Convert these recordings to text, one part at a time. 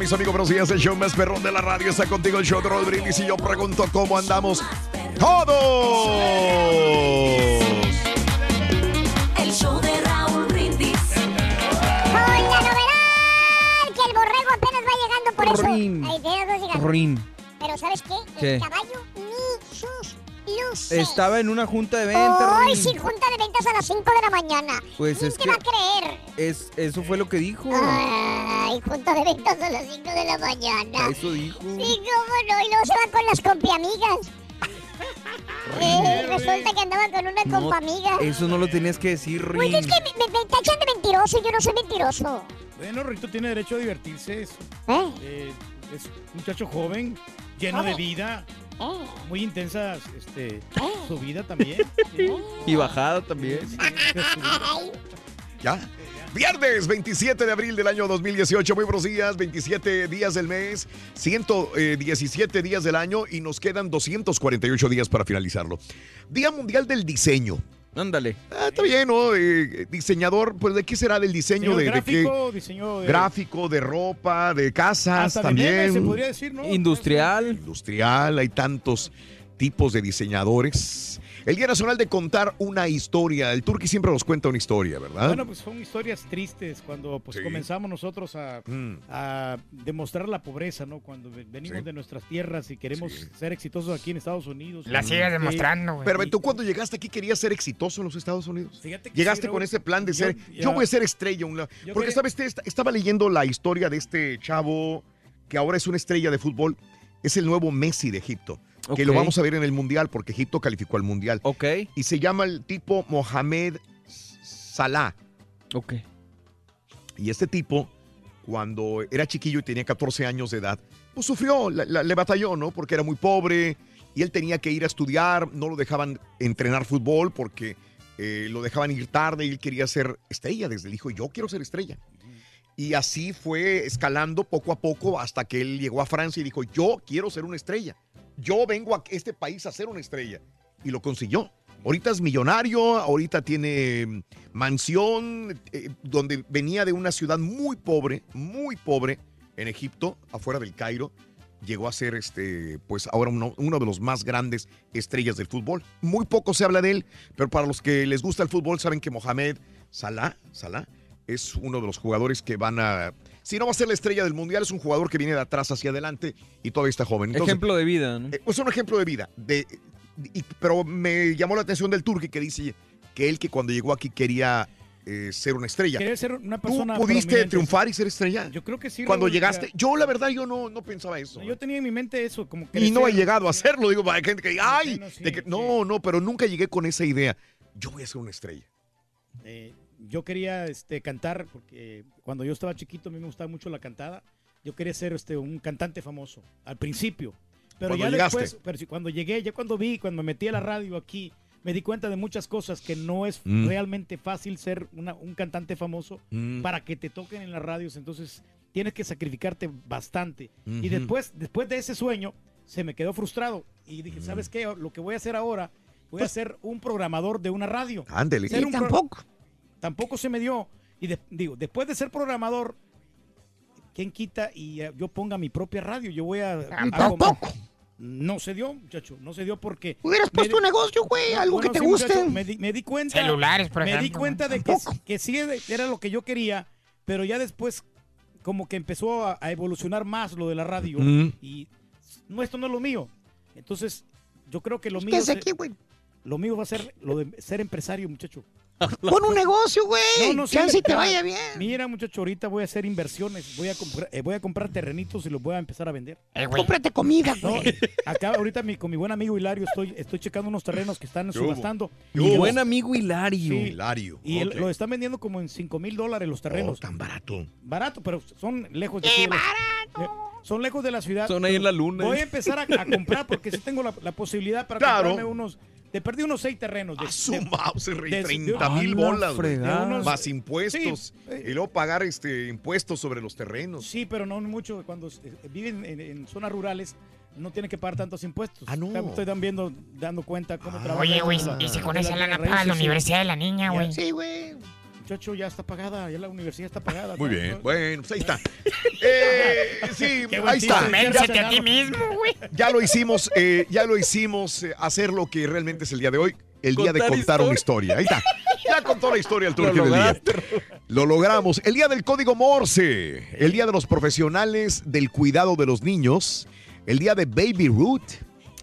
Mis amigos, buenos días. El show más perrón de la radio está contigo, el show de Raúl Brindis. Y yo pregunto cómo andamos todos. El show de Raúl Brindis. Con la novedad que el borrego apenas va llegando por eso. Rin. Ahí dos. Rin. Pero ¿sabes qué? ¿Qué? El caballo Estaba en una junta de ventas. Rin. sí, junta de ventas a las 5 de la mañana. Pues ¿Quién es te que- va a creer? Es, eso fue lo que dijo. Ay, junta de ventas a las 5 de la mañana. Eso dijo. Sí, cómo no. Y luego se va con las compiamigas. Eh, resulta que andaba con una No, compamiga. eso no lo tenías que decir, Pues Rin. es que me, me- me tachan de mentiroso y yo no soy mentiroso. Bueno, Rito tiene derecho a divertirse. Es, ¿Eh? eh, es un muchacho joven, lleno de vida. Muy intensa este, su vida también. Y bajada también. Ya. Viernes 27 de abril del año 2018. Muy buenos días. 27 días del mes, 117 días del año y nos quedan 248 días para finalizarlo. Día Mundial del Diseño. Ándale. Ah, está bien, ¿no? Eh, diseñador, pues ¿de qué será? ¿Del diseño? De, de gráfico, qué? diseño de... Gráfico, de ropa, de casas hasta memes, también. se podría decir, ¿no? Industrial. Industrial, hay tantos tipos de diseñadores. El Día Nacional de Contar una historia. El Turqui siempre nos cuenta una historia, ¿verdad? Bueno, pues son historias tristes cuando pues Sí. comenzamos nosotros a, Mm. a demostrar la pobreza, ¿no? Cuando ve- venimos Sí. de nuestras tierras y queremos Sí. ser exitosos aquí en Estados Unidos. La Sí. sigues demostrando, güey. Pero tú cuando llegaste aquí querías ser exitoso en los Estados Unidos. Fíjate que Llegaste sí, con ese plan de ser, yo voy a ser estrella. un Porque, quería- ¿sabes? Estaba leyendo la historia de este chavo que ahora es una estrella de fútbol. Es el nuevo Messi de Egipto. Que lo vamos a ver en el Mundial porque Egipto calificó al Mundial. Ok. Y se llama el tipo Mohamed Salah. Ok. Y este tipo, cuando era chiquillo y tenía 14 años de edad, pues sufrió, la- la- le batalló, ¿no? Porque era muy pobre y él tenía que ir a estudiar, no lo dejaban entrenar fútbol porque eh, lo dejaban ir tarde y él quería ser estrella. Desde el dijo, yo quiero ser estrella. Y así fue escalando poco a poco hasta que él llegó a Francia y dijo, yo quiero ser una estrella. Yo vengo a este país a ser una estrella. Y lo consiguió. Ahorita es millonario, ahorita tiene mm, mansión, eh, donde venía de una ciudad muy pobre, muy pobre, en Egipto, afuera del Cairo. Llegó a ser, este, pues ahora uno, uno de los más grandes estrellas del fútbol. Muy poco se habla de él, pero para los que les gusta el fútbol saben que Mohamed Salah, Salah es uno de los jugadores que van a... Si no va a ser la estrella del mundial, es un jugador que viene de atrás hacia adelante y todavía está joven. Entonces, Ejemplo de vida, ¿no? eh, es un ejemplo de vida. De, y- pero me llamó la atención del Turqui que dice que él que cuando llegó aquí quería eh, ser una estrella. Quería ser una ¿Tú persona pudiste prominente. triunfar y ser estrella? Yo creo que sí. Cuando Raúl, llegaste, ya- yo la verdad yo no, no pensaba eso. Yo tenía en mi mente eso, como que Y no he llegado a hacerlo, digo, hay gente que, ay, Bueno, sí, de que- no, no, pero nunca llegué con esa idea. Yo voy a ser una estrella. Eh, yo quería este, cantar, porque cuando yo estaba chiquito a mí me gustaba mucho la cantada. Yo quería ser este, un cantante famoso, al principio. Pero Cuando ya llegaste. después, pero cuando llegué, ya cuando vi, cuando metí a la radio aquí, me di cuenta de muchas cosas que no es Mm. realmente fácil ser una- un cantante famoso Mm. para que te toquen en las radios. Entonces tienes que sacrificarte bastante. Y después, después de ese sueño, se me quedó frustrado. Y Mm. dije, ¿sabes qué? Lo que voy a hacer ahora, voy a ser un programador de una radio. Ándele. Ser Y un pro- tampoco. Se me dio. Y de- digo, después de ser programador, ¿quién quita y eh, yo ponga mi propia radio? Yo voy a... a- Tampoco. no se dio, muchacho. No se dio porque... Hubieras me puesto di- un negocio, güey, algo Bueno, que te sí, guste. muchacho, me, di, me di cuenta... Celulares, por Me di ejemplo, cuenta de que, que sí era lo que yo quería, pero ya después como que empezó a, a evolucionar más lo de la radio. Mm. Y no, esto no es lo mío. Entonces, yo creo que lo mío... Quédese se- aquí, güey. Lo mío va a ser lo de ser empresario, muchacho. Pon un negocio, güey. No, no, sí, Chance y te vaya bien. Mira, muchacho, ahorita voy a hacer inversiones. Voy a comprar, eh, voy a comprar terrenitos y los voy a empezar a vender. Cómprate comida, No, güey. acá ahorita mi- con mi buen amigo Hilario estoy, estoy checando unos terrenos que están ¿Qué subastando. ¿Qué los- Buen amigo Hilario. Sí. Hilario. Y lo están vendiendo como en 5 mil dólares los terrenos. Oh, tan barato. Barato, pero son lejos de aquí de la- eh, son lejos de la ciudad. Son ahí en la luna. Voy a empezar a, a comprar porque sí tengo la, la posibilidad para Claro. comprarme unos. Te perdí unos seis terrenos. De, A su de- mouse, rey, de- 30 de- mil ¡A la bolas. unos- Más impuestos. Sí, eh. Y luego pagar este impuestos sobre los terrenos. Sí, pero no mucho. Cuando eh, viven en, en zonas rurales, no tienen que pagar tantos impuestos. Ah, no. Me Estoy viendo, dando cuenta cómo Ah. trabaja. Oye, güey, y si con esa lana raíces, pagas la sí. universidad de la niña, güey. Sí, güey. Muchacho, ya está pagada, ya la universidad está pagada. Muy ¿no? bien. ¿no? Bueno, pues ahí está. Eh, sí, ahí está. Ya- a ti mismo, güey. Ya lo hicimos, eh, ya lo hicimos eh, hacer lo que realmente es el día de hoy, el día de Contar una historia. Ahí está. Ya contó la historia el turquía del día. Lo logramos. El día del código Morse, el día de los profesionales del cuidado de los niños, el día de Baby Root.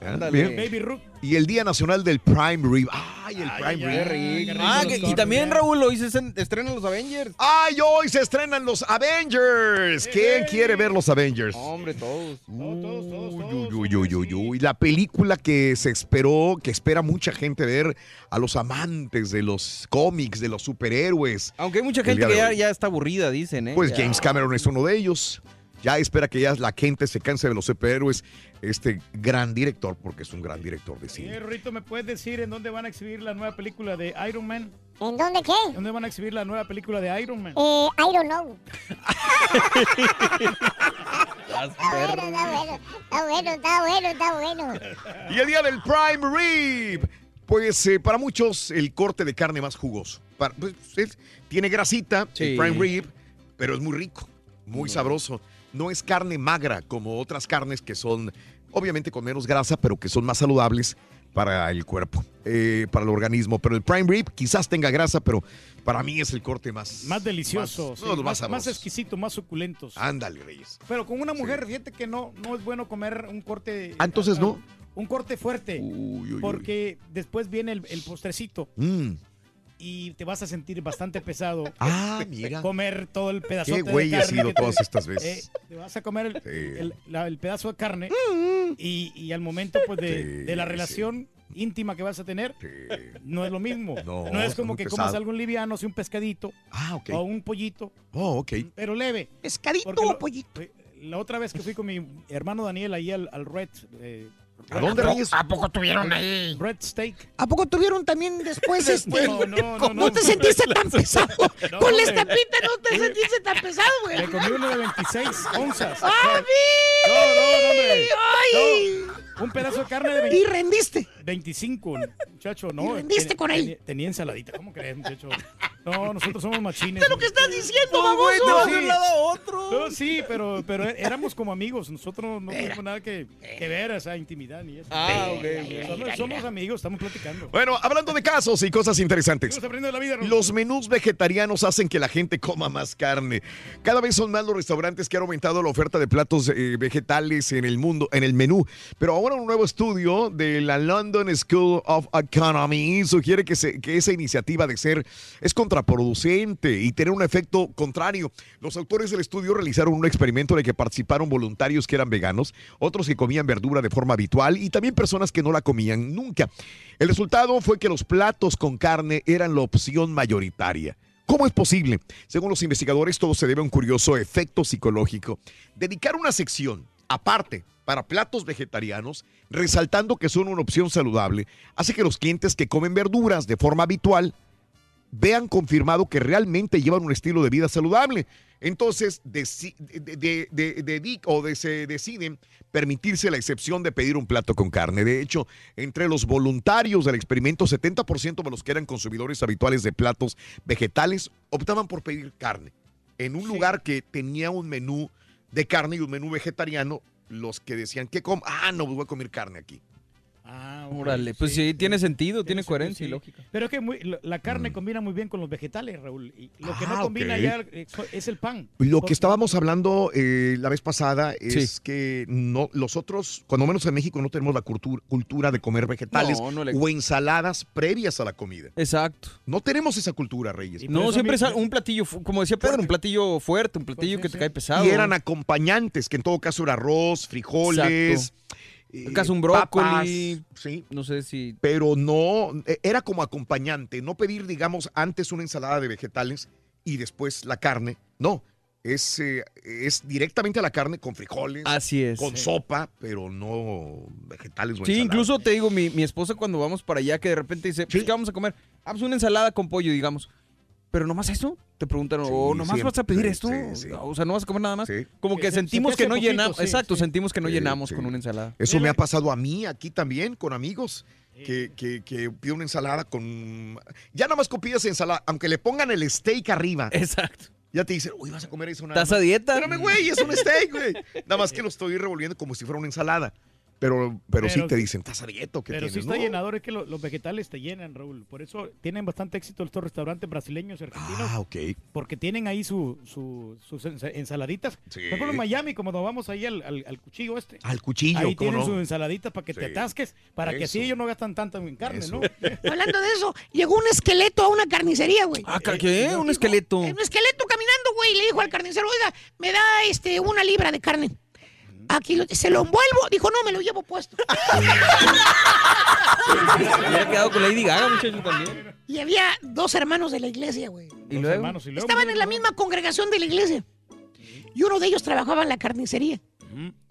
Ah, Ándale. bien. Baby Rook. Y el Día Nacional del Prime Rib. Ay, el Ay, Prime ay, Rib. ay, qué rico Ah, los que- y cortes, también. Raúl, hoy se estren- estrenan los Avengers. ¡Ay, hoy se estrenan los Avengers! ¿Quién quiere ver los Avengers? Hombre, todos. Todos, todos, todos, Uy, todos, uy, uy, uy, sí. uy. La película que se esperó, que espera mucha gente ver a los amantes de los cómics, de los superhéroes. Aunque hay mucha El gente día que de ya, hoy. ya está aburrida, dicen, ¿eh? Pues Ya. James Cameron es uno de ellos. Ya espera que ya la gente se canse de los superhéroes. Este gran director, porque es un gran director de Eh, cine. Rito, ¿me puedes decir en dónde van a exhibir la nueva película de Iron Man? ¿En dónde qué? ¿Dónde van a exhibir la nueva película de Iron Man? Eh, I don't know. Está bueno, está bueno, está bueno, está bueno, está bueno. Y el día del Prime Rib. Pues eh, para muchos el corte de carne más jugoso. Para- pues, es- tiene grasita, Sí. el Prime Rib, pero es muy rico, muy sabroso. No es carne magra como otras carnes que son obviamente con menos grasa, pero que son más saludables para el cuerpo, eh, para el organismo. Pero el Prime Rib quizás tenga grasa, pero para mí es el corte más... Más delicioso, más- sí, no, más, más más exquisito, más suculentos. Ándale, Reyes. Pero con una mujer, fíjate que no, no es bueno comer un corte. Ah, entonces no. Un corte fuerte. Uy, uy, uy. porque después viene el, el postrecito Mm. Y te vas a sentir bastante pesado. Ah, mira. Comer todo el pedazo Qué de güey he carne sido todas estas veces. Eh, te vas a comer el, Sí. el- la- el pedazo de carne y, y al momento pues de, Sí, de la sí. relación íntima que vas a tener, no es lo mismo. No, No, es como que pesado. comas algo liviano, si un pescadito Ah, ok. o un pollito, Oh, ok. pero leve. Pescadito o pollito. La otra vez que fui con mi hermano Daniel ahí al, al Red, eh, ¿A dónde, ¿A Reyes? poco- ¿A poco tuvieron ahí? Red Steak. ¿A poco tuvieron también después este? No, no, no, ¿Cómo no. te sentiste tan pesado? No, Con la estampita no te sentiste tan pesado, güey. Me comí uno de 26 onzas. ¡Ah, No, no, no, hombre. ¡Ay! No, un pedazo de carne de Y 20 rendiste. 25, muchacho, no. ¿Y rendiste tenía- con él? Tenía, tenía ensaladita, ¿cómo crees, muchacho? No, nosotros somos machines. ¿Qué es lo que estás diciendo, güey, te baboso? vas Sí. de un lado a otro. No, sí, pero, pero é- éramos como amigos. Nosotros no tenemos nada que, que ver esa intimidad ni eso. Ah, ok, Somos, somos amigos, estamos platicando. Bueno, hablando de casos y cosas interesantes. Estamos aprendiendo de la vida. Los menús vegetarianos hacen que la gente coma más carne. Cada vez son más los restaurantes que han aumentado la oferta de platos eh, vegetales en el mundo, en el menú. Pero ahora un nuevo estudio de la London School of Economy sugiere que, que esa iniciativa de ser es contraproducente y tener un efecto contrario. Los autores del estudio realizaron un experimento en el que participaron voluntarios que eran veganos, otros que comían verdura de forma habitual y también personas que no la comían nunca. El resultado fue que los platos con carne eran la opción mayoritaria. ¿Cómo es posible? Según los investigadores, todo se debe a un curioso efecto psicológico. Dedicar una sección aparte para platos vegetarianos, resaltando que son una opción saludable, hace que los clientes que comen verduras de forma habitual vean confirmado que realmente llevan un estilo de vida saludable. Entonces, deci- de- de- de- o se deciden permitirse la excepción de pedir un plato con carne. De hecho, entre los voluntarios del experimento, 70% de los que eran consumidores habituales de platos vegetales optaban por pedir carne. En un lugar que tenía un menú de carne y un menú vegetariano, los que decían que com ah, no, voy a comer carne aquí. Ah, Órale, pues sí, tiene sentido, tiene coherencia y sí. lógica. Pero es que muy- la- carne combina muy bien con los vegetales, Raúl. Y lo que no Ah, combina ya eh, es el pan. Lo que estábamos hablando eh, la vez pasada es Sí. que no, nosotros, cuando menos en México, no tenemos la cultura, cultura de comer vegetales No, no le- o ensaladas previas a la comida. Exacto. No tenemos esa cultura, Reyes. Y No, siempre es un platillo, como decía Pedro, un platillo fuerte, un platillo que sí. te cae pesado. Y eran acompañantes, que en todo caso era arroz, frijoles. Acaso un papas, brócoli. sí. No sé si. Pero no, eh, era como acompañante. No pedir, digamos, antes una ensalada de vegetales y después la carne. No, es, eh, es directamente a la carne con frijoles. Así es. con sopa, pero no vegetales o Sí, ensalada. incluso te digo, mi, mi esposa cuando vamos para allá, que de repente dice, pues. ¿qué vamos a comer? Ah, pues una ensalada con pollo, digamos. Pero nomás eso, te preguntan, Sí, o nomás siempre, vas a pedir esto, sí, sí. o sea, no vas a comer nada más. Sí. Como que se- sentimos se que no poquito, llenamos, exacto, sentimos que no llenamos con una ensalada. Eso me ha pasado a mí aquí también, con amigos, que, que, que pido una ensalada con... Ya nada más copias ensalada, aunque le pongan el steak arriba, Exacto. ya te dicen, uy, vas a comer eso nada ¿Estás a más". dieta? Espérame, güey, es un steak, güey. Nada más que lo estoy revolviendo como si fuera una ensalada. Pero, pero, sí Pero te sí- dicen, ¿estás a dieta o qué Pero sí tienes? está No. llenador, es que lo- los vegetales te llenan, Raúl. Por eso tienen bastante éxito estos restaurantes brasileños y argentinos, Ah, ok. porque tienen ahí su, su- sus ensa- ensaladitas. Sí. Por ejemplo, en Miami, como nos vamos ahí al, al- al cuchillo este. Al cuchillo, Ahí ¿cómo tienen no? sus ensaladitas para que te Sí. atasques, para que así ellos no gastan tanto en carne, Eso. ¿no? Hablando de eso, llegó un esqueleto a una carnicería, güey. Ah, ¿qué? Un esqueleto. Un esqueleto caminando, güey, y le dijo al carnicero, oiga, me da este una libra de carne. Aquí lo- se lo envuelvo. Dijo, no, me lo llevo puesto. Hubiera quedado con Lady Gaga, muchacho, también. Y había dos hermanos de la iglesia, güey. Y Los luego. hermanos, y luego, Estaban en la misma congregación de la iglesia. Y uno de ellos trabajaba en la carnicería.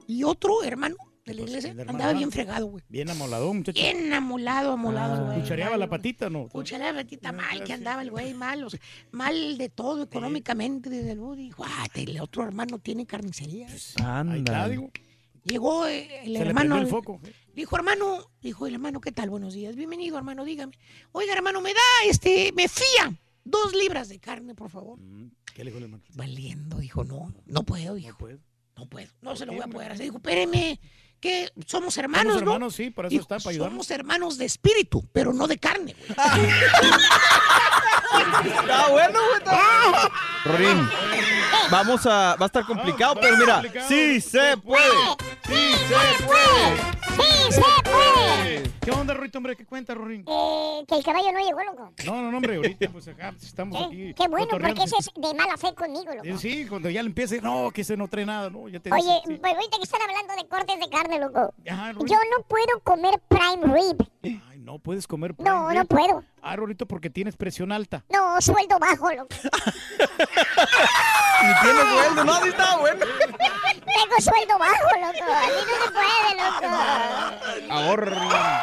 Y otro hermano de la Pues, iglesia andaba bien fregado, güey. Bien amolado, muchacho. Bien amolado, amolado, güey. ¿Cuchareaba la patita no? Cuchareaba la patita mal, que andaba el güey mal, o sea, mal de todo económicamente, desde luego. Dijo, ah, el otro hermano tiene carnicería. Ahí está, Anda. digo. Llegó eh, el hermano. prendió el foco. Dijo, hermano, dijo el hermano, ¿qué tal? Buenos días. Bienvenido, hermano, dígame. Oiga, hermano, me da, este, me fía dos libras de carne, por favor. Mm, ¿Qué le dijo el hermano? Valiendo, dijo, no, no puedo, No dijo, puedo. no puedo, no se lo voy a poder hacer. Dijo, espéreme, que somos hermanos, Somos ¿no? hermanos, sí, por eso está para somos hermanos de espíritu, pero no de carne, güey. Está bueno, güey. está- Rorín, vamos a. Va a estar complicado, va a pero mira. complicado. Sí se puede. Sí se puede. ¡Sí se puede! ¿Qué onda, Rorito, hombre? ¿Qué cuenta, Rorín? Eh, que el caballo no llegó, loco. No, no, no, hombre, ahorita pues acá estamos ¿Eh? aquí. Qué bueno, porque ese es de mala fe conmigo, loco. Eh, Sí, cuando ya le empiece, no, que se no trae nada, no, ya te Oye, dice, sí. pues ahorita que están hablando de cortes de carne, loco. Ajá. Yo no puedo comer prime rib. Ay, no puedes comer No, prime no rib. puedo. Ah, Rorito, porque tienes presión alta. No, sueldo bajo, loco. Ni tiene sueldo, no, sí está bueno. Tengo sueldo bajo, loco. Así no se puede, loco. Ahorra.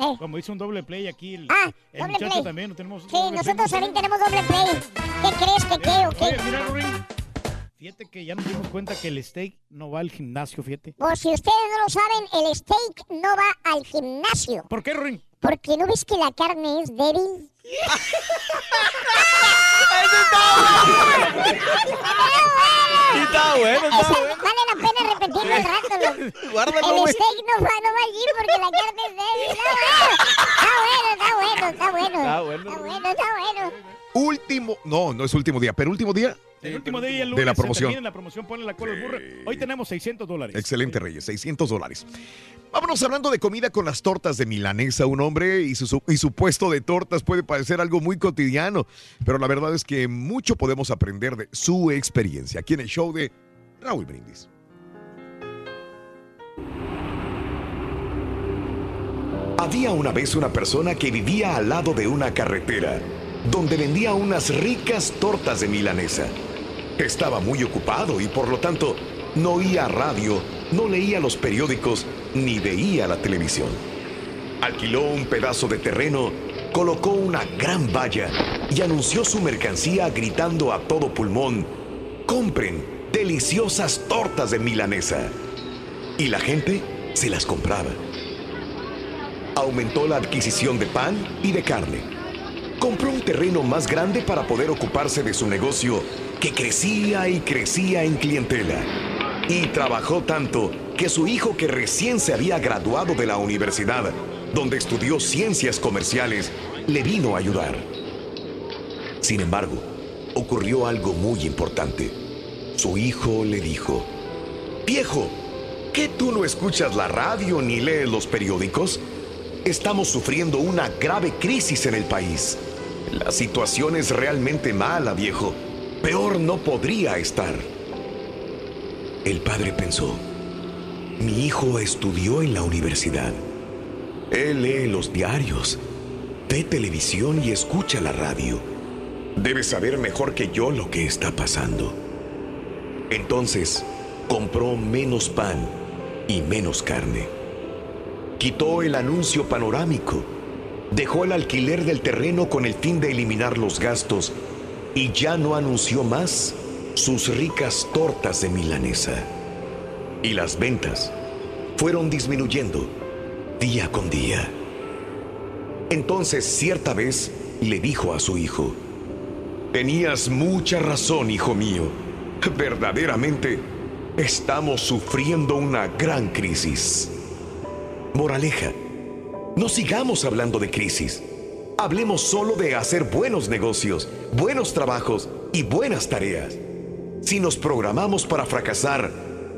Eh. como hizo un doble play aquí, el, Ah, el doble muchacho play. también, ¿no tenemos Sí, nosotros también tenemos doble play. ¿Qué crees que qué o qué? mira, Rorín, fíjate que ya nos dimos cuenta que el steak no va al gimnasio, fíjate. Pues si ustedes no lo saben, el steak no va al gimnasio. ¿Por qué, Rorín? Porque no ves que la carne es débil. Sí está bueno, está Esa- bueno. vale la pena repetirlo al rato. Guárdalo, El steak no va, no va allí porque la carne es débil. Está bueno, está bueno, está bueno, está bueno. Está bueno, Está bueno, está bueno. Último, no, no es último día, pero último día. El último día, el de la promoción. la promoción, ponle la cola al burro. Hoy tenemos 600 dólares. Excelente, Reyes, 600 dólares. Vámonos hablando de comida con las tortas de milanesa. Un hombre y su, y su puesto de tortas puede parecer algo muy cotidiano, pero la verdad es que mucho podemos aprender de su experiencia. Aquí en el show de Raúl Brindis. Había una vez una persona que vivía al lado de una carretera, donde vendía unas ricas tortas de milanesa. Estaba muy ocupado y por lo tanto no oía radio, no leía los periódicos ni veía la televisión. Alquiló un pedazo de terreno, colocó una gran valla y anunció su mercancía gritando a todo pulmón, compren deliciosas tortas de milanesa. Y la gente se las compraba. Aumentó la adquisición de pan y de carne. Compró un terreno más grande para poder ocuparse de su negocio que crecía y crecía en clientela. Y trabajó tanto que su hijo que recién se había graduado de la universidad, donde estudió ciencias comerciales, le vino a ayudar. Sin embargo, ocurrió algo muy importante. Su hijo le dijo, Viejo, ¿qué tú no escuchas la radio ni lees los periódicos? Estamos sufriendo una grave crisis en el país. La situación es realmente mala, viejo. Peor no podría estar. El padre pensó, mi hijo estudió en la universidad. Él lee los diarios, ve televisión y escucha la radio. Debe saber mejor que yo lo que está pasando. Entonces, compró menos pan y menos carne. Quitó el anuncio panorámico, dejó el alquiler del terreno con el fin de eliminar los gastos y ya no anunció más sus ricas tortas de milanesa. Y las ventas fueron disminuyendo día con día. Entonces cierta vez le dijo a su hijo, Tenías mucha razón, hijo mío. Verdaderamente estamos sufriendo una gran crisis. Moraleja, no sigamos hablando de crisis. Hablemos solo de hacer buenos negocios, buenos trabajos y buenas tareas. Si nos programamos para fracasar,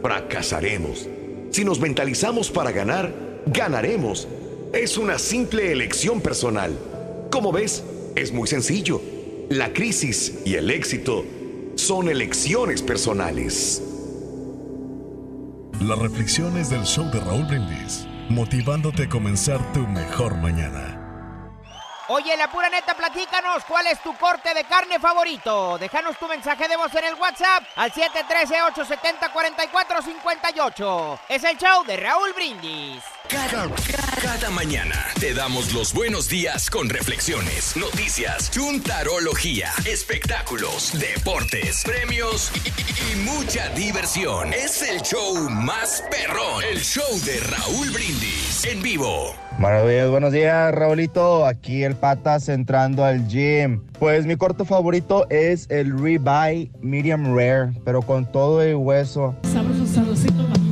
fracasaremos. Si nos mentalizamos para ganar, ganaremos. Es una simple elección personal. Como ves, es muy sencillo. La crisis y el éxito son elecciones personales. Las reflexiones del show de Raúl Brindis, motivándote a comenzar tu mejor mañana. Oye, la pura neta, platícanos cuál es tu corte de carne favorito. Déjanos tu mensaje de voz en el WhatsApp al 713-870-4458. Es el show de Raúl Brindis. Cada, cada mañana te damos los buenos días con reflexiones, noticias, chuntarología, espectáculos, deportes, premios y, y- y mucha diversión. Es el show más perrón, el show de Raúl Brindis en vivo. Buenos días, buenos días, Raulito. Aquí el Patas entrando al gym. Pues mi corte favorito es el ribeye medium rare, pero con todo el hueso. Sabroso, sabrosito, vamos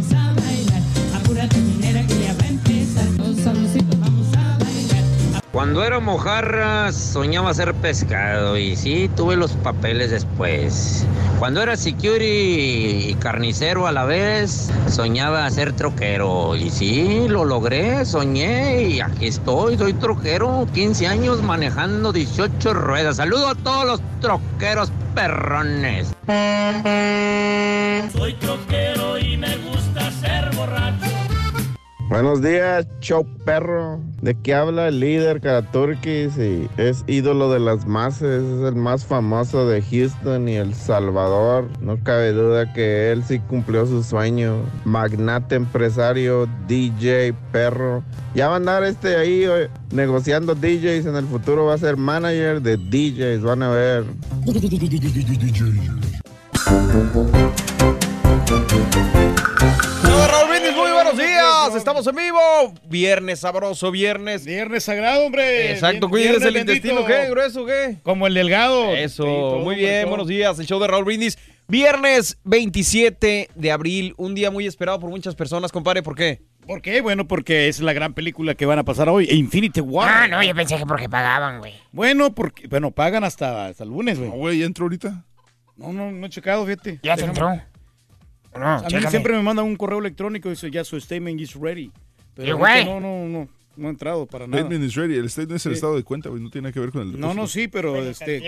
Cuando era mojarra soñaba ser pescado y sí tuve los papeles después. Cuando era security y carnicero a la vez, soñaba ser troquero y sí, lo logré, soñé y aquí estoy, soy troquero, 15 años manejando 18 ruedas. Saludo a todos los troqueros perrones. Soy troquero y me gusta ser borracho. Buenos días, show perro. ¿De qué habla el líder Karaturkis? Y es ídolo de las masas, es el más famoso de Houston y El Salvador. No cabe duda que él sí cumplió su sueño. Magnate empresario, DJ perro. Ya va a andar este ahí negociando DJs. En el futuro va a ser manager de DJs, van a ver. Estamos en vivo. Viernes sabroso, viernes. Viernes sagrado, hombre. Exacto, cuídense el bendito. intestino, ¿qué? ¿Grueso, qué? Como el delgado. Eso, Sí, todo, muy bien, todo. buenos días. El show de Raúl Brindis. Viernes 27 de abril, un día muy esperado por muchas personas, compadre. ¿Por qué? ¿Por qué? Bueno, porque es la gran película que van a pasar hoy, Infinity War. Ah, no, yo pensé que porque pagaban, güey. Bueno, porque, bueno, pagan hasta, hasta el lunes, güey. No, güey, ¿ya entró ahorita? No, no, no he checado, fíjate. Ya se Déjame- entró. No, a mí chécame. siempre me mandan un correo electrónico y dice, ya su statement is ready. Pero güey. no, no, no, no ha entrado para nada. Statement is ready. El statement es el Sí. estado de cuenta, güey. No tiene nada que ver con el No, no, sí, pero este.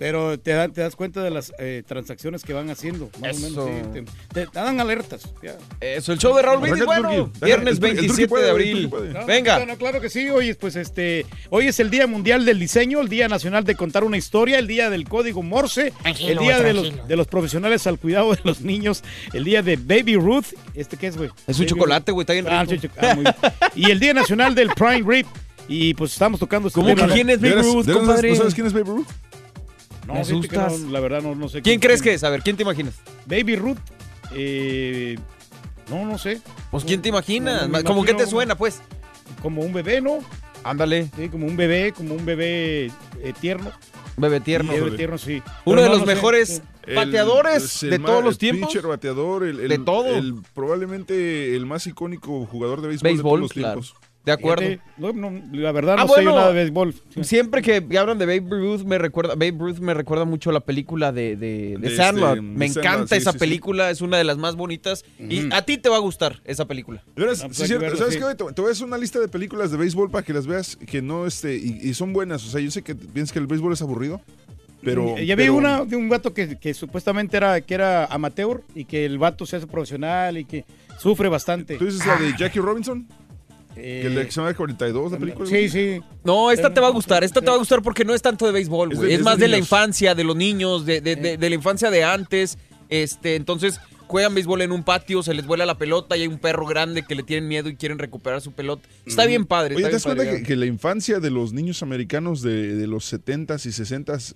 Pero te, da- te das cuenta de las eh, transacciones que van haciendo, más Eso. o menos. sí, te, te dan alertas. ya. Eso, el show de Raúl Brindis, Arranca el bueno, viernes El Turqui- el Turqui 27 puede, de abril. No, Venga. no, no, claro que sí. Hoy, pues, este, hoy es el Día Mundial del Diseño, el Día Nacional de Contar una Historia, el Día del Código Morse, Tranquilo, el Día de los, tranquilo. de los profesionales al cuidado de los niños, el Día de Baby Ruth. ¿Este qué es, güey? Es un Baby chocolate, güey, está bien Ah, rico. ah, muy bien. Y el Día Nacional del Prime Rib. Y pues estamos tocando este ¿Cómo tema, que ¿no? quién es Babe ¿De veras- Ruth, compadre? ¿No sabes quién es Babe Ruth? No, Me no, asustas. la verdad no, no sé. ¿Quién crees que es? A ver, ¿quién te imaginas? Baby Ruth. Eh, no, no sé. Pues, ¿quién te imaginas? No, ¿Cómo que te suena, pues? Como un bebé, ¿no? Ándale. Sí, como un bebé, como un bebé eh, tierno. Bebé tierno. Bebé tierno, sí. Uno Pero de no, los no sé, mejores sí. El- pateadores el de todos los el tiempos. Pitcher, bateador, el, el- De todo. el- probablemente el más icónico jugador de béisbol, de todos los claro. tiempos. De acuerdo. Fíjate, no, no, la verdad Ah, no sé yo bueno, nada de béisbol. Siempre que hablan de Babe Ruth me recuerda Babe Ruth me recuerda mucho a la película de, de, de De Sandlot. este, me de encanta sí, esa sí, sí. película, es una de las más bonitas y a ti te va a gustar esa película. No, pues sí, hay que cierto. verlo, ¿Sabes sí. qué? Te, te voy a hacer una lista de películas de béisbol para que las veas que no, este, y, y son buenas. O sea, yo sé que piensas que el béisbol es aburrido, pero... Eh, ya vi pero- una de un vato que, que supuestamente era, que era amateur y que el vato se hace profesional y que sufre bastante. ¿Tú dices la de Jackie Robinson? Eh, Que le se llama 42, la película. Sí, sí. No, esta te va a gustar, esta te va a gustar porque no es tanto de béisbol, Es güey. de- Es, es más de de la infancia, de los niños, de, de- de- de la infancia de antes. Este, entonces juegan béisbol en un patio, se les vuela la pelota y hay un perro grande que le tienen miedo y quieren recuperar su pelota. Está bien padre. Oye, está ¿te das cuenta que, que la infancia de los niños americanos de, de los 70s y 60s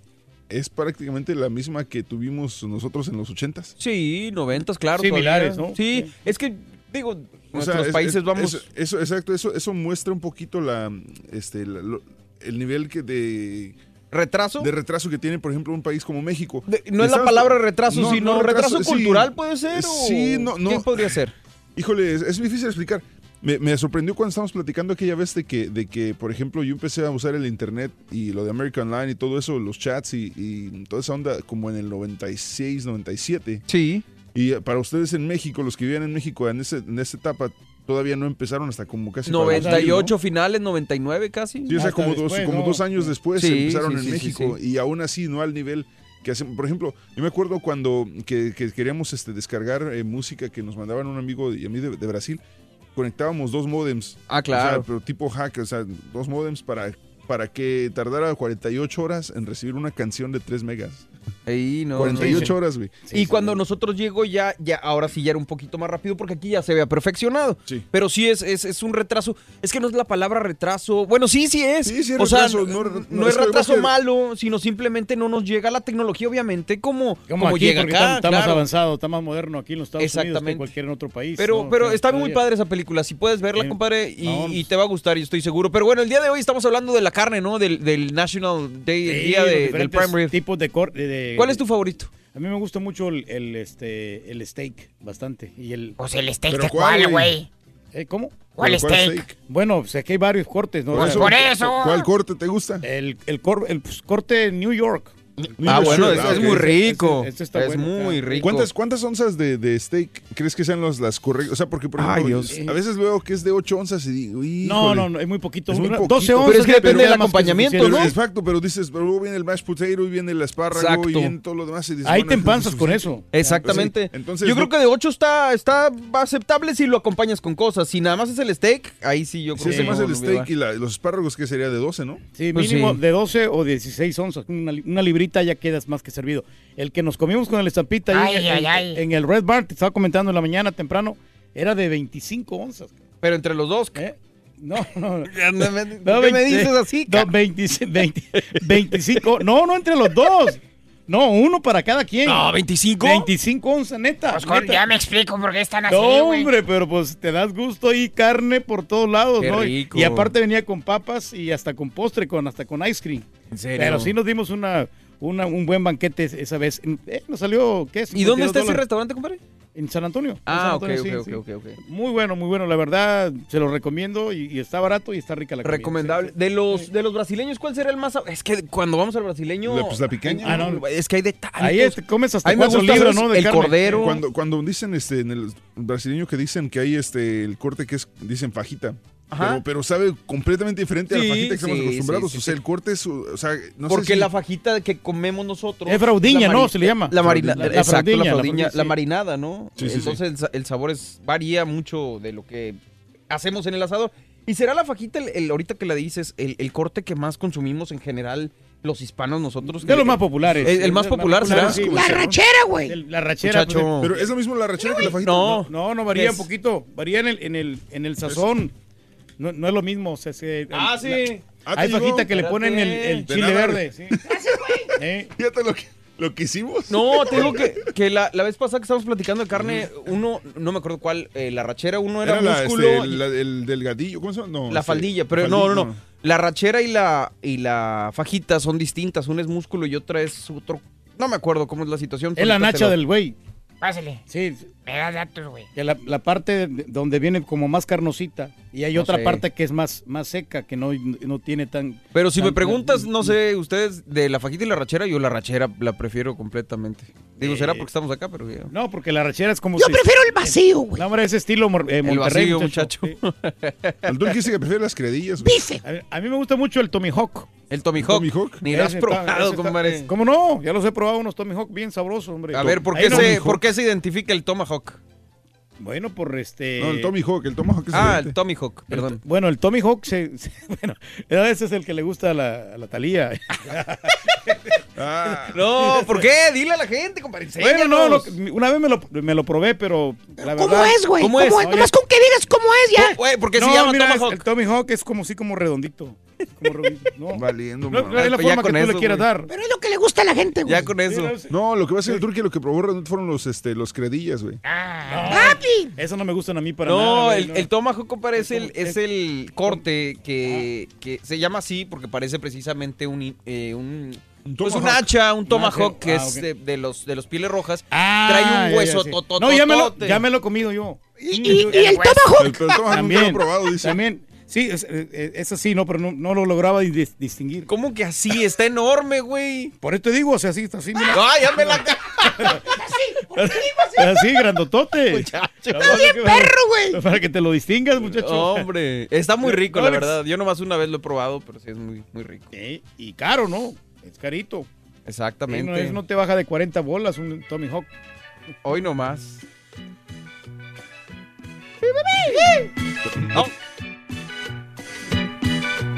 es prácticamente la misma que tuvimos nosotros en los 80s? Sí, noventas, claro. Similares, todavía. ¿no? Sí, es que, digo, O sea, es- países es- vamos... es- eso, exacto, eso, eso muestra un poquito la, este, la- lo- el nivel que de ¿Retraso? de retraso que tiene, por ejemplo, un país como México. De- no es la palabra retraso, No, sino no, retraso, cultural puede ser. o Sí, no, no. ¿Qué podría ser? Híjole, es, es difícil explicar. Me, me sorprendió cuando estábamos platicando aquella vez de que, de que, por ejemplo, yo empecé a usar el internet y lo de American Online y todo eso, los chats y, y toda esa onda como en el 96, 97. Sí. Y eh, para ustedes en México, los que vivían en México en, ese, en esa etapa, todavía no empezaron hasta como casi... para los 98 2000, finales, 99 casi. ¿no? Sí, o sea, como, dos, como ¿no? dos años después Sí, empezaron sí, en sí, sí, México y aún así no al nivel que hacen. Por ejemplo, yo me acuerdo cuando que, que queríamos este, descargar eh, música que nos mandaban un amigo y a mí de, de Brasil, conectábamos dos modems. Ah, claro. O sea, pero tipo hack, o sea, dos modems para, para que tardara 48 horas en recibir una canción de 3 megas. Ahí no. 48 no. horas, güey. y cuando nosotros llegó ya, ya, ahora sí ya era un poquito más rápido porque aquí ya se había perfeccionado. Sí. Pero sí es, es, es un retraso. Es que no es la palabra retraso. Bueno, sí, sí es. Sí, sí es o sea, retraso, no, no- no no, es retraso malo, sino simplemente no nos llega la tecnología, obviamente, como, Como, aquí, llega acá. está, está más avanzado, está más moderno aquí en los Estados Unidos que en cualquier otro país. Pero, ¿no? pero está muy padre esa película. Si puedes verla, compadre, y, No, y te va a gustar, yo estoy seguro. Pero bueno, el día de hoy estamos hablando de la carne, ¿no? Del, del National Day, el día de- del Prime Rib. tipos de corte. De- ¿Cuál es tu favorito? A mí me gusta mucho el, el, este, el steak, bastante. Y el, Pues el steak ¿Pero de cuál, güey? ¿Eh, ¿Cómo? ¿Cuál ¿Pero cuál steak? steak? Bueno, pues aquí hay varios cortes, ¿no? Eso- Por eso. ¿Cuál corte te gusta? El, el, cor- el, pues, corte New York. Ah, bueno, es, ah, muy rico. Este- este está es bueno, muy rico. ¿Cuántas, ¿Cuántas onzas de, de steak crees que sean los, las correctas? O sea, porque por Ay, ejemplo, Dios. a veces veo que es de 8 onzas y digo, No, híjole. no, no, es muy poquito. Es muy Una- poquito. 12 Pero onzas. es que depende del más acompañamiento. Pero, ¿no? Exacto, pero dices, pero luego viene el mashed potato y viene el espárrago Exacto. y viene todo lo demás. Y dices, Ahí bueno, te empanzas con eso. Exactamente. Sí, entonces yo no- creo que de 8 está, está aceptable si lo acompañas con cosas. Si nada más es el steak, ahí sí yo Si creo hace que más no, el no steak y la- los espárragos, que sería de 12, ¿no? Sí, Pues mínimo sí. de 12 o 16 onzas. Una, una librita ya quedas más que servido. El que nos comimos con el estampita Ay, en, ay, en- ay. en el Red Bar, te estaba comentando en la mañana temprano, era de 25 onzas. Pero entre los dos. ¿eh? No, no. ¿Por qué No, me 20 dices así? No, 20 20 25. No, no, entre los dos. No, uno para cada quien. No, 25. 25 onzas, neta. Pues neta. ya me explico por qué están así, No, hombre, pero pues te das gusto y carne por todos lados, Qué ¿no? rico. Y aparte venía con papas y hasta con postre, con hasta con ice cream. ¿En serio? Pero sí nos dimos una, una- un buen banquete esa vez. Eh, nos salió, ¿qué es? ¿Y dónde está ese restaurante, compadre? En San Antonio. Ah, San ok, Antonio, ok, sí, ok, sí. ok, ok. Muy bueno, muy bueno. La verdad, se lo recomiendo y, y está barato y está rica la comida. Recomendable. De los, de los brasileños, ¿cuál será el más? Es que cuando vamos al brasileño. La- pues la picaña. Ah, no, es que hay detalles. Ahí es- comes hasta cuatro ¿sabes? ¿no? de el carne. cordero. Cuando, cuando dicen este, en el brasileño que dicen que hay este el corte que es, dicen fajita. Pero, pero sabe completamente diferente a la fajita que estamos sí, acostumbrados. sí, sí, o sea, sí. el corte es, o sea, no Porque sé si- la fajita que comemos nosotros. Es fraudiña, ¿no? Se le llama. La marina, La- la exacto, fraudiña, la la fraudiña, la marinada, ¿no? Sí, sí, Entonces El, sa- el sabor es, varía mucho de lo que hacemos en el asador. ¿Y será la fajita, el, el- ahorita que la dices, el, el corte que más consumimos en general los hispanos nosotros? De los más populares. El, el más popular será. sí, La rachera, güey. La rachera. Pues, Pero es lo mismo la rachera que la fajita. No, No, no varía Es- un poquito. Varía en el, en el, en el sazón. No, no es lo mismo. O sea, se- Ah, sí. Ah, hay digo, fajita que le ponen el, chile nada, verde. Sí. Eh, Fíjate lo que, lo que hicimos. No, te digo que, que la, la vez pasada que estábamos platicando de carne, uno, no me acuerdo cuál, eh, la rachera, uno era, Era la, músculo, este, y la- el delgadillo, ¿cómo se llama? No, la este, faldilla, pero faldilla, no, no, no. La rachera y la, y la fajita son distintas, una es músculo y otra es otro, no me acuerdo cómo es la situación. es la nacha del güey. Pásale. Sí, Me da datos, güey. la, la parte de- donde viene como más carnosita y hay No otra sé. parte que es más, más seca, que no, no tiene tan... Pero si me tan- preguntas, no sé, ustedes, de la fajita y la rachera, yo la rachera la prefiero completamente. Digo, será porque estamos acá, pero ya. No, porque la rachera es como... Yo si- prefiero el vacío, güey. No, hombre, ese estilo eh, El Monterrey, vacío, muchacho. muchacho. Sí. El turqui dice que prefiere las credillas. güey. Bife. A, mí- a mí me gusta mucho el Tommy Hawk. El Tommy Hawk. Tommy Hawk. Ni lo has probado, compadre. ¿Cómo no? Ya los he probado unos Tommy Hawk bien sabrosos, hombre. A ver, ¿por Ahí qué, no- se, ¿por qué se identifica el Tomahawk? Bueno, por este... No, el Tommy Hawk, el Tomahawk es Ah, el Tommy Hawk, el- perdón. bueno, el Tommy Hawk, se, se- bueno, ese es el que le gusta a la, a la Talía. Ah, No, ¿por qué? Dile a la gente, compadre. bueno, no, lo- una vez me lo, me lo probé, pero la ¿Cómo verdad... es, güey? ¿Cómo ¿Cómo, es? es? Nomás con que digas cómo es ya. Güey, ¿por qué no, se llama mira, es- Tomahawk? el Tommy Hawk es como así como redondito. Como no. Valiendo, No, man. es la pues ya forma que tú eso, le quieras güey. dar. Pero es lo que le gusta a la gente, güey. Ya con eso. No, lo que va a ser el turqui lo que probó realmente fueron los, este, los credillas, güey. ¡Papi! Eso no me gustan a mí para nada. No, güey, el, no. el Tomahawk, compadre, es el, es el corte que, que se llama así porque parece precisamente un, eh, un, pues un hacha, un tomahawk que Ah, es ok. de, de los, de los pieles rojas. Ah, Trae ya, un ya, hueso sí. totototote. No, ya me, lo, ya me lo he comido yo. ¿Y, y, y el Tomahawk? El, el Tomahawk nunca lo he También, probado, dice. también. Sí, es, es, es así, no, pero no, no lo lograba dis- distinguir. ¿Cómo que así? Está enorme, güey. Por eso te digo, o sea, así, está así, mira. ¡Ay, ya me la ca- Así, grandotote. Muchacho. Está bien perro, güey. Para que te lo distingas, muchacho. Hombre, está muy rico, la verdad. Yo nomás una vez lo he probado, pero sí es muy, muy rico. Eh, y caro, ¿no? Es carito. Sí, Exactamente. no, es- no te baja de 40 bolas un Tommy Hawk. Hoy nomás. No.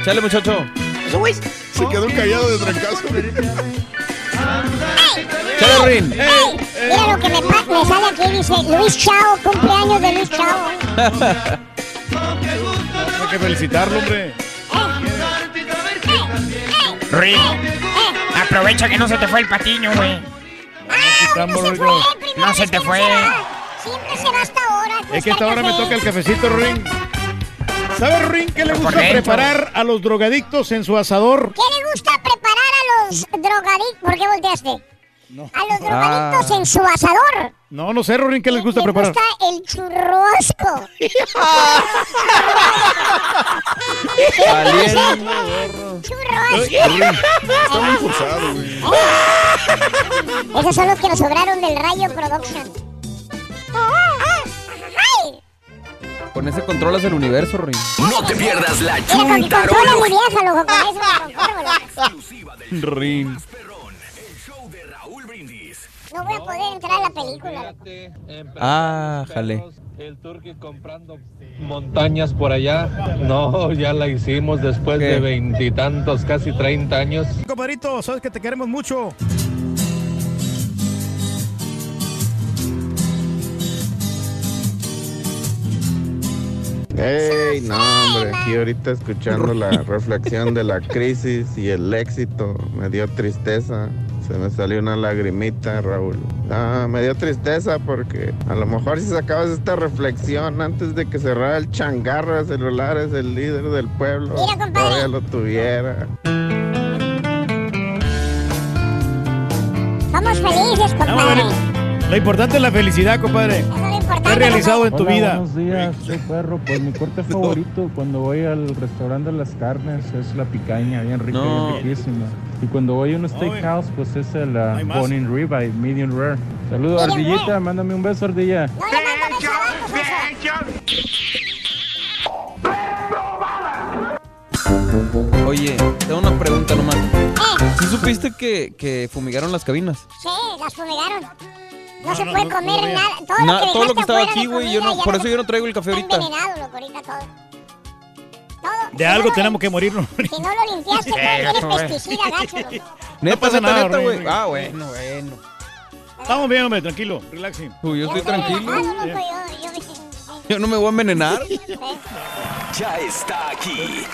Chale, muchacho. Eso, güey. Se quedó callado de trancazo. Chale, Rin. Mira lo que me, me sale aquí, dice Luis Chao, cumpleaños de Luis Chao. Hay que felicitarlo, hombre. Rick, aprovecha que no se te fue el patiño, güey. Estamos, Se Rico. fue, el primero No se te fue. Siempre se va hasta ahora. Es que hasta ahora me toca el cafecito, Ring. ¿Sabes, Ring, qué le gusta Correcto. preparar a los drogadictos en su asador? ¿Qué le gusta preparar a los drogadictos? ¿Por qué volteaste? No. A los drogadictos Ah. en su asador. No, no sé, Ring, ¿qué les gusta Le preparar? gusta el churrosco. Churrosco. Está muy forzado, güey. Esos son los que nos sobraron del Rayo Production. ¡Ay! Con ese controlas el universo, Rin. No te pierdas la loco. Rin. No voy a poder entrar a la película. Ah, jale. El turqui comprando montañas por allá. No, ya la hicimos después ¿Qué? de veintitantos, casi 30 años. Compadrito, sabes que te queremos mucho. Ey, no, hombre, aquí ahorita escuchando la reflexión de la crisis y el éxito, me dio tristeza. Se me salió una lagrimita, Raúl. Ah, me dio tristeza porque a lo mejor si sacabas esta reflexión antes de que cerrara el changarro de celulares, el líder del pueblo, Mira, compadre. todavía lo tuviera. Somos felices, compadre. Lo importante es la felicidad, compadre. ¿Qué has realizado en tu Hola, vida? Buenos días, soy perro. Pues mi corte favorito cuando voy al restaurante de las carnes es la picaña, bien rica, No. bien riquísima. Y cuando voy a un steakhouse, pues es el uh, hay más. bone in ribeye, medium rare. Saludos, Ardillita, rare. mándame un beso, Ardilla. Oye, tengo una pregunta nomás. ¿Sí supiste que, que fumigaron las cabinas? Sí, las fumigaron. No, se no, puede no, comer no nada. Todo, Na- lo que, todo lo que dejaste estaba aquí, güey, yo no, por no eso yo no traigo el café Está ahorita. envenenado, loco, ahorita todo. Todo. De Si algo no tenemos que morirnos. Si no lo limpiaste, todo tiene pesticida, gacho. loco. Neta, pasa nada, güey. Ah, bueno, bueno. Estamos bien, hombre, tranquilo, relaxing. Uy, yo estoy tranquilo. relajado, loco, yo- yo- Yo no me voy a envenenar. Ya está aquí.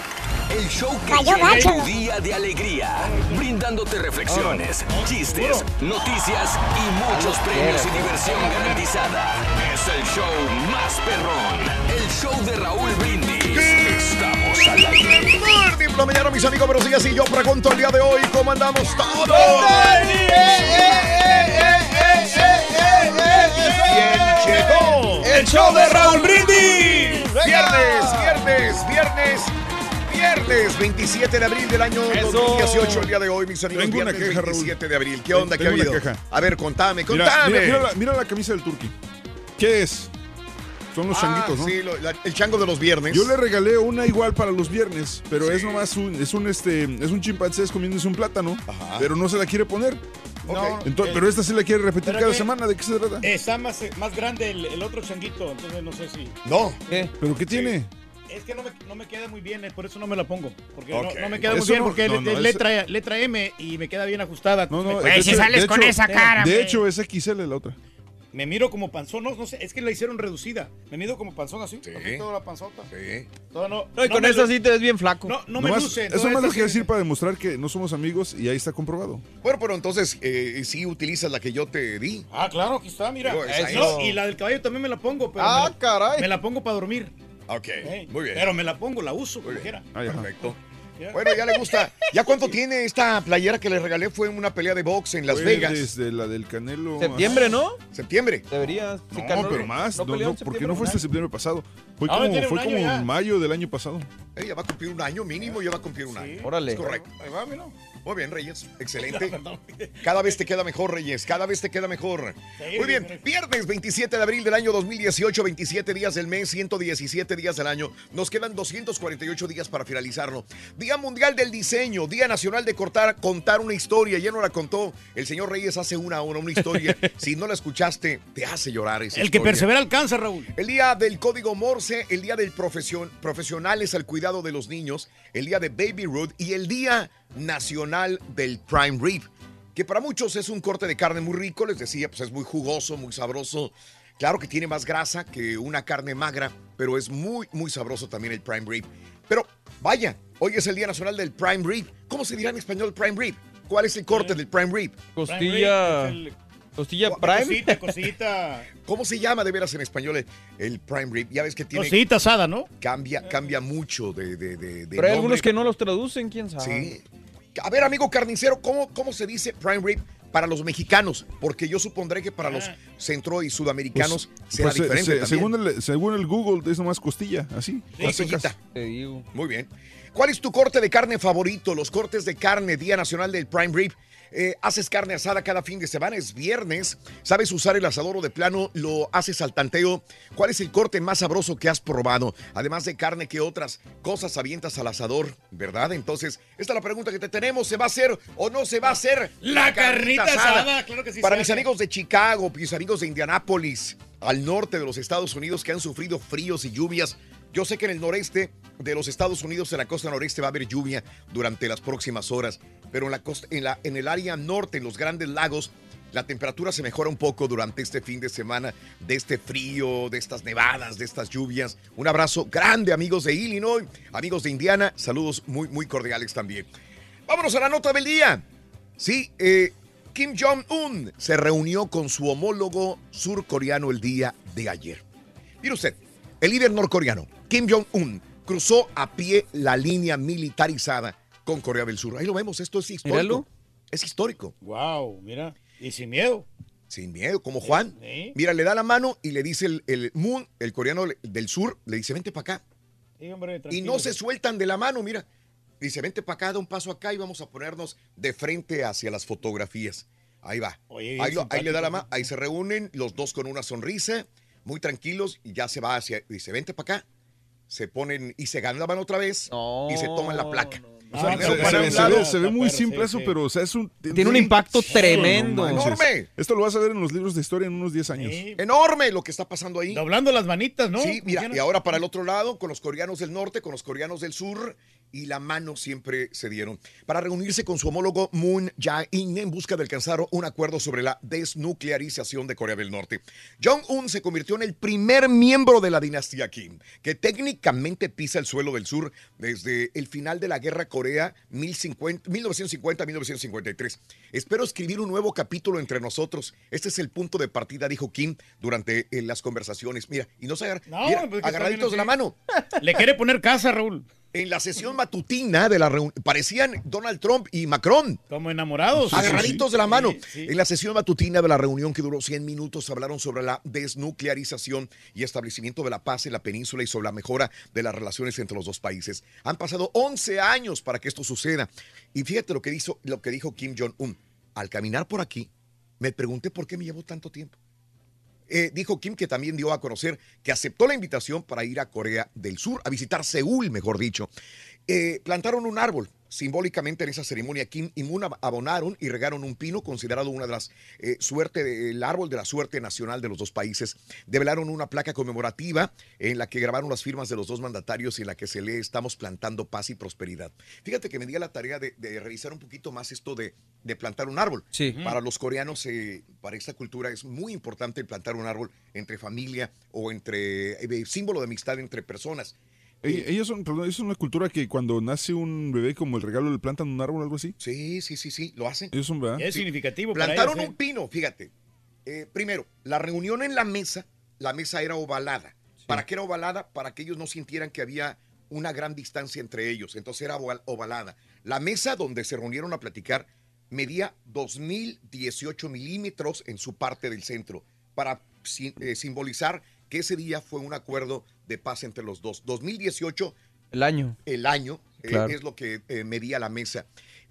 El show que Cayó llena gacho. tu día de alegría, brindándote reflexiones, chistes, noticias y muchos premios y diversión garantizada. Es el show más perrón, el show de Raúl Brindis. Estamos al aire. Mañana, mis amigos, pero sí, así yo pregunto el día de hoy, ¿cómo andamos todos? ¿Quién llegó? ¡El show de Raúl Brindis! Viernes, viernes, viernes, viernes 27 de abril del año Eso. 2018, el día de hoy, mis amigos. Tengo una viernes queja, Raúl. 27 de abril. ¿Qué onda? ¿Qué ha una habido? queja. A ver, contame, Mira, contame. mira, mira la, mira la camisa del Turqui. ¿Qué es? Son los Ah, changuitos, ¿no? Sí, lo- la- el chango de los viernes. Yo le regalé una igual para los viernes, pero es nomás un, es un este, es un chimpancé comiéndose un plátano, Ajá. pero no se la quiere poner. Ok. Entonces, pero esta sí la quiere repetir ¿Pero cada qué? semana. ¿De qué se trata? Está más, más grande el, el otro changuito, entonces no sé si... No. ¿Qué? ¿Pero qué tiene? Es que no me, no me queda muy bien, eh, por eso no me la pongo. Porque no, no me queda muy Eso bien, no- porque no, es no, es ese- letra, letra M y me queda bien ajustada. No, no. si hecho- sales con hecho- esa cara, De hecho, es XL la otra. me miro como panzón, no, no sé, es que la hicieron reducida. Me mido como panzón así, Sí. aquí toda la panzota. Sí. Toda no, No, y no con eso sí te ves bien flaco. No, no me luce. eso no más lo quiero decir para demostrar que no somos amigos y ahí está comprobado. Bueno, pero entonces, eh, sí utilizas la que yo te di. Ah, claro, aquí está, mira. Digo, esa No, es. y la del caballo también me la pongo, pero Ah, me, la, caray. me la pongo para dormir. Ok, eh, muy bien. Pero me la pongo, la uso, como bien. quiera. Ajá. Perfecto. Bueno, ya le gusta. ¿Ya cuánto tiene esta playera que le regalé? Fue en una pelea de box en Las Vegas. Desde la del Canelo. Septiembre, ¿no? Septiembre. Deberías. No, pero más. No, no, porque no fue este septiembre pasado. Fue Ah, como, fue como en mayo del año pasado. Ya va a cumplir un año mínimo, ya va a cumplir un año. Órale. Es correcto. Ahí va, mira. Muy bien, Reyes. Excelente. Cada vez te queda mejor, Reyes. Cada vez te queda mejor. Muy bien. Viernes 27 de abril del año 2018, 27 días del mes, 117 días del año. Nos quedan 248 días para finalizarlo. Día Mundial del Diseño, Día Nacional de cortar, contar una historia. Ya no la contó el señor Reyes hace una hora, una historia. si no la escuchaste, te hace llorar esa El que persevera alcanza, Raúl. El día del código Morse, el día del profesión, profesionales al cuidado de los niños, el día de Baby Ruth y el día nacional del prime rib, que para muchos es un corte de carne muy rico, les decía, pues es muy jugoso, muy sabroso. Claro que tiene más grasa que una carne magra, pero es muy, muy sabroso también el prime rib. Pero vaya, hoy es el día nacional del prime rib. ¿Cómo se dirá en español prime rib? ¿Cuál es el corte del prime rib? Costilla. Prime rib es Costilla Prime. Cosita, cosita. ¿Cómo se llama de veras en español el, el prime rib? Ya ves que tiene Cosita asada, ¿no? cambia, cambia mucho de, de, de, de Pero hay nombre. algunos que no los traducen, quién sabe. Sí. A ver, amigo carnicero, ¿cómo, cómo se dice prime rib para los mexicanos? Porque yo supondré que para los centro y sudamericanos será Pues, se- diferente se- también. según, el, según el Google, es nomás costilla, así. Sí. Te digo. Muy bien. ¿Cuál es tu corte de carne favorito? Los cortes de carne, Día Nacional del Prime Rib. Eh, haces carne asada cada fin de semana, es viernes. ¿Sabes usar el asador o de plano lo haces al tanteo? ¿Cuál es el corte más sabroso que has probado? Además de carne, ¿qué otras cosas avientas al asador? ¿Verdad? Entonces, esta es la pregunta que te tenemos. ¿Se va a hacer o no se va a hacer La carnita asada, claro que sí Para mis hace. amigos de Chicago, mis amigos de Indianápolis, al norte de los Estados Unidos que han sufrido fríos y lluvias. Yo sé que en el noreste de los Estados Unidos, en la costa noreste, va a haber lluvia durante las próximas horas, pero en, la costa, en, la, en el área norte, en los grandes lagos, la temperatura se mejora un poco durante este fin de semana, de este frío, de estas nevadas, de estas lluvias. Un abrazo grande, amigos de Illinois, amigos de Indiana, saludos muy, muy cordiales también. Vámonos a la nota del día. Sí, eh, Kim Jong-un se reunió con su homólogo surcoreano el día de ayer. Mire usted, el líder norcoreano, Kim Jong-un, cruzó a pie la línea militarizada con Corea del Sur. Ahí lo vemos, esto es histórico. Míralo. Es histórico. Wow, mira. Y sin miedo. Sin miedo, como Juan. Sí. Mira, le da la mano y le dice el, el Moon, el coreano del sur, le dice, vente para acá. Sí, hombre, Y no se sueltan de la mano, mira. Dice, vente para acá, da un paso acá y vamos a ponernos de frente hacia las fotografías. Ahí va. Oye, ahí, lo- ahí le da la mano, ahí se reúnen los dos con una sonrisa, muy tranquilos, y ya se va hacia, dice, vente para acá. Se ponen y se ganan la mano otra vez y se toman la placa. O sea, Ah, se, ve, un se lado- ve- se ve muy simple eso, pero o sea, es un... Tiene un impacto tremendo. ¡Enorme! Esto lo vas a ver en los libros de historia en unos 10 años. Enorme lo que está pasando ahí. Doblando las manitas, ¿no? Sí, mira, y ahora para el otro lado, con los coreanos del norte, con los coreanos del sur, y la mano siempre se dieron. Para reunirse con su homólogo Moon Jae-in en busca de alcanzar un acuerdo sobre la desnuclearización de Corea del Norte. Jong-un se convirtió en el primer miembro de la dinastía Kim, que técnicamente pisa el suelo del sur desde el final de la Guerra Corea 1950-1953. Espero escribir un nuevo capítulo entre nosotros. Este es el punto de partida, dijo Kim durante eh, las conversaciones. Mira, y no se agarra, No, mira, pues agarraditos de la mano. Le quiere poner casa, Raúl. En la sesión matutina de la reunión, parecían Donald Trump y Macron. Como enamorados. Agarraditos de la mano. Sí, sí. En la sesión matutina de la reunión que duró 100 minutos hablaron sobre la desnuclearización y establecimiento de la paz en la península y sobre la mejora de las relaciones entre los dos países. Han pasado 11 años para que esto suceda. Y fíjate lo que, hizo, lo que dijo Kim Jong-un. Al caminar por aquí, me pregunté por qué me llevó tanto tiempo. Eh, dijo Kim que también dio a conocer que aceptó la invitación para ir a Corea del Sur, a visitar Seúl, mejor dicho. Eh, plantaron un árbol. Simbólicamente en esa ceremonia, Kim y Moon ab- abonaron y regaron un pino, considerado una de las eh, suerte, de- el árbol de la suerte nacional de los dos países. Develaron una placa conmemorativa en la que grabaron las firmas de los dos mandatarios y en la que se lee Estamos plantando paz y prosperidad. Fíjate que me di a la tarea de, de revisar un poquito más esto de, de plantar un árbol. Sí. Para los coreanos, eh, para esta cultura, es muy importante plantar un árbol entre familia o entre eh, símbolo de amistad entre personas. Ell- Ellos son, perdón, ellos son una cultura que cuando nace un bebé como el regalo le plantan un árbol o algo así. Sí, sí, sí, sí, lo hacen. Ellos son, ¿verdad? Es significativo para Plantaron ellos, ¿eh? un pino, fíjate. Eh, primero, la reunión en la mesa, la mesa era ovalada. ¿Para qué era ovalada? Para que ellos no sintieran que había una gran distancia entre ellos. Entonces era oval- ovalada. La mesa donde se reunieron a platicar medía 2018 milímetros en su parte del centro para si- eh, simbolizar que ese día fue un acuerdo de paz entre los dos. 2018 El año. el año eh, es lo que eh, medía la mesa.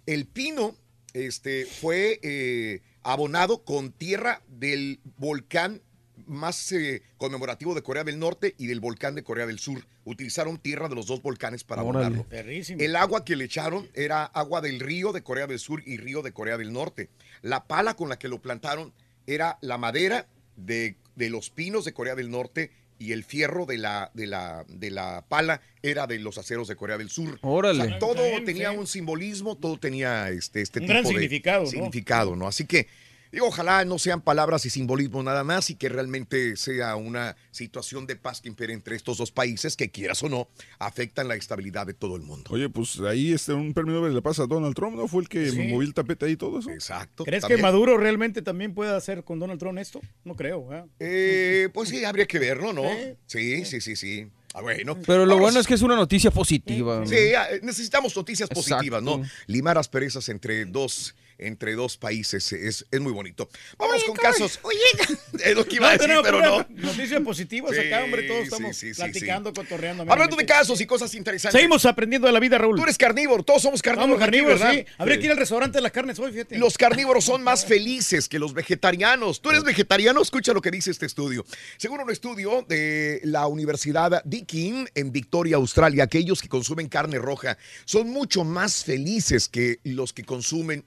El pino este, fue eh, abonado con tierra del volcán más eh, conmemorativo de Corea del Norte y del volcán de Corea del Sur. Utilizaron tierra de los dos volcanes para Órale. abonarlo. Perrísimo. El agua que le echaron era agua del río de Corea del Sur y río de Corea del Norte. La pala con la que lo plantaron era la madera de, de los pinos de Corea del Norte y el fierro de la, de, la, de la pala era de los aceros de Corea del Sur. Órale. O sea, todo tenía sí. un simbolismo, todo tenía este, este Un tipo gran de significado, ¿no? significado, ¿no? Así que digo, ojalá no sean palabras y simbolismo nada más y que realmente sea una situación de paz que impere entre estos dos países que quieras o no afectan la estabilidad de todo el mundo. Oye, pues ahí este, un premio Nobel le pasa a Donald Trump, ¿no? Fue el que Sí. movió el tapete ahí y todo eso. Exacto. ¿Crees también. que Maduro realmente también pueda hacer con Donald Trump esto? No creo, ¿eh? Eh, pues sí, habría que verlo, ¿no? Sí, sí, sí, sí. Ah, bueno. Pero lo Vamos. bueno es que es una noticia positiva. Sí, ah, necesitamos noticias Exacto. positivas, ¿no? Limar asperezas entre dos, entre dos países es, es muy bonito. Vamos con casos. Oye, Es lo que iba a decir, tenemos pero no. Noticias positivas acá, hombre, todos estamos sí, sí, sí, platicando, cotorreando. Hablando de casos y cosas interesantes. Seguimos aprendiendo de la vida, Raúl. Tú eres carnívoro, todos somos carnívoros. Somos carnívoros, aquí, sí. ¿verdad? Habría Sí. que ir al restaurante de las carnes hoy, fíjate. Los carnívoros son más felices que los vegetarianos. ¿Tú eres vegetariano? Escucha lo que dice este estudio. Según un estudio de la Universidad Deakin en Victoria, Australia, aquellos que consumen carne roja son mucho más felices que los que consumen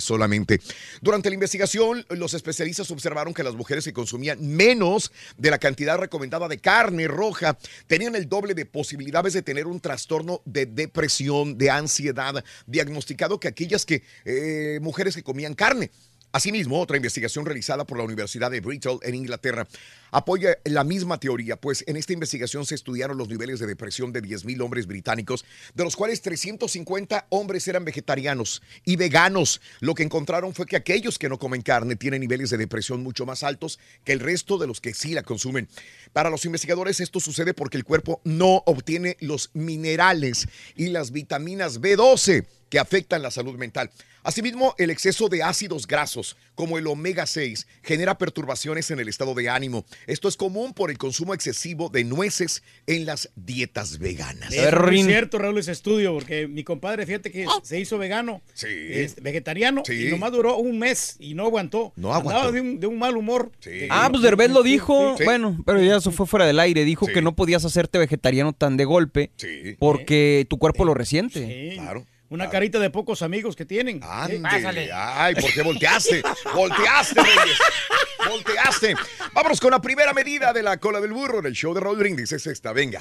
solamente. Durante la investigación, los especialistas observaron que las mujeres que consumían menos de la cantidad recomendada de carne roja tenían el doble de posibilidades de tener un trastorno de depresión, de ansiedad, diagnosticado que aquellas que eh, mujeres que comían carne. Asimismo, otra investigación realizada por la Universidad de Bristol en Inglaterra apoya la misma teoría, pues en esta investigación se estudiaron los niveles de depresión de 10.000 hombres británicos, de los cuales 350 hombres eran vegetarianos y veganos. Lo que encontraron fue que aquellos que no comen carne tienen niveles de depresión mucho más altos que el resto de los que sí la consumen. Para los investigadores esto sucede porque el cuerpo no obtiene los minerales y las vitaminas B12 que afectan la salud mental. Asimismo, el exceso de ácidos grasos, como el omega 6, genera perturbaciones en el estado de ánimo. Esto es común por el consumo excesivo de nueces en las dietas veganas. Es muy cierto, Raúl, ese estudio, porque mi compadre, fíjate que se hizo vegano, es vegetariano, Sí. y nomás duró un mes y no aguantó. No Andaba aguantó. de un, de un mal humor. Ah, pues Derbez lo dijo. Sí. Bueno, pero ya eso fue fuera del aire. Dijo que no podías hacerte vegetariano tan de golpe porque tu cuerpo lo resiente. Sí. Una carita de pocos amigos que tienen. Ándele. Ay, ¿por qué volteaste? volteaste, Reyes. Volteaste. Vámonos con la primera medida de la cola del burro en el show de Raúl Brindis. Es esta, venga.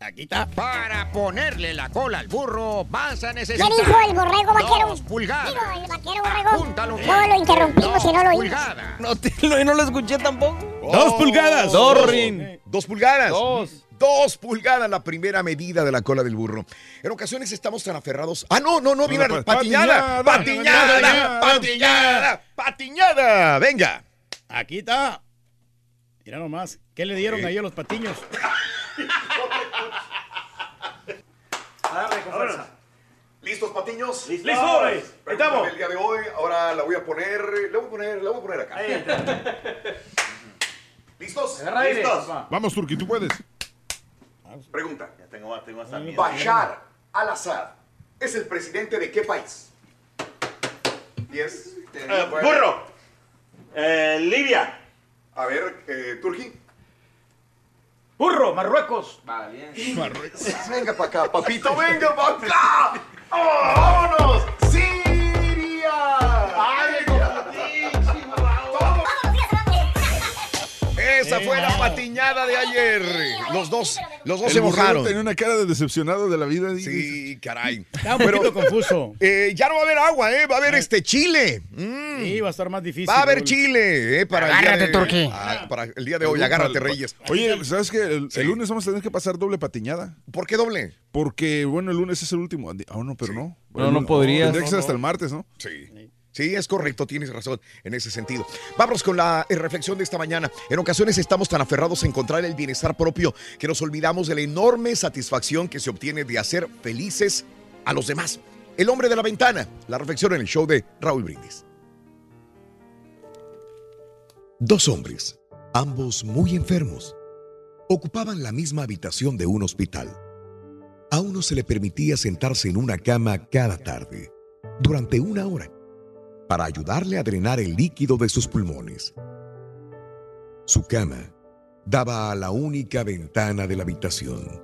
Aquí está. Para ponerle la cola al burro vas a ¿Qué necesitar dijo el borrego vaquero? dos pulgadas. Digo, el vaquero borrego. No lo interrumpimos y no lo oímos. Pulgadas. No, te- no, no lo escuché tampoco. Dos pulgadas. Dos, Dos. Rin. Dos pulgadas. Dos. Dos pulgadas la primera medida de la cola del burro. En ocasiones estamos tan aferrados. Ah, no, no, no, mira, No, patiñada, patiñada, patiñada, patiñada, patiñada. Venga. Aquí está. Mira nomás. ¿Qué le dieron ahí a los patiños? ¿Listos, patiños? Listos. Listos. Estamos. El día de hoy, ahora la voy a poner, la voy a poner, la voy a poner acá. ¿Listos? ¿Listos? Vamos, Turki, tú puedes. Pregunta. Ya tengo más, tengo más también. Bashar al-Assad es el presidente de qué país? Diez. Eh, burro. Eh, Libia. A ver, eh, Turki. Burro, Marruecos. Venga para acá, papito, venga para acá. ¡Oh, ¡Vámonos! ¡Siria! Esa fue la patiñada de ayer. Los dos, los dos El se mojaron. Tenía una cara de decepcionado de la vida. Sí, caray. Está un poquito confuso. Eh, ya no va a haber agua, ¿eh? Va a haber este chile. Mm. Sí, va a estar más difícil. Va a haber Raúl. chile, ¿eh? Para el día Agárrate, de- Turqui. Ah, para el día de hoy, agárrate, Reyes. Oye, ¿sabes qué? El, el lunes vamos a tener que pasar doble patiñada. ¿Por qué doble? Porque, bueno, el lunes es el último. Ah, no, pero no. No, no podrías. Tendría que ser hasta el martes, ¿no? Sí. Sí, es correcto, tienes razón en ese sentido. Vamos con la eh, reflexión de esta mañana. En ocasiones estamos tan aferrados a encontrar el bienestar propio que nos olvidamos de la enorme satisfacción que se obtiene de hacer felices a los demás. El hombre de la ventana, la reflexión en el show de Raúl Brindis. Dos hombres, ambos muy enfermos, ocupaban la misma habitación de un hospital. A uno se le permitía sentarse en una cama cada tarde, durante una hora, para ayudarle a drenar el líquido de sus pulmones. Su cama daba a la única ventana de la habitación.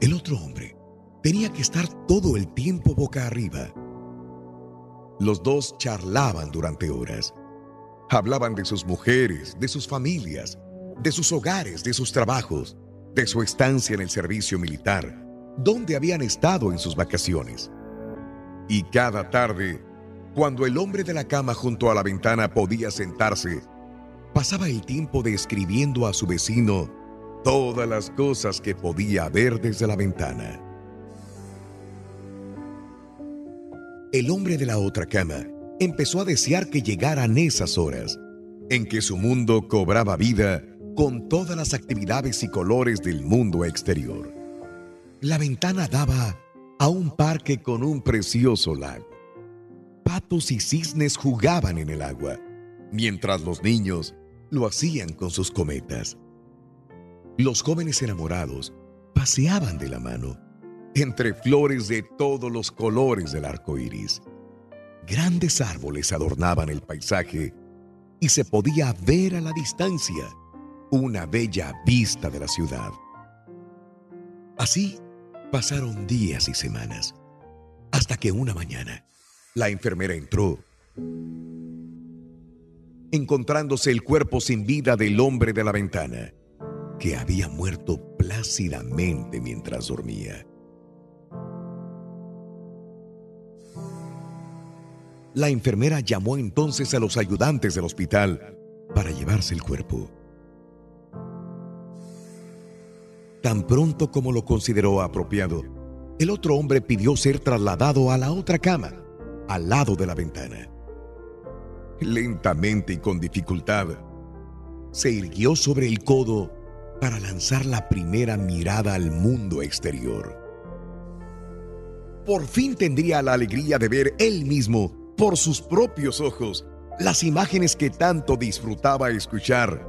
El otro hombre tenía que estar todo el tiempo boca arriba. Los dos charlaban durante horas. Hablaban de sus mujeres, de sus familias, de sus hogares, de sus trabajos, de su estancia en el servicio militar, donde habían estado en sus vacaciones. Y cada tarde, cuando el hombre de la cama junto a la ventana podía sentarse, pasaba el tiempo describiendo a su vecino todas las cosas que podía ver desde la ventana. El hombre de la otra cama empezó a desear que llegaran esas horas en que su mundo cobraba vida con todas las actividades y colores del mundo exterior. La ventana daba a un parque con un precioso lago. Patos y cisnes jugaban en el agua, mientras los niños lo hacían con sus cometas. Los jóvenes enamorados paseaban de la mano entre flores de todos los colores del arco iris. Grandes árboles adornaban el paisaje y se podía ver a la distancia una bella vista de la ciudad. Así pasaron días y semanas, hasta que una mañana la enfermera entró, encontrándose el cuerpo sin vida del hombre de la ventana, que había muerto plácidamente mientras dormía. La enfermera llamó entonces a los ayudantes del hospital para llevarse el cuerpo. Tan pronto como lo consideró apropiado, el otro hombre pidió ser trasladado a la otra cama, al lado de la ventana. Lentamente y con dificultad, se irguió sobre el codo para lanzar la primera mirada al mundo exterior. por fin tendría la alegría de ver él mismo, por sus propios ojos, las imágenes que tanto disfrutaba escuchar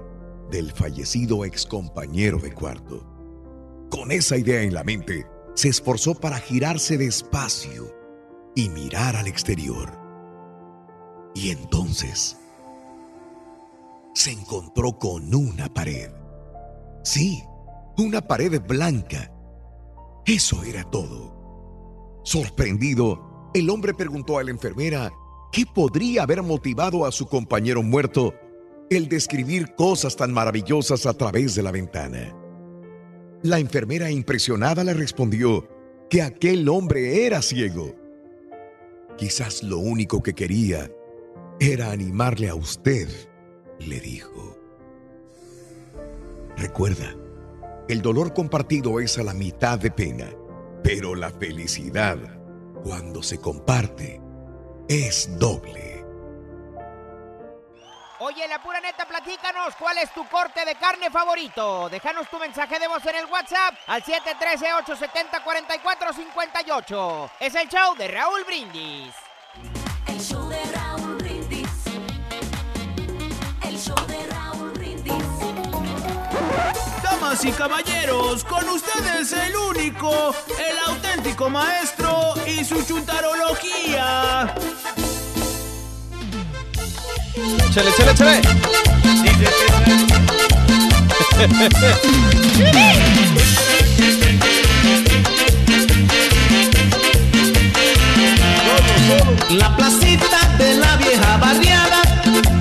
del fallecido excompañero de cuarto. Con esa idea en la mente, se esforzó para girarse despacio y mirar al exterior. Y entonces se encontró con una pared. Sí, una pared blanca. Eso era todo. Sorprendido, el hombre preguntó a la enfermera qué podría haber motivado a su compañero muerto el describir cosas tan maravillosas a través de la ventana. La enfermera impresionada le respondió que aquel hombre era ciego. Quizás lo único que quería era animarle a usted, le dijo. Recuerda, el dolor compartido es a la mitad de pena, pero la felicidad, cuando se comparte, es doble. Oye, la pura neta, platícanos cuál es tu corte de carne favorito. Déjanos tu mensaje de voz en el WhatsApp al 713-870-4458. Es el show de Raúl Brindis. El show de Raúl Brindis. El show de Raúl Brindis. Damas y caballeros, con ustedes el único, el auténtico maestro y su chuntarología. Chale, chale, chale. La placita de la vieja barriada,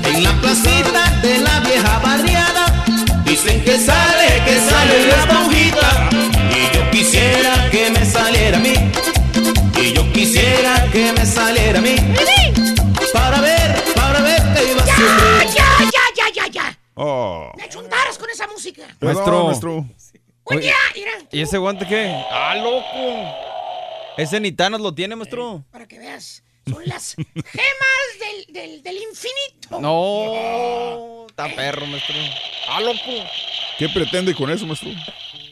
en la placita de la vieja barriada, dicen que sale, que sale la esponjita, y yo quisiera que me saliera a mí, y yo quisiera que me saliera a mí, ya, ya! Oh. Me chuntaras con esa música. Maestro. maestro. Oye, Oye, mira, ¿Y ese guante qué? ¡Ah, loco! Ese ni Thanos lo tiene, maestro. para que veas, son las gemas del, del, del infinito. No, está perro, maestro. ¡Ah, loco! ¿Qué pretende con eso, maestro?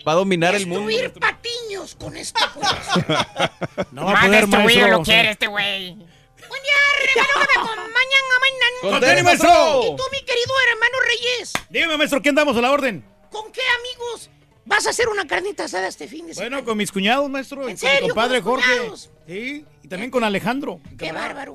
Va a dominar el mundo. Destruir patiños con esto, pues. No va a poder, maestro. este güey. Buen día, hermano, mañana. ¡Con tenis, maestro! Y tú, mi querido hermano Reyes, Dígame, maestro, ¿qué andamos a la orden? ¿con qué amigos vas a hacer una carnita asada este fin de semana? Bueno, con mis cuñados, maestro. ¿En con mi serio? compadre ¿Con los Jorge. cuñados? Sí, y también con Alejandro. Qué bárbaro.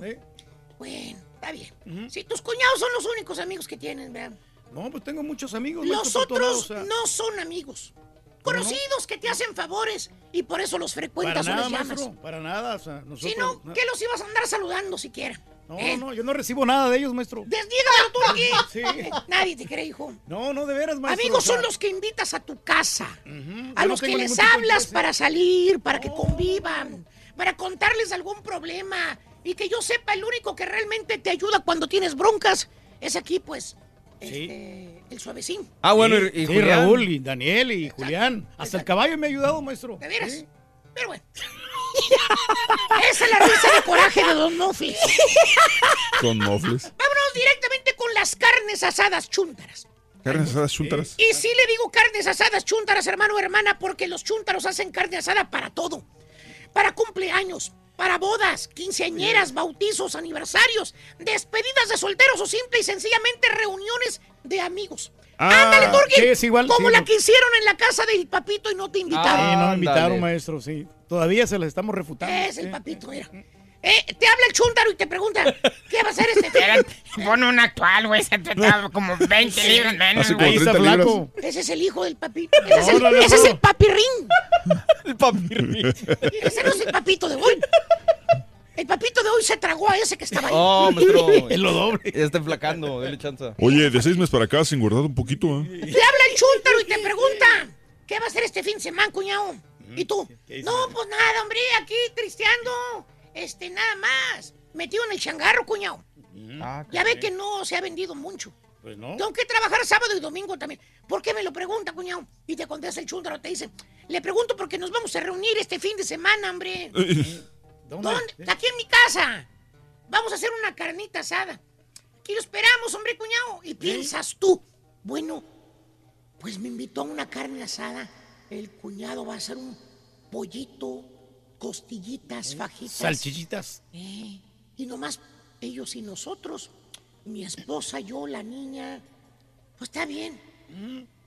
Bueno, está bien. Si tus cuñados son los únicos amigos que tienes, ¿verdad? No, pues tengo muchos amigos. Los maestro, otros lados, o sea. no son amigos. Conocidos que te hacen favores y por eso los Para frecuentas o nada, les llamas. maestro, para nada. O sea, nosotros, Si no, ¿qué los ibas a andar saludando siquiera? No, ¿Eh? no, yo no recibo nada de ellos, maestro. Desdígamelo tú aquí. Sí. Nadie te cree, hijo. No, no, de veras, maestro. Amigos o sea, son los que invitas a tu casa. A yo no los que les hablas interés. para salir, para que convivan, para contarles algún problema. Y que yo sepa, el único que realmente te ayuda cuando tienes broncas es aquí, pues, este, el suavecín. Ah, bueno, sí, y, y sí, Julián. Raúl y Daniel y Julián. Hasta el caballo me ha ayudado, maestro. ¿De veras? Sí. Pero bueno. Esa es la risa de coraje de Don Mofles. Con mofles. Vámonos directamente con las carnes asadas chúntaras. Carnes asadas chuntaras. Y sí le digo carnes asadas chúntaras, hermano o hermana, porque los chúntaros hacen carne asada para todo. Para cumpleaños, para bodas, quinceañeras, bautizos, aniversarios, despedidas de solteros o simple y sencillamente reuniones de amigos. Ah, Ándale, Turki. sí, es igual, Como sí, la no. que hicieron en la casa del papito y no te invitaron. Sí, no me invitaron, maestro, sí. Todavía se las estamos refutando. Es el papito, mira. Eh, te habla el chúntaro y te pregunta, ¿qué va a hacer este Pon un actual, güey. Se trataba como 20 libras menos. Así como Ahí está 30 libras. flaco. Ese es el hijo del papito. Ese, es, el, No, no, ese es el papirrín. El papirri. Ese no es el papito de hoy. El papito de hoy se tragó a ese que estaba ahí. Oh, maestro. Es lo doble. Ya está enflacando, dale chanza. Oye, de seis meses para acá has engordado un poquito, ¿eh? Te habla el chúntaro y te pregunta, ¿qué va a hacer este fin de semana, cuñado? ¿Y tú? No, pues nada, hombre, aquí tristeando. Este, nada más. Metido en el changarro, cuñado. Ah, Ya ve que no se ha vendido mucho. Pues no. Tengo que trabajar sábado y domingo también. ¿Por qué me lo pregunta, cuñado? Y te contesta el chúntaro, te dice, le pregunto porque nos vamos a reunir este fin de semana, hombre. ¿Dónde? ¿Dónde? Aquí en mi casa. Vamos a hacer una carnita asada. Aquí lo esperamos, hombre, cuñado. Y piensas tú, bueno, pues me invitó a una carne asada. El cuñado va a hacer un pollito costillitas, fajitas. Salchichitas. Eh, y nomás ellos y nosotros, mi esposa, yo, la niña. Pues está bien.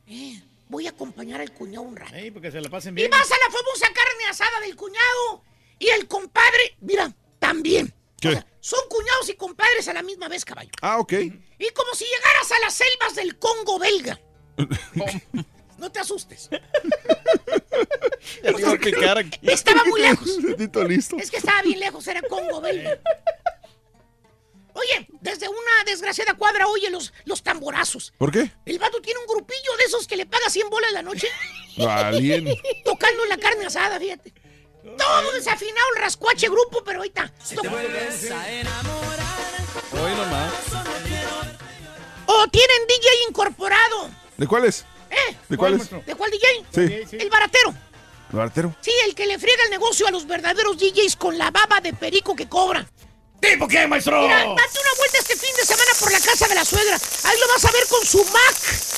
Eh, voy a acompañar al cuñado un rato. Sí, porque se la pasen Y bien. vas a la famosa carne asada del cuñado. Y el compadre, mira, también. ¿Qué? Son cuñados y compadres a la misma vez, caballo. Ah, ok. Y como si llegaras a las selvas del Congo belga. No te asustes. Estaba muy lejos. Tito listo. Es que estaba bien lejos, era Congo belga. Oye, desde una desgraciada cuadra oye los, los tamborazos. ¿Por qué? El vato tiene un grupillo de esos que le paga 100 bolas la noche. Valien. Tocando la carne asada, fíjate. Todo desafinado el rascuache grupo, pero ahorita. Hoy nomás. O tienen DJ incorporado. ¿De cuáles? ¿Eh? ¿De cuáles? ¿De cuál DJ? Sí. El baratero. ¿El bartero? Sí, el que le friega el negocio a los verdaderos DJs con la baba de perico que cobra. ¿Tipo qué, maestro? Mira, date una vuelta este fin de semana por la casa de la suegra. Ahí lo vas a ver con su Mac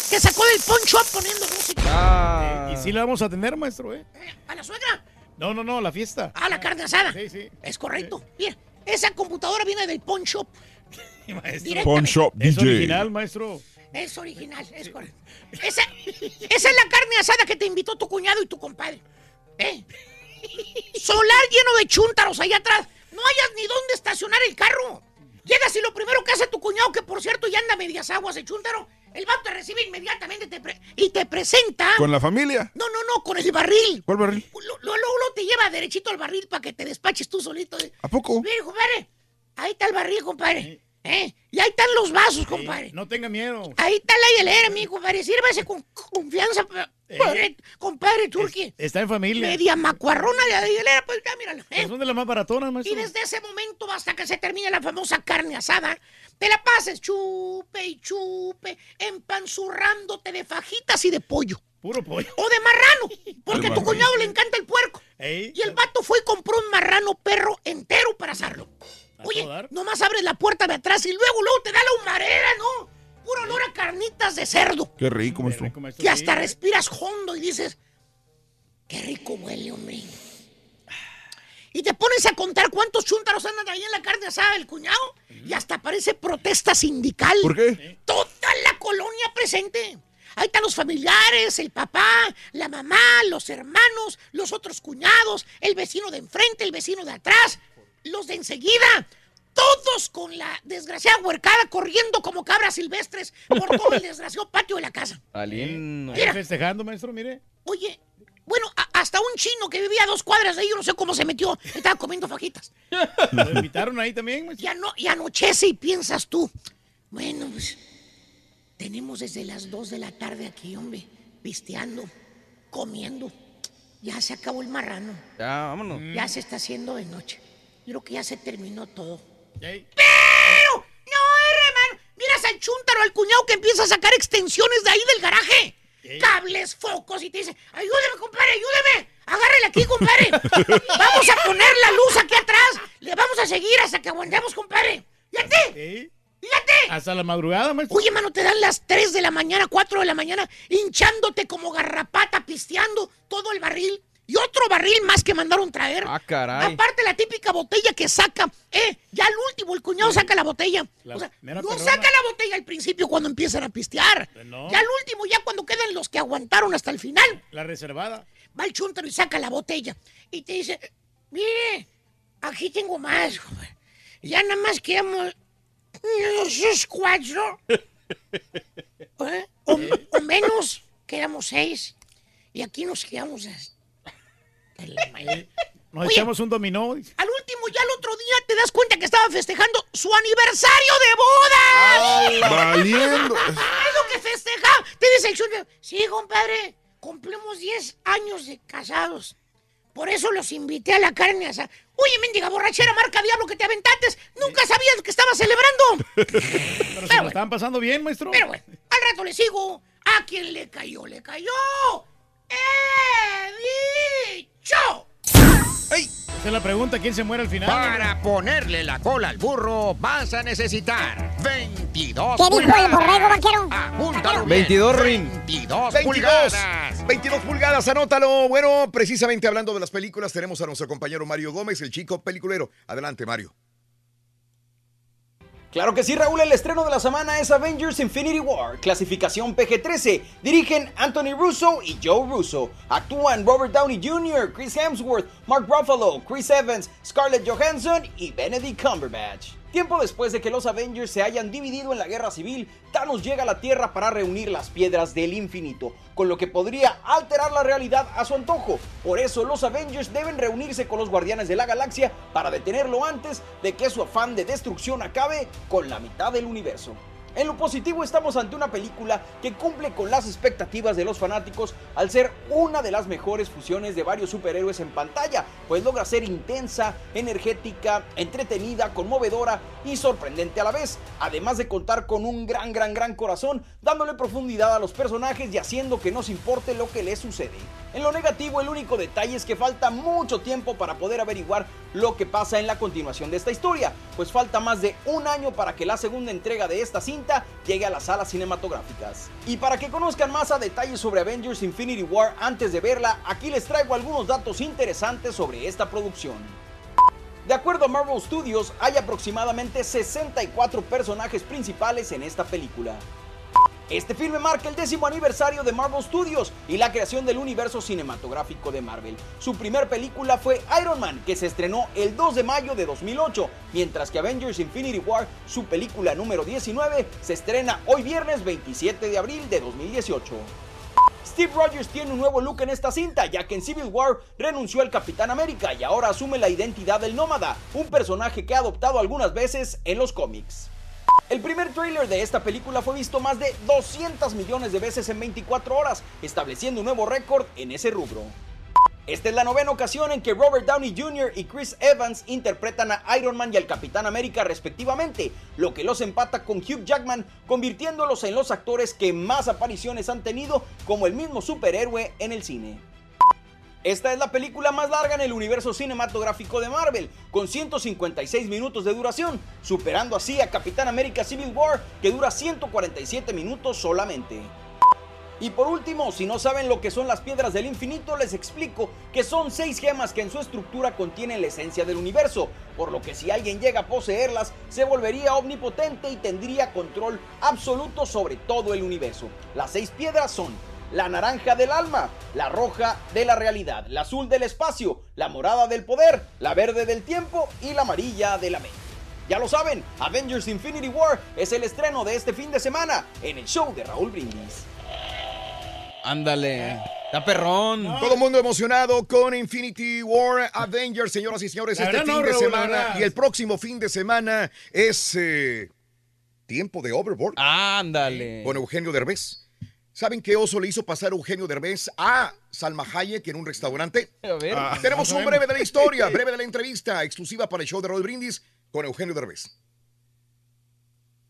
que sacó del poncho poniendo música. ¿Y si la vamos a tener, maestro, eh? ¿A la suegra? No, no, no, la fiesta. Ah, la carne asada. Sí, sí. Es correcto. Mira, esa computadora viene del pawn shop. Directamente. Pawn Shop Es DJ. original, maestro. Es original, es correcto. Esa, esa es la carne asada que te invitó tu cuñado y tu compadre. ¿Eh? Solar lleno de chúntaros allá atrás. No hayas ni dónde estacionar el carro. Llegas y lo primero que hace tu cuñado, que por cierto ya anda a medias aguas de chúntaro, el vato te recibe inmediatamente te y te presenta. ¿Con la familia? No, no, no, con el barril. ¿Cuál barril? Luego lo, lo te lleva derechito al barril para que te despaches tú solito. ¿A poco? Mire, compadre, ahí está el barril, compadre. ¿Eh? Y ahí están los vasos, compadre. No tenga miedo. Ahí está la hielera, mi compadre. Sírvase con confianza, pa- compadre, Turqui. Está en familia. Media macuarrona la hielera, pues ya, mírala. ¿eh? Pues son de las más baratonas, Y maestro. desde ese momento hasta que se termine la famosa carne asada, te la pases chupe y chupe, empanzurrándote de fajitas y de pollo. Puro pollo. O de marrano, porque a tu cuñado le encanta el puerco. Y el vato fue y compró un marrano perro entero para asarlo. Oye, todo dar. nomás abres la puerta de atrás y luego, luego te da la humarera, ¿no? Puro olor a carnitas de cerdo. Qué rico, maestro. Que hasta respiras hondo y dices, qué rico huele, hombre. Y te pones a contar cuántos chúntaros andan ahí en la carne asada del cuñado y hasta parece protesta sindical. ¿Por qué? Toda la colonia presente. Ahí están los familiares, el papá, la mamá, los hermanos, los otros cuñados, el vecino de enfrente, el vecino de atrás, los de enseguida. Todos con la desgraciada huercada corriendo como cabras silvestres por todo el desgraciado patio de la casa. Ahí festejando, maestro, mire. Oye, bueno, hasta un chino que vivía a dos cuadras de ahí, yo no sé cómo se metió, estaba comiendo fajitas. Lo invitaron ahí también, maestro. Ya no, y anochece y piensas tú, bueno, pues tenemos desde las 2 de la tarde aquí, hombre, pisteando, comiendo. Ya se acabó el marrano, Ya, vámonos. ya se está haciendo de noche. Yo creo que ya se terminó todo. ¡Pero! ¡No, hermano! Miras al chúntaro, al cuñado que empieza a sacar extensiones de ahí del garaje. Cables, focos, y te dice, ayúdeme, compadre, ayúdeme. Agárrele aquí, compadre. vamos a poner la luz aquí atrás. Le vamos a seguir hasta que aguantemos, compadre. ¡Fíjate! Ey. ¡Fíjate! Hasta la madrugada, maestro. Oye, mano, te dan las 3 de la mañana, 4 de la mañana, hinchándote como garrapata, pisteando todo el barril. Y otro barril más que mandaron traer. Ah, caray. Aparte la típica botella que saca, eh, ya al último el cuñado saca la botella. La o sea, mera no perrona. saca la botella al principio cuando empiezan a pistear. no. Ya al último, ya cuando quedan los que aguantaron hasta el final, La reservada. va el chúntaro y saca la botella. Y te dice, mire, aquí tengo más. Ya nada más quedamos esos cuatro. ¿Eh? O, o menos, quedamos seis. Y aquí nos quedamos hasta. Nos Oye. echamos un dominó. Al último, ya el otro día te das cuenta que estaba festejando su aniversario de boda. Valiendo. Es lo que festeja. Te dice el chulo. Sí, compadre, cumplimos 10 años de casados. Por eso los invité a la carne asada. Oye, mendiga borrachera, marca diablo que te aventates. Nunca sabías que estaba celebrando. Pero se lo estaban pasando bien, maestro. Pero bueno, al rato le sigo. A quien le cayó, le cayó. ¡He dicho! Esa es la pregunta, ¿quién se muere al final? Para ponerle la cola al burro vas a necesitar 20 22 ¿Qué dijo el borrego vaquero? 22 rin. 22 22, pulgadas. 22 pulgadas, anótalo. Bueno, precisamente hablando de las películas, tenemos a nuestro compañero Mario Gómez, el chico peliculero. Adelante, Mario. Claro que sí, Raúl, el estreno de la semana es Avengers Infinity War, clasificación PG-13. Dirigen Anthony Russo y Joe Russo. Actúan Robert Downey Jr., Chris Hemsworth, Mark Ruffalo, Chris Evans, Scarlett Johansson y Benedict Cumberbatch. Tiempo después de que los Avengers se hayan dividido en la guerra civil, Thanos llega a la Tierra para reunir las piedras del infinito, con lo que podría alterar la realidad a su antojo. Por eso los Avengers deben reunirse con los Guardianes de la Galaxia para detenerlo antes de que su afán de destrucción acabe con la mitad del universo. En lo positivo estamos ante una película que cumple con las expectativas de los fanáticos al ser una de las mejores fusiones de varios superhéroes en pantalla, pues logra ser intensa, energética, entretenida, conmovedora y sorprendente a la vez, además de contar con un gran, gran, gran corazón, dándole profundidad a los personajes y haciendo que nos importe lo que les sucede. En lo negativo, el único detalle es que falta mucho tiempo para poder averiguar lo que pasa en la continuación de esta historia, pues falta más de un año para que la segunda entrega de esta cinta llegue a las salas cinematográficas. Y para que conozcan más a detalle sobre Avengers Infinity War antes de verla, aquí les traigo algunos datos interesantes sobre esta producción. De acuerdo a Marvel Studios, hay aproximadamente 64 personajes principales en esta película. Este filme marca el décimo aniversario de Marvel Studios y la creación del universo cinematográfico de Marvel. Su primer película fue Iron Man, que se estrenó el 2 de mayo de 2008, mientras que Avengers Infinity War, su película número 19, se estrena hoy viernes 27 de abril de 2018. Steve Rogers tiene un nuevo look en esta cinta, ya que en Civil War renunció al Capitán América y ahora asume la identidad del Nómada, un personaje que ha adoptado algunas veces en los cómics. El primer tráiler de esta película fue visto más de 200 millones de veces en 24 horas, estableciendo un nuevo récord en ese rubro. Esta es la novena ocasión en que Robert Downey Jr. y Chris Evans interpretan a Iron Man y al Capitán América respectivamente, lo que los empata con Hugh Jackman, convirtiéndolos en los actores que más apariciones han tenido como el mismo superhéroe en el cine. Esta es la película más larga en el universo cinematográfico de Marvel, con 156 minutos de duración, superando así a Capitán América Civil War, que dura 147 minutos solamente. Y por último, si no saben lo que son las piedras del infinito, les explico que son seis gemas que en su estructura contienen la esencia del universo, por lo que si alguien llega a poseerlas, se volvería omnipotente y tendría control absoluto sobre todo el universo. Las seis piedras son la naranja del alma, la roja de la realidad, la azul del espacio, la morada del poder, la verde del tiempo y la amarilla de la mente. Ya lo saben, Avengers Infinity War es el estreno de este fin de semana en el show de Raúl Brindis. Ándale. Está perrón. Todo el mundo emocionado con Infinity War Avengers, señoras y señores, La este fin no, de Raúl, semana. Y el próximo fin de semana es eh, tiempo de Overboard. Ándale. Con Eugenio Derbez. ¿Saben qué oso le hizo pasar Eugenio Derbez a Salma Hayek en un restaurante? A ver. Ah, Tenemos no un breve de la historia, breve de la entrevista, exclusiva para el show de Raúl Brindis con Eugenio Derbez.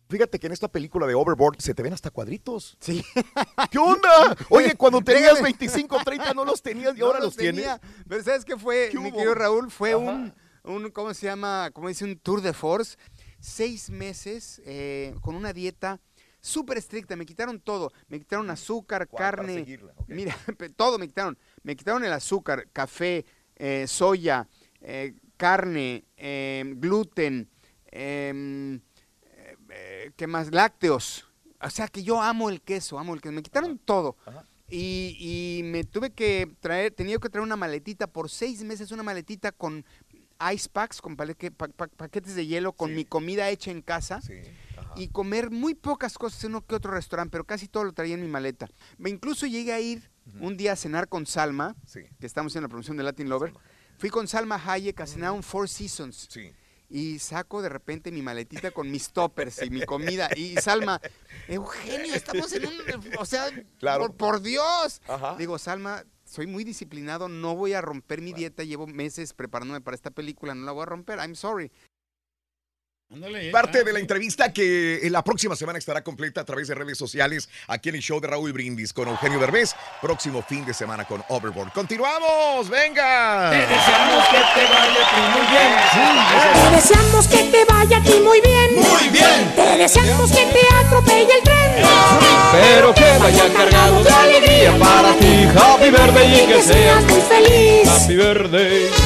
Fíjate que en esta película de Overboard se te ven hasta cuadritos. Sí. ¿Qué onda? Oye, cuando tenías Déjame. 25, 30 no los tenías y No ahora los los tienes. tenía. Pero ¿sabes qué fue, ¿Qué mi querido Raúl? Fue Ajá. un, un, ¿cómo se llama? ¿Cómo dice? Un tour de force. Seis meses eh, con una dieta súper estricta. Me quitaron todo. Me quitaron azúcar, carne. seguirla. Mira, todo me quitaron. Me quitaron el azúcar, café, eh, soya, eh, carne, eh, gluten, em, eh, ¿qué más? Lácteos. O sea que yo amo el queso, amo el queso. Me quitaron todo. Y, y me tuve que traer, tenía que traer una maletita por seis meses, una maletita con ice packs, con paquetes de hielo, con mi comida hecha en casa. Y comer muy pocas cosas en uno que otro restaurante, pero casi todo lo traía en mi maleta. Me incluso llegué a ir un día a cenar con Salma, que estamos en la promoción de Latin Lover. Fui con Salma Hayek a cenar un Four Seasons. Y saco de repente mi maletita con mis toppers y mi comida. Y Salma, Eugenio, estamos en un. O sea, Claro. por, por Dios. Ajá. Digo, Salma, soy muy disciplinado, no voy a romper mi dieta. Llevo meses preparándome para esta película, no la voy a romper. I'm sorry. Parte de la entrevista que en la próxima semana estará completa a través de redes sociales aquí en el show de Raúl Brindis con Eugenio Derbez. Próximo fin de semana con Overboard. ¡Continuamos! ¡Venga! Te deseamos que te vaya a ti muy bien. Te deseamos que te vaya a ti muy bien. Muy bien. Te deseamos que te atropelle el tren. Pero que vaya cargado de alegría para ti. Happy birthday y que seas muy feliz. Happy birthday.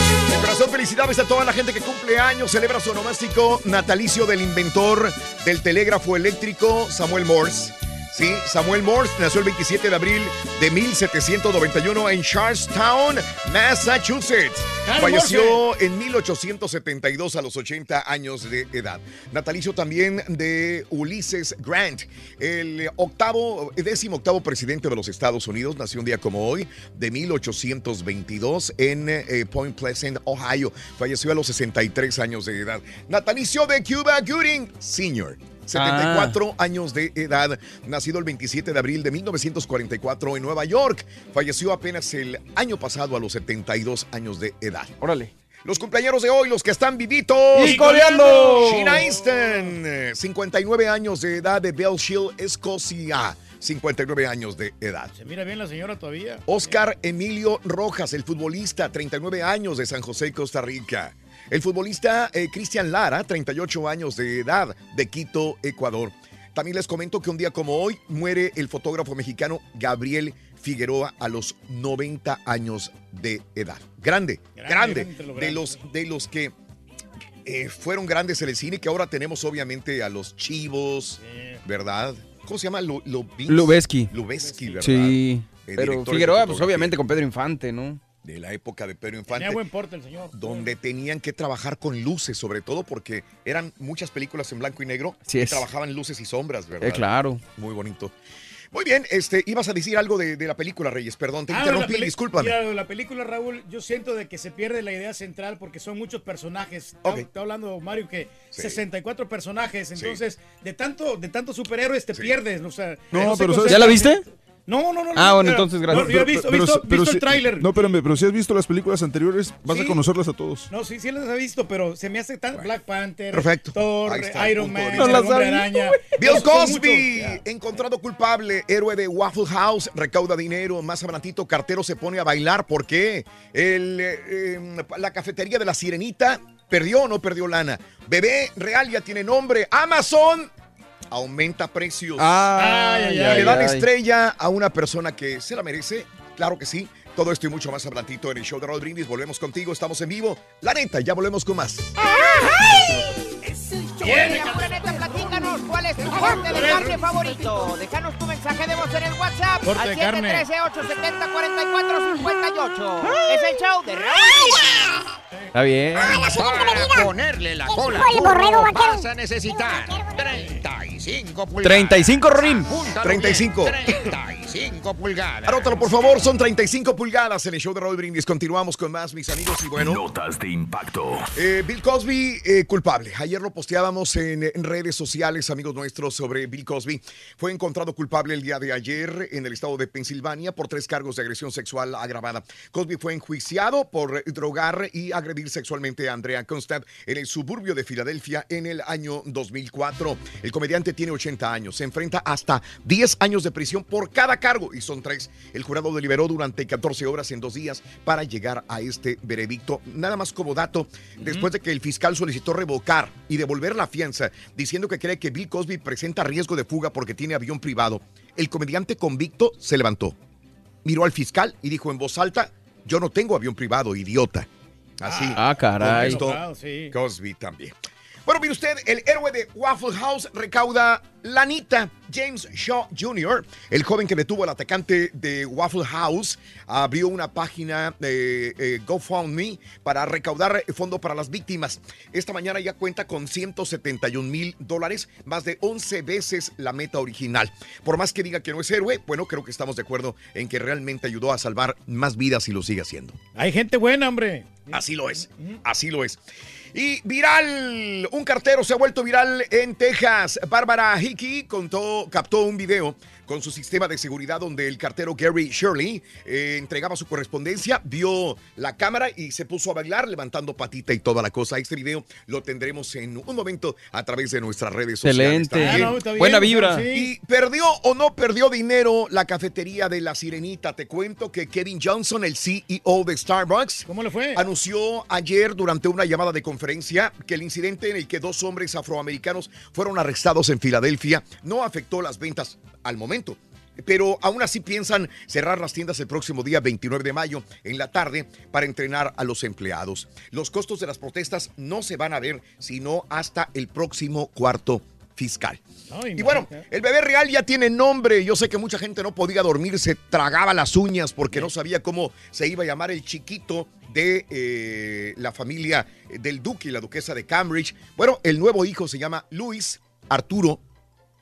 Felicidades a toda la gente que cumple años, celebra su onomástico natalicio del inventor del telégrafo eléctrico, Samuel Morse. Sí, Samuel Morse nació el 27 de abril de 1791 en Charlestown, Massachusetts. Falleció en 1872 a los 80 años de edad. Natalicio también de Ulysses Grant, el octavo, décimo octavo presidente de los Estados Unidos, nació un día como hoy, de 1822 en eh, Point Pleasant, Ohio. Falleció a los 63 años de edad. Natalicio de Cuba Gooding Sr. 74 años de edad, nacido el 27 de abril de 1944 en Nueva York. Falleció apenas el año pasado a los 72 años de edad. Órale. Los cumpleaños de hoy, los que están vivitos. ¡Y coleando! Sheena Easton, eh, 59 años de edad de Belchill, Escocia. 59 años de edad. Se mira bien la señora todavía. Oscar Emilio Rojas, el futbolista, 39 años de San José, Costa Rica. El futbolista eh, Cristian Lara, 38 años de edad, de Quito, Ecuador. También les comento que un día como hoy muere el fotógrafo mexicano Gabriel Figueroa a los 90 años de edad. Grande, Grande, grande. entre lo De los, de los que eh, fueron grandes en el cine, que ahora tenemos obviamente a los chivos, ¿verdad? ¿Cómo se llama? Lubeski. Lubeski, ¿verdad? Sí. Eh, Pero Figueroa, pues obviamente con Pedro Infante, ¿no? De la época de Pedro Infante. Tenía buen porte el señor. donde tenían que trabajar con luces, sobre todo porque eran muchas películas en blanco y negro Sí y es. trabajaban luces y sombras, ¿verdad? Eh, claro. Muy bonito. Muy bien, este, ibas a decir algo de, de la película, Reyes, perdón, te Ah, interrumpí, discúlpame. Mira, la película, Raúl, yo siento de que se pierde la idea central porque son muchos personajes. Está, hablando Mario que Sí. 64 personajes, entonces de tanto de tantos superhéroes te pierdes, o sea, No, se pero ¿Ya la viste? No, no, no. Ah, no, bueno, entonces, gracias. no, yo he visto, he visto, pero visto si- el tráiler. No, espérame, pero si has visto las películas anteriores, vas Sí. a conocerlas a todos. No, sí, sí las he visto, pero se me hace tan Black Panther, Perfecto. Thor, está Iron Man. Hombre Araña. Bill Cosby, encontrado culpable, héroe de Waffle House, recauda dinero, más adelantito, cartero se pone a bailar, ¿por qué? El, eh, eh, la cafetería de la Sirenita perdió o no perdió lana. Bebé Real ya tiene nombre, Amazon aumenta precios. Ay, Y ay, le dan ay. estrella a una persona que se la merece, claro que sí. Todo esto y mucho más adelantito en el show de Raúl Brindis. Volvemos contigo, estamos en vivo. La neta, ya volvemos con más. Oye, la pura neta, platícanos cuál es tu corte de carne favorito. Déjanos tu mensaje de voz en el WhatsApp Corte al de carne. 713-870-4458. Es el show de Raúl. Está bien. Para ponerle la cola el borrego vaquero? vas a necesitar 35 pulgadas. 35, Rorín. Apúntalo 35. bien, 35 pulgadas. Anótalo, por favor, son 35 pulgadas en el show de Raúl Brindis. Continuamos con más, mis amigos. Y bueno, Notas de impacto. eh, Bill Cosby, eh, culpable. Ayer lo posteábamos en, en redes sociales, amigos nuestros, sobre Bill Cosby. Fue encontrado culpable el día de ayer en el estado de Pensilvania por tres cargos de agresión sexual agravada. Cosby fue enjuiciado por drogar y agredir sexualmente a Andrea Constant en el suburbio de Filadelfia en el año 2004. El comediante tiene 80 años. Se enfrenta hasta 10 años de prisión por cada cargo y son tres. El jurado deliberó durante 14 horas en dos días para llegar a este veredicto. Nada más como dato, después de que el fiscal solicitó revocar y devolver la fianza, diciendo que cree que Bill Cosby presenta riesgo de fuga porque tiene avión privado, el comediante convicto se levantó, miró al fiscal y dijo en voz alta, yo no tengo avión privado, idiota. Así. Ah, caray. Cosby también. Bueno, mire usted, el héroe de Waffle House recauda lanita. James Shaw Jr., el joven que detuvo al atacante de Waffle House, abrió una página de eh, GoFundMe para recaudar fondo para las víctimas. Esta mañana ya cuenta con 171 mil dólares, más de 11 veces la meta original. Por más que diga que no es héroe, bueno, creo que estamos de acuerdo en que realmente ayudó a salvar más vidas y lo sigue haciendo. Hay gente buena, hombre. Así lo es, así lo es. Y viral, un cartero se ha vuelto viral en Texas. Bárbara Hickey contó, captó un video con su sistema de seguridad donde el cartero Gary Shirley eh, entregaba su correspondencia, vio la cámara y se puso a bailar levantando patita y toda la cosa. Este video lo tendremos en un momento a través de nuestras redes sociales. Excelente. Ah, no, está bien, Buena vibra. sí. Y perdió o no perdió dinero la cafetería de la Sirenita. Te cuento que Kevin Johnson, el CEO de Starbucks, ¿Cómo le fue? anunció ayer durante una llamada de conferencia que el incidente en el que dos hombres afroamericanos fueron arrestados en Filadelfia no afectó las ventas al momento. Pero aún así piensan cerrar las tiendas el próximo día 29 de mayo en la tarde para entrenar a los empleados. Los costos de las protestas no se van a ver sino hasta el próximo cuarto fiscal. Y bueno, el bebé real ya tiene nombre. Yo sé que mucha gente no podía dormir, se tragaba las uñas porque no sabía cómo se iba a llamar el chiquito de eh, la familia del duque y la duquesa de Cambridge. Bueno, el nuevo hijo se llama Luis Arturo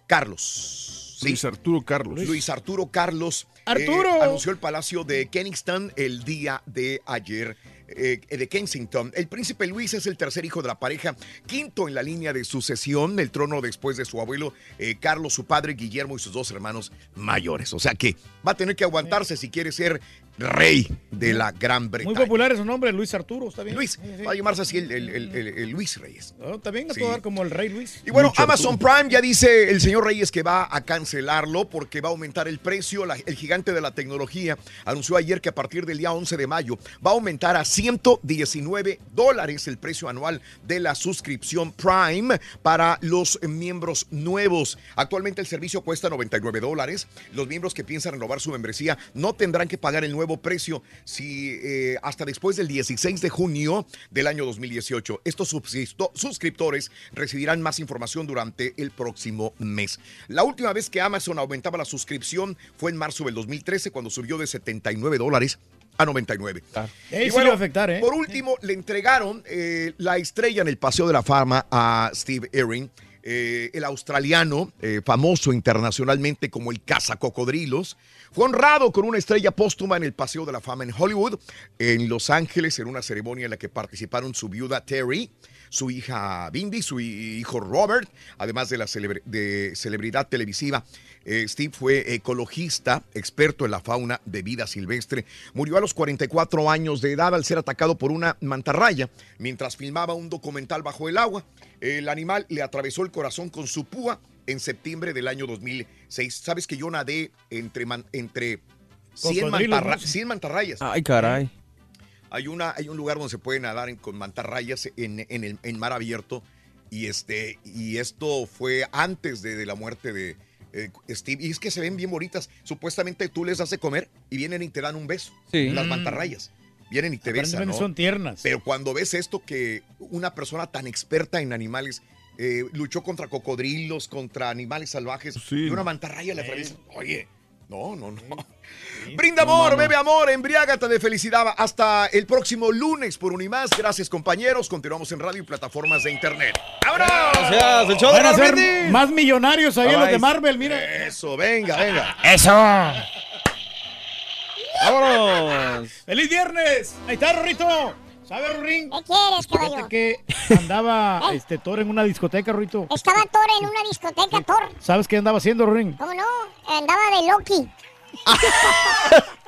Carlos. Luis Arturo Carlos. Luis Arturo Carlos. eh, ¡Arturo! anunció el Palacio de Kensington el día de ayer. eh, de Kensington. El príncipe Luis es el tercer hijo de la pareja, quinto en la línea de sucesión, el trono después de su abuelo eh, Carlos, su padre Guillermo y sus dos hermanos mayores. O sea que va a tener que aguantarse si quiere ser rey de la Gran Muy Bretaña. popular es su nombre, Luis Arturo, ¿está bien? Luis, Sí, sí. va a llamarse así el, el- el- el- el Luis Reyes. No, está bien, Sí. dar como el rey Luis. Y bueno, Amazon Prime ya dice el señor Reyes que va a cancelarlo porque va a aumentar el precio. La- el gigante de la tecnología anunció ayer que a partir del día 11 de mayo va a aumentar a 119 dólares el precio anual de la suscripción Prime para los miembros nuevos. Actualmente el servicio cuesta 99 dólares. Los miembros que piensan renovar su membresía no tendrán que pagar el nuevo precio si eh, hasta después del 16 de junio del año 2018. Estos suscriptores recibirán más información durante el próximo mes. La última vez que Amazon aumentaba la suscripción fue en marzo del 2013 cuando subió de 79 dólares a 99. Ey, sí le va a afectar, ¿eh? Por último, le entregaron eh, la estrella en el Paseo de la Fama a Steve Erin. Eh, el australiano, eh, famoso internacionalmente como el cazacocodrilos, fue honrado con una estrella póstuma en el Paseo de la Fama en Hollywood, en Los Ángeles, en una ceremonia en la que participaron su viuda Terry, su hija Bindi, su hi- hijo Robert, además de la celebre- de celebridad televisiva. Eh, Steve fue ecologista, experto en la fauna de vida silvestre. Murió a los 44 años de edad al ser atacado por una mantarraya mientras filmaba un documental bajo el agua. El animal le atravesó el corazón con su púa en septiembre del año 2006. ¿Sabes que yo nadé entre, man- entre 100, Cocodrilos, mantarra- ¿no? 100 mantarrayas? Ay, caray. Hay, una, hay un lugar donde se puede nadar en- con mantarrayas en, en el en mar abierto. Y, este, y esto fue antes de, de la muerte de eh, Steve. Y es que se ven bien bonitas. Supuestamente tú les das de comer y vienen y te dan un beso. Sí. Las Mm. mantarrayas. Vienen y te besan. ¿no? son tiernas. Pero cuando ves esto que una persona tan experta en animales eh, luchó contra cocodrilos, contra animales salvajes, y una mantarraya le atraviesa. Oye, no, no, no. Brinda amor, bebe amor, embriágate de felicidad. Hasta el próximo lunes por Unimás. Gracias, compañeros. Continuamos en radio y plataformas de internet. ¡Vámonos! Gracias, el show de a ser más millonarios ahí los de. Marvel, mira. Eso, venga, venga. Eso. ¡Vámonos! ¡Feliz viernes! Ahí está, Rorrito. ¿Sabes, Rorín? ¿Qué quieres, caballo? Fíjate que andaba este Thor en una discoteca, Rorrito. Estaba Thor en una discoteca, Thor. ¿Sabes qué andaba haciendo, Rorín? ¿Cómo no? Andaba de Loki.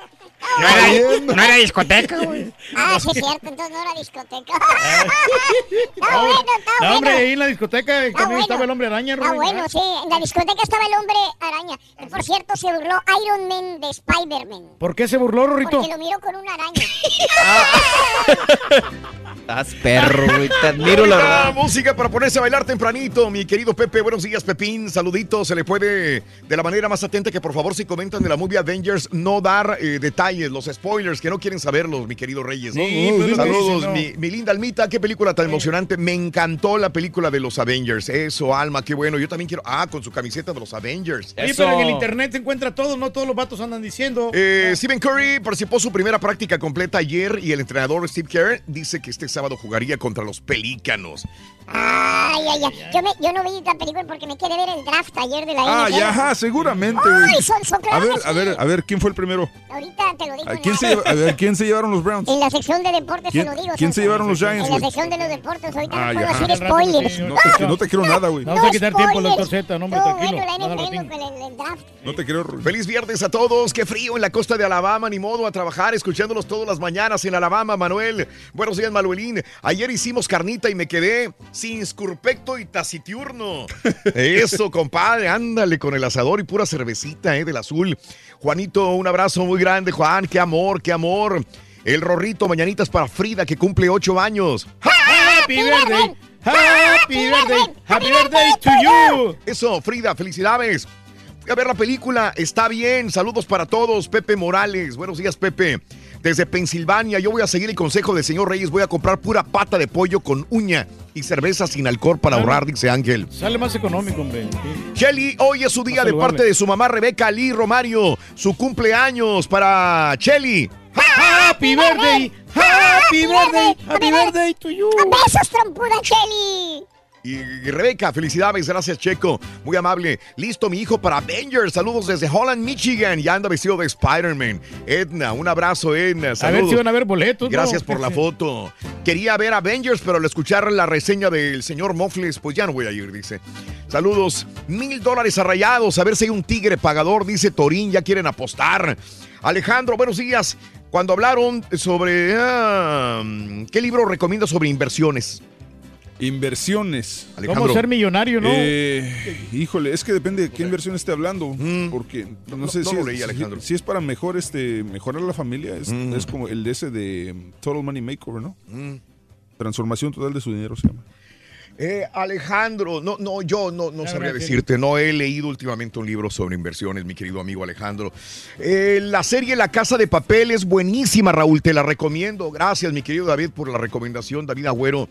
No era, no era discoteca, güey. Ah, sí es cierto, entonces no era discoteca. está bueno, está No, bueno. hombre, ahí en la discoteca Está también bueno. estaba el hombre araña, Ah, bueno, sí. En la discoteca estaba el hombre araña. Que por cierto se burló Iron Man de Spider-Man. ¿Por qué se burló, Rorrito? Porque lo miró con una araña. Estás perro, güey. Te admiro, la verdad. Música para ponerse a bailar tempranito, mi querido Pepe. Buenos días, Pepín. Saluditos. Se le puede, de la manera más atenta, que por favor, si comentan de la movie Avengers, no dar eh, detalles, los spoilers, que no quieren saberlos, mi querido Reyes. Sí, pues, Saludos, sí, no. mi, mi linda Almita. Qué película tan emocionante. Me encantó la película de los Avengers. Eso, Alma, qué bueno. Yo también quiero. Ah, con su camiseta de los Avengers. Oye, pero en el internet se encuentra todo, no todos los vatos andan diciendo. Eh, Stephen Curry participó su primera práctica completa ayer y el entrenador Steve Kerr dice que este sábado jugaría contra los Pelícanos. Ay, ay, ay. Yo, me, yo no vi la película porque me quedé ver el draft ayer de la Ah, NFL. ya, ajá, seguramente. Ay, son, son, A ver, a ver, sí. a ver, ¿quién fue el primero? Ahorita te lo digo. ¿A quién, se lleva- a ver, ¿quién se llevaron los Browns? En la sección de deportes ¿Quién- te lo digo. quién se llevaron los Giants, En la sección de los deportes, ahorita Ah, no puedo ya. decir spoilers. No te, no te quiero nada, güey. Vamos a quitar tiempo doctor Z, no, hombre, tranquilo. bueno la Nada, NFL Martín. con el, el draft. No te quiero. Feliz viernes a todos. Qué frío en la costa de Alabama, ni modo a trabajar, escuchándolos todas las mañanas en Alabama, Manuel. Buenos días, Manuelín. Ayer hicimos carnita y me quedé sin escurpecto y taciturno. Eso, compadre, ándale con el asador y pura cervecita, eh, del azul. Juanito, un abrazo muy grande, Juan. Qué amor, qué amor. El Rorrito, mañanitas para Frida, que cumple ocho años. Happy birthday. Happy birthday. Happy birthday to you. Eso, Frida, felicidades. Fui a ver la película, está bien. Saludos para todos. Pepe Morales. Buenos días, Pepe. Desde Pensilvania, yo voy a seguir el consejo del señor Reyes. Voy a comprar pura pata de pollo con uña y cerveza sin alcohol para ahorrar, dice Ángel. Sale más económico, hombre. Shelly, hoy es su día de parte de su mamá Rebeca Lee Romario. Su cumpleaños para Shelly. Happy birthday. Happy birthday. Happy birthday to you. Besos, trompuda, Shelly. Y Rebeca, felicidades, gracias Checo, muy amable. Listo mi hijo para Avengers, saludos desde Holland, Michigan, ya anda vestido de Spider-Man. Edna, un abrazo Edna, A saludos. ver si van a ver boletos. ¿no? Gracias por la foto. Quería ver Avengers, pero al escuchar la reseña del señor Mofles, pues ya no voy a ir, dice. Saludos. Mil dólares arrayados. A ver si hay un tigre pagador, dice Torín. Ya quieren apostar. Alejandro, buenos días. Cuando hablaron sobre... ah, ¿Qué libro recomienda sobre inversiones? Inversiones. ¿Cómo ser millonario, no? Eh, híjole, es que depende de qué inversión esté hablando. Porque no, No- sé no si, es, leí, si- Alejandro. si es para mejor este mejorar la familia. Es, es como el de ese de um, Total Money Makeover, ¿no? Transformación total de su dinero se llama. Eh, Alejandro, no, no, yo no, no sabría gracias. decirte, no he leído últimamente un libro sobre inversiones, mi querido amigo Alejandro. Eh, la serie La Casa de Papel es buenísima, Raúl, te la recomiendo. Gracias, mi querido David, por la recomendación, David Agüero.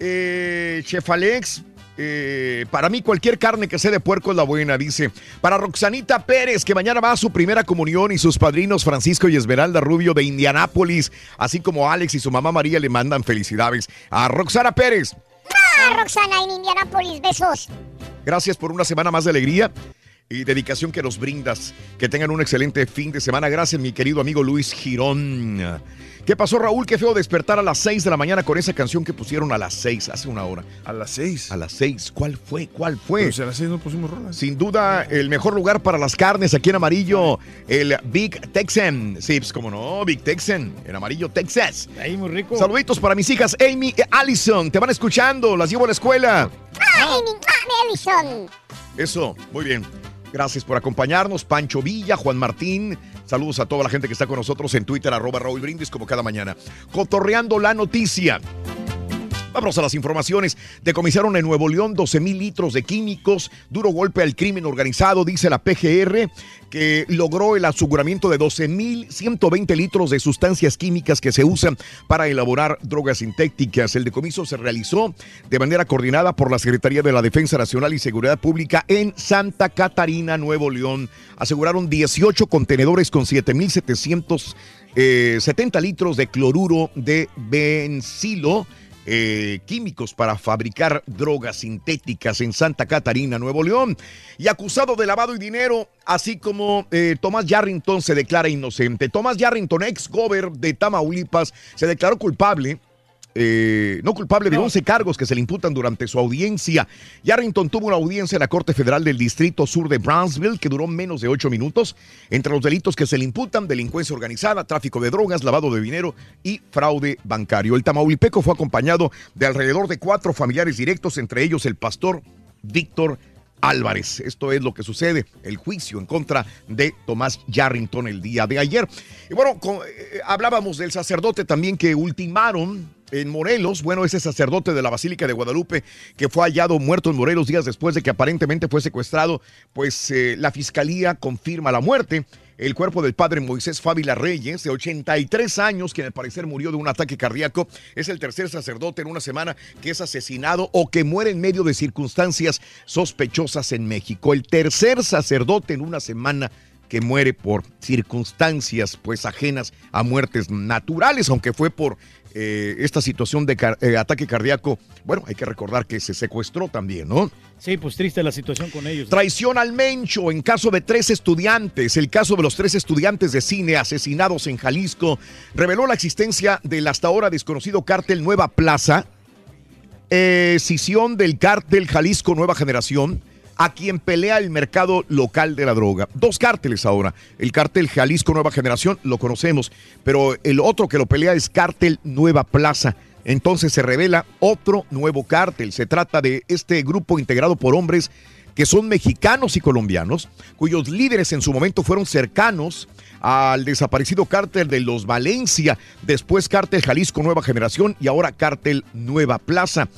Eh, Chef Alex, eh, para mí cualquier carne que sea de puerco es la buena, dice. Para Roxanita Pérez, que mañana va a su primera comunión y sus padrinos Francisco y Esmeralda Rubio de Indianápolis, así como Alex y su mamá María le mandan felicidades. A Roxana Pérez, Ah, Roxana en Indianápolis, besos. Gracias por una semana más de alegría y dedicación que nos brindas. Que tengan un excelente fin de semana. Gracias, mi querido amigo Luis Girón. ¿Qué pasó, Raúl? Qué feo despertar a las 6 de la mañana con esa canción que pusieron a las 6, hace una hora. A las 6. A las 6. ¿Cuál fue? ¿Cuál fue? Si a las 6 no pusimos rolas. Sin duda, el mejor lugar para las carnes aquí en amarillo, el Big Texan. Sí, pues como no, Big Texan, en amarillo Texas. Ahí muy rico. Saluditos para mis hijas Amy y Allison. Te van escuchando, las llevo a la escuela. Ah, mi ah, Ellison. Eso, muy bien. Gracias por acompañarnos. Pancho Villa, Juan Martín. Saludos a toda la gente que está con nosotros en Twitter, arroba Raúl Brindis, como cada mañana. Cotorreando la noticia. Vamos a las informaciones. Decomisaron en Nuevo León 12 mil litros de químicos. Duro golpe al crimen organizado, dice la PGR, que logró el aseguramiento de 12 mil 120 litros de sustancias químicas que se usan para elaborar drogas sintéticas. El decomiso se realizó de manera coordinada por la Secretaría de la Defensa Nacional y Seguridad Pública en Santa Catarina, Nuevo León. Aseguraron 18 contenedores con 7.770 eh, 70 litros de cloruro de bencilo eh, químicos para fabricar drogas sintéticas en Santa Catarina, Nuevo León. Y acusado de lavado y dinero, así como eh, Tomás Yarrington se declara inocente. Tomás Yarrington, ex gober de Tamaulipas, se declaró culpable. Eh, no culpable de 11 cargos que se le imputan durante su audiencia. Yarrington tuvo una audiencia en la Corte Federal del Distrito Sur de Brownsville que duró menos de 8 minutos. Entre los delitos que se le imputan, delincuencia organizada, tráfico de drogas, lavado de dinero y fraude bancario. El tamaulipeco fue acompañado de alrededor de cuatro familiares directos, entre ellos el pastor Víctor Álvarez. Esto es lo que sucede, el juicio en contra de Tomás Yarrington el día de ayer. Y bueno, con- eh, hablábamos del sacerdote también que ultimaron en Morelos, bueno, ese sacerdote de la Basílica de Guadalupe que fue hallado muerto en Morelos días después de que aparentemente fue secuestrado, pues eh, la fiscalía confirma la muerte. El cuerpo del padre Moisés Fávila Reyes, de 83 años, que al parecer murió de un ataque cardíaco, es el tercer sacerdote en una semana que es asesinado o que muere en medio de circunstancias sospechosas en México. El tercer sacerdote en una semana que muere por circunstancias pues ajenas a muertes naturales, aunque fue por eh, esta situación de car- eh, ataque cardíaco, bueno, hay que recordar que se secuestró también, ¿no? Sí, pues triste la situación con ellos. Traición al Mencho en caso de tres estudiantes. El caso de los tres estudiantes de cine asesinados en Jalisco reveló la existencia del hasta ahora desconocido cártel Nueva Plaza, eh, escisión del cártel Jalisco Nueva Generación, a quien pelea el mercado local de la droga. Dos cárteles ahora. El cártel Jalisco Nueva Generación lo conocemos, pero el otro que lo pelea es cártel Nueva Plaza. Entonces se revela otro nuevo cártel. Se trata de este grupo integrado por hombres que son mexicanos y colombianos, cuyos líderes en su momento fueron cercanos al desaparecido cártel de los Valencia, después cártel Jalisco Nueva Generación y ahora cártel Nueva Plaza.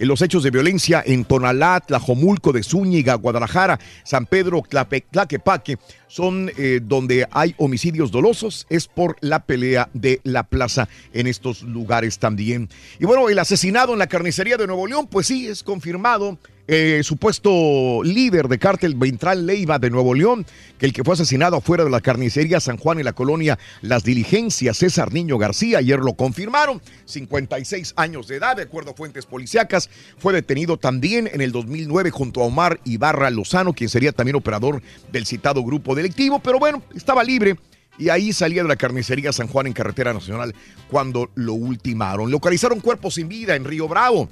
Los hechos de violencia en Tonalá, Tlajomulco de Zúñiga, Guadalajara, San Pedro, Tlape- Tlaquepaque, son eh, donde hay homicidios dolosos, es por la pelea de la plaza en estos lugares también. Y bueno, el asesinado en la carnicería de Nuevo León, pues sí, es confirmado. Eh, supuesto líder de cártel Ventral Leiva de Nuevo León, que el que fue asesinado afuera de la carnicería San Juan en la colonia Las Diligencias, César Niño García, ayer lo confirmaron, 56 años de edad, de acuerdo a fuentes policíacas, fue detenido también en el 2009 junto a Omar Ibarra Lozano, quien sería también operador del citado grupo delictivo, pero bueno, estaba libre. Y ahí salía de la carnicería San Juan en carretera nacional cuando lo ultimaron. Localizaron cuerpos sin vida en Río Bravo.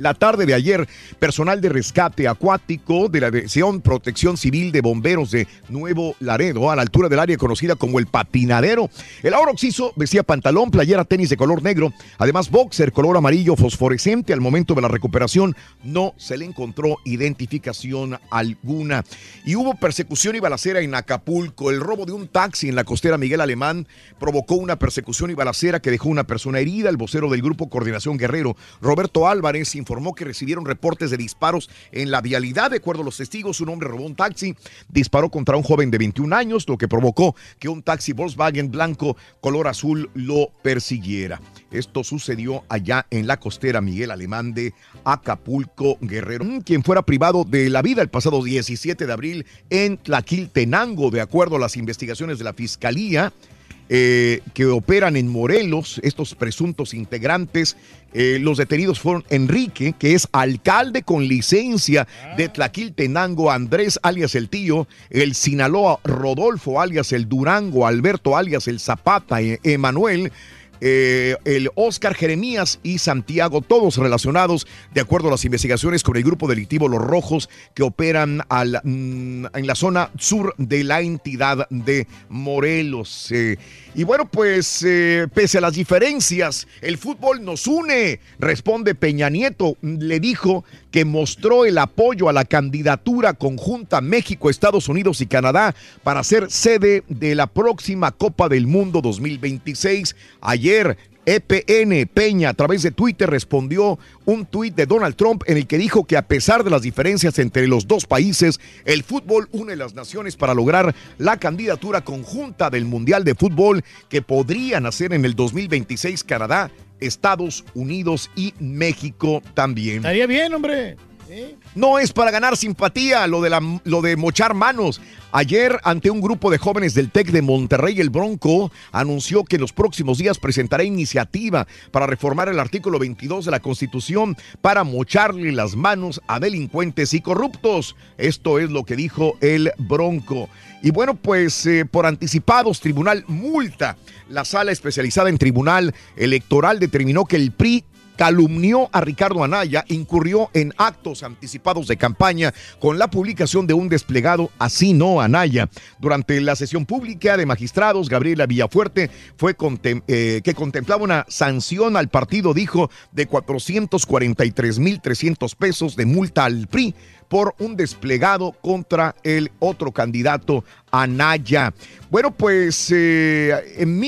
La tarde de ayer, personal de rescate acuático de la Dirección Protección Civil de Bomberos de Nuevo Laredo, a la altura del área conocida como el Patinadero. El ahora occiso vestía pantalón, playera, tenis de color negro, además boxer color amarillo fosforescente. Al momento de la recuperación no se le encontró identificación alguna. Y hubo persecución y balacera en Acapulco. El robo de un taxi en la costera Miguel Alemán provocó una persecución y balacera que dejó una persona herida. El vocero del grupo Coordinación Guerrero, Roberto Álvarez, informó que recibieron reportes de disparos en la vialidad. De acuerdo a los testigos, un hombre robó un taxi, disparó contra un joven de 21 años, lo que provocó que un taxi Volkswagen blanco color azul lo persiguiera. Esto sucedió allá en la costera Miguel Alemán de Acapulco Guerrero, Mm, quien fuera privado de la vida el pasado 17 de abril en Tlaquiltenango, de acuerdo a las investigaciones de la Fiscalía eh, que operan en Morelos, estos presuntos integrantes. eh, los detenidos fueron Enrique, que es alcalde con licencia de Tlaquiltenango, Andrés alias el tío, el Sinaloa Rodolfo alias el Durango, Alberto alias el Zapata, eh, Emanuel. Eh, el Oscar Jeremías y Santiago, todos relacionados, de acuerdo a las investigaciones, con el grupo delictivo Los Rojos, que operan mm, en la zona sur de la entidad de Morelos. Eh, y bueno, pues eh, pese a las diferencias, el fútbol nos une, responde Peña Nieto. Le dijo que mostró el apoyo a la candidatura conjunta México, Estados Unidos y Canadá para ser sede de la próxima Copa del Mundo 2026. Ayer EPN Peña a través de Twitter respondió un tuit de Donald Trump en el que dijo que a pesar de las diferencias entre los dos países, el fútbol une las naciones para lograr la candidatura conjunta del Mundial de Fútbol que podrían hacer en el 2026 Canadá, Estados Unidos y México también. Estaría bien, hombre. No es para ganar simpatía lo de, la, lo de mochar manos. Ayer, ante un grupo de jóvenes del TEC de Monterrey, el Bronco anunció que en los próximos días presentará iniciativa para reformar el artículo 22 de la Constitución para mocharle las manos a delincuentes y corruptos. Esto es lo que dijo el Bronco. Y bueno, pues eh, por anticipados, tribunal multa. La sala especializada en tribunal electoral determinó que el PRI calumnió a Ricardo Anaya, incurrió en actos anticipados de campaña con la publicación de un desplegado Así no Anaya. Durante la sesión pública de magistrados, Gabriela Villafuerte fue eh, que contemplaba una sanción al partido, dijo, de 443.300 pesos de multa al PRI por un desplegado contra el otro candidato Anaya. Bueno, pues eh, en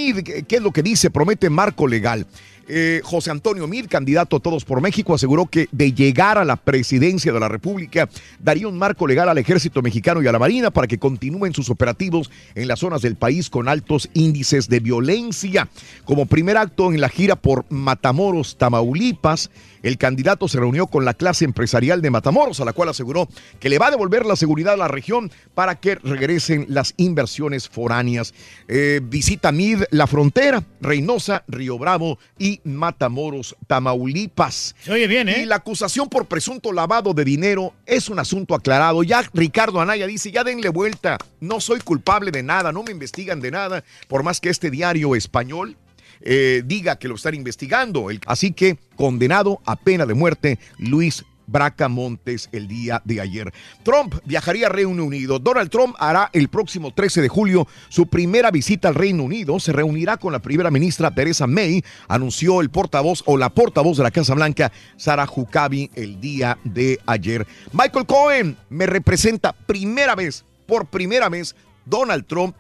¿qué es lo que dice? Promete marco legal. Eh, José Antonio Mid, candidato a Todos por México, aseguró que de llegar a la presidencia de la República daría un marco legal al ejército mexicano y a la Marina para que continúen sus operativos en las zonas del país con altos índices de violencia. Como primer acto en la gira por Matamoros, Tamaulipas, el candidato se reunió con la clase empresarial de Matamoros, a la cual aseguró que le va a devolver la seguridad a la región para que regresen las inversiones foráneas. Eh, visita MID la frontera, Reynosa, Río Bravo y Matamoros, Tamaulipas. Se oye bien, ¿eh? Y la acusación por presunto lavado de dinero es un asunto aclarado. Ya Ricardo Anaya dice, ya denle vuelta, no soy culpable de nada, no me investigan de nada, por más que este diario español eh, diga que lo están investigando. Así que condenado a pena de muerte, Luis Bracamontes el día de ayer. Trump viajaría a Reino Unido. Donald Trump hará el próximo 13 de julio su primera visita al Reino Unido. Se reunirá con la primera ministra Theresa May, anunció el portavoz o la portavoz de la Casa Blanca, Sarah Huckabee, el día de ayer. Michael Cohen me representa primera vez, por primera vez, Donald Trump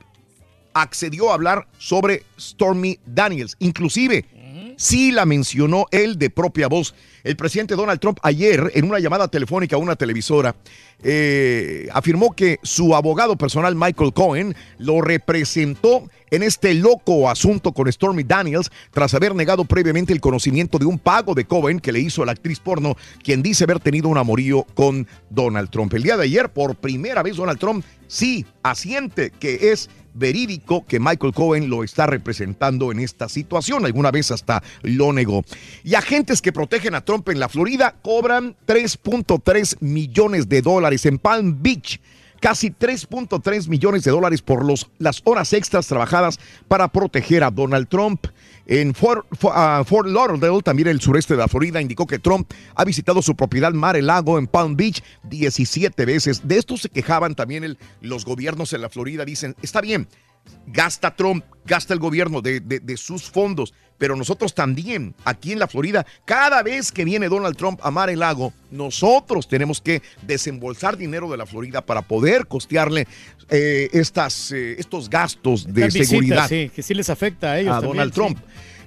accedió a hablar sobre Stormy Daniels. Inclusive, sí la mencionó él de propia voz. El presidente Donald Trump ayer, en una llamada telefónica a una televisora, eh, afirmó que su abogado personal, Michael Cohen, lo representó en este loco asunto con Stormy Daniels tras haber negado previamente el conocimiento de un pago de Cohen que le hizo a la actriz porno, quien dice haber tenido un amorío con Donald Trump. El día de ayer, por primera vez, Donald Trump sí asiente que es verídico que Michael Cohen lo está representando en esta situación. Alguna vez hasta lo negó. Y agentes que protegen a Trump en la Florida cobran 3.3 millones de dólares en Palm Beach. Casi 3.3 millones de dólares por los, las horas extras trabajadas para proteger a Donald Trump. En Fort, Fo- ah, Fort Lauderdale, también el sureste de la Florida, indicó que Trump ha visitado su propiedad Mar el Lago en Palm Beach 17 veces. De esto se quejaban también los gobiernos en la Florida. Dicen, está bien, gasta Trump, gasta el gobierno de, de- de sus fondos, pero nosotros también, aquí en la Florida, cada vez que viene Donald Trump a Mar el Lago, nosotros tenemos que desembolsar dinero de la Florida para poder costearle eh, estas, eh, estos gastos de Estas visitas, seguridad. sí, que sí les afecta a ellos a también, Donald sí.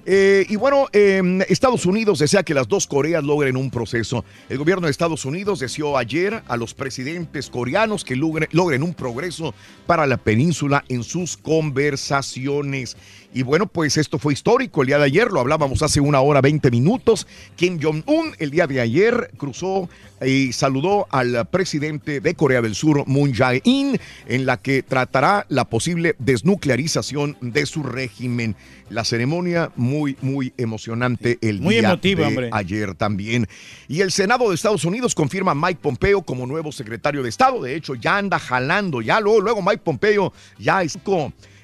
Eh, y bueno, eh, Estados Unidos desea que las dos Coreas logren un proceso. El gobierno de Estados Unidos deseó ayer a los presidentes coreanos que logren un progreso para la península en sus conversaciones. Y bueno, pues esto fue histórico el día de ayer, lo hablábamos hace una hora 20 minutos. Kim Jong-un el día de ayer cruzó y saludó al presidente de Corea del Sur, Moon Jae-in, en la que tratará la posible desnuclearización de su régimen. La ceremonia muy, muy emocionante el Muy día emotiva, de hombre. ayer también. Y el Senado de Estados Unidos confirma a Mike Pompeo como nuevo secretario de Estado. De hecho, ya anda jalando, ya luego, luego Mike Pompeo ya es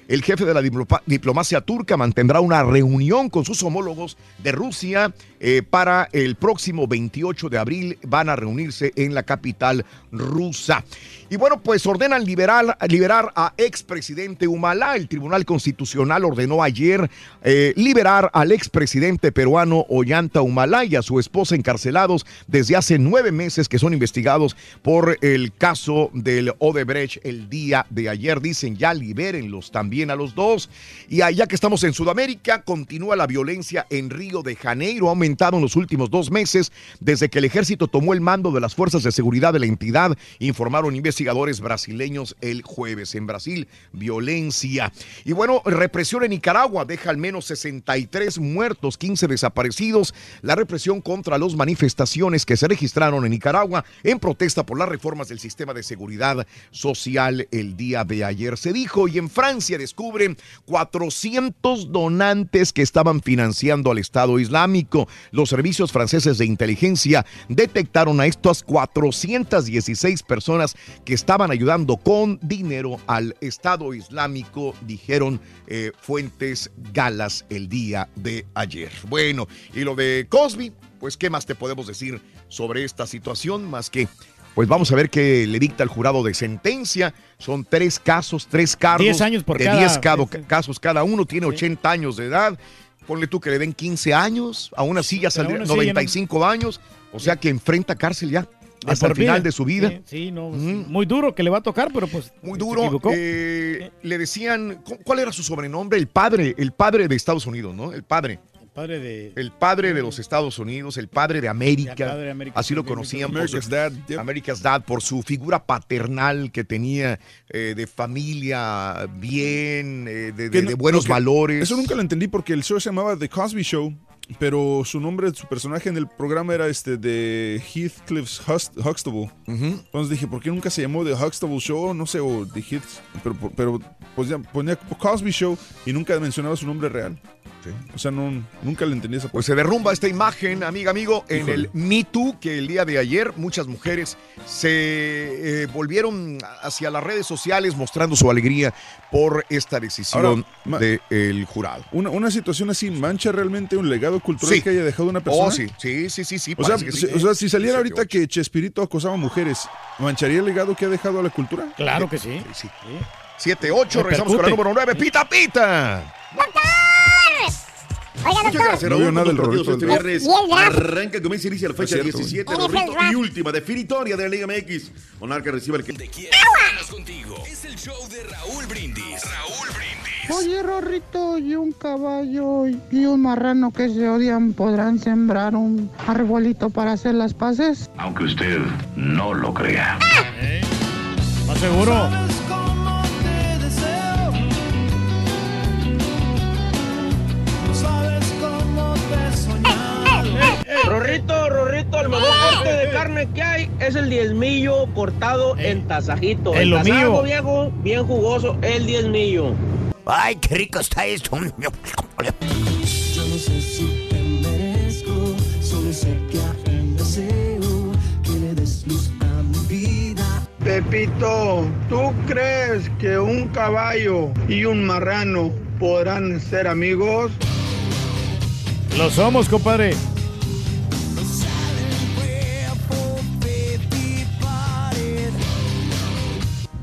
el jefe de la diplomacia turca mantendrá una reunión con sus homólogos de Rusia eh, para el próximo 28 de abril. Van a reunirse en la capital rusa. Y bueno, pues ordenan liberar, liberar a expresidente Humala. El Tribunal Constitucional ordenó ayer eh, liberar al expresidente peruano Ollanta Humala y a su esposa encarcelados desde hace nueve meses que son investigados por el caso del Odebrecht el día de ayer. Dicen ya libérenlos también a los dos. Y allá que estamos en Sudamérica, continúa la violencia en Río de Janeiro. Ha aumentado en los últimos dos meses desde que el ejército tomó el mando de las fuerzas de seguridad de la entidad, informaron investigadores brasileños el jueves. En Brasil, violencia. Y bueno, represión en Nicaragua deja al menos 63 muertos, 15 desaparecidos. La represión contra las manifestaciones que se registraron en Nicaragua en protesta por las reformas del sistema de seguridad social el día de ayer. Se dijo, y en Francia descubren 400 donantes que estaban financiando al Estado Islámico. Los servicios franceses de inteligencia detectaron a estas 416 personas que estaban ayudando con dinero al Estado Islámico, dijeron eh, fuentes galas el día de ayer. Bueno, y lo de Cosby, pues ¿qué más te podemos decir sobre esta situación? Más que, pues vamos a ver qué le dicta el jurado de sentencia. Son tres casos, tres cargos. 10 años por de cada- 10 cado- casos cada uno, tiene 80 años de edad. Ponle tú que le den 15 años, aún así ya saldría aún así ya no- 95 años, o sea que enfrenta cárcel ya. Hasta el final vida. de su vida. Sí, sí, no, muy duro que le va a tocar, pero pues. Muy duro. eh, le decían, ¿cu- ¿cuál era su sobrenombre? El padre, el padre de Estados Unidos, ¿no? El padre. El padre de. El padre de los Estados Unidos, el padre de América. El padre de América, así sí, lo conocían. America's Dad, yep. America's Dad, por su figura paternal que tenía eh, de familia bien, eh, de, de- Que no- de buenos valores. Eso nunca lo entendí porque el show se llamaba The Cosby Show pero su nombre, su personaje en el programa era este de Heathcliff Hust- Huxtable. Entonces dije, ¿por qué nunca se llamó The Huxtable Show? No sé, o The Heath, pero, pero pues ya ponía Cosby Show y nunca mencionaba su nombre real. O sea, no, nunca le entendí esa Pues se derrumba esta imagen, amiga, amigo, en Híjole. el Me Too, que el día de ayer muchas mujeres se eh, volvieron hacia las redes sociales mostrando su alegría por esta decisión del jurado. Una, una situación así mancha realmente un legado cultural Sí. que haya dejado una persona. Oh, sí, sí, sí, sí, sí. O sea, si, sí. o sea, si saliera ahorita que Chespirito acosaba mujeres, ¿mancharía el legado que ha dejado a la cultura? Claro que sí. Sí. 7-8, regresamos con la número 9. ¡Pita, pita! Oiga, doctor. gracias, No veo Raúl, nada del este viernes. El. Arranca, comienza y inicia la fecha Es cierto, 17, NFL Rorrito, draft. y última definitoria de la Liga MX. Monarca recibe el que... contigo. Es el show de Raúl Brindis. Raúl Brindis. Oye, Rorrito, y un caballo y un marrano que se odian podrán sembrar un arbolito para hacer las paces. Aunque usted no lo crea. ¿Más seguro? Rorrito, Rorrito, el mejor corte de carne que hay es el diezmillo cortado en tasajito. es El lo tasajo mío. viejo, bien jugoso, el diezmillo. Ay, qué rico está esto. Yo no sé si te merezco, solo sé que aún deseo que le des luz a mi vida. Pepito, ¿tú crees que un caballo y un marrano podrán ser amigos? Lo somos, compadre.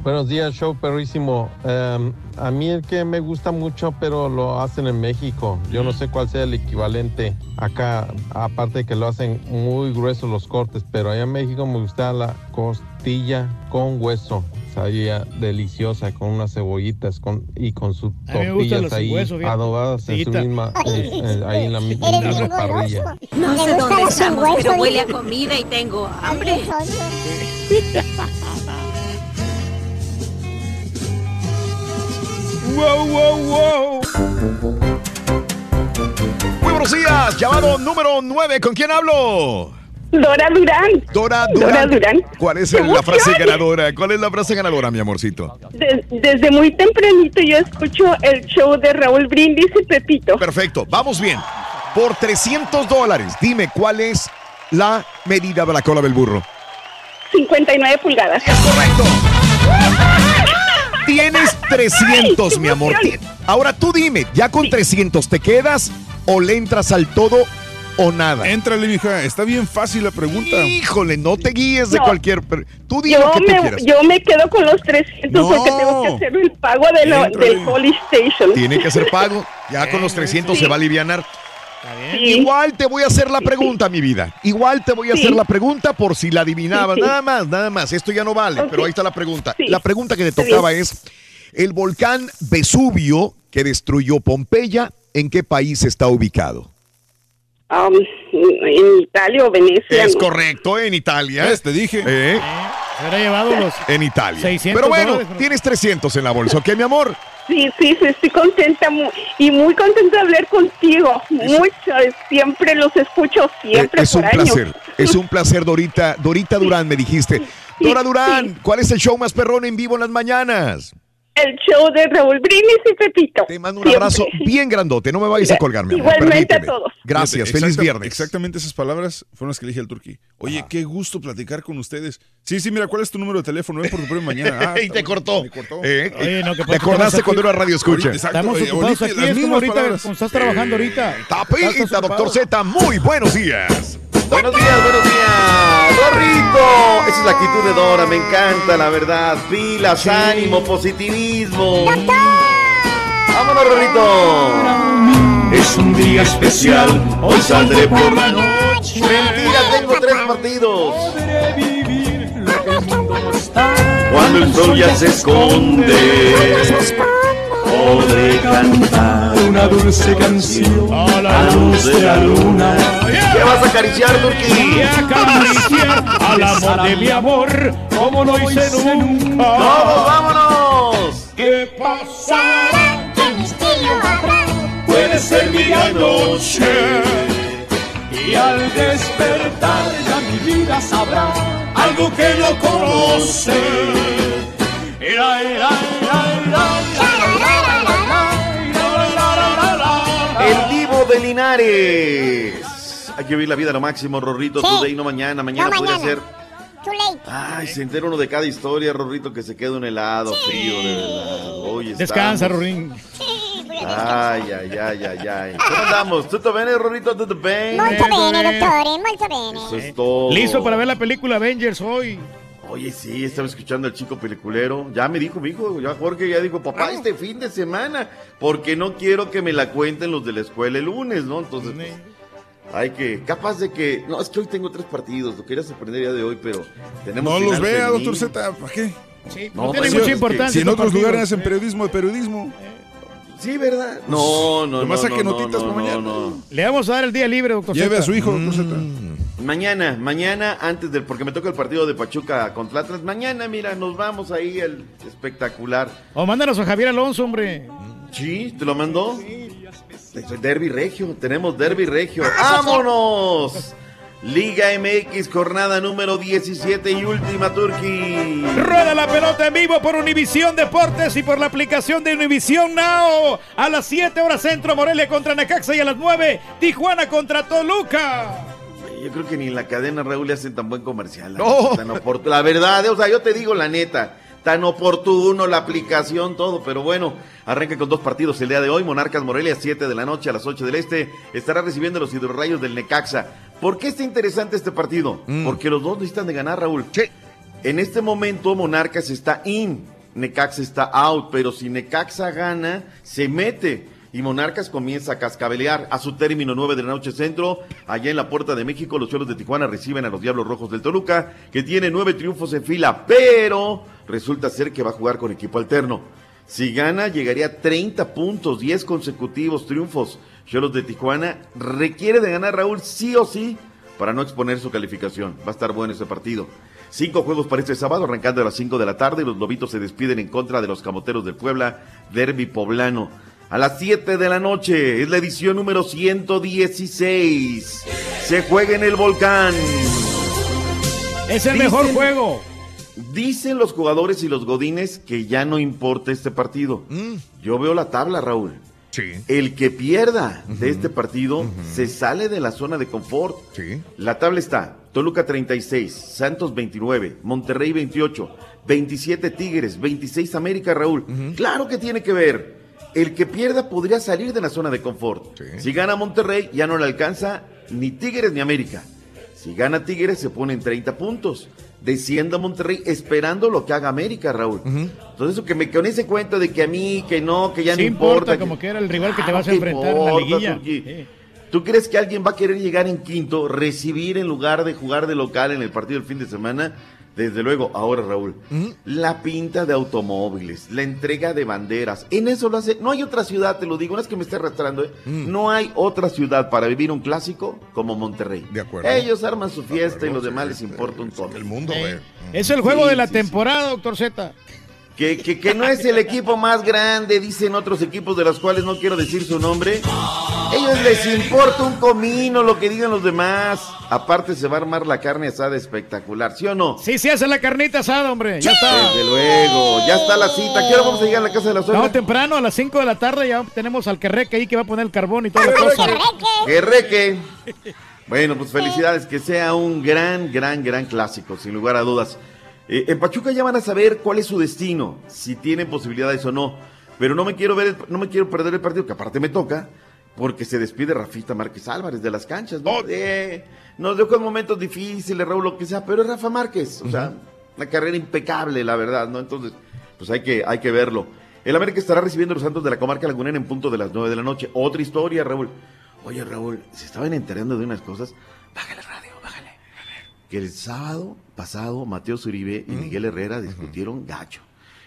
Buenos días, show perrísimo. Em, a mí el que me gusta mucho, pero lo hacen en México. Yo no sé cuál sea el equivalente acá, aparte de que lo hacen muy gruesos los cortes, pero allá en México me gusta la costilla con hueso. Sabía deliciosa con unas cebollitas con, y con sus tortillas ahí hueso, fíjate. adobadas en su misma, eh, eh, ahí en la misma parrilla. No sé dónde estamos, hueso, pero huele a comida y tengo hambre. ¡Wow, wow, wow! Muy buenos días, llamado número 9. ¿Con quién hablo? Dora Durán. Dora Dora Durán. Durán. ¿Cuál es ¡Qué la frase ganadora? ¿Cuál es la frase ganadora, mi amorcito? De- desde muy tempranito yo escucho el show de Raúl Brindis y Pepito. Perfecto, vamos bien. Por 300 dólares, dime cuál es la medida de la cola del burro. 59 pulgadas. Es correcto. Tienes 300, mi amor. Ahora tú dime, ¿ya con 300 te quedas o le entras al todo o nada? Éntrale, mija. Está bien fácil la pregunta. Híjole, no te guíes de No. cualquier... per- Tú di Yo lo que tú me, quieras. yo me quedo con los 300 No. porque tengo que hacer el pago de lo- Éntrale. del Police Station. Tiene que ser pago. Ya con los 300 se va a Igual te voy a hacer la pregunta, mi vida. Igual te voy a Sí. hacer la pregunta por si la adivinabas. Sí, sí. Nada más, nada más. Esto ya no vale, pero ahí está la pregunta. Sí. La pregunta que te tocaba es, el volcán Vesubio que destruyó Pompeya, ¿en qué país está ubicado? Um, en Italia o Venecia. Es ¿no? correcto, en Italia. ¿Ves? Te dije. ¿Eh? Se hubiera llevado los En Italia. 600 Pero bueno, dólares, pero- tienes 300 en la bolsa, ¿ok, mi amor? Sí, sí, sí, estoy contenta y muy contenta de hablar contigo. Mucho, siempre los escucho, siempre Eh, es por un años. placer, es un placer, Dorita. Dorita Durán, me dijiste. Dora Durán, ¿cuál es el show más perrón en vivo en las mañanas? El show de Raúl Brindis y Pepito. Te mando un abrazo bien grandote. No me vayas a colgar, mi amor. Igualmente a todos. Gracias, feliz viernes. Exactamente esas palabras fueron las que le dije al turqui. Oye, qué gusto platicar con ustedes. Sí, sí, mira, ¿cuál es tu número de teléfono? Ven por tu premio mañana. Ah, y te cortó. Me cortó. Eh, Oye, no, que ¿Te acordaste cuando era radio escucha? Ahorita, exacto, Estamos ocupados aquí, es como ahorita, como estás trabajando ahorita. Tapita, Estás doctor. Z, muy buenos días. Buenos días, buenos días. Dorrito. Esa es la actitud de Dora, me encanta, la verdad. Pilas, ánimo, positivismo. Vámonos, Rorrito. Es un día especial, hoy saldré por la noche. Mentira, tengo tres partidos. Podré vivir lo que el mundo no está. Cuando el sol ya se esconde, podré cantar una dulce canción a la luz de la luna. ¿Qué vas a acariciar, Turquí? Y acariciar al amor de mi amor, como no hice nunca. ¡Todos vámonos! ¿Qué pasará? Puede ser mi noche. Y al despertar ya mi vida sabrá algo que no conoce. Era, era, era, era, de Linares. Hay que vivir la vida a lo máximo, Rorrito. Sí. Today, no mañana. Mañana No podría mañana. ser. Too late. Ay, se entera uno de cada historia, Rorrito, que se queda un helado frío, de verdad. Hoy Descansa, Rorín. Ay, ay, ay, ay, ay. ¿Cómo andamos? ¿Tutto bene, Rorrito? ¿Tutto bene? Molto bene, dottore, molto bene. Eso es todo. Listo para ver la película Avengers hoy. Oye, sí, estaba escuchando al chico peliculero. Ya me dijo, mi hijo, ya Jorge ya dijo, papá, este fin de semana, porque no quiero que me la cuenten los de la escuela el lunes, ¿no? Entonces, pues, hay que, capaz de que, no, es que hoy tengo tres partidos, lo quería sorprender día de hoy, pero tenemos No los vea, doctor Z, ¿para qué? Sí, No, no, tiene pues, mucha que- importancia. Si en otros partidos. lugares hacen periodismo de periodismo. Sí, ¿verdad? No, no, Nomás no, saque no, notitas no, para no, mañana. no. Le vamos a dar el día libre, doctor. Lleve a Zeta. su hijo, doctor Z. Mañana, mañana, antes del, porque me toca el partido de Pachuca contra Atlas, mañana, mira, nos vamos ahí al espectacular. O mándanos a Javier Alonso, hombre. Sí, ¿te lo mandó? Derby Regio, tenemos Derby Regio. ¡Vámonos! Liga MX, jornada número 17 y última, Turquí. Rueda la pelota en vivo por Univisión Deportes y por la aplicación de Univisión Now. A las 7 horas centro, Morelia contra Necaxa y a las 9, Tijuana contra Toluca. Yo creo que ni en la cadena Raúl le hacen tan buen comercial. La, No. tan la verdad, o sea, yo te digo la neta, tan oportuno la aplicación, todo, pero bueno, arranca con dos partidos el día de hoy. Monarcas Morelia, 7 de la noche a las 8 del este, estará recibiendo los hidrorrayos del Necaxa. ¿Por qué está interesante este partido? Porque los dos necesitan de ganar, Raúl. En este momento, Monarcas está in, Necaxa está out, pero si Necaxa gana, se mete. Y Monarcas comienza a cascabelear a su término 9 de la noche centro. Allá en la Puerta de México, los suelos de Tijuana reciben a los Diablos Rojos del Toluca, que tiene nueve triunfos en fila, pero resulta ser que va a jugar con equipo alterno. Si gana, llegaría a 30 puntos, 10 consecutivos triunfos. Cholos de Tijuana requiere de ganar Raúl sí o sí para no exponer su calificación. Va a estar bueno ese partido. Cinco juegos para este sábado, arrancando a las 5 de la tarde. Los Lobitos se despiden en contra de los Camoteros del Puebla, Derby Poblano. A las 7 de la noche es la edición número 116. Se juega en el volcán. Es el Dicen- mejor juego. Dicen los jugadores y los godines que ya no importa este partido. Yo veo la tabla, Raúl. Sí. El que pierda de este partido se sale de la zona de confort. Sí. La tabla está Toluca 36, Santos 29, Monterrey 28, 27 Tigres, 26 América, Raúl. Claro que tiene que ver. El que pierda podría salir de la zona de confort. Si gana Monterrey, ya no le alcanza ni Tigres ni América. Si gana Tigres, se pone en 30 puntos. Descienda Monterrey esperando lo que haga América, Raúl. Entonces, eso que me con ese cuento de que a mí, que no, que ya Sí no importa, importa. como que era el rival que te Claro vas a enfrentar en la liguilla. Sí. ¿Tú crees que alguien va a querer llegar en quinto, recibir en lugar de jugar de local en el partido del fin de semana? Desde luego, ahora Raúl, la pinta de automóviles, la entrega de banderas, en eso lo hace, no hay otra ciudad, te lo digo, no es que me esté arrastrando, ¿eh? no hay otra ciudad para vivir un clásico como Monterrey. De acuerdo. Ellos arman su fiesta y los demás les importa un comino. El mundo, Es el juego Sí, de la sí, temporada, doctor Z. Que, que, que no es el equipo más grande, dicen otros equipos de los cuales no quiero decir su nombre. Ellos les importa un comino lo que digan los demás. Aparte se va a armar la carne asada espectacular, ¿sí o no? Sí, sí, hace la carnita asada, hombre. Ya está. Desde luego, ya está la cita. ¿Qué hora vamos a llegar a la casa de la suegra? No, temprano, a las 5 de la tarde ya tenemos al Querreque ahí que va a poner el carbón y toda la cosa. ¡Qué reque! Bueno, pues felicidades, que sea un gran, gran, gran clásico, sin lugar a dudas. Eh, en Pachuca ya van a saber cuál es su destino, si tienen posibilidades o no. Pero no me quiero ver, el- no me quiero perder el partido, que aparte me toca, porque se despide Rafita Márquez Álvarez de las canchas. ¿no? Eh, nos dejó en momentos difíciles, Raúl, lo que sea, pero es Rafa Márquez, o sea, una carrera impecable, la verdad, ¿no? Entonces, pues hay que, hay que verlo. El América estará recibiendo a los Santos de la Comarca Lagunera en punto de las 9 de la noche. Otra historia, Raúl. Oye, Raúl, se estaban enterando de unas cosas. Bájale radio, bájale. Que el sábado pasado Mateo Zuribe y Miguel Herrera discutieron gacho.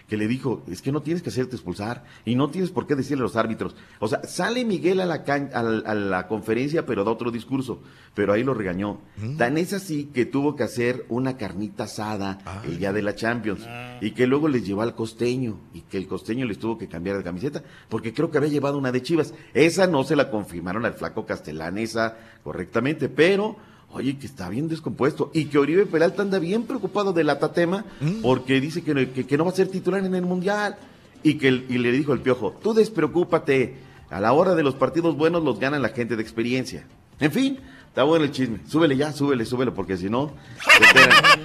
Que le dijo, es que no tienes que hacerte expulsar y no tienes por qué decirle a los árbitros. O sea, sale Miguel a la, can- a la, a la conferencia, pero da otro discurso, pero ahí lo regañó. Tan es así que tuvo que hacer una carnita asada el día de la Champions y que luego les llevó al costeño y que el costeño les tuvo que cambiar de camiseta porque creo que había llevado una de Chivas. Esa no se la confirmaron al flaco Castellán, esa correctamente, pero... Oye, que está bien descompuesto. Y que Oribe Peralta anda bien preocupado del Atatema porque dice que, no- que- que no va a ser titular en el Mundial. Y que el- y le dijo el Piojo, tú despreocúpate, a la hora de los partidos buenos los gana la gente de experiencia. En fin, está bueno el chisme, súbele ya, súbele, súbele porque si no... se.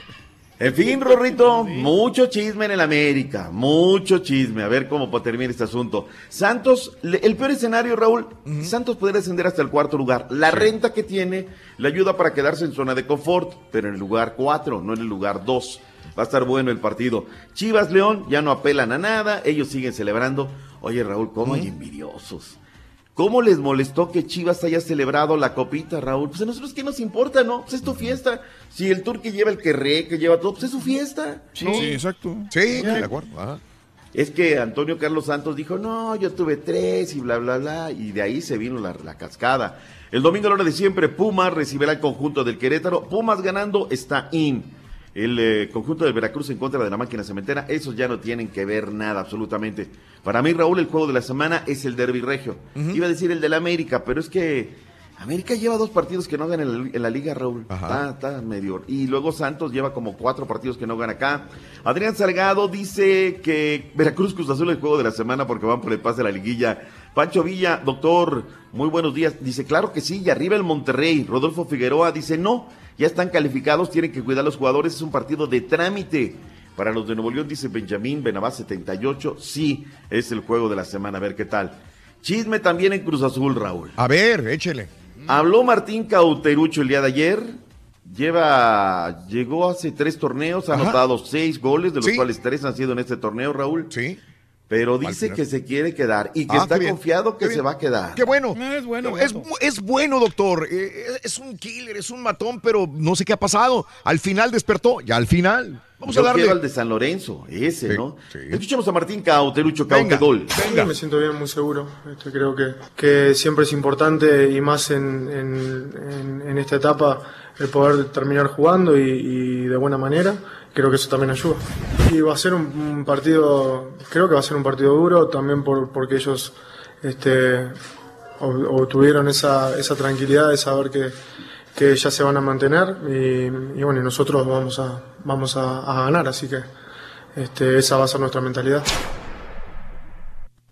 En fin, Rorrito, mucho chisme en el América, mucho chisme. A ver cómo puede terminar este asunto. Santos, el peor escenario, Raúl, Santos podría ascender hasta el cuarto lugar. La renta que tiene le ayuda para quedarse en zona de confort, pero en el lugar cuatro, no en el lugar dos. Va a estar bueno el partido. Chivas León ya no apelan a nada, ellos siguen celebrando. Oye, Raúl, ¿cómo hay envidiosos? ¿Cómo les molestó que Chivas haya celebrado la copita, Raúl? Pues a nosotros qué nos importa, ¿no? Pues es tu fiesta. Si el tour que lleva el querré, que lleva todo, pues es su fiesta. ¿no? Sí, exacto. Sí, de acuerdo. Ajá. Es que Antonio Carlos Santos dijo, no, yo tuve tres y bla, bla, bla, y de ahí se vino la, la cascada. El domingo a la hora de siempre, Pumas recibirá el conjunto del Querétaro. Pumas ganando está in. El eh, conjunto del Veracruz en contra de la máquina cementera, esos ya no tienen que ver nada, absolutamente. Para mí, Raúl, el juego de la semana es el Derby Regio. Iba a decir el del América, pero es que América lleva dos partidos que no gana en la, en la liga, Raúl. Está, está medio. Y luego Santos lleva como cuatro partidos que no gana acá. Adrián Salgado dice que Veracruz Cruz Azul es el juego de la semana porque van por el pase de la liguilla. Pancho Villa, doctor, muy buenos días. Dice, claro que sí, y arriba el Monterrey. Rodolfo Figueroa dice, no, ya están calificados, tienen que cuidar a los jugadores, es un partido de trámite. Para los de Nuevo León, dice Benjamín Benavá 78, sí, es el juego de la semana, a ver qué tal. Chisme también en Cruz Azul, Raúl. A ver, échele. Habló Martín Cauterucho el día de ayer. Lleva, llegó hace tres torneos, ha Ajá. anotado seis goles, de los Sí. cuales tres han sido en este torneo, Raúl. Sí. Pero dice que se quiere quedar y que Ah, está confiado que Qué se bien. va a quedar. Qué bueno. Es bueno. Es, es bueno, doctor. Eh, es un killer, es un matón, pero no sé qué ha pasado. Al final despertó, ya al final. Vamos Yo a darle. al de San Lorenzo, ese, Sí, ¿no? sí. Escuchemos a Martín Cauterucho, Venga. Cautegol. Sí, me siento bien, muy seguro. Este, creo que, que siempre es importante y más en, en- en- en esta etapa el poder terminar jugando y, y de buena manera. Creo que eso también ayuda. Y va a ser un, partido, creo que va a ser un partido duro también por, porque ellos este, ob- obtuvieron esa, esa tranquilidad de saber que, que ya se van a mantener y, bueno, nosotros vamos a, vamos a ganar, así que este, esa va a ser nuestra mentalidad.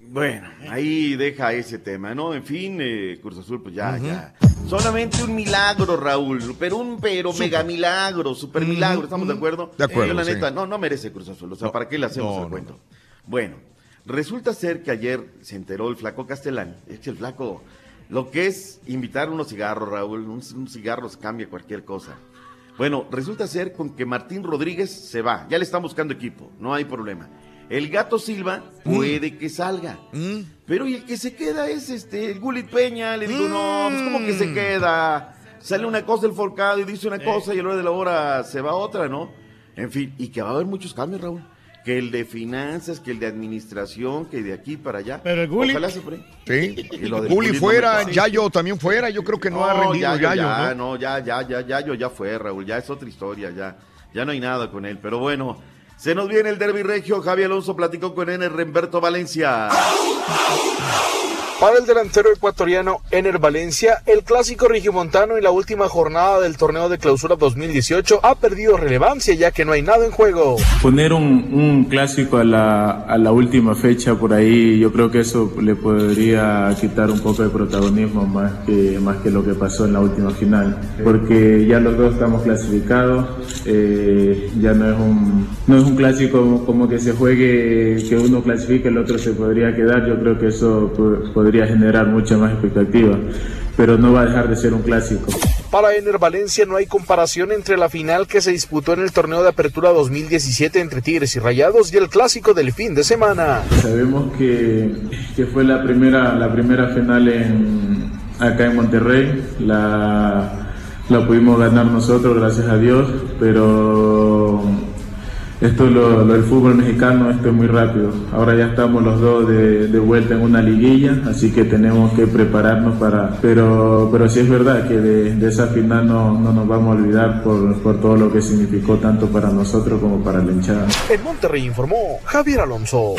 Bueno, ahí deja ese tema, ¿no? En fin, eh, Cruz Azul, pues ya, ya. Solamente un milagro, Raúl, pero un pero mega milagro, super milagro, ¿estamos de acuerdo? De acuerdo, Yo, la sí. neta, no, no merece Cruz Azul, o sea, ¿para qué le hacemos no, el no, cuento? Bueno, resulta ser que ayer se enteró el flaco Castellán, es que el flaco, lo que es invitar unos cigarros, Raúl, un, un cigarro se cambia cualquier cosa. Bueno, resulta ser con que Martín Rodríguez se va, ya le están buscando equipo, no hay problema. El gato Silva puede que salga. Pero y el que se queda es este, el Gulit Peña. Le digo, no, pues como que se queda. Sale una cosa el forcado y dice una cosa y a la hora de la hora se va otra, ¿no? En fin, y que va a haber muchos cambios, Raúl. Que el de finanzas, que el de administración, que de aquí para allá. Pero el Gullit- Ojalá se pre- Sí. Lo Gullit no fuera, cuadra. Yayo también fuera. Yo creo que no, ha rendido Yayo, Yayo, ya, ¿no? no, ya, ya, ya, Yayo ya fue, Raúl, ya es otra historia, ya, ya no hay nada con él, pero bueno, se nos viene el derby regio, Javi Alonso platicó con Ener Remberto Valencia. Para el delantero ecuatoriano Ener Valencia, el clásico regiomontano en la última jornada del torneo de clausura 2018 ha perdido relevancia ya que no hay nada en juego. Poner un, un clásico a la, a la última fecha por ahí, yo creo que eso le podría quitar un poco de protagonismo más que, más que lo que pasó en la última final. Porque ya los dos estamos clasificados, eh, ya no es, un, no es un clásico como que se juegue, que uno clasifique, el otro se podría quedar. Yo creo que eso po- podría generar mucha más expectativa, pero no va a dejar de ser un clásico. Para Ener Valencia no hay comparación entre la final que se disputó en el torneo de apertura 2017 entre Tigres y Rayados y el clásico del fin de semana. Sabemos que, que fue la primera, la primera final en, acá en Monterrey. La, la pudimos ganar nosotros, gracias a Dios, pero esto lo, lo del fútbol mexicano, esto es muy rápido. Ahora ya estamos los dos de, de vuelta en una liguilla, así que tenemos que prepararnos para... Pero, pero sí es verdad que de, esa final no, no nos vamos a olvidar por, por todo lo que significó tanto para nosotros como para la hinchada. En Monterrey informó Javier Alonso.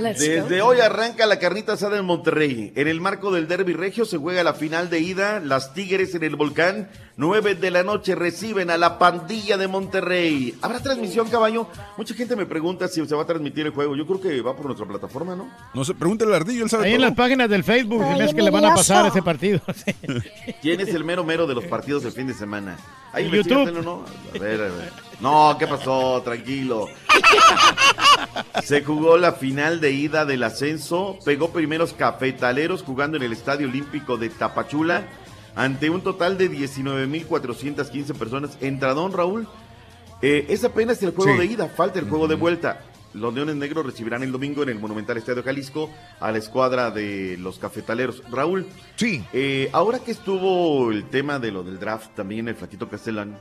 Desde hoy arranca la carnita asada en Monterrey. En el marco del Derby Regio se juega la final de ida. Las Tigres en el Volcán. 9 de la noche reciben a la pandilla de Monterrey. ¿Habrá transmisión, caballo? Mucha gente me pregunta si se va a transmitir el juego. Yo creo que va por nuestra plataforma, ¿no? No sé, pregúntale al Ardillo, él sabe Ahí en las páginas del Facebook, hace que le van a pasar ese partido. ¿Quién es el mero mero de los partidos del fin de semana? Ahí YouTube. investígatelo, ¿no? A ver, a ver. No, ¿qué pasó? Tranquilo. Se jugó la final de ida del ascenso. Pegó primeros cafetaleros jugando en el Estadio Olímpico de Tapachula ante un total de 19.415 personas. Entradón, Raúl. Eh, es apenas el juego Sí. de ida, falta el juego de vuelta. Los Leones Negros recibirán el domingo en el Monumental Estadio Jalisco a la escuadra de los cafetaleros. Raúl, sí. ahora que estuvo el tema de lo del draft también, el flaquito Castellán,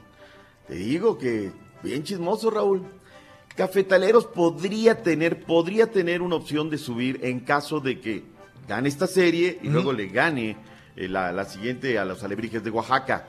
te digo que bien chismoso, Raúl. Cafetaleros podría tener, podría tener una opción de subir en caso de que gane esta serie y luego le gane eh, la, la siguiente a los Alebrijes de Oaxaca.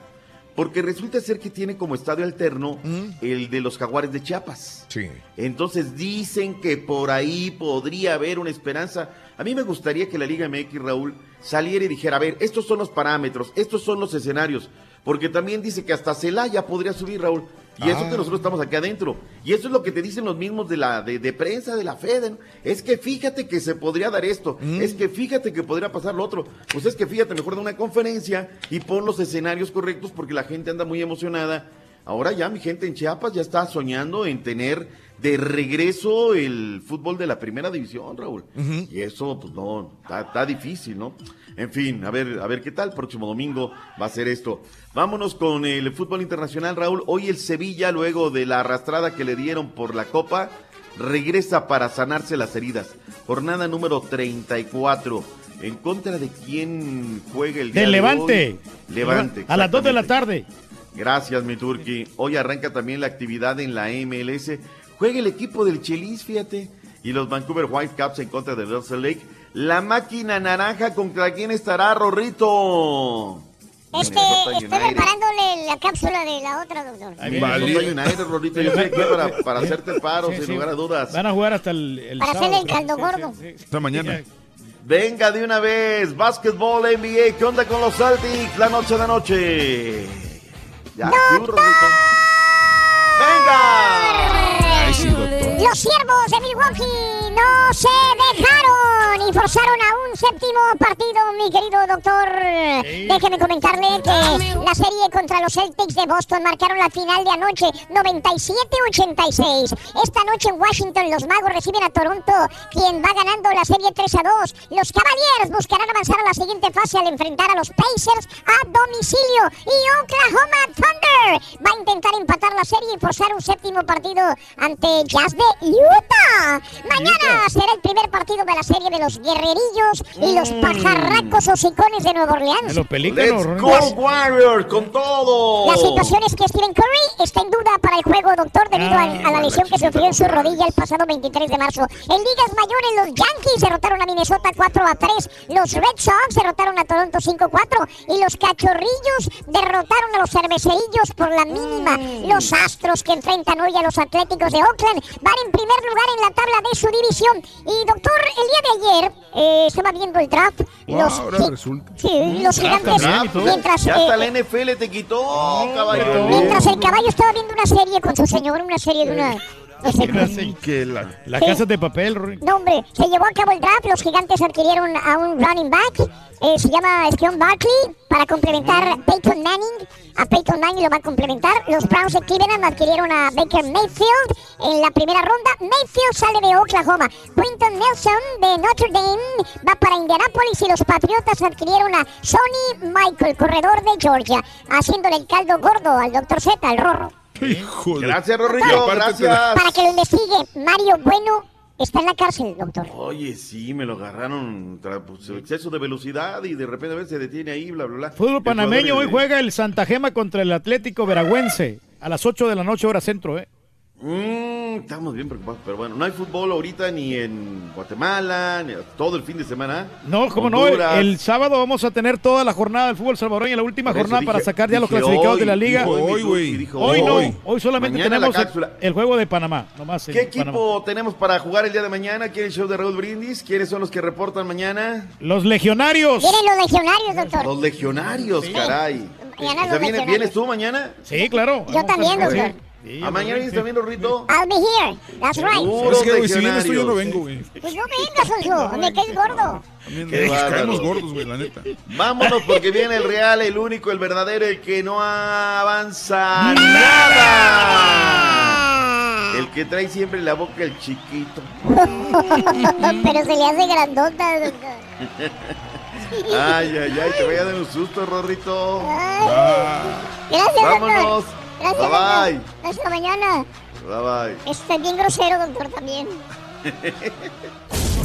Porque resulta ser que tiene como estadio alterno el de los Jaguares de Chiapas. Sí. Entonces dicen que por ahí podría haber una esperanza. A mí me gustaría que la Liga MX, Raúl, saliera y dijera, a ver, estos son los parámetros, estos son los escenarios. Porque también dice que hasta Celaya podría subir, Raúl. Y eso Ah. que nosotros estamos aquí adentro. Y eso es lo que te dicen los mismos de la de, de prensa, de la FED. ¿no? Es que fíjate que se podría dar esto. Es que fíjate que podría pasar lo otro. Pues es que fíjate, mejor de una conferencia y pon los escenarios correctos porque la gente anda muy emocionada. Ahora ya mi gente en Chiapas ya está soñando en tener de regreso el fútbol de la primera división, Raúl. Y eso, pues no, está, está difícil, ¿no? En fin, a ver, a ver qué tal. Próximo domingo va a ser esto. Vámonos con el fútbol internacional, Raúl. Hoy el Sevilla, luego de la arrastrada que le dieron por la Copa, regresa para sanarse las heridas. Jornada número 34. ¿En contra de quién juega el día Del de Levante. hoy? Levante. A las 2 de la tarde. Gracias, mi Turki. Hoy arranca también la actividad en la MLS. Juega el equipo del Chelis, fíjate. Y los Vancouver Whitecaps en contra del Russell Lake. La máquina naranja, ¿contra quién estará, Rorrito? Este, estoy United. preparándole la cápsula de la otra, doctor. Minnesota United, Rorrito. Yo estoy aquí para, para hacerte el paro, Sí, sin sí. lugar a dudas. Van a jugar hasta el, el Para sábado, hacerle el caldo gordo. Hasta mañana. Venga de una vez, básquetbol NBA, ¿qué onda con los Celtics la noche de noche? Ya, sí, Rorrito. ¡Venga! Sí. Los siervos de Milwaukee no se dejaron y forzaron a un séptimo partido, mi querido doctor. Déjeme comentarle que la serie contra los Celtics de Boston marcaron la final de anoche, 97-86. Esta noche en Washington los Magos reciben a Toronto, quien va ganando la serie 3 a 2. Los Cavaliers buscarán avanzar a la siguiente fase al enfrentar a los Pacers a domicilio. Y Oklahoma Thunder va a intentar empatar la serie y forzar un séptimo partido ante Jazz de Utah. Mañana será el primer partido de la serie de los guerrerillos y los pajarracos hocicones de Nueva Orleans. Los pelícanos, Let's go Warriors con todo. La situación es que Stephen Curry está en duda para el juego, doctor, debido a, a la lesión que sufrió en su rodilla el pasado 23 de marzo. En ligas mayores, los Yankees derrotaron a Minnesota 4 a 3. Los Red Sox derrotaron a Toronto 5 a 4. Y los Cachorrillos derrotaron a los Cervecerillos por la mínima. Los Astros que enfrentan hoy a los Atléticos de Oakland van en primer lugar en la tabla de su división. Y doctor, el día de ayer eh, estaba viendo el draft. Wow, los, ahora resulta. sí, los Ah, gigantes, mientras... Ya eh, hasta la NFL te quitó, caballo. Mientras el caballo estaba viendo una serie con su señor, una serie de una... qué. Que la... La Sí. casa de papel, Ronnie. No, hombre, se llevó a cabo el draft, los gigantes adquirieron a un running back, eh, se llama Esquion Barkley, para complementar a Peyton Manning, a Peyton Manning lo va a complementar, los Browns de Cleveland adquirieron a Baker Mayfield en la primera ronda, Mayfield sale de Oklahoma, Quinton Nelson de Notre Dame va para Indianapolis y los Patriotas adquirieron a Sonny Michael, corredor de Georgia, haciéndole el caldo gordo al Dr. Z, al Rorro. Hijo de... Gracias, Rorrillo, gracias. Para que lo investigue, Mario Bueno está en la cárcel, doctor. Oye, sí, me lo agarraron tras pues, exceso de velocidad y de repente a ver, se detiene ahí, bla, bla, bla. Fútbol panameño, hoy de- juega el Santa Gema contra el Atlético Veragüense. A las 8 de la noche, hora centro, ¿eh? Mm, estamos bien preocupados, pero bueno, no hay fútbol ahorita ni en Guatemala, ni todo el fin de semana. No, como no, el, el sábado vamos a tener toda la jornada del fútbol salvadoreño, la última jornada para sacar ya los clasificados hoy, de la liga. dijo hoy, Hoy, no, hoy. hoy solamente Mañana tenemos el, juego de Panamá, nomás el ¿Qué Panamá. equipo tenemos para jugar el día de mañana? ¿Quién es el show de Raúl Brindis? ¿Quiénes son los que reportan mañana? Los legionarios. Vienen los legionarios, doctor. Los legionarios, caray. Mañana O sea, los ¿vienes, legionarios. ¿Vienes tú mañana? Sí, claro. Yo también, doctor. ¿A mañana vienes también, Rorrito? I'll be here. That's right. Seguro, Es que, güey, si vienes tú, yo no vengo, güey. Pues no vengas, Sonso. Me caes gordo. También Qué nos bárbaro. caemos gordos, güey, la neta. Vámonos porque viene el real, el único, el verdadero, el que no avanza nada. El que trae siempre en la boca el chiquito. Pero se le hace grandota. Ay, ay, ay, te voy a dar un susto, Rorrito. Gracias, doctor. Vámonos. Gracias, Bye bye. Hasta mañana. Bye bye. Está bien grosero, doctor, también.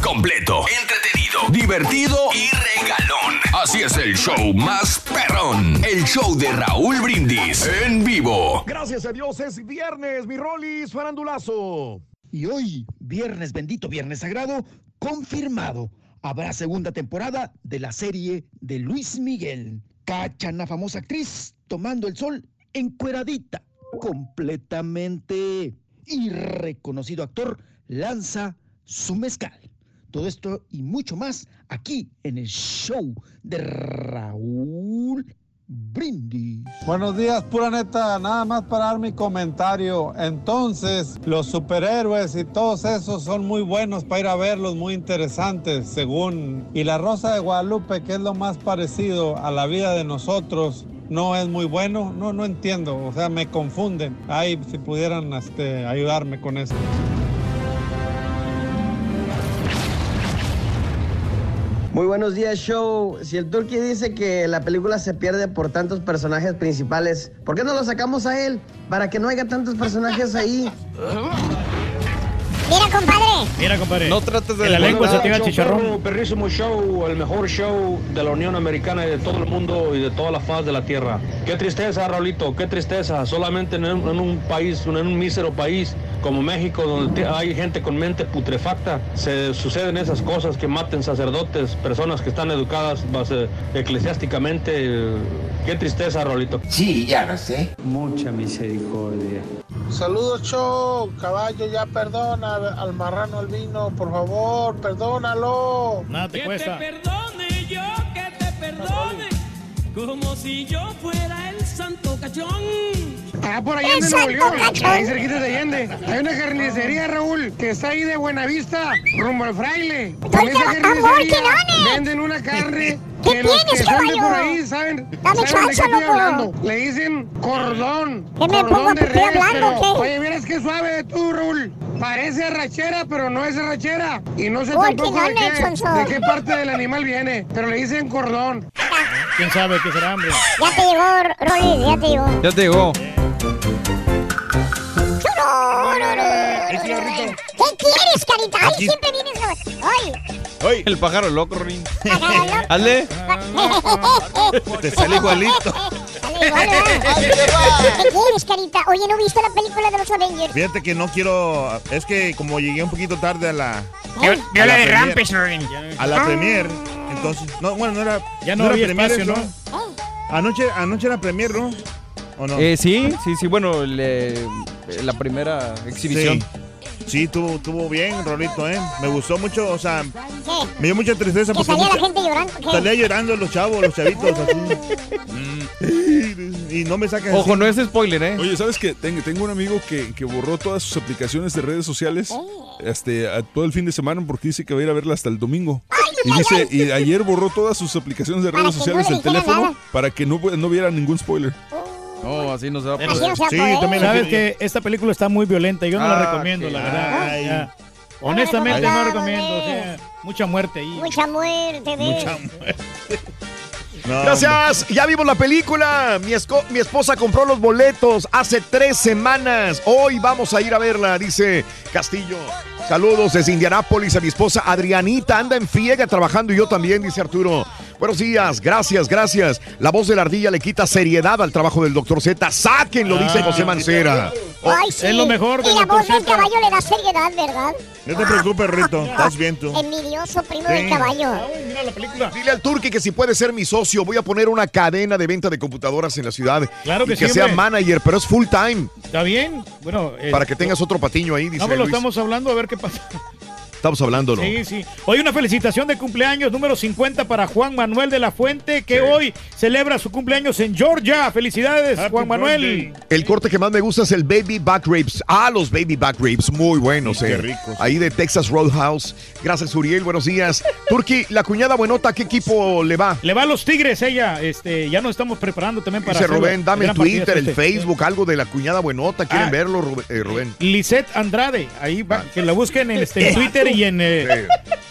Completo, entretenido, divertido y regalón. Así es el show más perrón. El show de Raúl Brindis en vivo. Gracias a Dios es viernes, mi Rolis farandulazo. Y hoy, viernes bendito, viernes sagrado, confirmado. Habrá segunda temporada de la serie de Luis Miguel. Cachan la famosa actriz tomando el sol encueradita, completamente. Y reconocido actor lanza su mezcal. Todo esto y mucho más aquí en el show de Raúl Brindis. Buenos días, pura neta. Nada más para dar mi comentario. Entonces, los superhéroes y todos esos son muy buenos para ir a verlos, muy interesantes, según. Y la Rosa de Guadalupe, que es lo más parecido a la vida de nosotros, no es muy bueno. No, no entiendo. O sea, me confunden. Ahí, si pudieran este, ayudarme con eso. Muy buenos días, show. Si el Turqui dice que la película se pierde por tantos personajes principales, ¿por qué no lo sacamos a él? Para que no haya tantos personajes ahí. Mira, compadre. Mira, compadre. No trates de la lengua se Show chicharrón. perro, perrísimo show, el mejor show de la Unión Americana y de todo el mundo y de toda la faz de la tierra. Qué tristeza, Raulito, qué tristeza. Solamente en un, en un país, en un mísero país como México, donde hay gente con mente putrefacta, se suceden esas cosas que maten sacerdotes, personas que están educadas base- eclesiásticamente. Qué tristeza, Raulito. Sí, ya lo sé. Mucha misericordia. Saludos, show. Caballo, ya perdona al marrano albino, por favor, perdónalo. Nada te cuesta. perdone, yo que te perdone, como si yo fuera el santo cachón. Ah, por allá Allende, en Nuevo León. Ahí cerquita de Allende. Hay una carnicería, Raúl, que está ahí de Buenavista, rumbo al fraile. En esa carnicería venden una carne ¿Qué que los que tienes, son de caballo? por ahí saben, Dame saben de qué chance, estoy loco. hablando. Le dicen cordón. ¿Qué me cordón pongo? de ¿Estoy res, hablando pero, o qué? Oye, miras qué suave tú, Raúl. Parece arrachera, pero no es arrachera. Y no sé tampoco ¿qué de qué, de qué parte del animal viene, pero le dicen cordón. ¿Quién sabe qué será, hombre? Ya te llegó, Rolly, ya te llegó. Ya te llegó. ¿Qué quieres, carita? Ay, Aquí. siempre vienes. Ay. El pájaro loco, Rin. Pájaro loco. Hazle. Te sale igualito. Sale igual, ¿verdad? ¿Qué quieres, carita? Oye, ¿no viste la película de los Avengers? Fíjate que no quiero. Es que como llegué un poquito tarde a la. A vio la de premier- Rampage. A la Ah. premier. Entonces. No, bueno, no era. Ya no era premier espacio, eso. Anoche, anoche era premier, ¿no? ¿O no? Eh, sí, sí, sí, bueno, el, eh, la primera exhibición. Sí. Sí, estuvo, estuvo bien, Rolito, ¿eh? Me gustó mucho, o sea, ¿Qué? me dio mucha tristeza Que porque salía la gente llorando. ¿qué? salía llorando los chavos, los chavitos, así. Y no me saques Ojo, así. no es spoiler, ¿eh? Oye, ¿sabes qué? Tengo, tengo un amigo que, que borró todas sus aplicaciones de redes sociales este, a- todo el fin de semana porque dice que va a ir a verla hasta el domingo. Y dice, y ayer borró todas sus aplicaciones de redes sociales no le del teléfono nada. para que no, no viera ningún spoiler. No, así no se va a poder. Sí, también Sabes que esta película está muy violenta y yo no la Ah, recomiendo, la verdad. ay. ya. Honestamente no la recomiendo. o sea, mucha muerte ahí. Mucha muerte, ¿ves? Mucha muerte. No, Gracias, ya vimos la película. Mi, esco- mi esposa compró los boletos hace tres semanas. Hoy vamos a ir a verla, dice Castillo. Saludos desde Indianápolis a mi esposa Adrianita. Anda en friega trabajando y yo también, dice Arturo. Buenos días, gracias, gracias. La voz de la ardilla le quita seriedad al trabajo del doctor Z. Sáquenlo, dice Ah. José Mancera. Ay, sí. Es lo mejor Y del la voz del caballo le da seriedad, ¿verdad? No te preocupes, Rito. Estás bien tú. Envidioso primo Sí. del caballo. Mira la película. Dile al Turqui que si puede ser mi socio, voy a poner una cadena de venta de computadoras en la ciudad. Claro que y que sí, sea hombre. manager, pero es full time. ¿Está bien? Bueno, eh, Para que tengas otro patiño ahí, dice no, lo Luis. estamos hablando a ver qué pasa. Estamos hablando, ¿no? Sí, sí. Hoy una felicitación de cumpleaños número 50 para Juan Manuel de la Fuente, que hoy celebra su cumpleaños en Georgia. Felicidades, Juan Manuel. El corte que más me gusta es el Baby Back Ribs. Ah, los Baby Back Ribs, muy buenos. Qué eh. ricos. Ahí de Texas Roadhouse. Gracias, Uriel, buenos días. Turki, la cuñada buenota, ¿qué equipo le va? Le va a los Tigres ella. Este, ya nos estamos preparando también para Dice Rubén, dame el Twitter, el este. Facebook, algo de la cuñada buenota. ¿Quieren Ah. verlo, Rubén? eh, Rubén? Lisette Andrade, ahí va, que la busquen en, este, en Twitter y en, eh,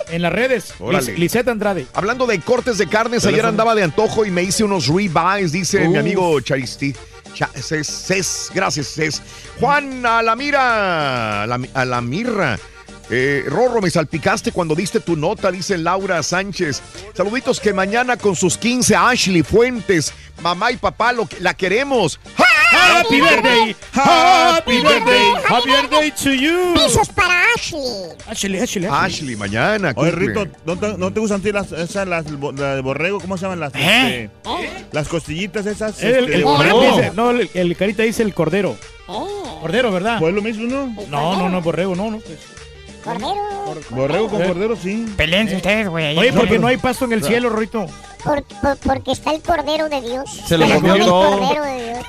en las redes. Órale. Lis- Lisette Andrade. Hablando de cortes de carnes, ayer andaba de antojo y me hice unos ribeyes, dice mi amigo Charisti. Cha- Cés, Cés, gracias, Cés. Juan Alamira, Alam- Alamirra. Eh, Rorro, me salpicaste cuando diste tu nota, dice Laura Sánchez. Saluditos que mañana con sus 15 Ashley Fuentes, mamá y papá, lo la queremos. Happy birthday, happy birthday, happy birthday to you. Besos para Ashley. Ashley, Ashley, Ashley, mañana. Oye. Rito, ¿no te, no te gustan a ti las, esas, las bo- la de borrego? ¿Cómo se llaman las? ¿Eh? este, las costillitas esas. El, este, el no, el, el carita dice el cordero. Cordero, ¿verdad? Pues lo mismo, ¿no? No, no, no, borrego, no, no. Cordero. Borrego con Eh. cordero, sí. Pelense ustedes, güey. Oye, porque no hay pasto en el cielo, Rito. Por- por- porque está el cordero de Dios. Se lo comió el cordero de Dios.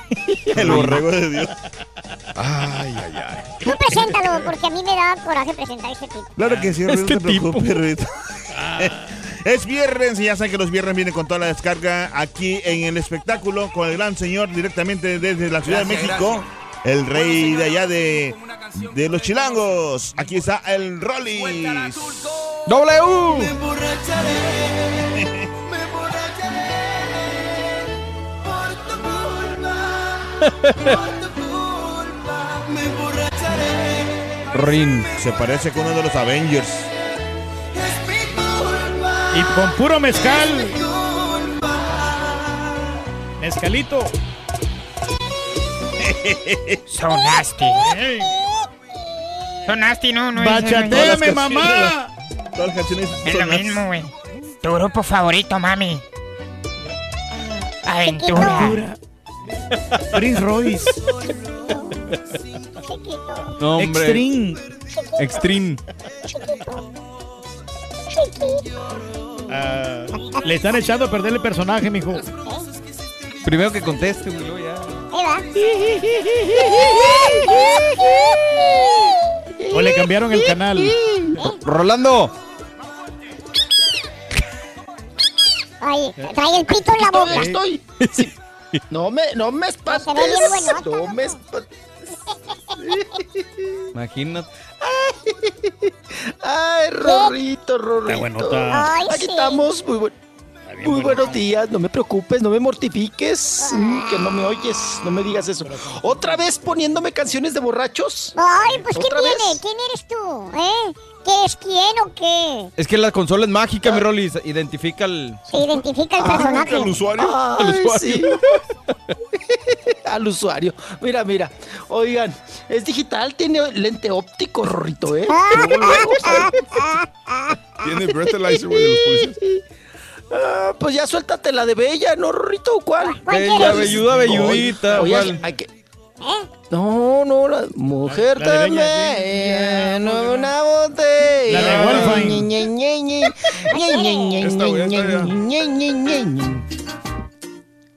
El borrego de Dios. Ay, ay, ay. Tú preséntalo, porque a mí me da coraje presentar este tipo. Claro que sí, Rito, Este no te tipo. preocupes, Rito. Es viernes y ya saben que los viernes vienen con toda la descarga aquí en el espectáculo con el gran señor directamente desde la Ciudad de México, el rey de allá de, de los chilangos. Aquí está el Rollis. W. Rin. Se parece con uno de los Avengers. Y con puro mezcal. Mezcalito. So nasty. Ey, So nasty, no, no es. Bachateame, mamá. Todas las canciones Es son lo mismo, güey. Tu grupo favorito, mami. Aventura. Prince Royce. No, hombre. Extreme. Extreme. Ah, le están echando a perder el personaje, mijo. Primero que conteste, güey, ya. O le cambiaron el canal. Rolando. Ay, trae el pito en la boca. Estoy. Sí. No me, no me espantes. No me espantes. Imagínate. Ay, Rorrito, Rorrito. Ay, Aquí sí. estamos. Muy, buen- bien muy buenos días. No me preocupes, no me mortifiques. mm, Que no me oyes. No me digas eso. ¿Otra vez poniéndome canciones de borrachos? Ay, pues ¿qué ¿Otra tiene? vez? ¿Quién eres tú? ¿Eh? ¿Qué es quién o qué? Es que la consola es mágica, mi Rollis. Identifica el. Se identifica el personaje. el usuario. Ay, el usuario. sí. Al usuario. Mira, mira. Oigan, es digital, tiene lente óptico, Rorrito, ¿eh? Luego, luego, Tiene breathalyzer, güey, de los policías. Ah, pues ya suéltate la de Bella, ¿no, Rorrito? ¿Cuál? ¿Cuál Bella, quieres? velluda, velludita. Oye, ¿cuál? hay que... No, no, la mujer La de Bella, también, no una botella. La de Wolfine.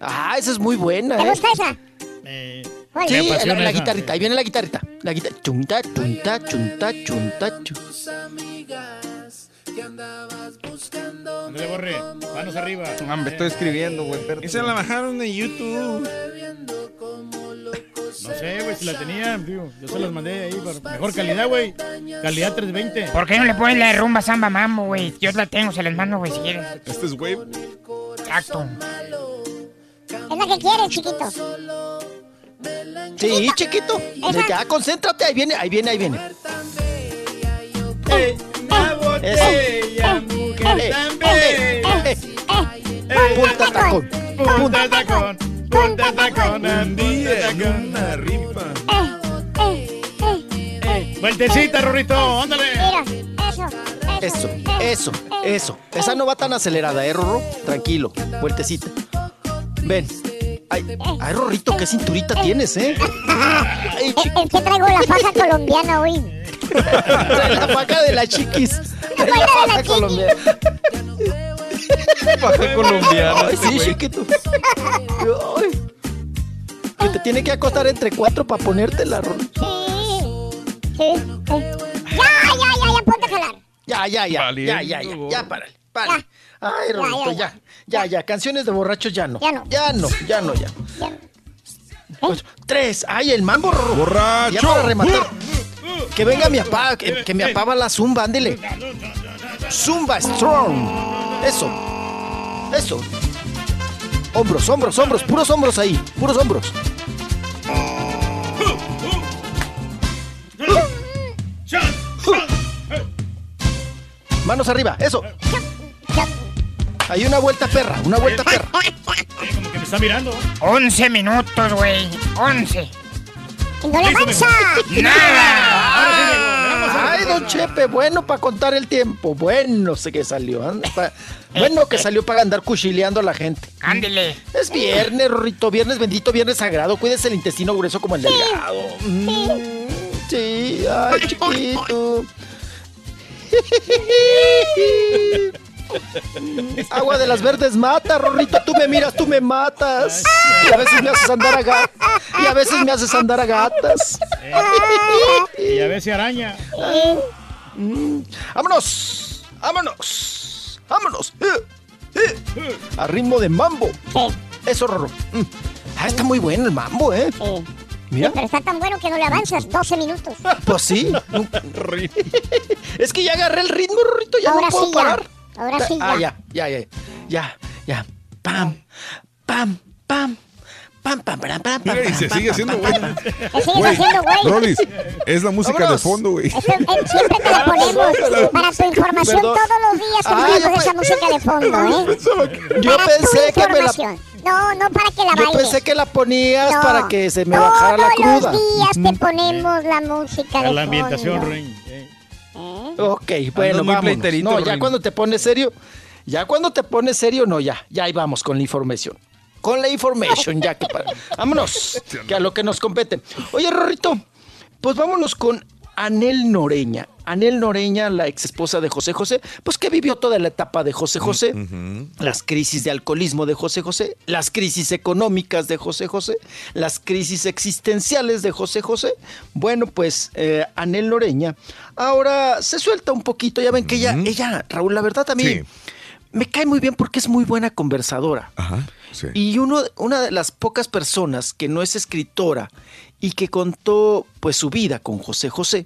Ah, esa es muy buena, ¿Te ¿eh? gusta esa? Eh. Sí, la, la esa. guitarrita, ahí viene la guitarrita. La guitarra. Chunta, chunta, chunta, chunta, chunta. Ándale, borre. Manos arriba. Ah, me estoy escribiendo, güey. Esa la bajaron de YouTube. No sé, güey, si la tenía, digo, yo se las mandé ahí por mejor calidad, güey. Calidad 320. ¿Por qué no le pones la de rumba samba mambo, güey? Yo la tengo, se las mando, güey, si quieres. Este es Wave. Exacto. Es la que quieres, chiquito. Sí, chiquito. Ya, concéntrate, ahí viene, ahí viene, ahí viene. Una botella, mujer tan bella. Punta tacón. Punta tacón. Punta tacón. Punta tacón. Una rifa. Vueltecita, Rorrito, ándale. Eso, eso, eso. Esa no va tan acelerada, ¿eh, Rorro? Tranquilo, vueltecita. Ven. Ay, ay, Rorrito, qué cinturita tienes, ¿eh? Es que traigo la faja colombiana hoy. La faja de la chiquis. Trae la faja colombiana. Faja colombiana, Ay, este sí, güey. chiquito. Ay. Que te tiene que acostar entre cuatro para ponértela, Rorro. Sí. eh. Ya, ya, ya, ya, ponte a jalar. Ya, ya, ya, Valiendo, ya, ya, ya, ya, párale, párale. Ay, Ya, Rorrito, ya, ya, ya, ya, canciones de borrachos ya no. Ya no. Ya no, ya no, ya. Pues, tres, ay, el mambo, Rorro. Borracho. Ya para rematar. Que venga mi papá, que, que mi la zumba, ándele. Zumba Strong. Eso, eso. Hombros, hombros, hombros, puros hombros ahí, puros hombros. Manos arriba, eso. Hay una vuelta perra, una vuelta perra. Como que me está mirando. 11 minutos, güey. 11. No le avanza. ¡Nada! Ay, don Chepe, bueno para contar el tiempo. Bueno, sé que salió. Bueno que salió para andar cuchileando a la gente. Ándele. Es viernes, Rorrito, viernes bendito, viernes sagrado. Cuídese el intestino grueso como el delgado. Mm, Sí, ay, chiquito. Agua de las verdes mata, Rorrito. Tú me miras, tú me matas. Y a veces me haces andar a gatas. Y a veces me haces andar a gatas. Y a si araña. Mm, ¡Vámonos! ¡Vámonos! ¡Vámonos! Eh, eh. A ritmo de mambo. Eso, Rorro. Mm. Ah, está muy bueno el mambo, ¿eh? Mira. Pero está tan bueno que no le avanzas 12 minutos. Pues sí. es que ya agarré el ritmo, Rorrito. Ya Ahora no puedo sí, ya. parar. Ahora sí, Ah, ya. ya, ya, ya. Ya. Pam, pam, pam. Pam, pam, pam, pam, pam. Mira, y se pam, sigue haciendo güey. pam. Te sigues haciendo güey. Rolis, es la música Vámonos. de fondo, güey. Eh, siempre te la ponemos. Para tu información, Perdón. todos los días te Ah, ponemos yo esa música de fondo, ¿eh? Yo Para tu pensé que me la. información. No, no para que la Yo bailes. pensé que la ponías No, para que se me bajara la Todos cruda. los días te ponemos la música de la ambientación, fondo. Ring. Eh. Ok, bueno, muy pleiterito, No, ya Rin. cuando te pones serio, ya cuando te pones serio, no, ya, ya ahí vamos con la información. Con la information, ya que para. Vámonos, que a lo que nos compete. Oye, Rorrito, pues vámonos con Anel Noreña. Anel Noreña, la ex esposa de José José, pues que vivió toda la etapa de José José, las crisis de alcoholismo de José José, las crisis económicas de José José, las crisis existenciales de José José. Bueno, pues eh, Anel Noreña ahora se suelta un poquito. Ya ven que ella, ella, Raúl, la verdad también me cae muy bien porque es muy buena conversadora. Ajá, sí. Y uno, una de las pocas personas que no es escritora y que contó pues su vida con José José,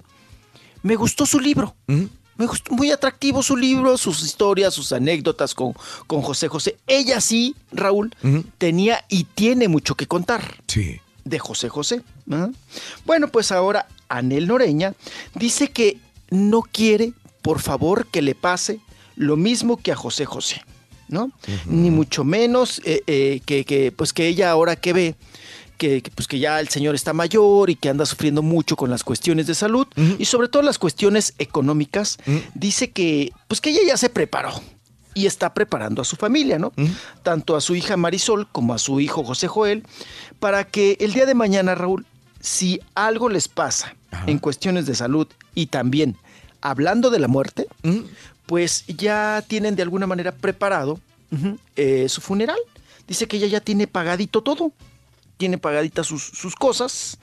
me gustó su libro. Me gustó muy atractivo su libro, sus historias, sus anécdotas con, con José José. Ella sí, Raúl, tenía y tiene mucho que contar. Sí. De José José. ¿ah? Bueno, pues ahora Anel Noreña dice que no quiere, por favor, que le pase lo mismo que a José José. ¿no? Ni mucho menos eh, eh, que, que, pues que ella ahora que ve que, que, pues que ya el señor está mayor y que anda sufriendo mucho con las cuestiones de salud y sobre todo las cuestiones económicas, dice que pues que ella ya se preparó y está preparando a su familia, ¿no? Tanto a su hija Marisol como a su hijo José Joel, para que el día de mañana, Raúl, si algo les pasa en cuestiones de salud y también hablando de la muerte, pues ya tienen de alguna manera preparado eh, su funeral. Dice que ella ya tiene pagadito todo, tiene pagaditas sus, sus cosas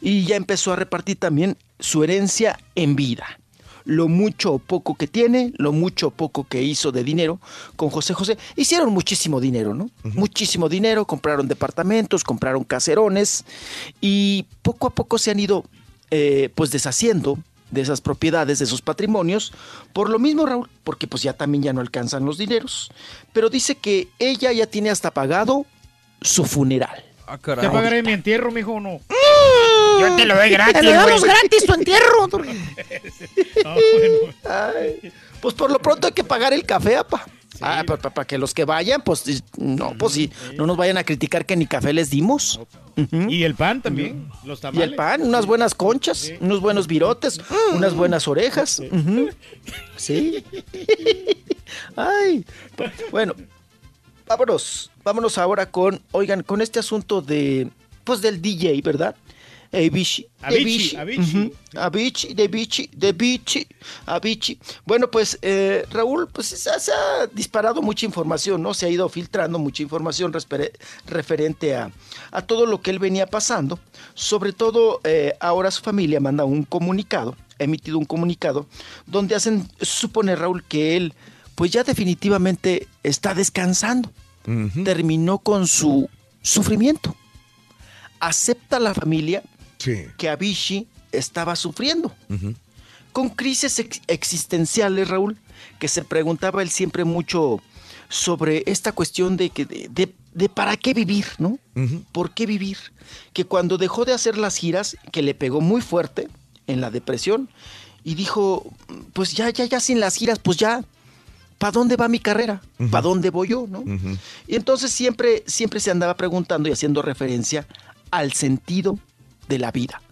y ya empezó a repartir también su herencia en vida. Lo mucho o poco que tiene, lo mucho o poco que hizo de dinero con José José. Hicieron muchísimo dinero, ¿no? Muchísimo dinero, compraron departamentos, compraron caserones y poco a poco se han ido eh, pues deshaciendo de esas propiedades, de esos patrimonios, por lo mismo Raúl, porque pues ya también ya no alcanzan los dineros. Pero dice que ella ya tiene hasta pagado su funeral. ¿Te pagaré mi entierro, mijo, o no? Yo te lo doy gratis, Te lo damos güey. gratis tu entierro. Ay, pues por lo pronto hay que pagar el café, apa. Ah, para que los que vayan, pues no, pues sí, no nos vayan a criticar que ni café les dimos. Y el pan también, los Y tamales. el pan, unas buenas conchas, unos buenos virotes, unas buenas orejas. Ujú. Sí. Ay. Bueno, vámonos. Vámonos ahora con, oigan, con este asunto de, pues del DJ, ¿verdad? Avicii. Avicii, Avicii. Avicii, de Avicii, de Avicii, Avicii. Bueno, pues eh, Raúl, pues se, ha- se ha disparado mucha información, ¿no? Se ha ido filtrando mucha información referente a, a todo lo que él venía pasando. Sobre todo, eh, ahora su familia manda un comunicado, ha emitido un comunicado, donde hacen suponer, Raúl, que él, pues ya definitivamente está descansando. Terminó con su sufrimiento. Acepta la familia que Avicii estaba sufriendo con crisis ex- existenciales, Raúl, que se preguntaba él siempre mucho sobre esta cuestión de que de, de- de para qué vivir, ¿no? ¿Por qué vivir? Que cuando dejó de hacer las giras, que le pegó muy fuerte en la depresión, y dijo, pues ya, ya, ya sin las giras, pues ya, ¿para dónde va mi carrera? ¿Para dónde voy yo, no? Y entonces siempre, siempre se andaba preguntando y haciendo referencia al sentido de la vida.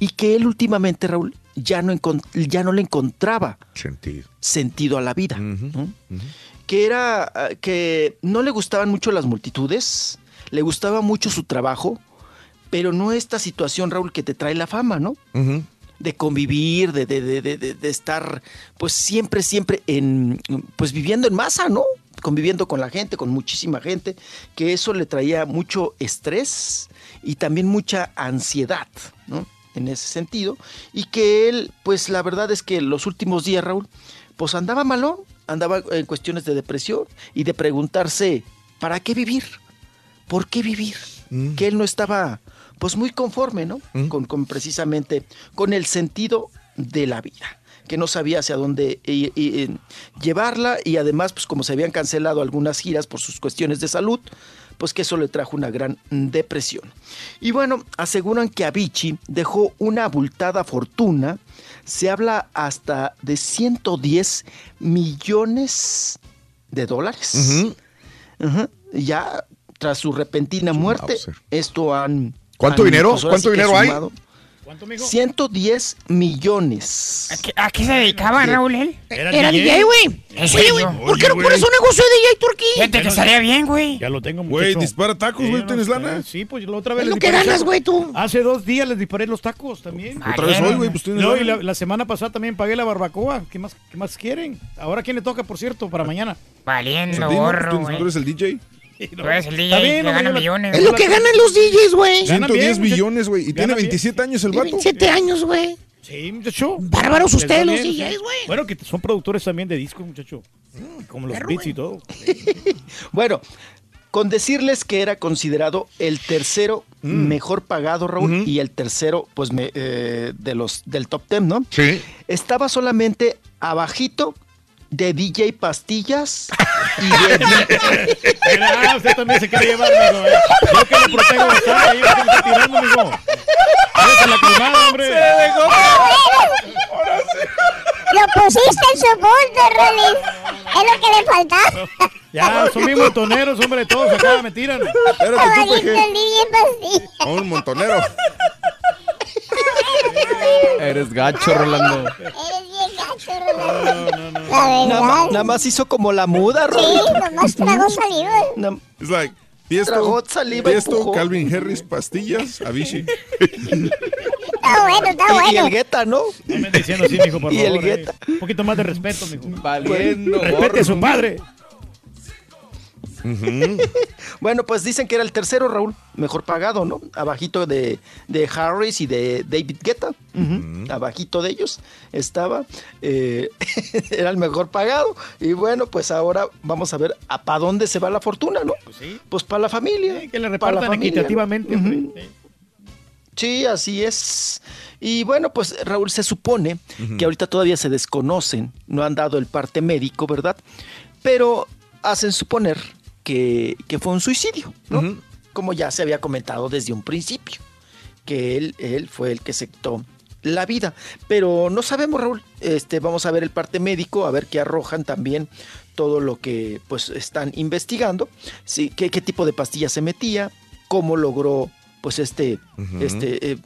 Y que él últimamente, Raúl, ya no, ya no le encontraba Sentido. sentido a la vida. ¿no? Que era ah, que no le gustaban mucho las multitudes, le gustaba mucho su trabajo, pero no esta situación, Raúl, que te trae la fama, ¿no? De convivir, de, de- de- de- estar, pues siempre, siempre en, pues viviendo en masa, ¿no? Conviviendo con la gente, con muchísima gente, que eso le traía mucho estrés y también mucha ansiedad, ¿no? En ese sentido. Y que él, pues la verdad es que los últimos días, Raúl, pues andaba malón, andaba en cuestiones de depresión y de preguntarse, ¿para qué vivir? ¿Por qué vivir? Que él no estaba, pues muy conforme, ¿no? Con, con precisamente, con el sentido de la vida que no sabía hacia dónde eh, llevarla y además, pues como se habían cancelado algunas giras por sus cuestiones de salud, pues que eso le trajo una gran depresión. Y bueno, aseguran que Avicii dejó una abultada fortuna, se habla hasta de 110 millones de dólares. Ya tras su repentina muerte, esto han... ¿Cuánto dinero? ¿Cuánto dinero hay? sumado 110 millones. ¿A qué, a qué se dedicaba. Raúl él? Era DJ, güey. ¿En Oye, güey? ¿por qué no pones un negocio de DJ Turquí? Fíjate que estaría bien, güey. Ya lo tengo, Güey, muchacho. dispara tacos, güey, no ¿tienes lana? Sí, pues la otra vez les disparé ganas, güey, tú. Hace dos días les disparé los tacos también. Otra vez hoy, güey, pues tienes No, y la, la semana pasada también pagué la barbacoa. ¿Qué más, ¿Qué más quieren? Ahora, ¿quién le toca, por cierto, para mañana? Valiendo gorro, ¿tú, güey. tú eres el DJ? Tú eres el Está DJ bien, que no gana la- millones. Es lo que ganan los DJs, güey. Ganan 110 bien, muchacho. millones, güey. Y tiene Ganan bien. 27 años el vato. 27 años, güey. Sí, muchacho. Bárbaros ustedes, los DJs, güey. Bueno, que son productores también de discos, muchacho. Como los beats y todo. Bueno, con decirles que era considerado el tercero Mm. mejor pagado, Raúl, y el tercero, pues, me- eh, de los del top 10, ¿no? Sí. Estaba solamente abajito de DJ Pastillas y de... Mira, usted también se quiere llevar, eh. Yo que lo bastante, me está tirando, mijo. Váyase a la hombre. Lo pusiste en su punto, Rolis. Es lo que le faltaba. Ya, son mis montoneros, hombre, todos acá me tiran. Tú. Un montonero. Eres gacho, Rolando. Eres bien gacho, Rolando. La Nada, verdad. ma- nada más hizo como la muda, Sí, Raúl. nomás tragó saliva. Es like, Tiesto, Tragó saliva y Tiesto. Calvin Harris, pastillas, Avicii. Está bueno, está Y, y bueno. el Guetta, ¿no? No me diciendo así, mijo, por Y el favor. eh. Guetta. Un poquito más de respeto, mijo. Valiendo. Respete a su padre. Bueno, pues dicen que era el tercero, Raúl, mejor pagado, ¿no? Abajito de, de Harris y de David Guetta. Ujú, Abajito de ellos estaba. eh, era el mejor pagado. Y bueno, pues ahora vamos a ver a para dónde se va la fortuna, ¿no? Pues sí. para la familia. Sí, que le pa' la repartan familia, ¿no? equitativamente. Sí, así es. Y bueno, pues Raúl, se supone que ahorita todavía se desconocen, no han dado el parte médico, ¿verdad? Pero hacen suponer que, que fue un suicidio, ¿no? Como ya se había comentado desde un principio. que él, él fue el que quitó la vida. Pero no sabemos, Raúl. Este, vamos a ver el parte médico, a ver qué arrojan también todo lo que pues están investigando, sí, qué, qué tipo de pastilla se metía, cómo logró pues este, este eh,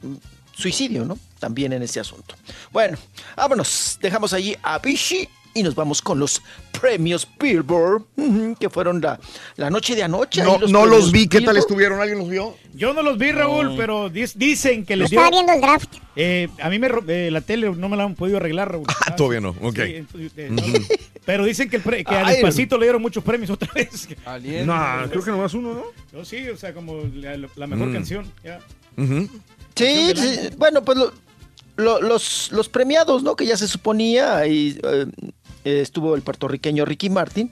suicidio, ¿no? También en ese asunto. Bueno, vámonos, dejamos allí a Vichy y nos vamos con los premios Billboard, que fueron la, la noche de anoche. No, los no los vi, ¿qué tal estuvieron? ¿Alguien los vio? Yo no los vi, Raúl, pero dicen que les dio... Estaba viendo el draft. Eh, a mí me eh, la tele no me la han podido arreglar, Raúl. Ah, todavía no, ok. Sí, eh, no, pero dicen que, el pre- que a Ay. Despacito le dieron muchos premios otra vez. No, creo que nomás uno, ¿no? Sí, o sea, como la, la mejor Mm. canción. ya. Sí, sí, bueno, pues lo- lo- los, los premiados, ¿no? Que ya se suponía, eh, eh, estuvo el puertorriqueño Ricky Martin,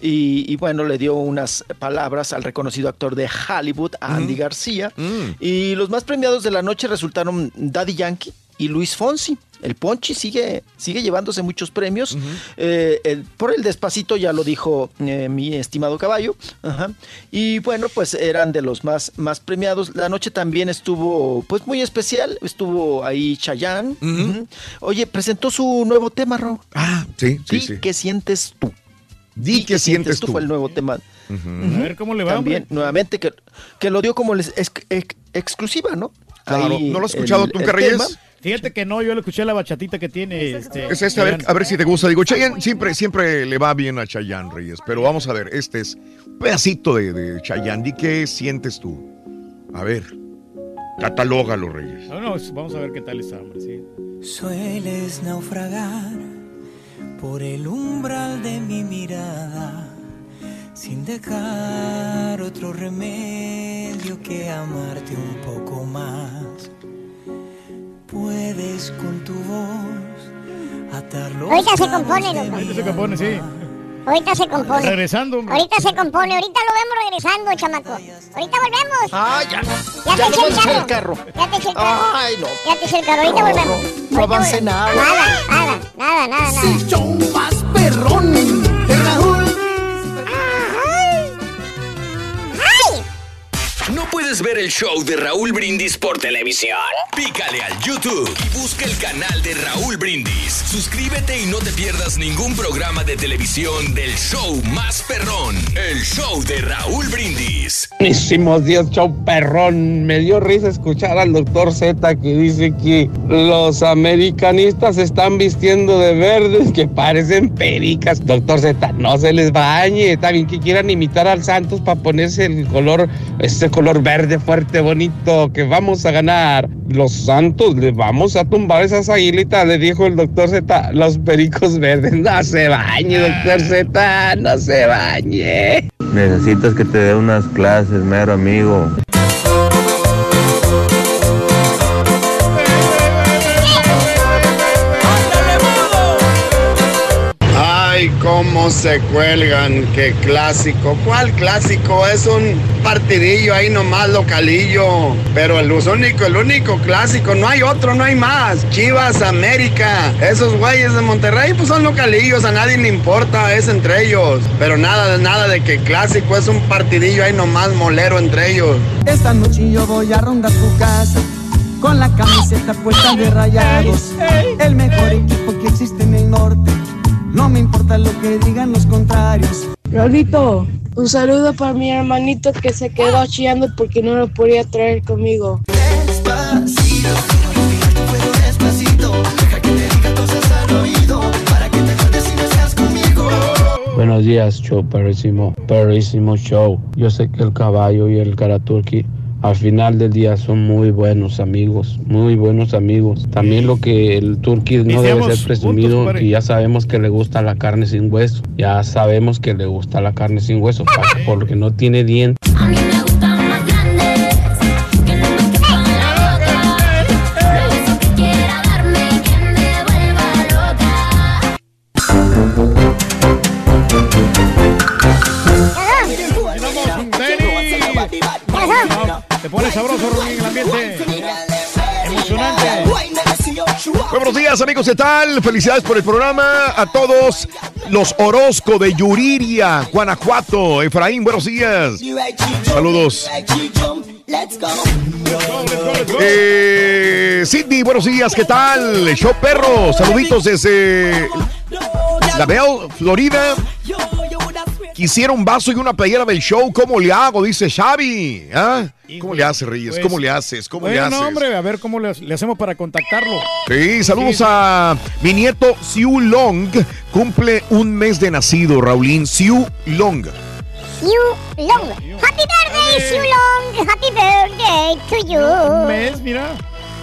y, y bueno, le dio unas palabras al reconocido actor de Hollywood, Andy García, y los más premiados de la noche resultaron Daddy Yankee y Luis Fonsi. El Ponchi sigue, sigue llevándose muchos premios. Eh, el- por el despacito ya lo dijo eh, mi estimado caballo. Ajá. Y bueno, pues eran de los más, más premiados. La noche también estuvo pues muy especial. Estuvo ahí Chayanne. Oye, presentó su nuevo tema, Ro. Ah, sí, sí, Di sí. ¿Qué sientes tú? Di qué sientes tú. Fue el nuevo tema. A ver cómo le va, También, hombre. nuevamente, que, que lo dio como les- ex- ex- exclusiva, ¿no? Claro. Ahí ¿No lo has escuchado el- tú, tema. Fíjate que no, yo le escuché la bachatita que tiene. Este, Es este, a ver, a ver si te gusta. Digo, Chayanne siempre, siempre le va bien a Chayanne Reyes, pero vamos a ver, este es un pedacito de, de Chayanne. Di qué sientes tú. A ver, catalógalo, Reyes. No, no, vamos a ver qué tal está, hombre. Sí. Sueles naufragar por el umbral de mi mirada, sin dejar otro remedio que amarte un poco más. Puedes con tu voz atar los Ahorita se compone, loco. Ahorita se compone, sí. Ahorita se compone. Regresando, hombre. Ahorita se compone, ahorita lo vemos regresando, chamaco. Ahorita volvemos. Ah, ya. Ya, Ya te eché el el carro. Ya te eché el carro. Ay, no. Ya te eché el carro. Ahorita No, volvemos. no, avance nada. Nada, nada, nada, nada, nada. El show más perrón puedes ver el show de Raúl Brindis por televisión? Pícale al YouTube y busca el canal de Raúl Brindis. Suscríbete y no te pierdas ningún programa de televisión del show más perrón, el show de Raúl Brindis. Buenísimos días, show perrón. Me dio risa escuchar al doctor Z que dice que los americanistas están vistiendo de verdes que parecen pericas. Doctor Z, no se les bañe. Está bien que quieran imitar al Santos para ponerse el color, este color verde fuerte, bonito, que vamos a ganar. Los Santos, le vamos a tumbar esas aguilitas, le dijo el doctor Z, los pericos verdes. No se bañe, doctor Z, no se bañe. Necesitas que te dé unas clases, mero amigo. Cómo se cuelgan, qué clásico. ¿Cuál clásico? Es un partidillo ahí nomás localillo. Pero el único, el único clásico, no hay otro, no hay más. Chivas América. Esos güeyes de Monterrey pues son localillos, a nadie le importa, es entre ellos. Pero nada, nada de que clásico es un partidillo ahí nomás molero entre ellos. Esta noche yo voy a rondar tu casa con la camiseta puesta de rayados. El mejor equipo que existe en el norte. No me importa lo que digan los contrarios. Raulito, un saludo para mi hermanito que se quedó chillando porque no lo podía traer conmigo. Despacito, despacito. Deja que te diga cosas al oído para que te acuerdes si no estás conmigo. Buenos días, show perrísimo, perrísimo show. Yo sé que el caballo y el karaturki al final del día son muy buenos amigos, muy buenos amigos. También lo que el turqui no debe ser presumido juntos, y ya sabemos que le gusta la carne sin hueso. Ya sabemos que le gusta la carne sin hueso porque no tiene dientes. Te pone sabroso, Rodrín, el ambiente. Emocionante. Buenos días, amigos, ¿qué tal? Felicidades por el programa. A todos los Orozco de Yuriria, Guanajuato. Efraín, buenos días. Saludos. Let's go. Eh, Sidney, buenos días, ¿qué tal? Show Perro, saluditos desde La Bell, Florida. Quisiera un vaso y una playera del show, ¿cómo le hago? Dice Xavi. ¿Ah? ¿Cómo le haces, Reyes? Pues, ¿Cómo le haces? ¿Cómo le bueno, haces? hombre, a ver cómo le, le hacemos para contactarlo. Sí, saludos Sí. a mi nieto Siu Long. Cumple un mes de nacido, Raulín. Siu Long. Siu Long. Happy birthday, Siu Long. Happy birthday to you. Un mes, mira.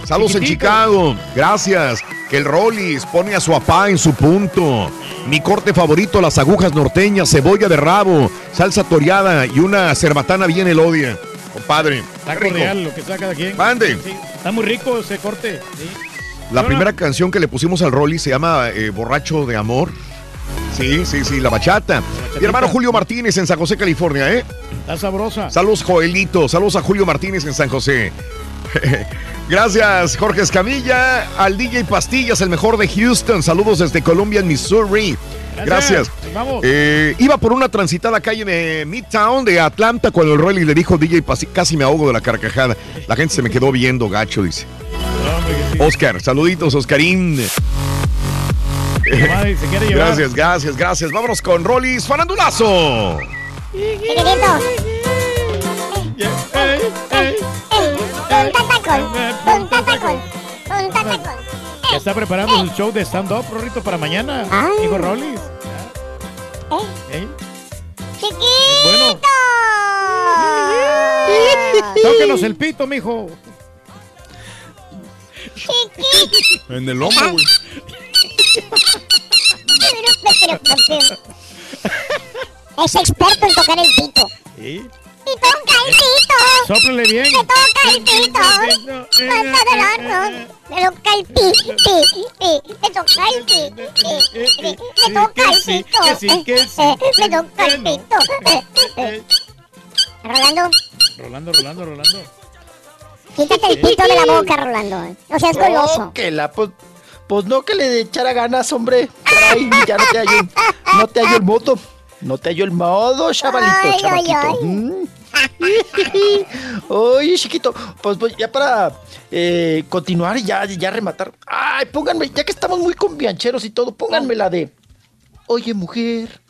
Saludos en. Chicago. Gracias. Que el Rollis pone a su papá en su punto. Mi corte favorito, las agujas norteñas, cebolla de rabo, salsa toreada y una cerbatana bien elodia. Compadre. Rico. real, lo que sea cada quien. Mande. Sí, está muy rico ese corte. sí. La No, no. primera canción que le pusimos al Rolly se llama eh, Borracho de Amor. Sí, sí, sí, la bachata. Mi hermano Julio Martínez en San José, California, ¿eh? Está sabrosa. Saludos, Joelito. Saludos a Julio Martínez en San José. Gracias, Jorge Escamilla. Al DJ Pastillas, el mejor de Houston. Saludos desde Columbia, Missouri. Gracias. Vamos. Eh, iba por una transitada calle de Midtown de Atlanta cuando el Rolly le dijo DJ Pastillas, casi me ahogo de la carcajada. La gente se me quedó viendo gacho, dice. Oscar, saluditos, Oscarín. Madre, se quiere llevar. Gracias, gracias, gracias. Vámonos con Rollis Farandulazo. Punta tacón. Punta tacón. Punta tacón. Ya está preparando el show de stand-up, Rorrito, para mañana. Hijo Rollis. ¿Eh? ¡Chiquito! Tóquenos el pito, mijo. Chiquito. En el hombro, güey. Es experto en tocar el pito. ¿Sí? Y toca el pito. Sóplele bien. Me toca el pito. Mata del horno. Me toca el pi, pi, pi. Me toca el pi, pi, pi. Me toca el pito. que sí, que sí. Eh, eh, Me toca el pito. Eh, eh. Rolando, Rolando, Rolando, Rolando. quítate el pito de la boca, Rolando. No seas goloso. No, que la, pues, pues no que le echara ganas, hombre. Caray, ya no te hallo, no te hallo el modo. No te hallo el modo, chavalito, Ay, Oye, chiquito, pues, pues, ya para eh, continuar y ya, ya rematar. Ay, pónganme, ya que estamos muy conviancheros y todo, pónganme la de Oye, mujer.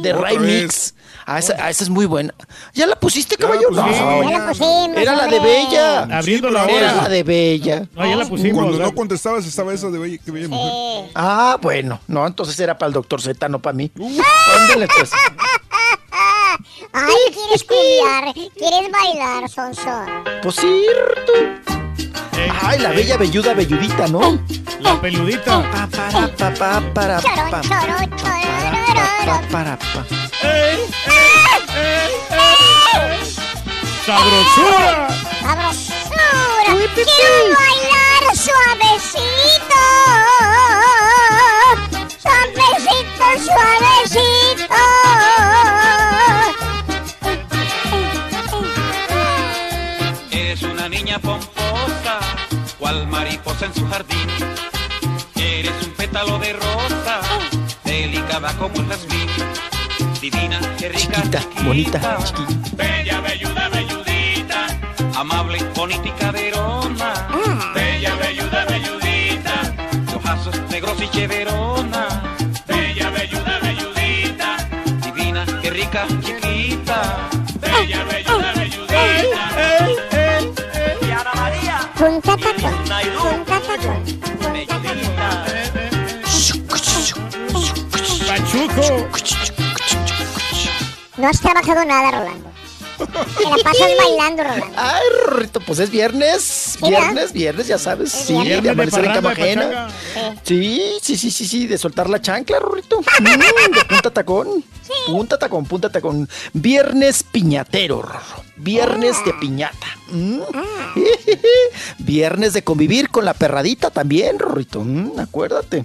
De Otra Ray. Mix. Ah, esa, ah, esa es muy buena. ¿Ya la pusiste, caballo? pusimos, No, Ya la pusimos, Era la de. Bella. Abriendo la Era la de Bella. No, ya la pusimos. Cuando no contestabas estaba esa de bella, qué bella mujer. Ah, bueno. No, entonces era para el doctor Z, no para mí. Uh. Ándale, pues. Ay, quieres culiar, quieres bailar, Sonso. Pues tú. Ay, la bella velluda velludita, ¿no? La peludita. Pa, para, pa, pa, para, Choro, pa, choro, pa, choro. para, pa. ¡Sabrosura! ¡Sabrosura! ¡Quiero bailar suavecito! ¡Suavecito, suavecito! Mariposa en su jardín. Eres un pétalo de rosa, delicada como el jazmín. Divina, qué rica, Chiquita, bonita, chiquita. Bella, velluda, velludita. Amable, bonita No has trabajado nada, Rolando. Te la pasas bailando, Rolando. Ay, Rorrito, pues es viernes. Viernes, viernes, ya sabes. Es Sí, viernes. de amanecer en parranda, cama de ajena. Sí, sí, sí, sí, sí, de soltar la chancla, Rorrito. Mm, de punta tacón. Punta tacón, punta tacón. Viernes piñatero, Rorro. Viernes de piñata. Mm. Viernes de convivir con la perradita también, Rorrito. Mm, acuérdate.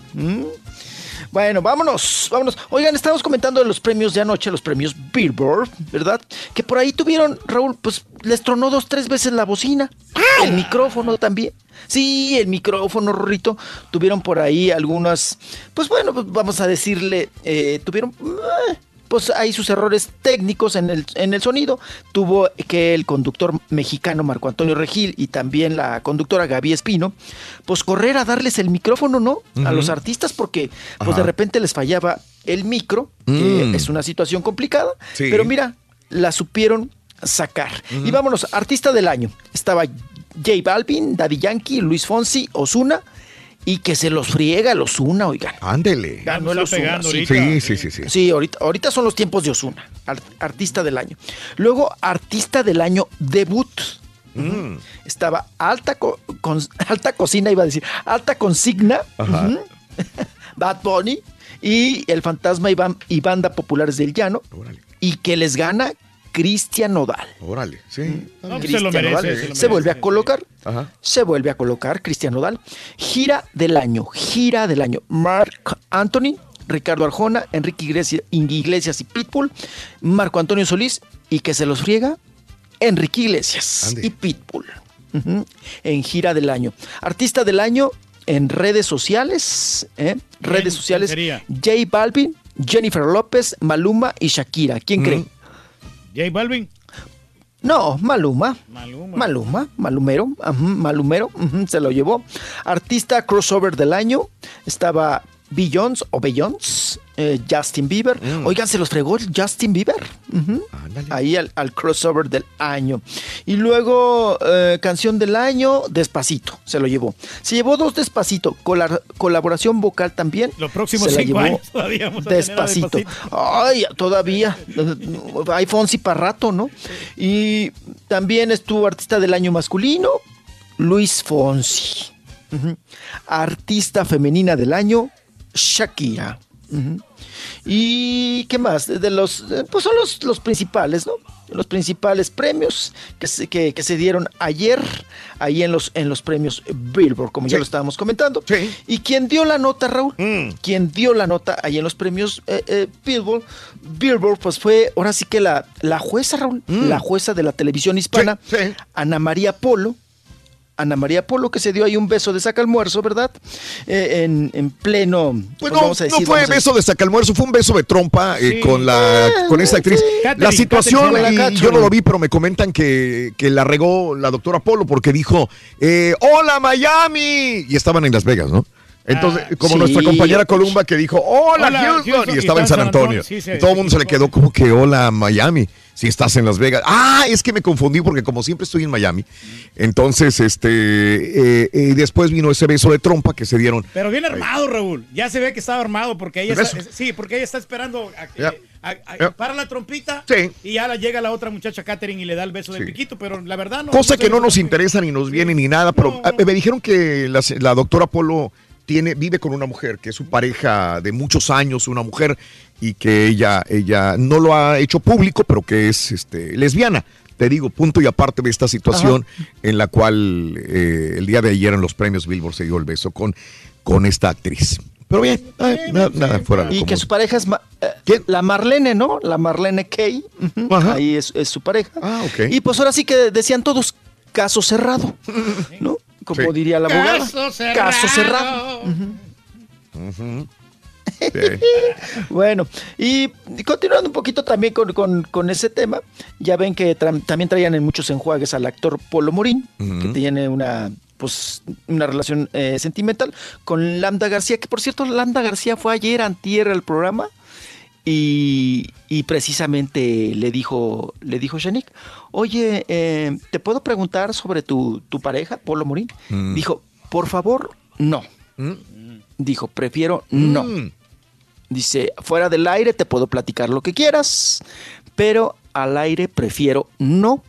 Bueno, vámonos, vámonos. Oigan, estábamos comentando de los premios de anoche, los premios Billboard, ¿verdad? Que por ahí tuvieron, Raúl, pues les tronó dos, tres veces la bocina. El micrófono también. Sí, el micrófono, Rorrito. Tuvieron por ahí algunas, pues bueno, pues vamos a decirle, eh, tuvieron eh, pues hay sus errores técnicos en el, en el sonido. Tuvo que el conductor mexicano Marco Antonio Regil y también la conductora Gaby Espino, pues correr a darles el micrófono, ¿no? A los artistas porque pues Ajá. de repente les fallaba el micro, que Mm. es una situación complicada, Sí. pero mira, la supieron sacar. Y vámonos, artista del año. Estaba J Balvin, Daddy Yankee, Luis Fonsi, Osuna y que se los friega el Osuna, oigan. Ándele. Ganó el pegando sí. ahorita. Sí, sí, sí, sí. Sí, ahorita, ahorita son los tiempos de Osuna, artista del año. Luego, artista del año debut. Mm. Estaba alta, co- con, alta cocina, iba a decir, alta consigna, Ajá. Bad Bunny y el fantasma y, ban- y banda populares del llano. Y que les gana Cristian Nodal. Órale, sí. No, pues se Cristian lo merece, Nodal. se lo se merece, vuelve a colocar. Ajá. Se vuelve a colocar Cristian Nodal. Gira del año, gira del año. Mark Anthony, Ricardo Arjona, Enrique Iglesias, Iglesias y Pitbull, Marco Antonio Solís y que se los friega Enrique Iglesias y Pitbull. En gira del año. Artista del año en redes sociales. ¿eh? Redes sociales. sería? J Balvin, Jennifer López, Maluma y Shakira. ¿Quién Mm. cree? J Balvin. No, Maluma. Maluma. Maluma, Malumero, Malumero, se lo llevó. Artista crossover del año, estaba Beyoncé o Beyoncé, eh, Justin Bieber. Mm. Oigan, se los fregó el Justin Bieber. Ahí al, al crossover del año. Y luego, eh, canción del año, Despacito, se lo llevó. Se llevó dos Despacito, cola- colaboración vocal también. Los próximos se la cinco llevó años todavía vamos a tener a Despacito. Despacito. Ay, todavía. Hay Fonsi para rato, ¿no? Y también estuvo artista del año masculino, Luis Fonsi. Artista femenina del año, Shakira. ¿Y qué más? De los, eh, pues son los, los principales, ¿no? Los principales premios que se, que, que se dieron ayer, ahí en los, en los premios Billboard, como ya lo estábamos comentando. ¿Y quién dio la nota, Raúl? Quien dio la nota ahí en los premios eh, eh, Billboard, Billboard, pues fue ahora sí que la, la jueza, Raúl, la jueza de la televisión hispana, Ana María Polo. Ana María Polo, que se dio ahí un beso de saca almuerzo, ¿verdad? Eh, en, en pleno. Pues pues no, vamos a decir, no fue vamos a beso de sacalmuerzo, fue un beso de trompa eh, Sí. con la con esta actriz. Catherine, la situación, Catherine, y la yo no lo vi, pero me comentan que, que la regó la doctora Polo porque dijo, eh, hola Miami, y estaban en Las Vegas, ¿no? Entonces, Ah, como sí. nuestra compañera Columba que dijo, hola, Hola, Houston, Houston, y estaba en San Antonio. Sí, sí, y todo el mundo se le quedó como que, hola Miami, si estás en Las Vegas. Ah, es que me confundí porque como siempre estoy en Miami. Entonces, este, eh, eh, después vino ese beso de trompa que se dieron. Pero bien armado, Raúl. Ya se ve que estaba armado porque ella ¿El está, sí, porque ella está esperando a a- a- para la trompita Sí. y la- llega la otra muchacha Katherine y le da el beso de Sí. piquito, pero la verdad no. Cosa que no nos interesa ni nos viene ni nada, pero ah, me dijeron que la, la doctora Polo tiene, vive con una mujer, que es su pareja de muchos años, una mujer, y que ella, ella no lo ha hecho público, pero que es este, lesbiana. Te digo, punto y aparte de esta situación en la cual eh, el día de ayer en los premios Billboard se dio el beso con, con esta actriz. Pero bien, ay, nada, nada fuera de Y que su pareja es ma- eh, la Marlene, ¿no? La Marlene Kay. Ahí es, es su pareja. Ah, ok. Y pues ahora sí que decían todos caso cerrado, ¿no? Como Sí. diría la abogada. Caso cerrado. Caso cerrado. Ujú. Sí. Bueno, y, continuando un poquito también con, con- con ese tema, ya ven que tra- también traían en muchos enjuagues al actor Polo Morín, que tiene una pues una relación eh, sentimental con Lambda García, que por cierto Lambda García fue ayer antier al programa y, y precisamente le dijo le dijo Shanik, oye, eh, ¿te puedo preguntar sobre tu, tu pareja, Polo Morín? Mm. Dijo, por favor, no. Dijo, prefiero no. Mm. Dice, fuera del aire te puedo platicar lo que quieras, pero al aire prefiero no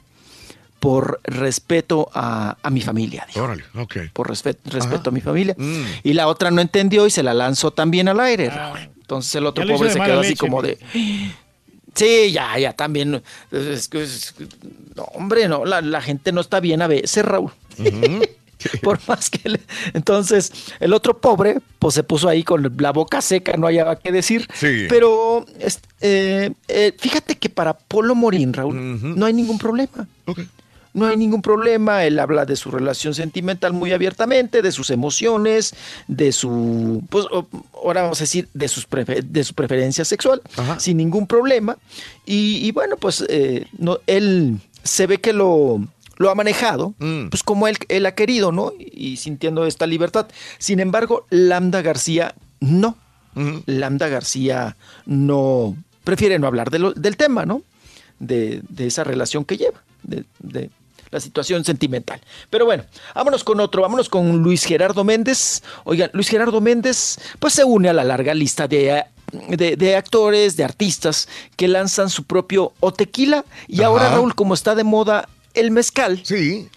por respeto a, a mi familia. dijo. Órale, ok. Por respe- respeto Ajá. a mi familia. Mm. Y la otra no entendió y se la lanzó también al aire. Raúl. Entonces el otro pobre de se quedó así leche, como de... Sí, ya, ya, también. Es que- es no, hombre, no, la, la gente no está bien a veces, Raúl. Por más que le- Entonces, el otro pobre, pues se puso ahí con la boca seca, no hallaba qué decir. Sí. Pero es- eh, eh, fíjate que para Polo Morín, Raúl, no hay ningún problema. Ok. No hay ningún problema. Él habla de su relación sentimental muy abiertamente, de sus emociones, de su, pues ahora vamos a decir, de, sus de su preferencia sexual, sin ningún problema. Y, y bueno, pues eh, no, él se ve que lo, lo ha manejado, pues como él, él ha querido, ¿no? Y sintiendo esta libertad. Sin embargo, Lambda García no. Lambda García no prefiere no hablar de lo- del tema, ¿no? De, de esa relación que lleva, de, de la situación sentimental. Pero bueno, vámonos con otro, vámonos con Luis Gerardo Méndez. Oigan, Luis Gerardo Méndez, pues se une a la larga lista de, de, de actores, de artistas que lanzan su propio o tequila. Y Ajá. ahora, Raúl, como está de moda el mezcal, sí.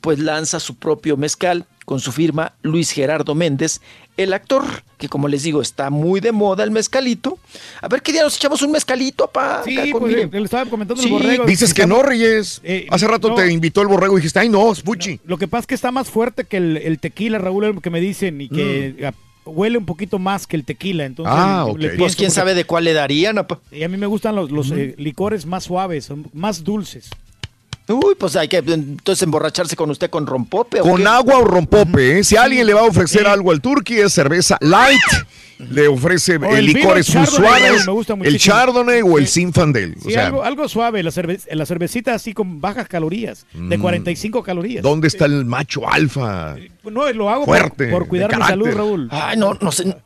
pues lanza su propio mezcal con su firma Luis Gerardo Méndez, el actor, que como les digo, está muy de moda el mezcalito. A ver qué día nos echamos un mezcalito, pa. Sí, acá pues le, estaba comentando Sí. el borrego. Dices que no, Reyes. Eh, Hace rato no. te invitó el borrego y dijiste, ay, no, es Puchi. Lo que pasa es que está más fuerte que el, el tequila, Raúl, que me dicen, y que ah, huele un poquito más que el tequila. Entonces, Ah, le ok. pienso Pues quién sabe de cuál le darían, apa. Y a mí me gustan los, los eh, licores más suaves, son más dulces. Uy, pues hay que entonces emborracharse con usted con rompope. ¿o Con qué? agua o rompope, ¿eh? Si alguien le va a ofrecer algo al turqui, es cerveza light. Le ofrece O eh, el licores Chardonnay, suaves. El. Chardonnay o el Zinfandel. O Sí, sea, algo, algo suave, la, cerve- la cervecita así con bajas calorías, de Mm. 45 calorías. ¿dónde está el macho alfa? No, lo hago por- Fuerte, por, cuidar de mi salud. Raúl. Ay, no, no sé.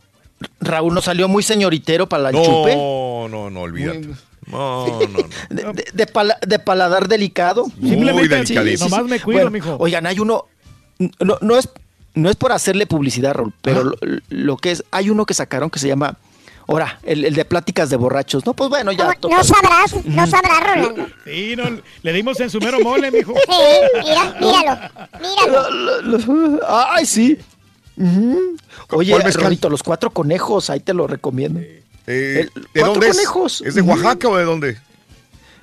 Raúl no salió muy señoritero para el chupe. No, no, no, olvídate. No, no, no. De, de- de pala- de paladar delicado. Muy delicadísimo. Nomás me cuido, mijo. Oigan, hay uno. No, no es, no es por hacerle publicidad, Raúl, pero lo, lo que es. Hay uno que sacaron que se llama. Ahora, el, el de pláticas de borrachos. No, pues bueno, ya. No sabrás, no sabrás, Rolando. Sí, no, le dimos en su mero mole, mijo. Sí, mira, míralo, míralo. Ay, sí. Ujú. Oye, ¿Cuál mezcal? Rolito, los cuatro conejos, ahí te lo recomiendo. Eh, El- ¿De cuatro dónde es? conejos. ¿Es de. Oaxaca o de dónde?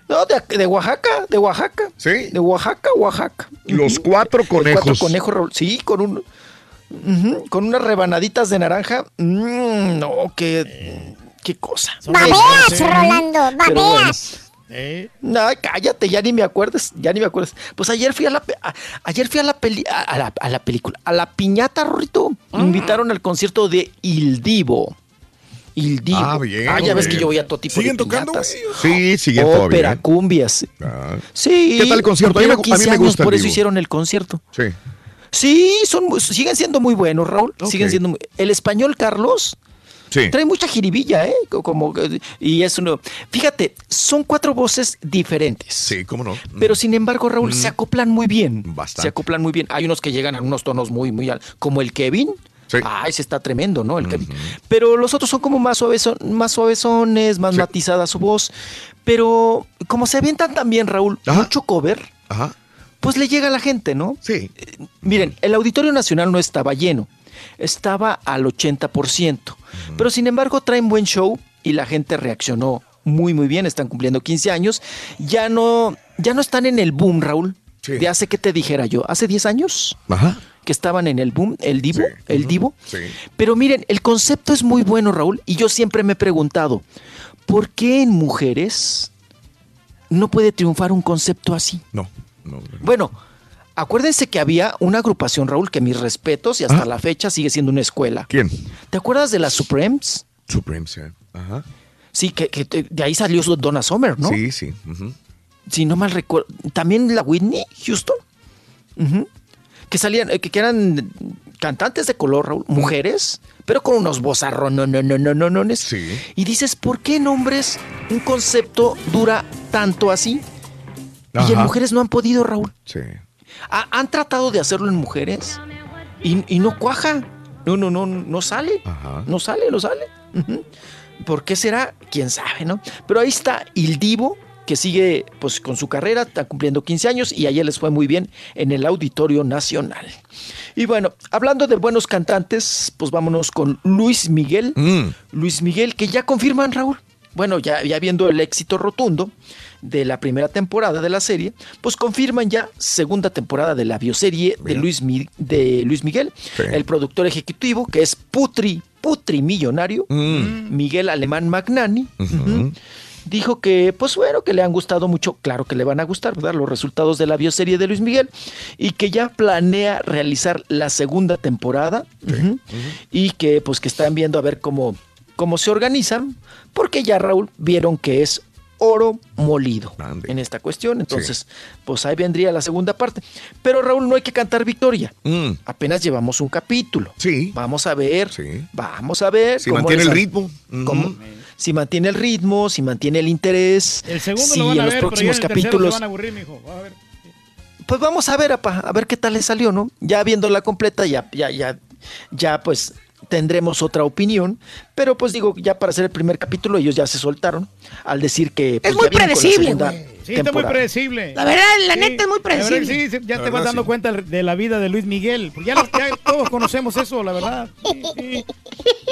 No, de, de Oaxaca, de Oaxaca. Sí. De Oaxaca, Oaxaca. Los cuatro Los cuatro conejos. conejos. Sí, con un. con unas rebanaditas de naranja. Mm, no, qué. Qué cosa. Babeas, Rolando, babeas. No, cállate, ya ni me acuerdes, ya ni me acuerdes. Pues ayer fui a la a- ayer fui a la peli a, a la, a la película, a la piñata, Rorrito. Me invitaron al concierto de Il Divo. Il Divo. Ah, bien, Ah, ya ves bien. que yo voy a todo tipo ¿Siguen de tocando. Sí, siguen Ópera, todavía. cumbias. Ah. Sí. ¿Qué tal el concierto? A mí me- a mí me 15 años, gusta el Por eso Divo. hicieron el concierto. Sí. Sí, son, siguen siendo muy buenos, Raúl. Siguen siendo muy- El español, Carlos, Sí. trae mucha jiribilla, ¿eh? Co- Como, que- y es uno. Fíjate, son cuatro voces diferentes. Sí, cómo no. Pero sin embargo, Raúl, Mm. se acoplan muy bien. Bastante. Se acoplan muy bien. Hay unos que llegan a unos tonos muy, muy altos. Como el Kevin. Ah, ese está tremendo, ¿no? El. Pero los otros son como más, suaveson- más suavezones, más matizada su voz. Pero como se avientan también, Raúl, mucho cover, Ajá. pues le llega a la gente, ¿no? Sí. Eh, miren, el Auditorio Nacional no estaba lleno. Estaba al 80%. Pero sin embargo, traen buen show y la gente reaccionó muy, muy bien. Están cumpliendo 15 años. Ya no, ya no están en el boom, Raúl. De hace que te dijera yo, hace 10 años Ajá. Que estaban en el boom, el divo, el divo. Sí. Pero miren, el concepto es muy bueno, Raúl, y yo siempre me he preguntado, ¿por qué en mujeres no puede triunfar un concepto así? No, no. Bueno, acuérdense que había una agrupación, Raúl, que mis respetos y hasta la fecha sigue siendo una escuela. ¿Quién? ¿Te acuerdas de las Supremes? Supreme, sí. Ajá. Sí, que, de ahí salió Donna Summer, ¿no? Sí, sí. Si no mal recuerdo. También la Whitney Houston. Ujú. Que salían, eh, que, que eran cantantes de color, Raúl, mujeres, pero con unos vozarrones. No, no, no, no, no, no, Sí. Y dices, ¿por qué en hombres un concepto dura tanto así? Y en mujeres no han podido, Raúl. Sí. Ha- han tratado de hacerlo en mujeres y, y no cuaja. No, no, no, no sale. Ajá. No sale, no sale. ¿Por qué será? Quién sabe, ¿no? Pero ahí está Il Divo, que sigue pues con su carrera, está cumpliendo 15 años y ayer les fue muy bien en el Auditorio Nacional. Y bueno, hablando de buenos cantantes, pues vámonos con Luis Miguel. Mm. Luis Miguel, que ya confirman, Raúl. Bueno, ya, ya viendo el éxito rotundo de la primera temporada de la serie, pues confirman ya segunda temporada de la bioserie de Luis, Mi- de Luis Miguel, Sí. el productor ejecutivo, que es Putri, Putri Millonario, Mm. Miguel Alemán Magnani. Dijo que, pues bueno, que le han gustado mucho, claro que le van a gustar, ¿verdad? Los resultados de la bioserie de Luis Miguel y que ya planea realizar la segunda temporada y que pues que están viendo a ver cómo, cómo se organizan, porque ya Raúl vieron que es oro molido en esta cuestión, entonces pues ahí vendría la segunda parte. Pero Raúl, no hay que cantar victoria, apenas llevamos un capítulo. Mm. Sí. Vamos a ver, vamos a ver. Si cómo mantiene les el ritmo. cómo- si mantiene el ritmo, si mantiene el interés. El segundo si lo van en a los ver, pero ya en próximos el tercero capítulos. van a aburrir, mijo. Va a ver. Pues vamos a ver, apa, a ver qué tal le salió, ¿no? Ya viéndola completa, ya, ya, ya, ya, pues tendremos otra opinión. Pero pues digo, ya para hacer el primer capítulo, ellos ya se soltaron al decir que. pues, muy predecible. Sí, está muy predecible. La verdad, la Sí, neta es muy predecible. Sí, sí, ya La te vas dando sí. cuenta de la vida de Luis Miguel. Porque Ya, todos conocemos eso, la verdad. Sí, sí.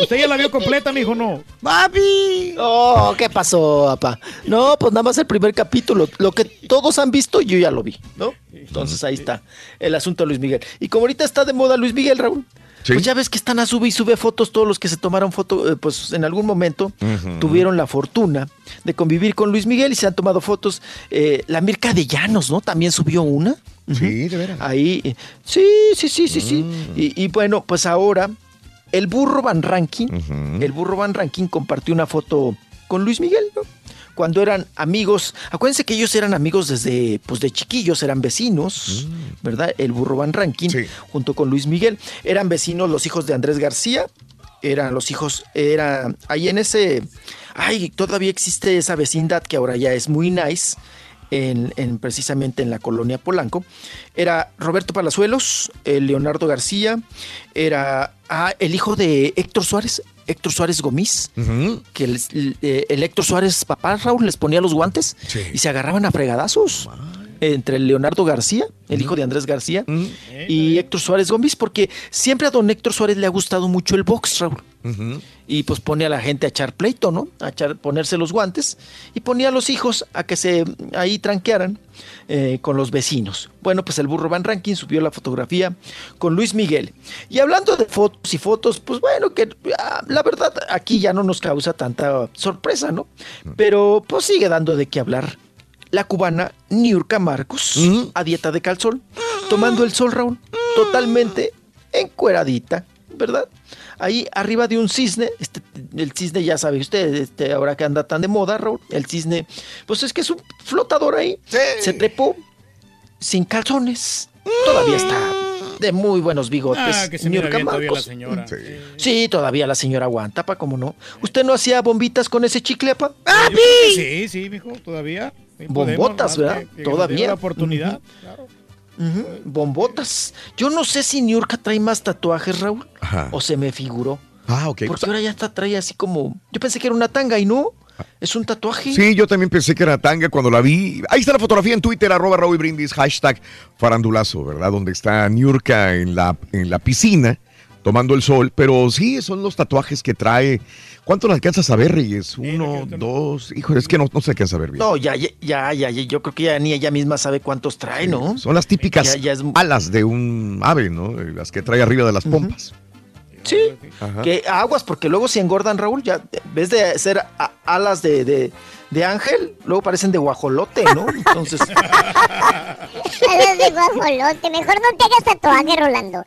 Usted ya la vio completa, mijo, no. ¡Papi! Oh, ¿qué pasó, papá? No, pues nada más el primer capítulo. Lo que todos han visto, yo ya lo vi, ¿no? Entonces ahí está el asunto de Luis Miguel. Y como ahorita está de moda Luis Miguel, Raúl, pues ya ves que están a sube y sube fotos todos los que se tomaron foto, eh, pues en algún momento tuvieron la fortuna de convivir con Luis Miguel y se han tomado fotos. Eh, la Mirka de Llanos, ¿no? También subió una. Sí, de veras. Ahí, eh, sí, sí, sí, sí, sí. Y, y bueno, pues ahora el burro Van Ranking, el burro Van Ranking compartió una foto con Luis Miguel, ¿no? Cuando eran amigos, acuérdense que ellos eran amigos desde, pues de chiquillos, eran vecinos, ¿verdad? El burro Van Ranking, junto con Luis Miguel, eran vecinos los hijos de Andrés García, eran los hijos, era ahí en ese, ay, todavía existe esa vecindad que ahora ya es muy nice, en, en- precisamente en la colonia Polanco, era Roberto Palazuelos, eh, Leonardo García, era ah, el hijo de Héctor Suárez, Héctor Suárez Gomis, que el, eh, el Héctor Suárez papá Raúl les ponía los guantes y se agarraban a fregadazos. Entre Leonardo García, el hijo de Andrés García, y Héctor Suárez Gómez, porque siempre a don Héctor Suárez le ha gustado mucho el box, Raúl y pues pone a la gente a echar pleito, ¿no? A echar, ponerse los guantes y ponía a los hijos a que se ahí tranquearan eh, con los vecinos. Bueno, pues el burro Van Ranking subió la fotografía con Luis Miguel. Y hablando de fotos y fotos, pues bueno, que ah, la verdad aquí ya no nos causa tanta sorpresa, ¿no? Pero pues sigue dando de qué hablar. La cubana Niurka Marcos, a dieta de calzón, tomando el sol, Raúl, totalmente encueradita, ¿verdad? Ahí arriba de un cisne, este, el cisne ya sabe usted, este, ahora que anda tan de moda, Raúl, el cisne, pues es que es un flotador ahí, se trepó sin calzones, todavía está de muy buenos bigotes. Ah, que se mira bien todavía la Marcos. señora. Sí, todavía la señora aguanta, pa, ¿cómo no? ¿Usted no hacía bombitas con ese chicle, pa? Creo que Sí, sí, mijo, todavía. Podemos, Bombotas, ¿verdad? Que- Todavía. la oportunidad. Ujú, Bombotas. Yo no sé si Niurka trae más tatuajes, Raúl, Ajá. o se me figuró. Ah, ok. Porque ahora ya está, trae así como. Yo pensé que era una tanga y no. Es un tatuaje. Sí, yo también pensé que era tanga cuando la vi. Ahí está la fotografía en Twitter, arroba Raúl Brindis, hashtag farandulazo, ¿verdad? Donde está Niurka en la, en la piscina tomando el sol. Pero sí, son los tatuajes que trae. ¿Cuánto le alcanzas a ver, Reyes? Uno, dos. Híjole, es que no, no se alcanza a ver bien. No, ya, ya, ya, ya, ya, Yo creo que ya ni ella misma sabe cuántos trae, ¿no? Son las típicas Ya- ya es- alas de un ave, ¿no? Las que trae arriba de las pompas. Sí. Ajá. Que aguas, porque luego si engordan, Raúl, ya en vez de ser a- alas de, de, de ángel, luego parecen de guajolote, ¿no? Entonces. Alas de guajolote. Mejor no te hagas tatuaje, Rolando.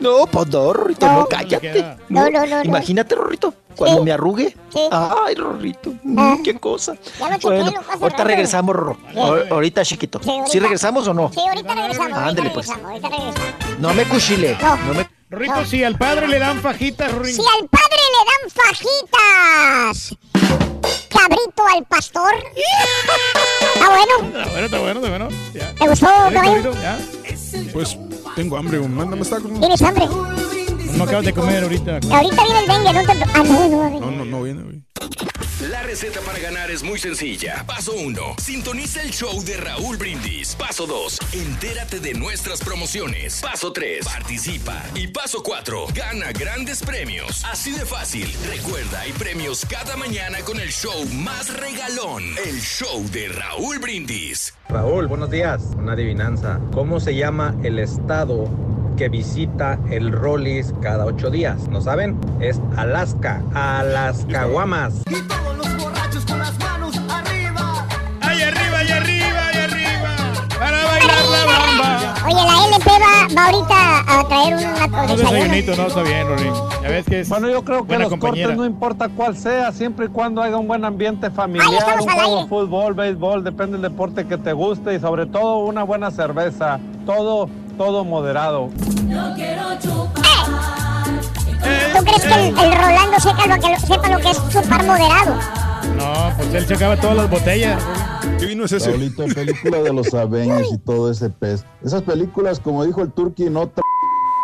No, pues no, Rorrito, no, No. cállate. No, no, no, no. Imagínate, Rorrito, cuando Sí. me arrugue. Sí. Ay, Rorrito, mm, qué cosa. Ya lo chequé, Bueno, lo ahorita regresamos, Rorro. Ahorita, chiquito. Sí, ahorita. ¿Sí regresamos o no? Sí, ahorita regresamos. Ándele, pues. regresamos, ahorita regresamos. No me cuchile. No. No me... Rito, si al padre le dan fajitas, Ruin. Si al padre le dan fajitas, cabrito al pastor. Está bueno. Está bueno, está bueno, está bueno. Ya. ¿Te gustó, ¿Ya, caballo? Rito? ¿Ya? Pues tengo hambre, mándame tacos. ¿Tienes hambre? No acabas de comer ahorita. Ahorita viene el dengue, no te... Ah, no, no, No, no, no viene, güey. La receta para ganar es muy sencilla. Paso 1. Sintoniza el show de Raúl Brindis. Paso 2. Entérate de nuestras promociones. Paso 3. Participa. Y paso 4. Gana grandes premios. Así de fácil. Recuerda, hay premios cada mañana con el show más regalón. El show de Raúl Brindis. Raúl, buenos días. Una adivinanza. ¿Cómo se llama el estado que visita el Rollis cada ocho días? ¿No saben? Es Alaska. Alaska más. Y todos los borrachos con las manos arriba. Ahí arriba, ahí arriba, ahí arriba. Para bailar la bamba. Oye, la LP va, va ahorita a traer una No desayunito, ¿eh? no, está bien, Rorín. Ya ves que es Bueno, yo creo que los compañera. cortes no importa cuál sea, siempre y cuando haya un buen ambiente familiar, un al juego de fútbol, béisbol, depende del deporte que te guste y sobre todo una buena cerveza. Todo, todo moderado. No quiero chupar. Eh. ¿Tú crees que el, el Rolando sepa lo, que, sepa lo que es chupar moderado? No, pues él se acaba todas las botellas. ¿Qué vino es ese? Raulito, película de los Avengers y todo ese pez. Esas películas, como dijo el Turqui, no tra-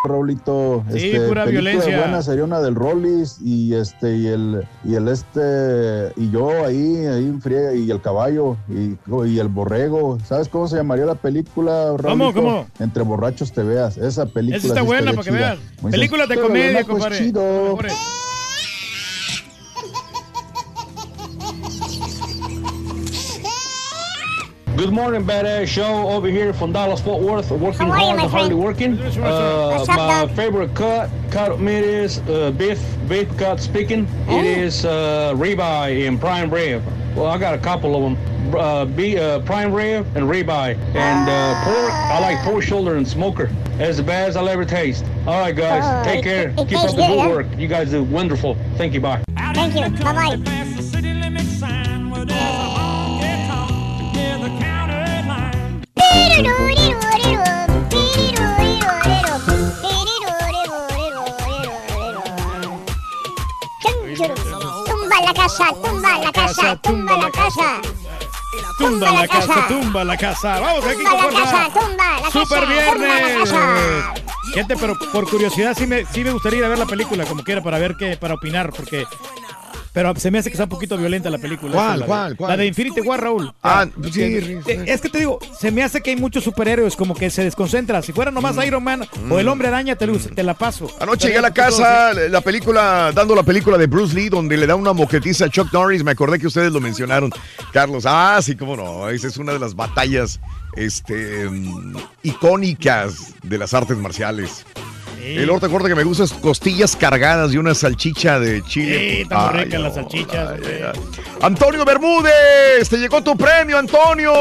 Raulito. Sí, este, pura película violencia. buena sería una del Rollis y este y el y el este y yo ahí ahí friega y el caballo y, y el borrego. ¿Sabes cómo se llamaría la película, Raulito? cómo? Entre borrachos te veas. Esa película Esa está sí buena para que veas. Moisés, Películas de comedia, compadre. chido. Good morning, badass show over here from Dallas Fort Worth. Working How are you, hard, my but hardly friend? working. Uh, up, my Doc? favorite cut, cut meat is uh, beef, beef cut speaking. Oh. It is uh, ribeye and prime rib. Well, I got a couple of them. Uh, be, uh, prime rib and ribeye. And uh, pork, I like pork shoulder and smoker. As the best I'll ever taste. All right, guys, Oh, take it- care. it Keep up the good, good huh? work. You guys do wonderful. Thank you. Bye. Thank you. Bye bye Tumba la casa, tumba la casa, tumba la casa. Tumba la casa, tumba la casa. Vamos aquí con la casa, tumba la Super casa, la viernes. casa. Gente, pero por curiosidad sí me, sí me gustaría ir a ver la película como quiera para ver qué, para opinar, porque pero se me hace que está un poquito violenta la película. ¿Cuál, esa, la de- cuál, cuál? La de Infinity War, Raúl. Ah, Que- sí, que- es que te digo, se me hace que hay muchos superhéroes como que se desconcentra. Si fuera nomás Iron Man o el Hombre Araña, te, lo- te la paso. Mm. Anoche llegué a la casa, la película, dando la película de Bruce Lee, donde le da una moquetiza a Chuck Norris. Me acordé que ustedes lo mencionaron, Carlos. Ah, sí, cómo no. Esa es una de las batallas este, mm, icónicas de las artes marciales. El otro corte que me gusta es costillas cargadas y una salchicha de chile. Sí, está muy Ay, rica no, las salchichas. ay, hombre. ay. Antonio Bermúdez, te llegó tu premio, Antonio.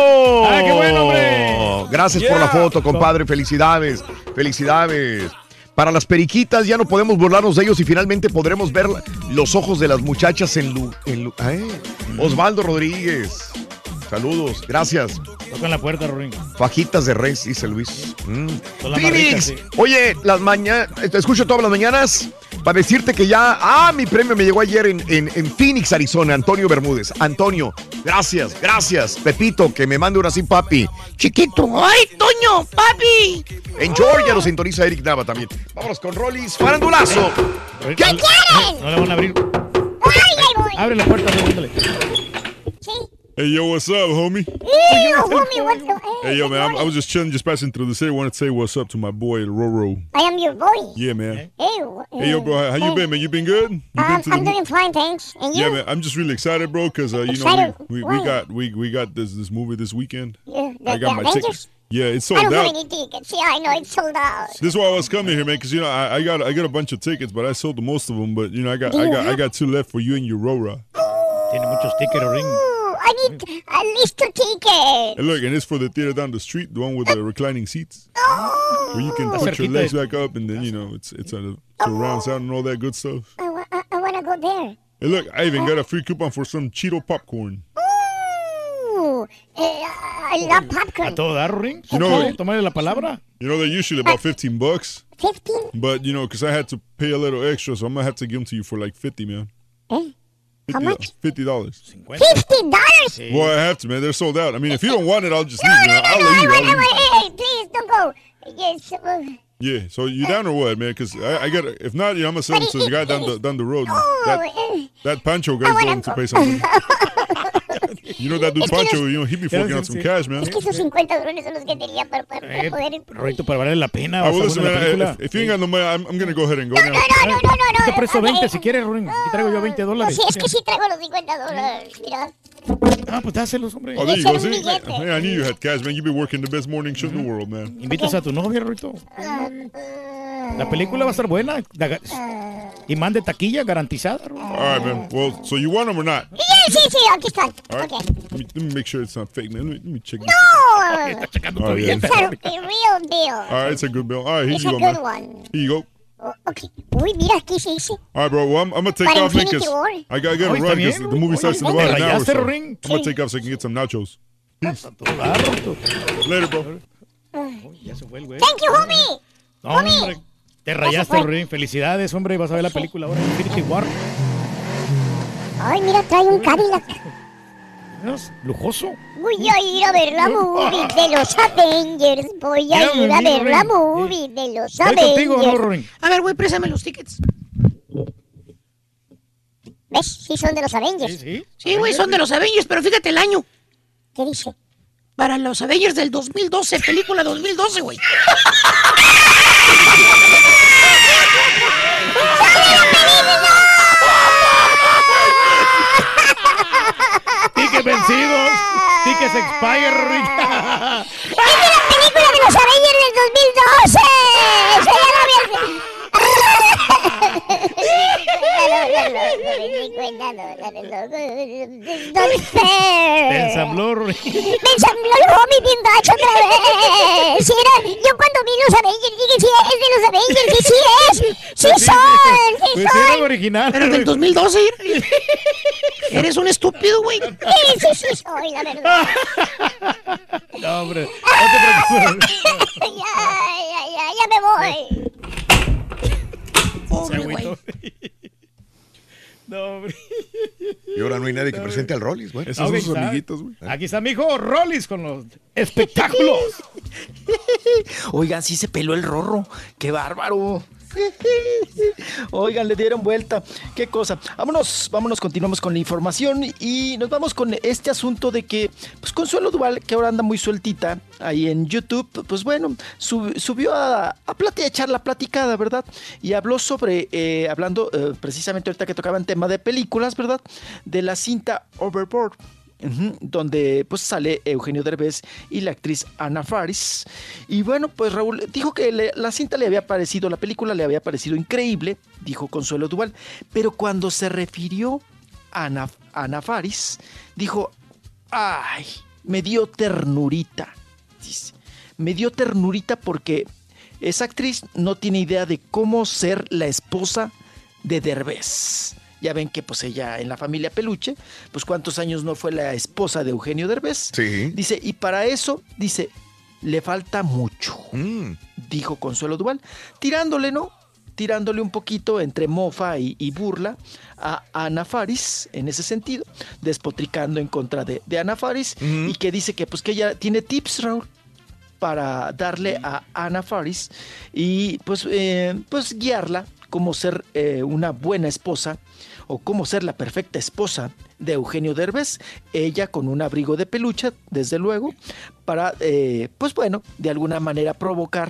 ¡Ah, qué bueno, hombre! Gracias por la foto, compadre. Felicidades, felicidades. Para las periquitas ya no podemos burlarnos de ellos y finalmente podremos ver los ojos de las muchachas en, lu- en lu- ay, Osvaldo Rodríguez. Saludos, gracias. Tocan la puerta, Rorín. Fajitas de res, dice Luis. Mm. Phoenix, sí. oye, las mañanas, te escucho todas las mañanas para decirte que ya, ah, mi premio me llegó ayer en, en- en Phoenix, Arizona, Antonio Bermúdez. Antonio, gracias, gracias. Pepito, que me mande una así, papi. Chiquito, ay, Toño, papi. En Georgia lo sintoniza Eric Nava también. Vámonos con Rollis, farandulazo. ¿Qué quieren? No le van a abrir. Abre la puerta, Rorín, ándale. Hey, yo, what's up, homie? Ew, homie, what the Hey, yo, man, I'm- I was just chilling, just passing through the city. Wanted to say what's up to my boy, Roro. I am your boy. Yeah, man. Ew. Hey, yo, bro, how you been, man? You been good? You Um, to the I'm mo- doing fine, thanks. And you? Yeah, man. I'm just really excited, bro, because uh, you Excited? know we, we, we got we we got this this movie this weekend. Yeah, the, I got the my Avengers? tickets. Yeah, it's I sold don't have out. any tickets. Yeah, I know it's sold out. This is why I was coming here, man, because you know I, I got I got a bunch of tickets, but I sold the most of them. But you know I got I you got I got two left for you and your Rora. Tiene muchos tickets, Rorín. Ooh, I need at least two tickets. And look, and it's for the theater down the street, the one with the reclining seats, Oh. where you can Está put your legs back up, and then you know it's it's a, it's a round sound and all that good stuff. I, wa- I, I want to go there. And look, I even got a free coupon for some Cheeto popcorn. Ooh, eh, I love popcorn. A todo dar, Rorín. You know- Tomarle la palabra. You know they're usually about fifteen bucks, 15? but you know because I had to pay a little extra, so I'm gonna have to give them to you for like fifty, man. Eh? How much? Fifty dollars. Fifty dollars? Well, I have to, man. They're sold out. I mean, if you don't want it, I'll just leave. You know, No, I'll no, I leave. want, I'll I leave. want, hey, hey, please don't go. Yes. Yeah. So you down or what, man? Because I, I got. If not, you know, I'm gonna sell them to the guy down the down the road. oh, That, that Pancho guy's willing to pay something. You know that dude Pancho. los- You know he be forking out some cash, man. Es que esos 50 dólares son los que tenía para, para, para Eh, poder. Rorito, para valer la pena. Ah, la man. película. If, if you ain't got no money, I'm, I'm gonna go ahead and go now. No, no, no, no. Te presto ok. 20 si quieres, Rorín. Aquí traigo yo 20 No, dólares. sí, es que sí traigo los 50 dólares. Mira. Ah, pues dáselos, hombre. Oh, there you go. See, man, I knew you had cash, man. You be working the best morning show in the world, man. Invitas a tu novia, Rorito. La película va a estar buena. Y mande taquilla garantizada. All right, man. Well, so you want them or not? Yes, sí, sí, aquí están. All right. Ok. Let, me, let me make sure it's not fake, man. Let me, let me check. No! Está checando tu billete. It's a a real deal. All right, it's a good bill. All right, here It's you a go, good man. one. Here you go. Oh, ok. Uy, mira, aquí se dice. All right, bro. Well, I'm, I'm gonna take Para off, man, because. I gotta get a run because the movie starts in ¿dónde about an hour. So? I'm gonna take off so I can get some nachos. Later, bro. Thank you, homie. No, hombre. Te rayaste, Ring. Felicidades, hombre. Vas a ver la película ahora. Infinity War. Ay, mira, trae un Cadillac. Lujoso. Voy a ir a ver la movie de los Avengers. Voy a ir a ver la movie de los ¿Voy contigo o no, Avengers. A ver, güey, préstame los tickets. ¿Ves? Sí, son de los Avengers. Sí, sí. Sí, güey, son de los Avengers, pero fíjate el año. ¿Qué dice? Para los Avengers del 2012, película 2012, güey. Tickets vencidos. Tickets expire, Ring. ¡Es de la película de los Avengers del 2012! ¡Esa ya la había... Ensambló el homie bien gacho otra vez. Era, yo cuando vi los Avengers dije, sí, es de los Avengers, sí, sí es. Sí Pues sí, son, sí Pues sí, era el son. original. Pero del 2012, mira. Eres un estúpido, güey. Sí, sí, sí soy, la verdad. No, hombre. No te preocupes. ya, ya, ya, ya me voy. No, hombre. Y ahora no hay nadie que presente al Rollis, güey. Ah, ok, está. Aquí está mi hijo Rollis con los espectáculos. Oigan, sí se peló el rorro. ¡Qué bárbaro! Oigan, le dieron vuelta. Qué cosa. Vámonos, vámonos, continuamos con la información y nos vamos con este asunto de que, pues Consuelo Duval, que ahora anda muy sueltita ahí en YouTube, pues bueno, sub- subió a, a, plati- a echar la platicada, ¿verdad? Y habló sobre, eh, hablando eh, precisamente ahorita que tocaban tema de películas, ¿verdad? De la cinta Overboard. Donde pues sale Eugenio Derbez y la actriz Ana Faris. Y bueno, pues Raúl dijo que la cinta le había parecido, la película le había parecido increíble, dijo Consuelo Duval, pero cuando se refirió a Ana, Ana Faris, dijo, ay, me dio ternurita, me dio ternurita porque esa actriz no tiene idea de cómo ser la esposa de Derbez. Ya ven que pues ella en la familia Peluche, pues cuántos años no fue la esposa de Eugenio Derbez. Sí. Dice, y para eso, dice, le falta mucho, dijo Consuelo Duval, tirándole, ¿no? Tirándole un poquito entre mofa y, y burla a Ana Faris en ese sentido, despotricando en contra de, de Ana Faris y que dice que pues que ella tiene tips, Raúl, para darle a Ana Faris y pues, eh, pues guiarla cómo ser eh, una buena esposa o cómo ser la perfecta esposa de Eugenio Derbez, ella con un abrigo de peluche, desde luego, para, eh, pues bueno, de alguna manera provocar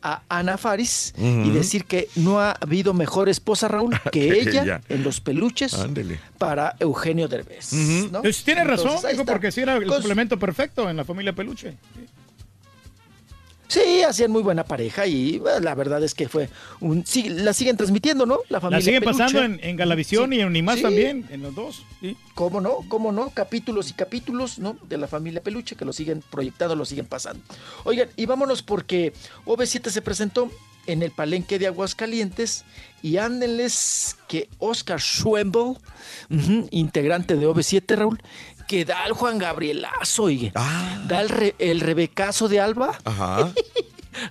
a Ana Faris y decir que no ha habido mejor esposa, Raúl, que Que ella ella. en los peluches Ándele. para Eugenio Derbez. ¿no? Pues tiene razón, porque sí era el complemento perfecto en la familia Peluche. Sí, hacían muy buena pareja y bueno, la verdad es que fue un... Sí, la siguen transmitiendo, ¿no? La familia La siguen Peluche. pasando en, en Galavisión Sí. y en Unimás Sí. también, en los dos. Sí. ¿Cómo no? ¿Cómo no? Capítulos y capítulos, ¿no? De la familia Peluche que lo siguen proyectando, lo siguen pasando. Oigan, y vámonos porque OV7 se presentó en el palenque de Aguascalientes y ándenles que Oscar Schwembel, ujú, integrante de OV7, Raúl, que da al Juan Gabrielazo, oye. Da el, re- el rebecazo de Alba. Ajá.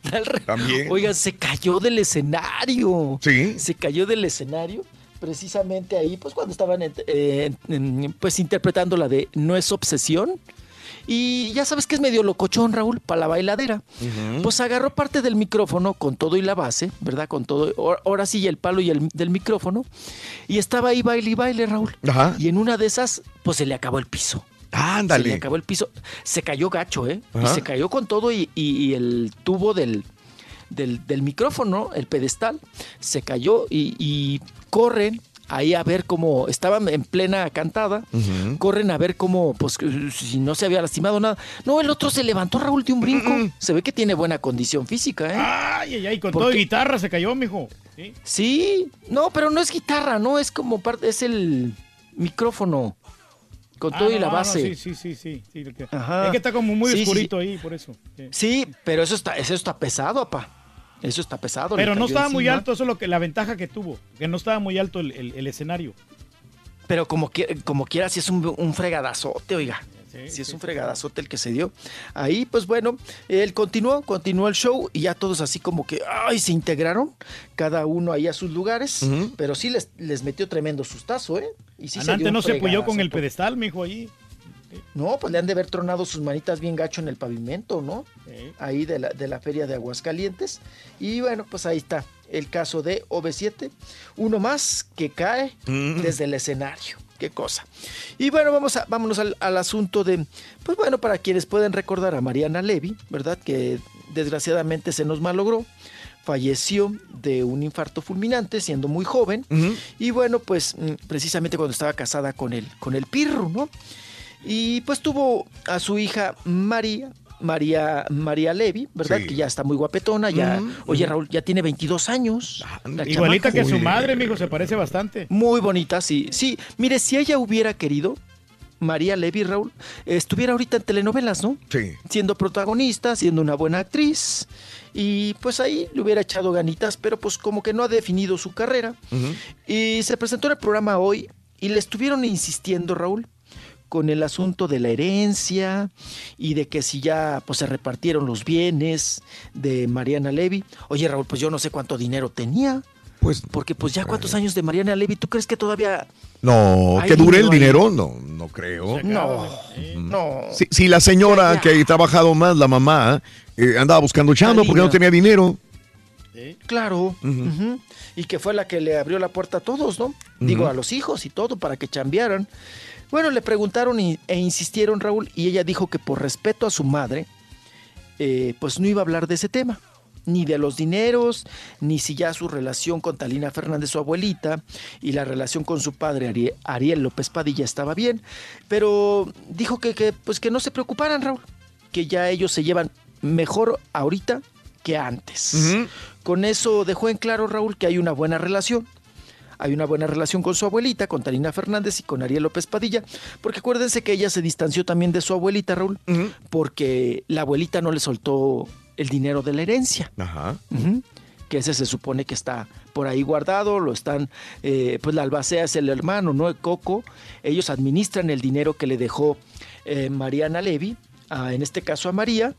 Da el re- También. Oigan, se cayó del escenario. Sí. Se cayó del escenario precisamente ahí, pues cuando estaban eh, pues interpretando la de No es obsesión. Y ya sabes que es medio locochón, Raúl, para la bailadera. Pues agarró parte del micrófono con todo y la base, ¿verdad? Con todo, ahora- sí, el palo y el del micrófono. Y estaba ahí baile y baile, Raúl. Ajá. Y en una de esas, pues se le acabó el piso. Se le Ándale. acabó el piso. Se cayó gacho, ¿eh? Ajá. Y se cayó con todo y, y- y el tubo del, del, del micrófono, el pedestal, se cayó y, y corren ahí a ver cómo estaban en plena cantada. Corren a ver cómo, pues, si no se había lastimado nada. No, el otro se levantó, Raúl, de un brinco. Se ve que tiene buena condición física, ¿eh? Ay, ay, ay, con ¿Por todo y qué? guitarra se cayó, mijo. Sí. Sí, no, pero no es guitarra, no, es como parte, es el micrófono. con Ah, todo y no, la no, base. sí, sí, sí, sí. sí, lo que- Ajá. Es que está como muy Sí, sí, oscurito ahí, por eso. Sí. Sí, pero eso está, eso está pesado, apa. Eso está pesado. Pero no estaba muy alto, eso es lo que la ventaja que tuvo, que no estaba muy alto el, el- el escenario. Pero como, que, como quiera, si es un, un fregadazote, oiga. Sí, si es un fregadazote el que se dio. Ahí, pues bueno, él continuó, continuó el show y ya todos así como que, ay, se integraron, cada uno ahí a sus lugares, pero sí les, les metió tremendo sustazo, ¿eh? Y sí se dio Antes un no se apoyó con el pedestal, mijo, ahí. No, pues le han de haber tronado sus manitas bien gacho en el pavimento, ¿no? Ahí de la, de la feria de Aguascalientes. Y bueno, pues ahí está el caso de OV7. Uno más que cae Mm. desde el escenario. Qué cosa. Y bueno, vamos a, vámonos al, al asunto de, pues bueno, para quienes pueden recordar a Mariana Levy, ¿verdad? Que desgraciadamente se nos malogró. Falleció de un infarto fulminante siendo muy joven. Y bueno, pues mm, precisamente cuando estaba casada con el, con el Pirro, ¿no? Y pues tuvo a su hija María, María, María Levy, ¿verdad? Sí. Que ya está muy guapetona, ya, oye. Raúl, ya tiene 22 años. la Igualita chamaca. que su madre, mijo, se parece bastante. Muy bonita, sí. Sí, mire, si ella hubiera querido, María Levy, Raúl, estuviera ahorita en telenovelas, ¿no? Sí. Siendo protagonista, siendo una buena actriz. Y pues ahí le hubiera echado ganitas, pero pues como que no ha definido su carrera. Y se presentó en el programa hoy y le estuvieron insistiendo, Raúl, con el asunto de la herencia y de que si ya pues se repartieron los bienes de Mariana Levy. Oye, Raúl, pues yo no sé cuánto dinero tenía. Pues porque pues ya cuántos años de Mariana Levy, ¿tú crees que todavía No, que dure el dinero ahí. no, no creo. no, no. Si, si la señora que ha trabajado más, la mamá, eh, andaba buscando chamba porque no tenía dinero. Claro. Y que fue la que le abrió la puerta a todos, ¿no? Digo, a los hijos y todo, para que chambearan. Bueno, le preguntaron y- e insistieron, Raúl, y ella dijo que por respeto a su madre, eh, pues no iba a hablar de ese tema. Ni de los dineros, ni si ya su relación con Talina Fernández, su abuelita, y la relación con su padre, Ari- Ariel López Padilla, estaba bien. Pero dijo que, que, pues que no se preocuparan, Raúl, que ya ellos se llevan mejor ahorita que antes. Con eso dejó en claro Raúl que hay una buena relación. Hay una buena relación con su abuelita, con Talina Fernández y con Ariel López Padilla, porque acuérdense que ella se distanció también de su abuelita, Raúl, porque la abuelita no le soltó el dinero de la herencia. Ajá. Que ese se supone que está por ahí guardado, lo están, eh, pues la albacea es el hermano, ¿no? Coco. Ellos administran el dinero que le dejó eh, Mariana Levy, a- en este caso a María,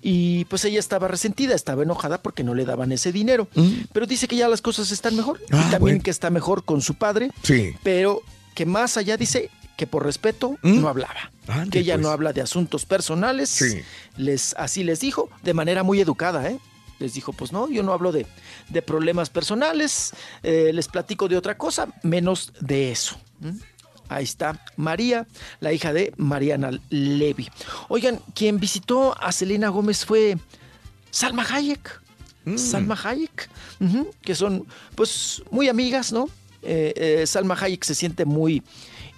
y pues ella estaba resentida, estaba enojada porque no le daban ese dinero. Pero dice que ya las cosas están mejor, y Ah, también bueno. que está mejor con su padre, Sí. pero que más allá dice que por respeto ¿Mm? no hablaba. Ande, que ella pues. no habla de asuntos personales. Sí. Les, así les dijo, de manera muy educada, ¿eh? Les dijo, pues no, yo no hablo de, de problemas personales, eh, les platico de otra cosa, menos de eso. ¿m? Ahí está María, la hija de Mariana Levy. Oigan, quien visitó a Selena Gómez fue Salma Hayek. Salma Hayek, que son pues muy amigas, ¿no? Eh, eh, Salma Hayek se siente muy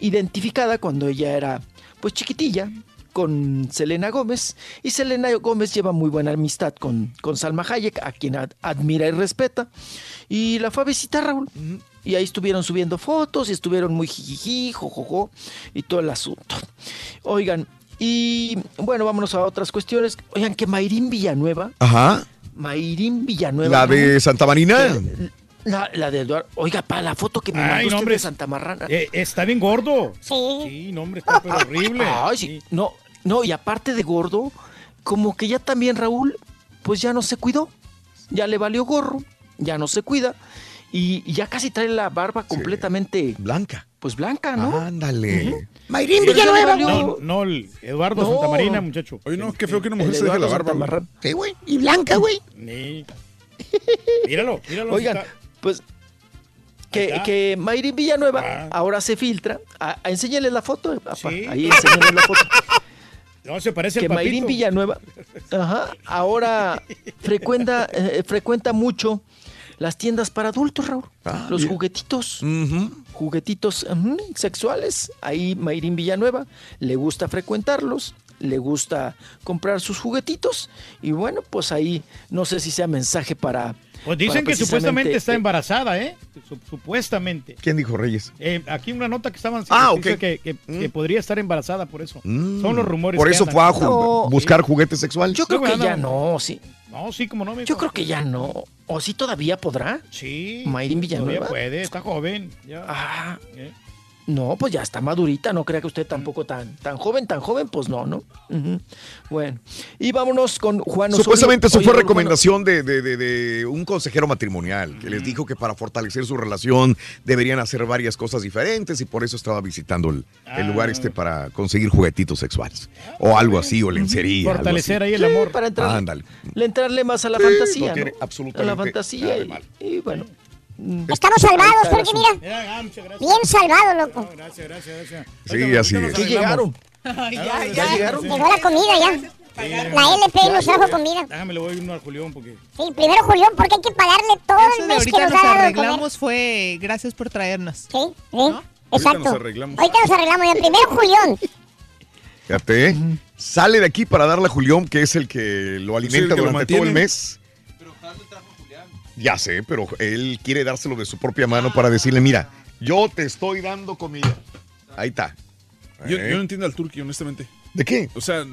identificada cuando ella era pues chiquitilla con Selena Gómez y Selena Gómez lleva muy buena amistad con, con Salma Hayek, a quien ad- admira y respeta, y la fue a visitar Raúl. Y ahí estuvieron subiendo fotos y estuvieron muy jijiji, jojojo y todo el asunto. Oigan, y bueno, vámonos a otras cuestiones. Oigan, que Mayrín Villanueva, Ajá. Mayrín Villanueva. La de Santa Marina. La, la de Eduardo. Oiga, para la foto que me Ay, mandó no, usted hombre. de Santa Marrana. Eh, está bien gordo. Sí. Sí, no, hombre, está pero horrible. Ay, sí. No, no, y aparte de gordo, como que ya también Raúl, pues ya no se cuidó. Ya le valió gorro, ya no se cuida. Y, y ya casi trae la barba completamente. Blanca. Pues blanca, ¿no? Ándale. Mayrín Villanueva. No, no, Eduardo No. Santa Marina, muchacho. Oye, no, qué feo que una mujer se deje la barba. Sí, güey. Y blanca, güey. Ni- Míralo, míralo. Oigan, está- pues que, que Mayrín Villanueva Ah. ahora se filtra. A, a- enséñale la foto, papá. Sí. Ahí enséñale la foto. No, se parece que Mayrín. Villanueva ajá, ahora frecuenta, eh, frecuenta mucho las tiendas para adultos, Raúl. Ah, los juguetitos. Juguetitos ujú, sexuales. Ahí Mayrín Villanueva le gusta frecuentarlos, le gusta comprar sus juguetitos y bueno, pues ahí no sé si sea mensaje para... Pues dicen que supuestamente está embarazada, ¿eh? Su- supuestamente. ¿Quién dijo Reyes? Eh, aquí una nota que estaban Ah, dice ok. que, que- que podría estar embarazada por eso. Mm. Son los rumores. Por eso fue a ju- buscar juguetes sexuales. Yo creo que ya no, sí. No, sí, como no me. Yo creo que ya no. ¿O sí todavía podrá? Sí. Mayrin Villanueva. Todavía puede, está joven. ya. Ah, Eh. No, pues ya está madurita, no crea que usted tampoco tan, tan joven, tan joven, pues no, ¿no? Bueno, y vámonos con Juan Osorio. Supuestamente eso Oye, fue recomendación de, de- de- de un consejero matrimonial que les dijo que para fortalecer su relación deberían hacer varias cosas diferentes y por eso estaba visitando el, el lugar este para conseguir juguetitos sexuales o algo así o lencería. Fortalecer ahí el amor. para entrar- Ándale. Le entrarle más a la Sí, fantasía, no tiene ¿no? absolutamente A la fantasía nada de y- malo. y, bueno. Mm, Estamos salvados, porque mira, bien salvado, loco. Gracias, gracias, gracias. Sí, así es. Sí arreglamos. llegaron. ya, ¿Ya llegaron? Llegó la comida ya. La LP nos trajo comida. Déjame le voy uno al Julián porque. Sí, primero Julián, porque hay que pagarle todo Eso el mes que nos nos ha dado comer. arreglamos fue gracias por traernos. Sí, sí, exacto. nos arreglamos. Ahorita nos arreglamos. ya. Primero Julián. Fíjate, sale de aquí para darle a Julián, que es el que lo alimenta que lo durante todo el mes. Ya sé, pero él quiere dárselo de su propia mano para decirle, mira, yo te estoy dando comida. Ahí está. Yo, ¿Eh? yo no entiendo al Turqui, honestamente. ¿De qué? O sea,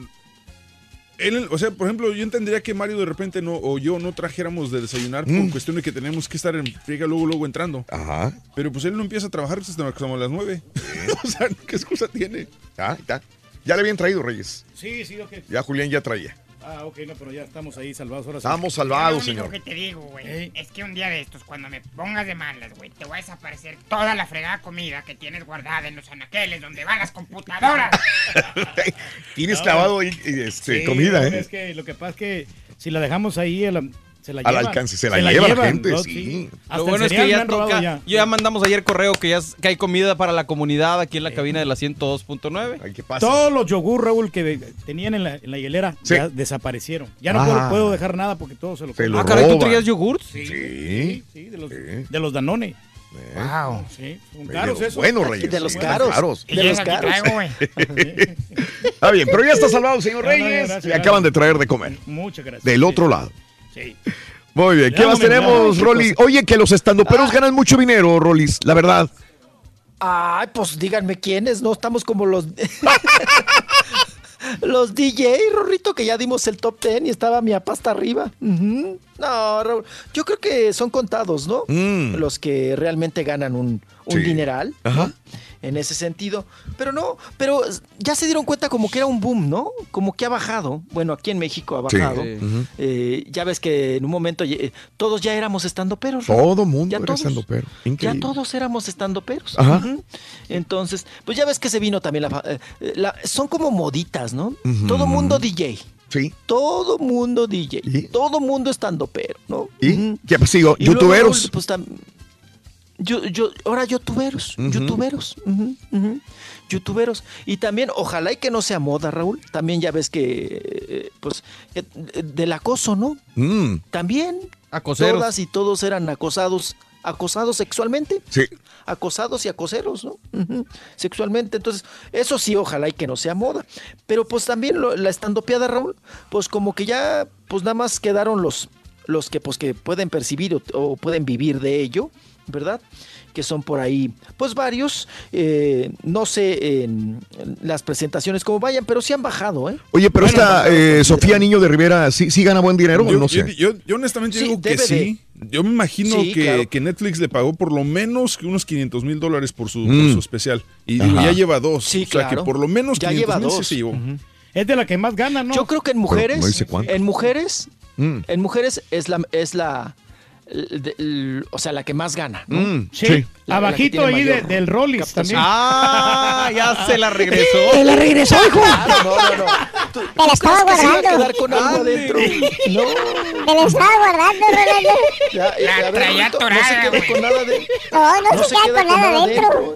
él, o sea, por ejemplo, yo entendería que Mario de repente no, o yo no trajéramos de desayunar Mm. por cuestión de que tenemos que estar en friega luego, luego entrando. Ajá. Pero pues él no empieza a trabajar hasta como a las nueve. o sea, ¿qué excusa tiene? Ah, ahí está. Ya le habían traído, Reyes. Sí, sí, ok. Ya Julián ya traía. Ah, ok, no, pero ya estamos ahí salvados. Ahora sí. Estamos Lo salvados, único señor. que te digo, güey, es que un día de estos, cuando me pongas de malas, güey, te voy a desaparecer toda la fregada comida que tienes guardada en los anaqueles donde van las computadoras. Tienes No. clavado ahí este, Sí, comida, ¿eh? Es que lo que pasa es que si la dejamos ahí, a la- se la Al lleva. alcance, se la lleva la gente, ¿no? sí. Hasta Lo bueno es que ya toca. ya. Ya mandamos ayer correo que ya que hay comida para la comunidad aquí en la cabina de la 102.9. Ay, ¿qué pasa? Todos los yogur, Raúl, que tenían en la, en la hielera Sí. ya desaparecieron. Ya no Ah. puedo, puedo dejar nada porque todo se lo Se Ah, caray, ¿tú traías yogurt? Sí, Sí. sí, de los, Sí. de los Danone. Wow. Sí, son caros esos. buenos, Reyes. De los sí, caros. caros. Y De los caros. Está bien, pero ya está salvado, señor No, no, Reyes. gracias, Le acaban de traer de comer. Muchas gracias. Del Sí, otro lado. Sí. Muy bien. ¿Qué más tenemos. Rolly? Oye, que los estandoperos Ah. ganan mucho dinero, Rolis, la verdad. Ay, pues díganme quiénes, no estamos como los los DJ, Rorrito, que ya dimos el top 10 y estaba mi apa hasta arriba. No, Raúl, yo creo que son contados, ¿no? Mm. Los que realmente ganan un, un Sí. dineral. ¿no? En ese sentido. Pero no, pero ya se dieron cuenta como que era un boom, ¿no? Como que ha bajado. Bueno, aquí en México ha bajado. Sí. Eh, ya ves que en un momento eh, todos ya éramos estando peros. Todo mundo Ya era todos. estandopero. Ya todos éramos estando peros. Ajá. Entonces, pues ya ves que se vino también la, fa- eh, la- son como moditas, ¿no? Todo mundo DJ. Sí. Todo mundo DJ. ¿Y? Todo mundo estando pero, ¿no? ¿Y? ¿Qué pues, sigo? Y ¿Youtuberos? Pues, tam- yo, yo, ahora youtuberos, youtuberos, youtuberos. Y también, ojalá y que no sea moda, Raúl. También ya ves que, eh, pues, eh, del acoso, ¿no? Mm, También Acoseros. todas y todos eran acosados, acosados sexualmente sí. acosados y acoseros, ¿no? Sexualmente. Entonces, eso sí, ojalá y que no sea moda. Pero pues también lo- la estandopeada, Raúl, pues como que ya, pues nada más quedaron los, los que pues que pueden percibir o, o pueden vivir de ello, ¿verdad? Que son por ahí, pues varios, eh, no sé en, las presentaciones cómo vayan, pero sí han bajado, ¿eh? Oye, pero Bueno, esta eh, Sofía. Niño de Rivera, ¿sí, sí gana buen dinero o Yo, no sé? yo- yo honestamente Sí, digo que sí. Yo me imagino Sí, que, claro. que Netflix le pagó por lo menos que unos 500 mil dólares por su, por Mm. su especial. Y digo, ya lleva dos. Sí, o sea que por lo menos Ya 500 lleva dos. se llevó. Es de la que más gana, ¿no? Yo creo que en mujeres, no dice cuánto. en mujeres, Mm, en mujeres es la, es la, o sea, la que más gana, ¿no? mm, Sí, sí. La- abajito la ahí de- del Rollis captación. también. Ah, ya se la regresó. ¡Te la regresó, hijo! Claro, no, no, no. ¿Tú, Te la estaba se guardando. quedar con algo Ande. adentro? No. Me la estaba guardando, Rolando. Ya, ya, La a ver, traía Rorrito, no atorada, se güey. con nada de, No, no, no se, se queda con nada adentro.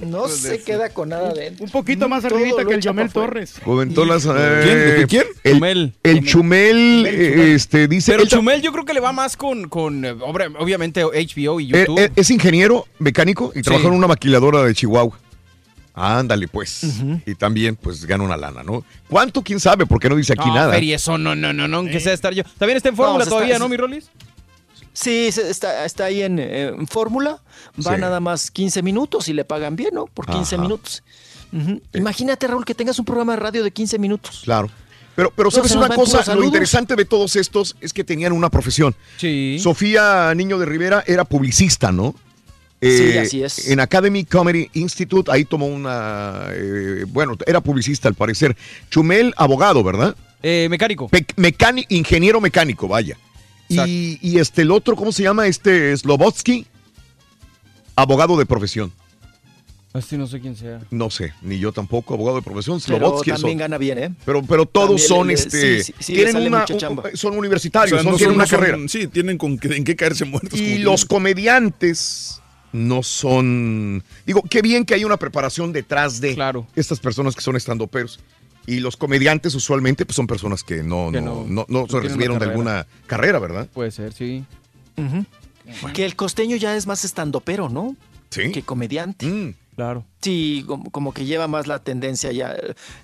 No se queda con nada adentro. Un poquito más arribita que el fuera. Torres. Joventolas. ¿Quién? eh, ¿De quién? El Chumel. El Chumel, este, dice. Pero ta- Chumel yo creo que le va más con, con eh, obviamente HBO y eh, YouTube. eh, es ingeniero mecánico y trabaja en una maquiladora de Chihuahua. Ándale, pues. Y también, pues, gana una lana, ¿no? ¿Cuánto? ¿Quién sabe? Porque no dice aquí no, nada. Feri, eso no, no, no, no, aunque sea estar yo. También está en fórmula está- todavía, ¿no, mi Rolis? Sí, está, está ahí en, eh, en fórmula. Va Sí. nada más 15 minutos y le pagan bien, ¿no? Por 15 Ajá. minutos. Ujú. Imagínate, Raúl, que tengas un programa de radio de 15 minutos. Claro. Pero, pero ¿sabes una cosa? Lo interesante de todos estos es que tenían una profesión. Sí. Sofía Niño de Rivera era publicista, ¿no? Sí, así es. En Academy Comedy Institute, ahí tomó una. eh, bueno, era publicista al parecer. Chumel, abogado, ¿verdad? Eh, mecánico. mecánico, ingeniero mecánico, vaya. Y, y este, el otro, ¿cómo se llama? Este Slobotsky, abogado de profesión. Así no sé quién sea. No sé, ni yo tampoco, abogado de profesión. Slobotsky también gana bien, ¿eh? Pero, pero todos También son, le- este, sí, sí, tienen una, un- son universitarios, O sea, son- no tienen son- una son- carrera. Sí, tienen con que- en qué caerse muertos. Y los comediantes no son. Digo, qué bien que hay una preparación detrás de estas personas que son estandoperos. Y los comediantes usualmente pues, son personas que no, Que no, no- no, se recibieron de alguna carrera, ¿verdad? Puede ser, sí. Que el costeño ya es más estandopero, ¿no? Sí. Que comediante. Claro. Sí, como, como que lleva más la tendencia ya.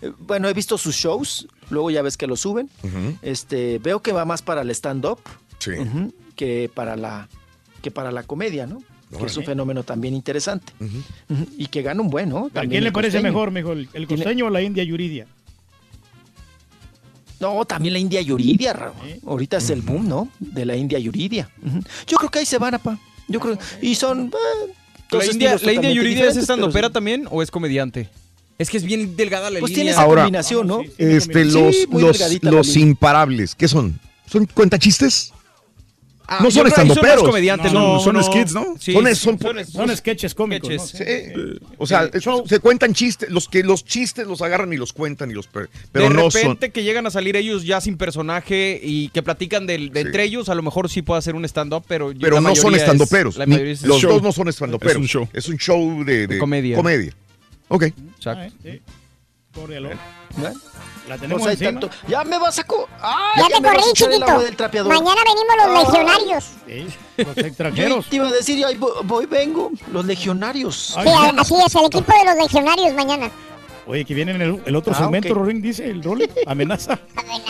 Eh, Bueno, he visto sus shows, luego ya ves que lo suben. Este, veo que va más para el stand-up Sí. que para la que para la comedia, ¿no? Que es un fenómeno también interesante. Y que gana un buen, ¿no? ¿A También quién le parece mejor, mejor, el Tiene- costeño o la India Yuridia? No, también la India Yuridia, Raúl. Ahorita es el boom, ¿no? De la India Yuridia. Yo creo que ahí se van, apa. Yo creo. Y son. eh, ¿La India, ¿la India Yuridia es diferentes, estando pero pera sí. también o es comediante? Es que es bien delgada la Pues tiene esa combinación, ¿no? Este, Sí, los, los, los imparables, ¿qué son? ¿Son cuentachistes? Ah, no yo son estandoperos. más comediantes, No, ¿no? son No. skits, ¿no? Sí, son, son, son- Son sketches cómicos, sketches. ¿no? Sí. O sea, se cuentan chistes, los que los chistes los agarran y los cuentan y los per- pero de no son. repente que llegan a salir ellos ya sin personaje y que platican del- de, entre ellos, a lo mejor sí puede hacer un stand-up, pero Pero la no son estandoperos. es Los show. dos no son estandoperos. Es un show. Es un show de, de De comedia. comedia. Ok. Exacto. Sí. Córrelo. ¿Eh? La tenemos Pues encima. tanto- Ya me vas a. co- ¡Ay, Ya te me corrí, chiquito. agua del trapeador. Mañana venimos los Ay. legionarios. Los Yo extranjeros. te iba a decir, ay, voy, voy, vengo, los legionarios. Sí, a- así es, el equipo de los legionarios mañana. Oye, que viene en el, el otro Ah, segmento, ok. Rorín dice, el rol, amenaza.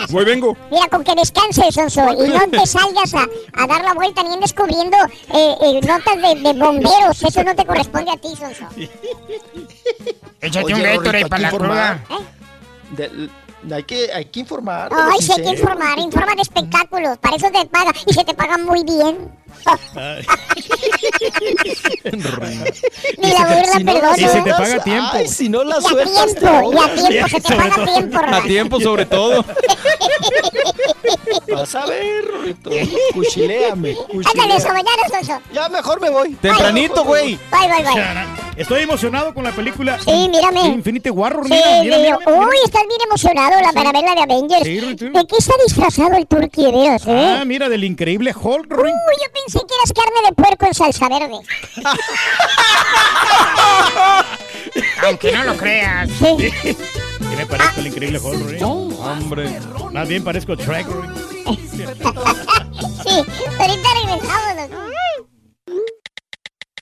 Voy, vengo. Mira, con que descanses, Sonso, y no te salgas a, a dar la vuelta ni en descubriendo eh, eh, notas de, de bomberos. Eso no te corresponde a ti, Sonso. Échate Oye, un Gatorade para la cruda. De- hay, que, hay que informar. Ay, sí hay que informar, informa de espectáculos. Para eso te paga, y se te paga muy bien. Ni la burla, Si no perdón. la Y se te paga a tiempo. Ay, si no la Y a sueltas, te tiempo, y a tiempo, se te Sobre paga a todo. tiempo, A Roland. tiempo, sobre todo. Vas a ver, Rorrito. Cuchiléame. Ándale, eso, mañana, Sonso. Ya mejor me voy. Tempranito, güey. Bye, bye, bye. Estoy emocionado con la película Sí, mírame. Infinity War, Sí, mira, mira, digo, mira, mira. uy, estás bien emocionado la, para ver la de Avengers. Sí. ¿De qué está disfrazado el turqui, de veras, eh? Ah, mira, del increíble Hulk. Uy, yo pensé que eras carne de puerco en salsa verde. Aunque no lo creas. Sí. Que me parezco el increíble Hulk, Rorín. Hombre. Más bien parezco Rorín. Sí, ahorita regresamos. ¿no?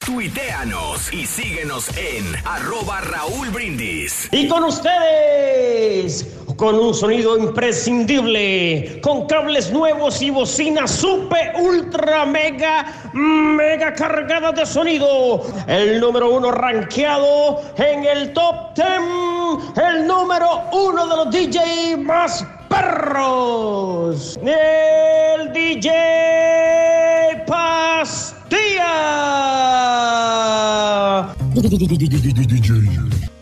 Tuiteanos y síguenos en arroba Raúl Brindis. Y con ustedes, con un sonido imprescindible, con cables nuevos y bocinas super, ultra, mega, mega cargadas de sonido. El número uno rankeado en el top 10, el número uno de los DJ más perros, el DJ Pastilla.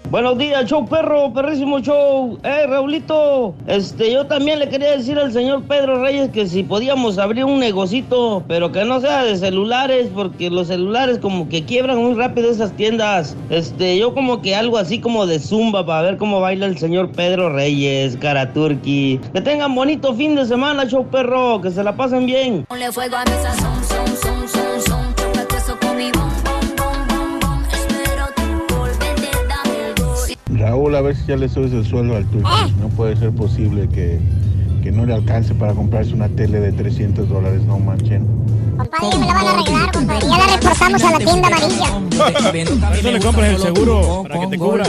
Buenos días, show perro, perrísimo show. Eh, Raulito, este, yo también le quería decir al señor Pedro Reyes que si podíamos abrir un negocito, pero que no sea de celulares, porque los celulares como que quiebran muy rápido esas tiendas. Este, yo como que algo así como de zumba para ver cómo baila el señor Pedro Reyes, cara turqui. Que tengan bonito fin de semana, show perro, que se la pasen bien. Ponle fuego a mi Raúl, a ver si ya le subes el sueldo al turco. No puede ser posible que, que no le alcance para comprarse una tele de 300 dólares, no manchen. Compadre, me la van a arreglar, compadre. Ya la reportamos a la tienda amarilla. Eso le compras el seguro para que te cubra.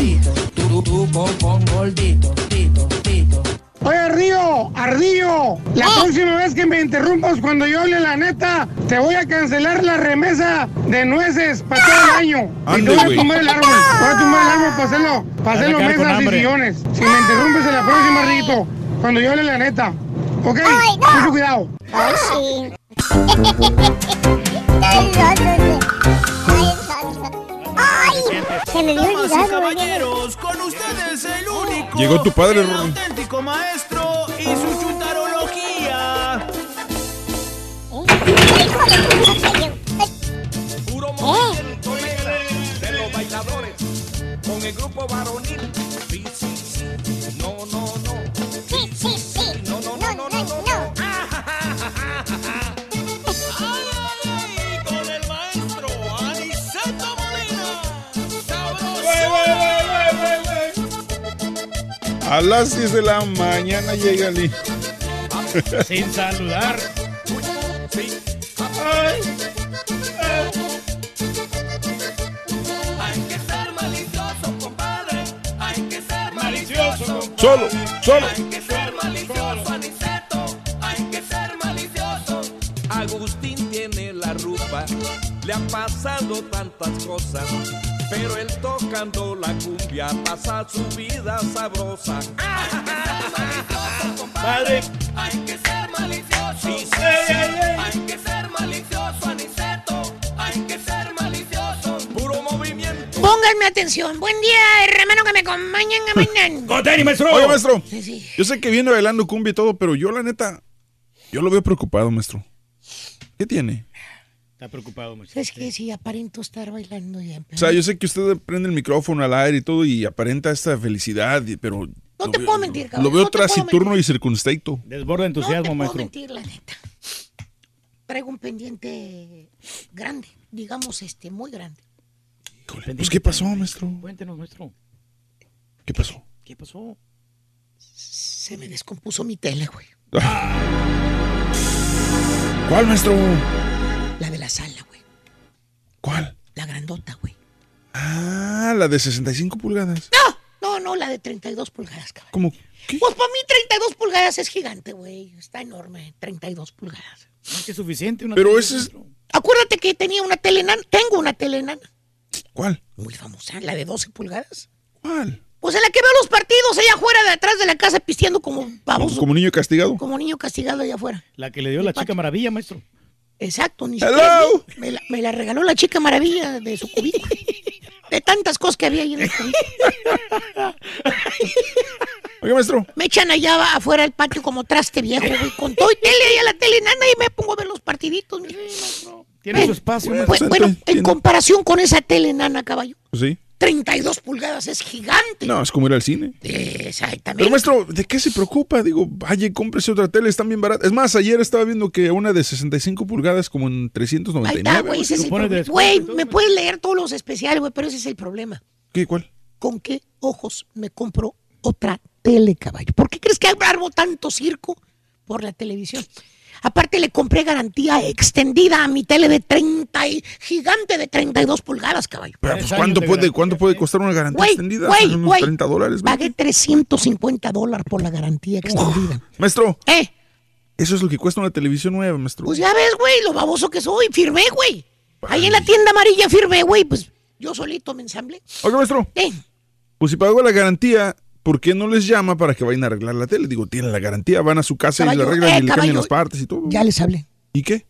Oye, Ardillo, Ardillo, la próxima vez que me interrumpas cuando yo hable la neta, te voy a cancelar la remesa de nueces para todo el año. Y te voy a tumbar el árbol, voy a tumbar el árbol para hacerlo, para hacerlo mesas y sillones. Si me interrumpes en la próxima, Ardillito, cuando yo hable la neta. ¿Ok? Mucho cuidado. Ay, sí. Ay, Ay, se me dio olvidado. caballeros, con ustedes el único, Llegó tu padre, el auténtico maestro y su chutarología. Puro movimiento alegre de los bailadores con el grupo varonil. Sí, sí, sí. A las 10 de la mañana llega el Sin saludar. Hay que ser malicioso, compadre. Hay que ser malicioso. Solo, solo. Hay que ser malicioso, Aniceto. Hay que ser malicioso. Agustín tiene la rupa, le han pasado tantas cosas, pero él tocando la cumbia pasa su vida sabrosa. Padre. Hay que ser malicioso. Sí, sí, sí. Hay que ser malicioso, Aniceto. Hay que ser malicioso. Puro movimiento. Pónganme atención. Buen día, hermano, que me acompañan a mañana. ¡Con tenis, maestro! Oye, maestro. Sí, sí. Yo sé que viene bailando cumbia y todo, pero yo la neta, yo lo veo preocupado, maestro. ¿Qué tiene? Está preocupado, maestro. Es que si aparento estar bailando ya. O sea, yo sé que usted prende el micrófono al aire y todo y aparenta esta felicidad, pero No te veo- puedo mentir, cabrón. lo veo no y circunstaito. Desborda entusiasmo, No te puedo maestro. mentir, la neta. Traigo un pendiente grande, digamos, este, muy grande. Pues, ¿qué pasó, maestro? Cuéntenos, maestro. ¿Qué pasó? ¿Qué pasó? Se me descompuso mi tele, güey. ¿Cuál, maestro? La de 65 pulgadas. No, no, la de 32 pulgadas, cabrón. ¿Cómo? Pues para mí 32 pulgadas es gigante, güey. Está enorme, 32 pulgadas. No es que es suficiente. Una Pero ese es... Acuérdate que tenía una tele enana. Tengo una tele enana. ¿Cuál? Muy famosa, la de 12 pulgadas. ¿Cuál? Pues en la que veo los partidos allá afuera, de atrás de la casa, pisteando como baboso. Como niño castigado. Como niño castigado allá afuera. La que le dio la chica maravilla, maestro. Exacto, ni Hello. siquiera me la, me la regaló la chica maravilla de su cubito. De tantas cosas que había ahí en el. Oiga, maestro. Me echan allá afuera del patio como traste viejo, güey, con todo y tele, allá la tele nana y me pongo a ver los partiditos. mi rey, no. Tiene Eh, su espacio, Pues, maestro. bueno, en comparación con esa tele nana, caballo, Sí. 32 pulgadas es gigante. No, es como ir al cine. Exactamente. Pero maestro, ¿de qué se preocupa? Digo, vaya y cómprese otra tele, están bien baratas. Es más, ayer estaba viendo que una de 65 pulgadas como en Ahí 399. está, güey, ese es el problema. Güey, me puedes leer todos los especiales, güey, pero ese es el problema. ¿Qué? ¿Cuál? ¿Con qué ojos me compro otra tele, caballo? ¿Por qué crees que armo tanto circo por la televisión? Aparte le compré garantía extendida a mi tele de 30 y gigante de 32 pulgadas, caballo. Pero, pues, ¿cuánto de puede, ¿cuánto puede costar una garantía extendida? güey, Unos güey. 30 dólares. ¿verdad? Pagué 350 dólares por la garantía extendida. Maestro, ¿Eh? eso es lo que cuesta una televisión nueva, maestro. Pues ya ves, güey, lo baboso que soy. Firmé, güey. Ahí en la tienda amarilla firmé, güey. Pues yo solito me ensamblé. Oiga, maestro, Eh, pues si pagó la garantía, ¿por qué no les llama para que vayan a arreglar la tele? Digo, tienen la garantía, van a su casa y la arreglan eh, y le cambian las partes y todo. ya les hablé. ¿Y qué?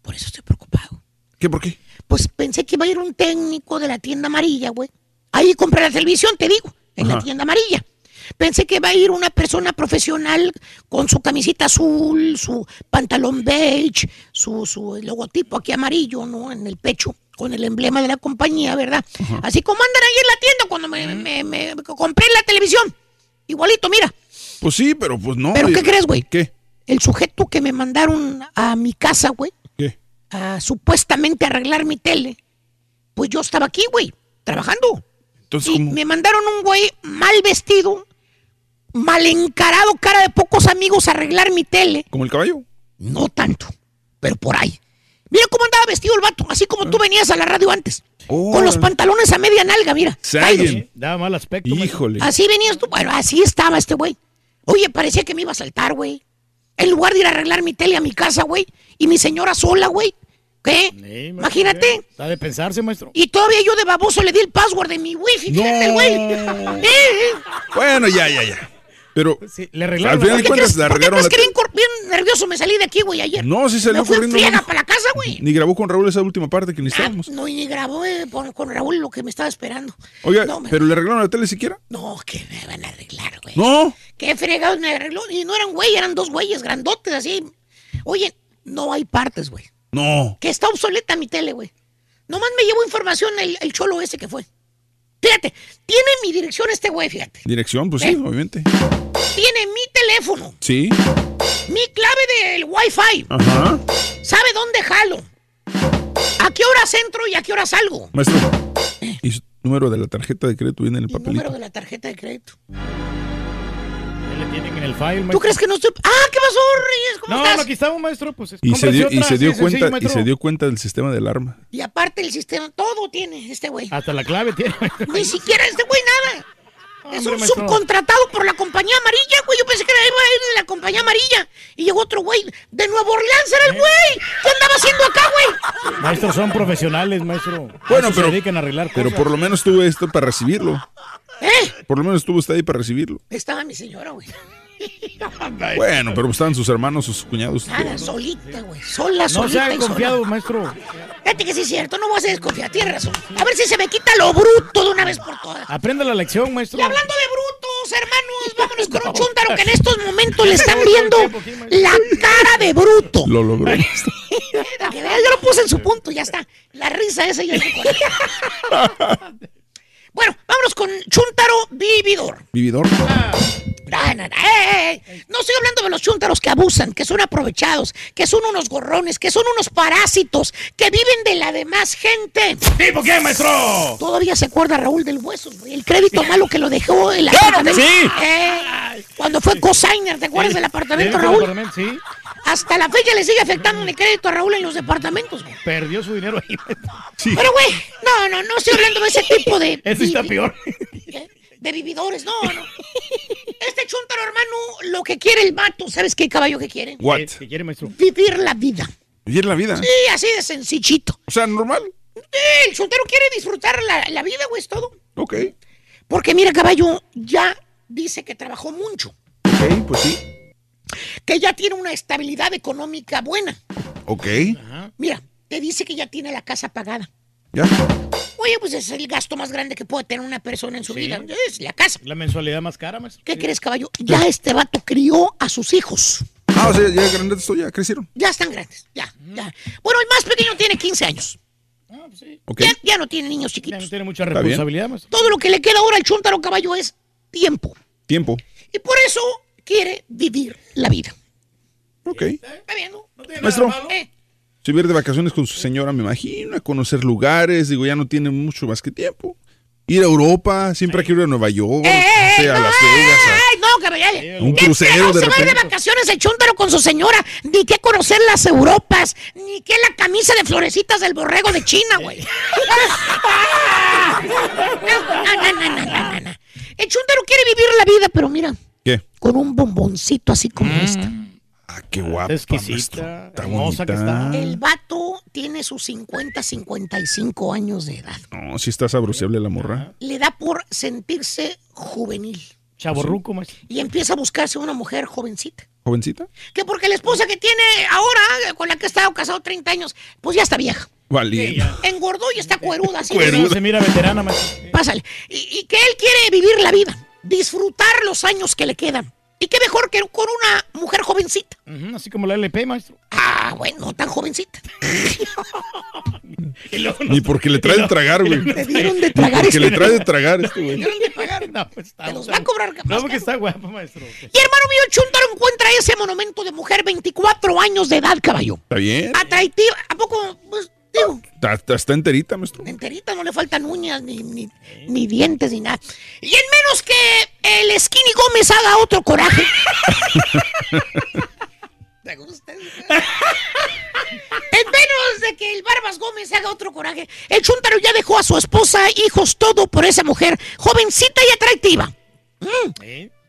Por eso estoy preocupado. ¿Qué? ¿Por qué? Pues pensé que iba a ir un técnico de la tienda amarilla, güey. Ahí compré la televisión, te digo, en la tienda amarilla. Pensé que iba a ir una persona profesional con su camisita azul, su pantalón beige, su, su logotipo aquí amarillo, ¿no? En el pecho, con el emblema de la compañía, ¿verdad? Así como andan ahí en la tienda cuando me, me- me- me compré la televisión. Igualito, mira. Pues sí, pero pues no. ¿Pero qué crees, güey? ¿Qué? El sujeto que me mandaron a mi casa, güey, ¿Qué? a supuestamente arreglar mi tele, pues yo estaba aquí, güey, trabajando. Entonces, Y ¿cómo? me mandaron un güey mal vestido, mal encarado, cara de pocos amigos a arreglar mi tele. ¿Como el caballo? No tanto, pero por ahí. Mira cómo andaba vestido el vato, así como tú venías a la radio antes. Con los pantalones a media nalga, mira. Sagging. Daba mal aspecto. Híjole. Así venías tú. Bueno, así estaba este güey. Oye, parecía que me iba a saltar, güey. En lugar de ir a arreglar mi tele a mi casa, güey. Y mi señora sola, güey. ¿Qué? Imagínate. Está de pensarse, maestro. Y todavía yo de baboso le di el password de mi wifi, fíjate, güey. Bueno, ya, ya, ya. Pero le al final de ¿Por qué cuentas qué arreglaron la que bien, bien nervioso me salí de aquí, güey, ayer? No, sí salió Me fui en corriendo, friega ¿no? para la casa, güey. Ni grabó con Raúl esa última parte que necesitábamos. No, y ni grabó eh, con, con Raúl lo que me estaba esperando. Oiga, no, me- ¿pero le arreglaron la tele siquiera? no, que me van a arreglar, güey. No. Qué fregados me arregló. Y no eran güey, eran dos güeyes grandotes así. Oye, no hay partes, güey. No. Que está obsoleta mi tele, güey. Nomás me llevó información el, el cholo ese que fue. Fíjate, tiene mi dirección este güey, fíjate. Dirección, pues sí, obviamente. Tiene mi teléfono, Sí. mi clave del Wi-Fi. Ajá. Sabe dónde jalo. A qué horas entro y a qué horas salgo. Maestro. ¿Y su número de la tarjeta de crédito viene en el papelito? Número de la tarjeta de crédito. Le tienen en el file, maestro. ¿Tú crees que no estoy.? ¡Ah, qué pasó, Reyes! ¿Cómo No, estás? no, aquí estamos, maestro. Pues es- Y se dio, y se dio cuenta, y se dio cuenta del sistema de alarma. Y aparte el sistema, todo tiene este güey. Hasta la clave tiene. Ni siquiera este güey nada. Es un maestro. subcontratado por la compañía amarilla, güey. Yo pensé que era iba a ir de la compañía amarilla. Y llegó otro güey de Nueva Orleans, era el güey. ¿Qué andaba haciendo acá, güey? Maestros son profesionales, maestro. Bueno, pero- Se dedican a arreglar Pero cosas. por lo menos tuvo esto para recibirlo. ¿Eh? Por lo menos estuvo usted ahí para recibirlo. Estaba mi señora, güey. Bueno, pero estaban sus hermanos, sus cuñados. Nada, solita, güey. Sola, No solita. se haga y sola. confiado, maestro. Fíjate que sí es cierto, no voy a ser desconfiado. Tienes razón. A ver si se me quita lo bruto de una vez por todas. Aprenda la lección, maestro. Y hablando de brutos, hermanos, vámonos con un chúntaro que en estos momentos le están viendo la cara de bruto. Lo logró. Que veas, yo lo puse en su punto, ya está. La risa esa ya se Bueno, vámonos con Chuntaro Vividor. Vividor. No, no, no, ey, ey. No estoy hablando de los chúntaros que abusan, que son aprovechados, que son unos gorrones, que son unos parásitos, que viven de la demás gente. ¿Tipo qué, maestro? Todavía se acuerda Raúl del Hueso, güey, el crédito malo que lo dejó el ¡Claro que apartamento. sí! Eh, cuando fue cosigner, ¿te acuerdas del apartamento, Raúl? apartamento, Sí, Hasta la fecha le sigue afectando el crédito a Raúl en los departamentos, güey. perdió su dinero ahí. Pero, güey, no, no, no estoy hablando de ese tipo de... Eso está peor. De vividores, no, no. Este chuntaro, hermano, lo que quiere el vato, ¿sabes qué caballo que quiere? What? ¿Qué quiere, maestro? Vivir la vida. Vivir la vida. Sí, así de sencillito. O sea, normal. Sí, el chuntaro quiere disfrutar la, la vida, güey, es todo. Ok. Porque mira, caballo, ya dice que trabajó mucho, Ok, pues sí. Que ya tiene una estabilidad económica buena. Ok. Mira, te dice que ya tiene la casa pagada. Ya. Oye, pues es el gasto más grande que puede tener una persona en su Sí. vida. Es la casa. La mensualidad más cara, maestro. ¿Qué crees, caballo? Ya este vato crió a sus hijos. Ah, o sea, ya grandes esto ya crecieron. Ya están grandes, ya, ya. Bueno, el más pequeño tiene 15 años. Ok. Ya, ya no tiene niños Ya chiquitos. no tiene mucha responsabilidad, maestro. Todo lo que le queda ahora al chuntaro caballo es tiempo. Tiempo. Y por eso quiere vivir la vida. Ok. ¿Está viendo? Maestro. Eh, Si viene de vacaciones con su señora, me imagino, a conocer lugares, digo, ya no tiene mucho más que tiempo. Ir a Europa, siempre hay que ir a Nueva York, ¡Ey, a no, Las Vegas, a- ¡Ay, no, caballero! Un ¿Qué crucero de se va a ir de repente. vacaciones el chúntaro con su señora? Ni que conocer las Europas, ni que la camisa de florecitas del borrego de China, güey. No, no, no, no, no, no. El chúntaro quiere vivir la vida, pero mira. Con un bomboncito así como Mm. esta. Ah, qué guapa, Exquisita. Está hermosa que bonita. El vato tiene sus 50, 55 años de edad. No, sí está sabrosable la morra. Le da por sentirse juvenil. Chaborruco, maestro. Y empieza a buscarse una mujer jovencita. ¿Jovencita? Que porque la esposa que tiene ahora, con la que ha estado casado 30 años, pues ya está vieja. Valiente. Engordó y está cueruda. Así Cueruda. Se mira veterana, maestro. Pásale. Y, y que él quiere vivir la vida, disfrutar los años que le quedan. Y qué mejor que con una mujer jovencita. Así como la LP, maestro. Ah, bueno, no tan jovencita. Ni porque le trae de tragar, güey. Le dieron de Ni tragar porque este- le trae de tragar este, güey. No, pues está. Te los va a cobrar capaz. No, porque está guapo, maestro. Y hermano mío, el Chuntaro encuentra ese monumento de mujer 24 años de edad, caballo. Está bien. Atractiva. ¿A poco? Pues, digo, Está, enterita, maestro. enterita, no le faltan uñas, ni, ni, ni dientes, ni nada. Y en menos que el Skinny Gómez haga otro coraje. ¿Te gusta? en menos de que el Barbas Gómez haga otro coraje, el Chuntaro ya dejó a su esposa, hijos, todo por esa mujer, jovencita y atractiva. Mm.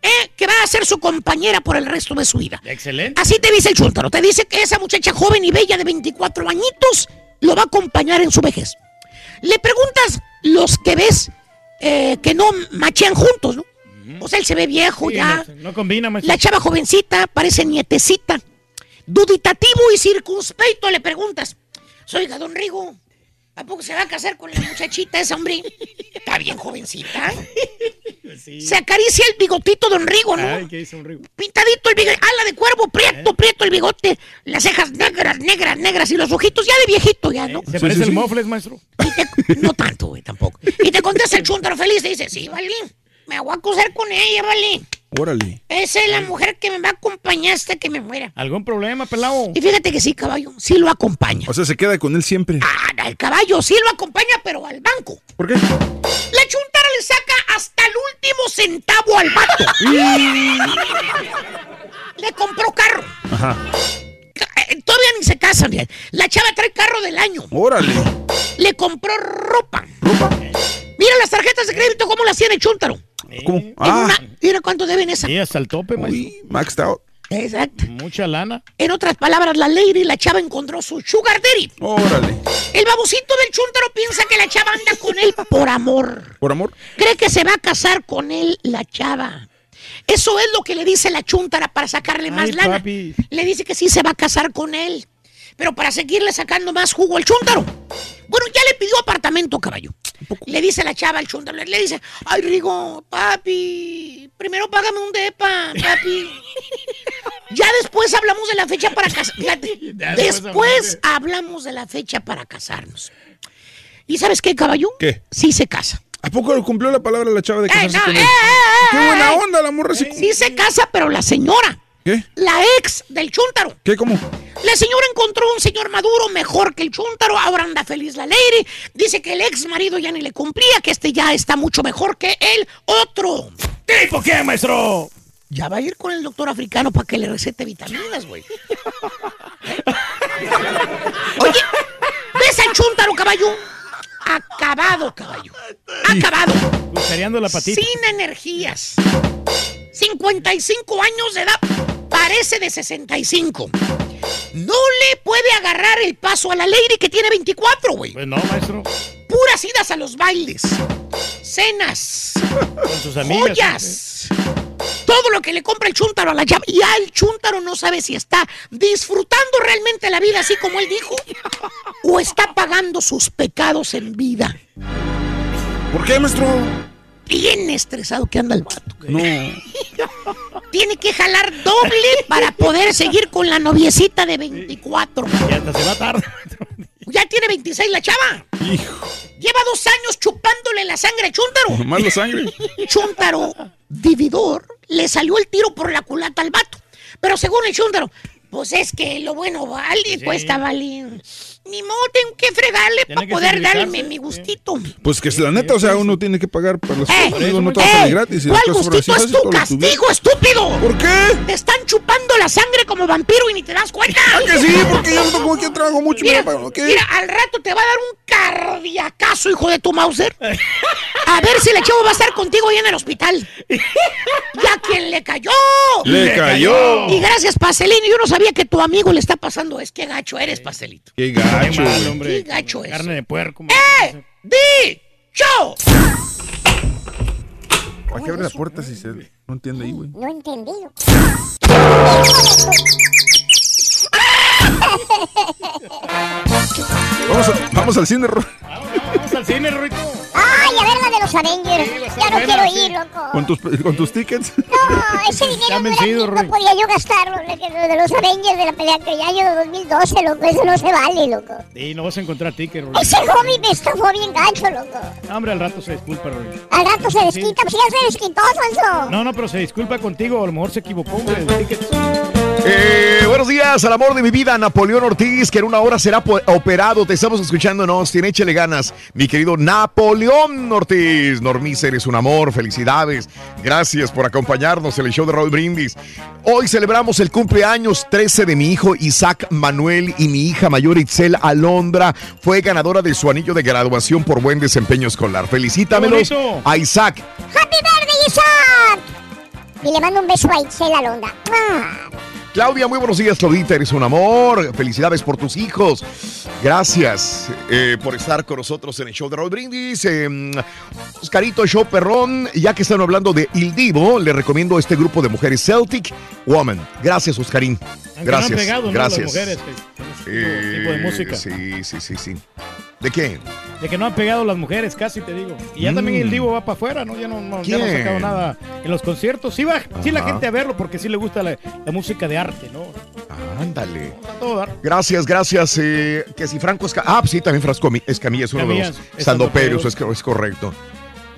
Eh, que va a ser su compañera por el resto de su vida. Excelente. Así te dice el Chuntaro. Te dice que esa muchacha joven y bella de 24 añitos lo va a acompañar en su vejez. Le preguntas los que ves eh, que no machean juntos, ¿no? O sea, él se ve viejo Sí, ya. no, no combina. La chava jovencita parece nietecita. Duditativo y circunspecto le preguntas. Oiga, don Rigo, ¿a poco se va a casar con la muchachita esa, hombre? Está bien jovencita. Se acaricia el bigotito don Rigo, ¿no? Ay, ¿qué hizo un Rigo? Pintadito el bigote, ala de cuervo, prieto, prieto el bigote, las cejas negras, negras, negras y los ojitos ya de viejito ya, ¿no? ¿Se parece el mofles, maestro? No tanto, güey, tampoco. Y te contesta el chúntaro feliz, te dice, sí, vale, me voy a acusar con ella, vale. Órale. Esa es la mujer que me va a acompañar hasta que me muera. ¿Algún problema, pelado? Y fíjate que sí, caballo, sí lo acompaña. O sea, se queda con él siempre. Ah, el caballo sí lo acompaña, pero al banco. ¿Por qué? La chuntara le saca hasta el último centavo al vato. le compró carro. Ajá. Eh, Todavía ni se casan. La chava trae carro del año. Órale. Le compró ropa. Mira las tarjetas de crédito, cómo las tiene el chúntaro. ¿Cómo? Ah, una- mira cuánto deben esa. Sí, hasta el tope, maestro. maxed out. Exacto. Mucha lana. En otras palabras, la lady, la chava encontró su sugar daddy. Órale. El babocito del chúntaro piensa que la chava anda con él por amor. ¿Por amor? Cree que se va a casar con él la chava. Eso es lo que le dice la chuntara para sacarle más lana. papi. Le dice que sí se va a casar con él. Pero para seguirle sacando más jugo al chúntaro. Bueno, ya le pidió apartamento, caballo. Le dice la chava al chúntaro, le- dice, ay, Rigo, papi, primero págame un depa, papi. ya después hablamos de la fecha para casar. Fíjate, Ya después hablamos de la fecha para casarnos. ¿Y sabes qué, caballo? ¿Qué? Sí se casa. ¿A poco le cumplió la palabra la chava de Eh, casarse no, con eh, él? eh, ¡Qué eh, buena eh. onda la morra! Sí, Sí se casa, pero la señora, ¿Qué? la ex del chúntaro. ¿Qué? ¿Cómo? La señora encontró un señor maduro mejor que el chúntaro, ahora anda feliz la lady. Dice que el ex marido ya ni le cumplía, que este ya está mucho mejor que el otro. ¿Tipo qué, maestro? Ya va a ir con el doctor africano para que le recete vitaminas, güey. Oye, ¿ves al chúntaro, caballo? Acabado, caballo. Acabado. Gustareando la patita. Sin energías. 55 años de edad. Parece de 65. No le puede agarrar el paso a la lady que tiene 24, güey. Pues no, maestro. Puras idas a los bailes. Cenas. Con sus amigas. Joyas. Todo lo que le compra el chúntaro a la llave. Y al chúntaro no sabe si está disfrutando realmente la vida así como él dijo. O está pagando sus pecados en vida. ¿Por qué, maestro? Bien estresado que anda el vato. No. Tiene que jalar doble para poder seguir con la noviecita de 24. Y hasta se va tarde. Ya tiene 26 la chava. Hijo. Lleva dos años chupándole la sangre a Chúntaro. Nomás la sangre. Chúntaro, vividor, le salió el tiro por la culata al vato. Pero según el Chúntaro, pues es que lo bueno vale, Sí. cuesta vale. Ni modo, tengo que fregarle para que poder sacrificarse. mi gustito. Pues que si la neta, o sea, uno tiene que pagar para las ¡Eh! cosas. Digo, no te vas a ¡Eh! salir gratis. y las ¿Cuál gustito es tu castigo, estúpido? ¿Por qué? Te están chupando la sangre como vampiro y ni te das cuenta. ¿A que sí? Porque yo no tengo aquí trabajo mucho. Mira, Mira, mira, al rato te va a dar un cardiacazo, hijo de tu Mauser. A ver si el chavo va a estar contigo ahí en el hospital. ¿Y a quién le cayó? Le cayó. Y gracias, Pastelino. Yo no sabía que tu amigo le está pasando. Es que gacho eres, Pastelito. Qué gacho, Mal, güey. hombre. Qué gacho es. Carne de puerco. ¡Eh! ¡Dicho! ¿Para qué abre la puerta si se no entiende ahí, güey? No he entendido. Vamos, a- vamos al cine, Ro- Vamos al cine, Rito. Ay, a ver la de los Avengers. ya no buena, quiero sí. ir, loco. con tus, con tus tickets. No, ese dinero no, era vencido, no Roy. podía yo gastarlo. Lo de los Avengers de la pelea que el año 2012, loco. Eso no se vale, loco. Sí, no vas a encontrar ticket, Rito. Ese hobby me estafó bien gacho, loco. Hombre, al rato se disculpa, Rito. Al rato se desquita, pues ya se desquitó, Alfonso. No, no, pero se disculpa contigo. A lo mejor se equivocó, ticket. Eh, buenos días, al amor de mi vida, Napoleón Ortiz, que en una hora será operado. Te estamos escuchando, no, tiene échale ganas, mi querido Napoleón Ortiz. Normis, eres un amor, felicidades. Gracias por acompañarnos en el show de Raúl Brindis. Hoy celebramos el cumpleaños 13 de mi hijo Isaac Manuel y mi hija mayor Itzel Alondra. Fue ganadora de su anillo de graduación por buen desempeño escolar. Felicítamelos a Isaac. ¡Happy birthday, Isaac! Y le mando un beso a Itzel Alonda. ¡Mua! Claudia, muy buenos días, Claudita, eres un amor. Felicidades por tus hijos. Gracias eh, por estar con nosotros en el show de Raúl Brindis. Eh, Oscarito Show Perrón, ya que están hablando de Il Divo, le recomiendo este grupo de mujeres Celtic Woman. Gracias, Oscarín. Aunque Gracias. no han pegado, ¿no? Gracias. Las mujeres que- con Eh, tipo de música. Sí, sí, sí, sí. ¿De qué? De que no han pegado las mujeres, casi te digo. Y ya Mm. también el Divo va para afuera, ¿no? Ya no, no, ya no ha sacado nada en los conciertos. Sí va, sí la gente a verlo porque sí le gusta la, la música de arte, ¿no? Ándale. Gracias, gracias. eh, que si Franco Escamilla. Ah, sí, también Franco Escamilla es uno de los standupero. es, es correcto.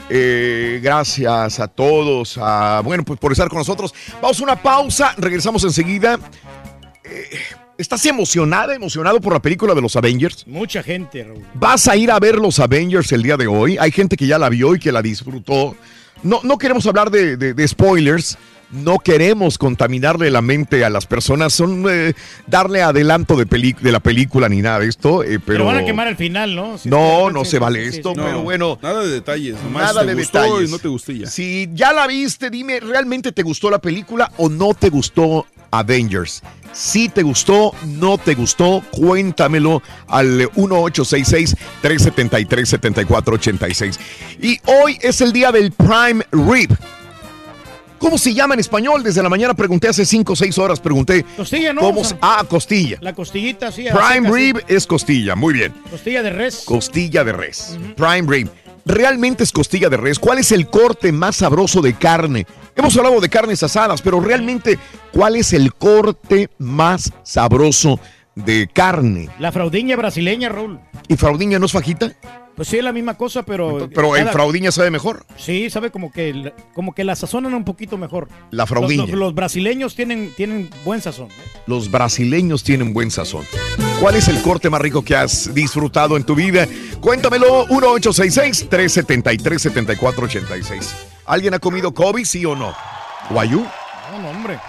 Eh, gracias a todos, a, bueno, pues por estar con nosotros. Vamos a una pausa, regresamos enseguida. Eh, ¿Estás emocionada, emocionado por la película de los Avengers? Mucha gente, Raúl. ¿Vas a ir a ver los Avengers el día de hoy? Hay gente que ya la vio y que la disfrutó. No, no queremos hablar de, de- de spoilers. No queremos contaminarle la mente a las personas, son eh, darle adelanto de, de la película ni nada de esto, eh, Pero, pero, van a quemar al final, ¿no? No, no se vale esto, pero bueno. Nada de detalles, nomás Nada te de gustó detalles. y no te gustó ya. Si ya la viste, dime, ¿realmente te gustó la película o no te gustó Avengers? Si te gustó, no te gustó, cuéntamelo al 1866-373-7486. Y hoy es el día del Prime Rib. ¿Cómo se llama en español? Desde la mañana pregunté hace 5 o 6 horas, pregunté. Costilla, ¿no? ¿Cómo ah, costilla. La costillita, sí. Prime sí. Rib es costilla, muy bien. Costilla de res. Costilla de res. Prime rib. Realmente es costilla de res. ¿Cuál es el corte más sabroso de carne? Hemos hablado de carnes asadas, pero realmente, ¿cuál es el corte más sabroso de carne? La fraudiña brasileña, Raúl. ¿Y fraudiña no es fajita? Pues sí, es la misma cosa, pero... Pero el fraudiña sabe mejor. Sí, sabe como que, como que la sazonan un poquito mejor. La Los, fraudiña. los- los brasileños tienen, tienen buen sazón. Los brasileños tienen buen sazón. ¿Cuál es el corte más rico que has disfrutado en tu vida? Cuéntamelo, 1866-373-7486. ¿Alguien ha comido Kobe, sí o no? ¿Guayú? No, no, hombre.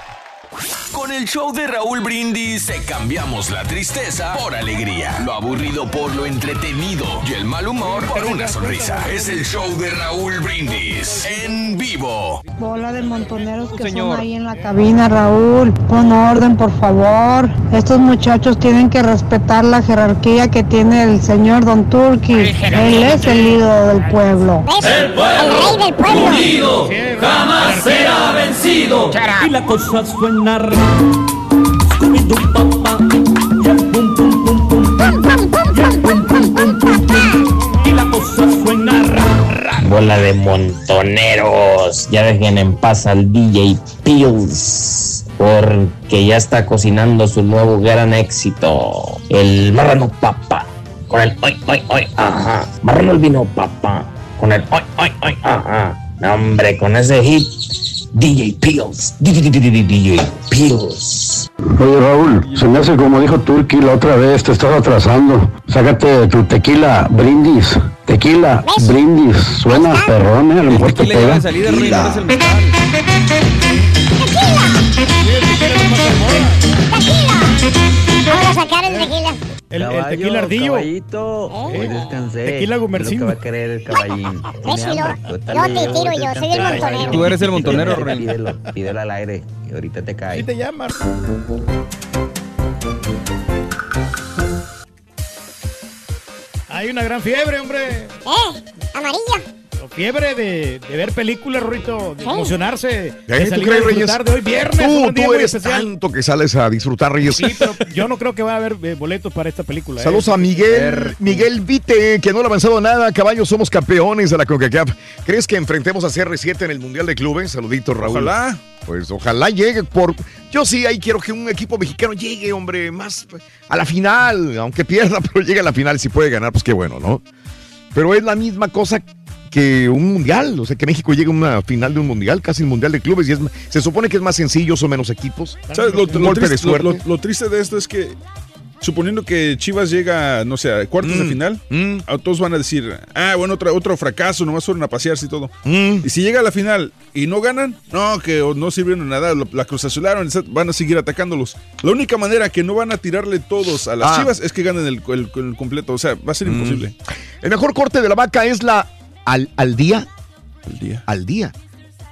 Con el show de Raúl Brindis te cambiamos la tristeza por alegría, lo aburrido por lo entretenido y el mal humor por una sonrisa. Es el show de Raúl Brindis en vivo. Bola de montoneros que Señor. son ahí en la cabina, Raúl. Pon orden, por favor. Estos muchachos tienen que respetar la jerarquía que tiene el señor Don Turki. Él es el ídolo del pueblo. El rey del pueblo. Unido jamás será vencido. Y la cosa suena r- Scooby-Doo, papá. Ya, pum, pum, pum, pum, pum. Ya, pum, pum, pum, pum, pum. Y la cosa suena ra- Bola de montoneros. Ya dejen en paz al DJ Pills. Porque ya está cocinando su nuevo gran éxito. El marrano papa. Con el hoy, hoy, hoy, ajá. Marrano el vino papa. Con el hoy, hoy, hoy, ajá. No, hombre, con ese hit. DJ Pills. DJ Pills. Oye Raúl, se me hace como dijo Turki la otra vez, te estás atrasando. Sácate tu tequila brindis. Tequila brindis. Suena perrón, ¿eh? A lo mejor te pega. Tequila. Vamos a sacar el tequila. El, el tequila ardillo. Caballito, hoy descansé. Tequila que va a querer el caballín. También, te tiro, yo soy el descansé, montonero. Tú eres el montonero, Rey. Pídelo, pídelo al aire y ahorita te cae. ¿Qué te llama? Hay una gran fiebre, hombre. ¿Eh? Amarilla. Fiebre de, de ver películas, Rorito, de emocionarse, de ¿Tú salir crees, a Reyes? disfrutar de hoy viernes. Tú, un día tú muy eres especial. tanto que sales a disfrutar, Reyes. Sí, pero yo no creo que va a haber eh, boletos para esta película. ¿eh? Saludos a Miguel, Miguel Vite, que no le ha avanzado nada. Caballos, somos campeones de la CONCACAF. ¿Crees que enfrentemos a CR7 en el Mundial de Clubes? Saluditos, Raúl. Ojalá. Pues ojalá llegue por... Yo sí, ahí quiero que un equipo mexicano llegue, hombre, más a la final. Aunque pierda, pero llegue a la final. Si puede ganar, pues qué bueno, ¿no? Pero es la misma cosa que un mundial, o sea, que México llegue a una final de un mundial, casi un mundial de clubes, y es, se supone que es más sencillo, son menos equipos. ¿Sabes? Lo, triste, lo- suerte. lo- lo triste de esto es que, suponiendo que Chivas llega, no sé, a cuartos de Mm, final, a todos van a decir, ah, bueno, otro, otro fracaso, nomás fueron a pasearse y todo. Mm. Y si llega a la final y no ganan, no, que no sirvieron de nada, la cruzaciolaron, etc., van a seguir atacándolos. La única manera que no van a tirarle todos a las Ah. Chivas es que ganen el, el- el completo, o sea, va a ser Mm. imposible. El mejor corte de la vaca es la al, al día. Al día. Al día.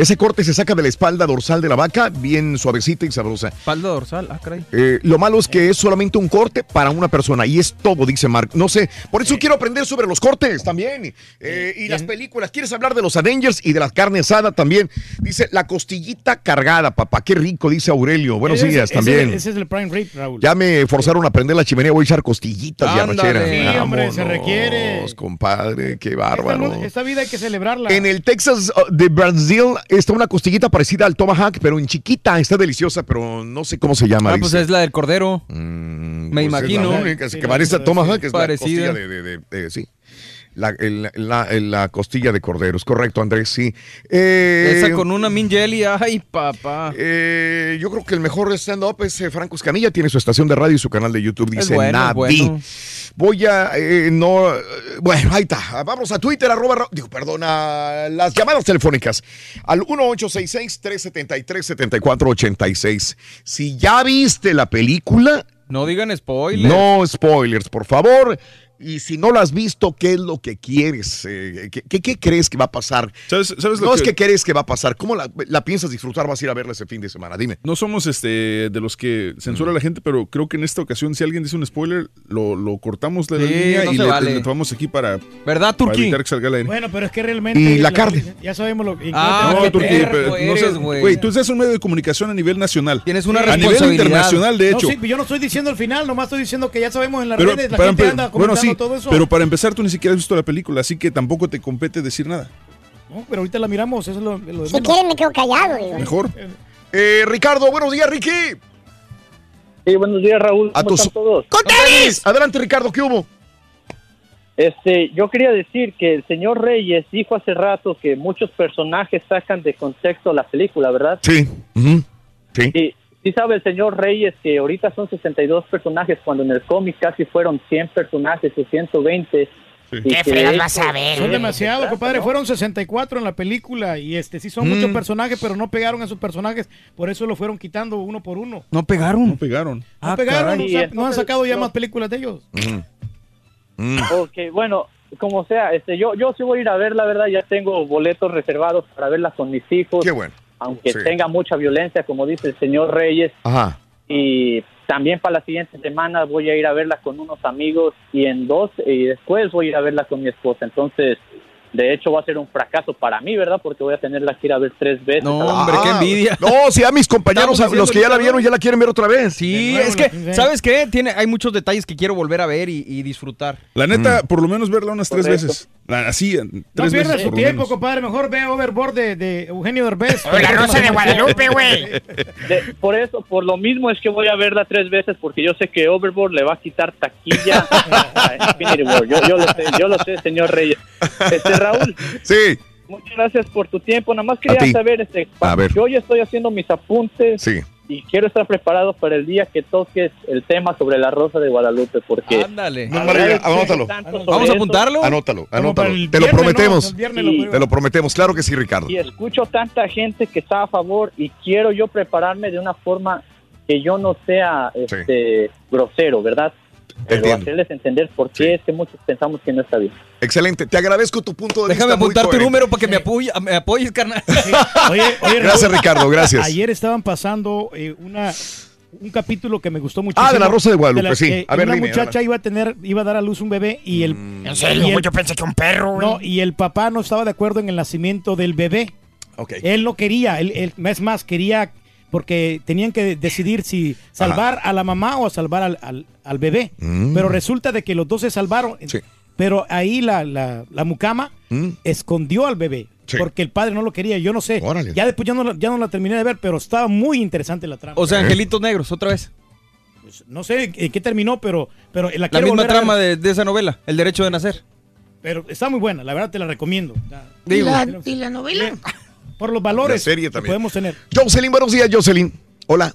Ese corte se saca de la espalda dorsal de la vaca, bien suavecita y sabrosa. Espalda dorsal, ah, caray. Eh, lo malo es que es solamente un corte para una persona y es todo, dice Mark. No sé, por eso quiero aprender sobre los cortes también. Eh, y las películas. ¿Quieres hablar de los Avengers y de la carne asada también? Dice la costillita cargada, papá. Qué rico, dice Aurelio. Buenos Ese- días ese- también. Ese es el prime rib, Raúl. Ya me forzaron a prender la chimenea, voy a echar costillitas y Ándale. arrachera. Sí, hombre, se requiere. compadre, qué Esta, bárbaro. esta vida hay que celebrarla. En el Texas uh, de Brasil está una costillita parecida al tomahawk, pero en chiquita. Está deliciosa, pero no sé cómo se llama. Ah, dice. pues es la del cordero. Me Pues imagino. Es la única, que parece a tomahawk, es Parecida. la costilla de, de- de- de- sí. La, el- la- la costilla de cordero, es correcto, Andrés, sí. Eh, Esa con una min jelly, ay, papá. eh, yo creo que el mejor stand-up es eh, Franco Escamilla, tiene su estación de radio y su canal de YouTube, dice bueno, es Navi. bueno. Voy a, eh, no, eh, bueno, ahí está. Vamos a Twitter, arroba, digo, perdón, a las llamadas telefónicas al 1866-373-7486. Si ya viste la película, No digan spoiler. no spoilers, por favor. Y si no la has visto, ¿qué es lo que quieres? Eh, ¿qué, qué- qué crees que va a pasar? ¿Sabes, sabes lo no es que- que crees que va a pasar. ¿Cómo la, la piensas disfrutar? Vas a ir a verla ese fin de semana. Dime. No somos este de los que censura a la gente, pero creo que en esta ocasión, si alguien dice un spoiler, lo, lo cortamos de la Sí, línea no y le, vale. le tomamos aquí para, ¿Verdad, para evitar que salga al aire. Bueno, pero es que realmente. Y la carne. Ya sabemos lo que. Ah, no, Turquí, pero no seas- tú estás un medio de comunicación a nivel nacional. Tienes una A nivel responsabilidad. internacional, de hecho. No, sí, yo no estoy diciendo el final, nomás estoy diciendo que ya sabemos en las pero, redes, la para gente anda bueno, comentando sí, todo eso. pero para empezar, tú ni siquiera has visto la película, así que tampoco te compete decir nada. No, pero ahorita la miramos, eso es lo, lo de Si menos. quieren me quedo callado, digo. Mejor. Eh, Ricardo, buenos días, Ricky. Sí, buenos días, Raúl. A ¿Cómo están todos? ¡Con tenis! Adelante, Ricardo, ¿qué hubo? Este, yo quería decir que el señor Reyes dijo hace rato que muchos personajes sacan de contexto la película, ¿verdad? Sí. ujú, Sí. Y sí sabe el señor Reyes que ahorita son 62 personajes cuando en el cómic casi fueron 100 personajes o 120. Y ¿Qué fregas vas a ver? Son demasiado, compadre. Fueron 64 en la película y este sí son Mm. muchos personajes, pero no pegaron a esos personajes. Por eso lo fueron quitando uno por uno. No pegaron. No pegaron. No pegaron, sea, Y no han sacado ya no. más películas de ellos. Ok, bueno, como sea, este, yo, yo sí voy a ir a ver, la verdad, ya tengo boletos reservados para verla con mis hijos. Qué bueno. Aunque Sí. tenga mucha violencia, como dice el señor Reyes. Ajá. Y también para la siguiente semana voy a ir a verla con unos amigos y en dos, y después voy a ir a verla con mi esposa. Entonces, de hecho, va a ser un fracaso para mí, ¿verdad? Porque voy a tenerla que ir a ver tres veces. No, a la- hombre, qué Ah, envidia. No, si a mis compañeros, los que ya la vieron, ya la quieren ver otra vez. Sí, nuevo, es que. ¿sabes qué? Tiene, hay muchos detalles que quiero volver a ver y, y disfrutar. La neta, por lo menos verla unas tres Correcto. veces. La- Así, No tres pierdas veces su tiempo, menos. compadre. Mejor ve Overboard de, de Eugenio Derbez. O la Rosa de Guadalupe, güey. Por eso, por lo mismo es que voy a verla tres veces porque yo sé que Overboard le va a quitar taquilla a Infinity War. Yo, yo lo sé, yo lo sé, señor Reyes. Este Raúl, Sí, muchas gracias por tu tiempo. Nada más quería saber, este, A ver. yo ya estoy haciendo mis apuntes sí. y quiero estar preparado para el día que toques el tema sobre la Rosa de Guadalupe porque Ándale. No, María, anótalo. Vamos a apuntarlo. Anótalo, anótalo. Te lo ¿no? prometemos. Lo pruebo. Te lo prometemos, claro que sí, Ricardo. y escucho tanta gente que está a favor y quiero yo prepararme de una forma que yo no sea este grosero, ¿verdad? Pero entiendo. hacerles entender por qué es que muchos pensamos que no está bien. Excelente, te agradezco tu punto de Déjame vista. muy apuntar tu número para que me, apoye- me apoyes, carnal. Oye, oye, Gracias, Raúl, Ricardo, gracias. Ayer estaban pasando eh, una un capítulo que me gustó muchísimo. Ah, de la Rosa de Guadalupe, la- sí. A ver, una dime, muchacha iba a tener, iba a dar a luz un bebé y el En serio, y el- güey, yo pensé que un perro, güey. no, y el papá no estaba de acuerdo en el nacimiento del bebé. Ok. Él no quería, él, él- es más, quería porque tenían que decidir si salvar a la mamá o a salvar al, al- al bebé. Mm. Pero resulta de que los dos se salvaron. Sí. Pero ahí la, la, la mucama Mm. escondió al bebé. Sí. Porque el padre no lo quería, yo no sé. Órale. Ya después ya no, la- ya no la terminé de ver, pero estaba muy interesante la trama. O sea, Angelitos Negros, otra vez. no sé en qué terminó, pero, pero la La misma trama de, de esa novela, El Derecho de Nacer. Pero está muy buena, la verdad te la recomiendo. ¿Y la, y la novela? Por los valores serie que podemos tener. Jocelyn, buenos días, Jocelyn. Hola.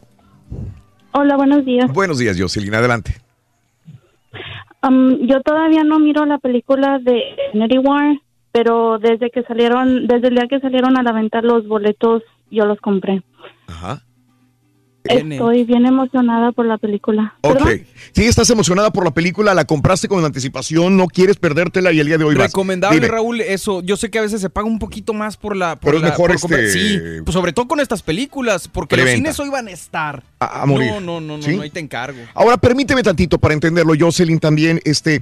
Hola, buenos días. Buenos días, Jocelyn. Adelante. Am, yo todavía no miro la película de Infinity War, pero desde que salieron, desde el día que salieron a la venta los boletos, yo los compré. Ajá. Estoy bien emocionada por la película. Ok. ¿Perdón? Sí, estás emocionada por la película, la compraste con anticipación, no quieres perdértela y el día de hoy vas. Recomendable, Dime. Raúl, eso. Yo sé que a veces se paga un poquito más por la. Por Pero es la- mejor por comprar- este- Sí, pues sobre todo con estas películas, porque los cines hoy van a estar. A, a morir. No, no, no, no, ¿Sí? no, ahí te encargo. Ahora, permíteme tantito para entenderlo, Jocelyn, también, este,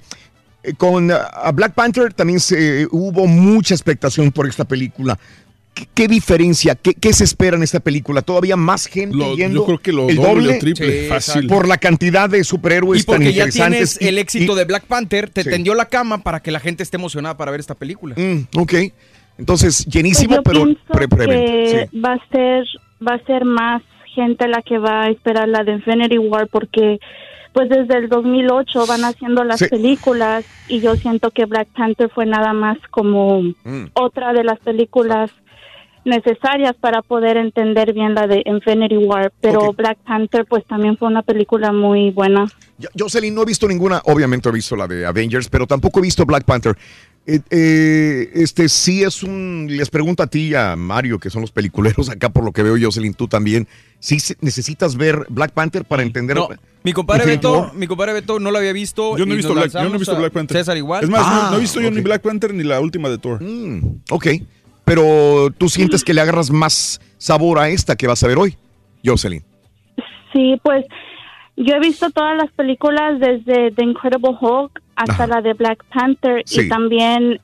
eh, con a Black Panther también se, hubo mucha expectación por esta película. ¿Qué, qué diferencia? ¿Qué, qué se espera en esta película? ¿Todavía más gente Lo- yendo? yo creo que lo el doble doble, o triple, Sí, fácil. Por la cantidad de superhéroes Y porque tan ya interesantes. tienes el éxito y- de Black Panther, te Sí. tendió la cama para que la gente esté emocionada para ver esta película. Mm, ok. Entonces, Pues llenísimo, yo pero pienso pre preventa. que Sí. va a ser va a ser más gente la que va a esperar la de Infinity War porque pues desde el 2008 van haciendo las Sí. películas y yo siento que Black Panther fue nada más como Mm. otra de las películas necesarias para poder entender bien la de Infinity War, pero. Black Panther pues también fue una película muy buena. Yo- Jocelyn, no he visto ninguna, obviamente he visto la de Avengers, pero tampoco he visto Black Panther. Eh, eh, este sí es un, les pregunto a ti y a Mario, que son los peliculeros acá por lo que veo, Jocelyn, tú también, ¿sí se- necesitas ver Black Panther para entender? No, mi compadre Beto, mi compadre Beto no lo había visto. Yo no he visto, Black, yo no he lanzamos visto a- Black Panther. César igual. Es más, no- Ah, no, he visto yo ni Black Panther ni la última de Thor. Mm, ok, pero tú sientes que le agarras más sabor a esta que vas a ver hoy, Jocelyn. Sí, pues yo he visto todas las películas desde The Incredible Hulk hasta la de Black Panther Sí. y también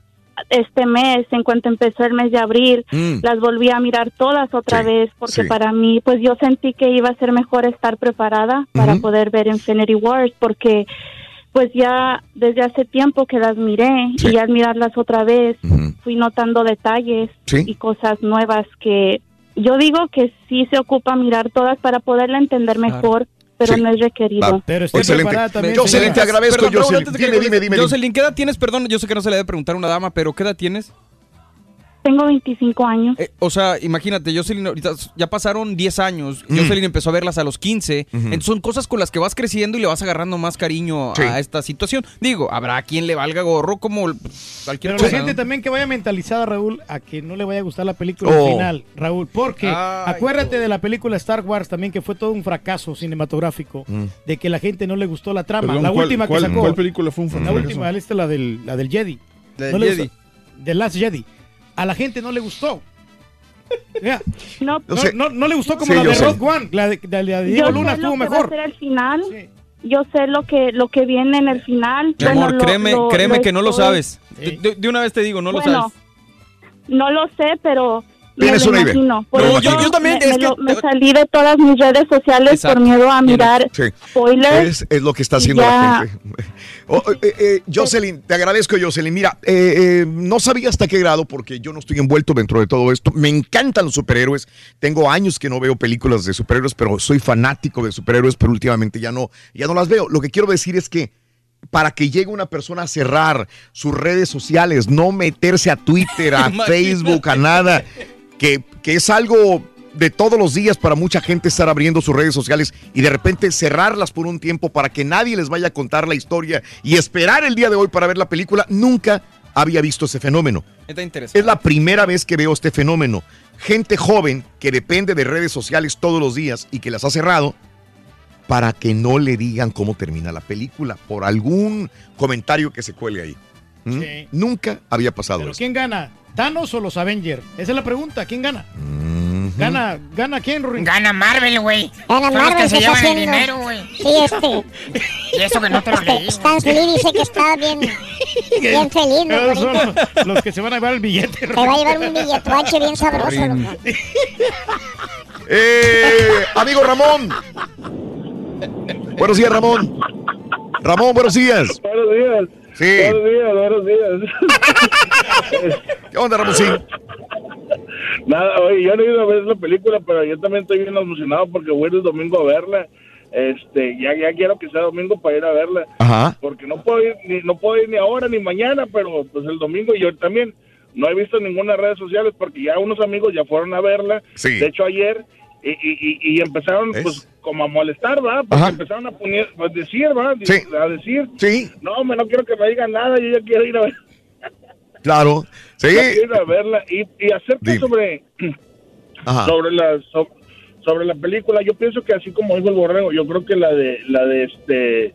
este mes, en cuanto empezó el mes de abril, Mm. las volví a mirar todas otra vez porque sí. para mí, pues yo sentí que iba a ser mejor estar preparada para poder ver Infinity Wars porque pues ya desde hace tiempo que las miré y al mirarlas otra vez fui notando detalles Sí. y cosas nuevas que yo digo que sí se ocupa mirar todas para poderla entender mejor, pero Sí. no es requerido. Va. Pero esté Excelente. preparada también, Jocelyn, te agradezco, Jocelyn. antes de que Dime, acabe, dime, dime, dime. Jocelyn, ¿qué edad tienes? Perdón, yo sé que no se le debe preguntar a una dama, pero ¿qué edad tienes? Tengo 25 años. Eh, o sea, imagínate, Jocelyn, ahorita ya pasaron 10 años. Mm. Jocelyn empezó a verlas a los 15. Ujú. Entonces son cosas con las que vas creciendo y le vas agarrando más cariño Sí. a esta situación. Digo, habrá quien le valga gorro como cualquier Pero la cosa. gente ¿no? también que vaya mentalizada, Raúl, a que no le vaya a gustar la película Oh. al final, Raúl. Porque Ay, acuérdate de la película Star Wars también, que fue todo un fracaso cinematográfico, Mm. de que la gente no le gustó la trama. Perdón, la ¿cuál- última cuál- que sacó. cuál película fue un La fracaso? última, esta la del, la del Jedi. La del No Jedi. The Last Jedi. A la gente no le gustó. No, No, sé. no- no le gustó como Sí, la yo de. Rogue One. La de, la de Yo Diego sé Luna estuvo que va a mejor. ser el final. Yo sé lo que lo que viene en el final. Mi Bueno, amor, lo- créeme, lo- créeme lo que no lo sabes. De, de- de una vez te digo, no lo sabes. No lo sé, pero Tienes lo una idea. imagino. Por No, yo- yo también, me, es me que- lo- me salí de todas mis redes sociales Exacto. por miedo a mirar Sí. spoilers. Es, es lo que está haciendo ya- la gente. Oh, eh, eh, Jocelyn, te agradezco, Jocelyn. Mira, eh, eh, no sabía hasta qué grado, porque yo no estoy envuelto dentro de todo esto. Me encantan los superhéroes. Tengo años que no veo películas de superhéroes, pero soy fanático de superhéroes, pero últimamente ya no, ya no las veo. Lo que quiero decir es que para que llegue una persona a cerrar sus redes sociales, no meterse a Twitter, a. Facebook, a nada, que, que es algo de todos los días para mucha gente estar abriendo sus redes sociales y de repente cerrarlas por un tiempo para que nadie les vaya a contar la historia y esperar el día de hoy para ver la película, nunca había visto ese fenómeno. Está interesante. Es la primera vez que veo este fenómeno. Gente joven que depende de redes sociales todos los días y que las ha cerrado para que no le digan cómo termina la película por algún comentario que se cuele ahí. ¿Mm? Sí. Nunca había pasado Pero eso. ¿quién gana? ¿Thanos o los Avengers? Esa es la pregunta. ¿Quién gana? ¿Gana, ¿Gana quién, Rurín? Gana Marvel, güey. Gana Son los Marvel, que se ¿qué está llevan el dinero, güey. Sí, este. Y eso que no te lo este leí. Stan Lee dice que está bien, bien feliz, ¿no, son los, los que se van a llevar el billete. Te va a llevar un billetuache bien sabroso, loco. Eh, amigo Ramón. Buenos días, Ramón. Ramón, buenos días. Buenos días. Sí. Buenos días, buenos días. ¿Qué onda, Ramoncín? Nada, oye, yo no he ido a ver la película, pero yo también estoy bien emocionado porque voy el domingo a verla. este, ya, ya quiero que sea domingo para ir a verla. Ajá. Porque no puedo ir ni, no puedo ir ni ahora ni mañana, pero pues el domingo yo también no he visto ninguna redes sociales porque ya unos amigos ya fueron a verla. Sí. De hecho ayer y, y, y- y empezaron pues como a molestar, ¿va? Porque Ajá. empezaron a poner, a decir, ¿va? Sí. A decir, Sí. no, me no quiero que me digan nada, yo ya quiero ir a ver. Claro. Sí. Ya quiero ir a verla y, y acerca sobre Ajá. sobre la so- sobre la película yo pienso que así como dijo el borrego yo creo que la de la de este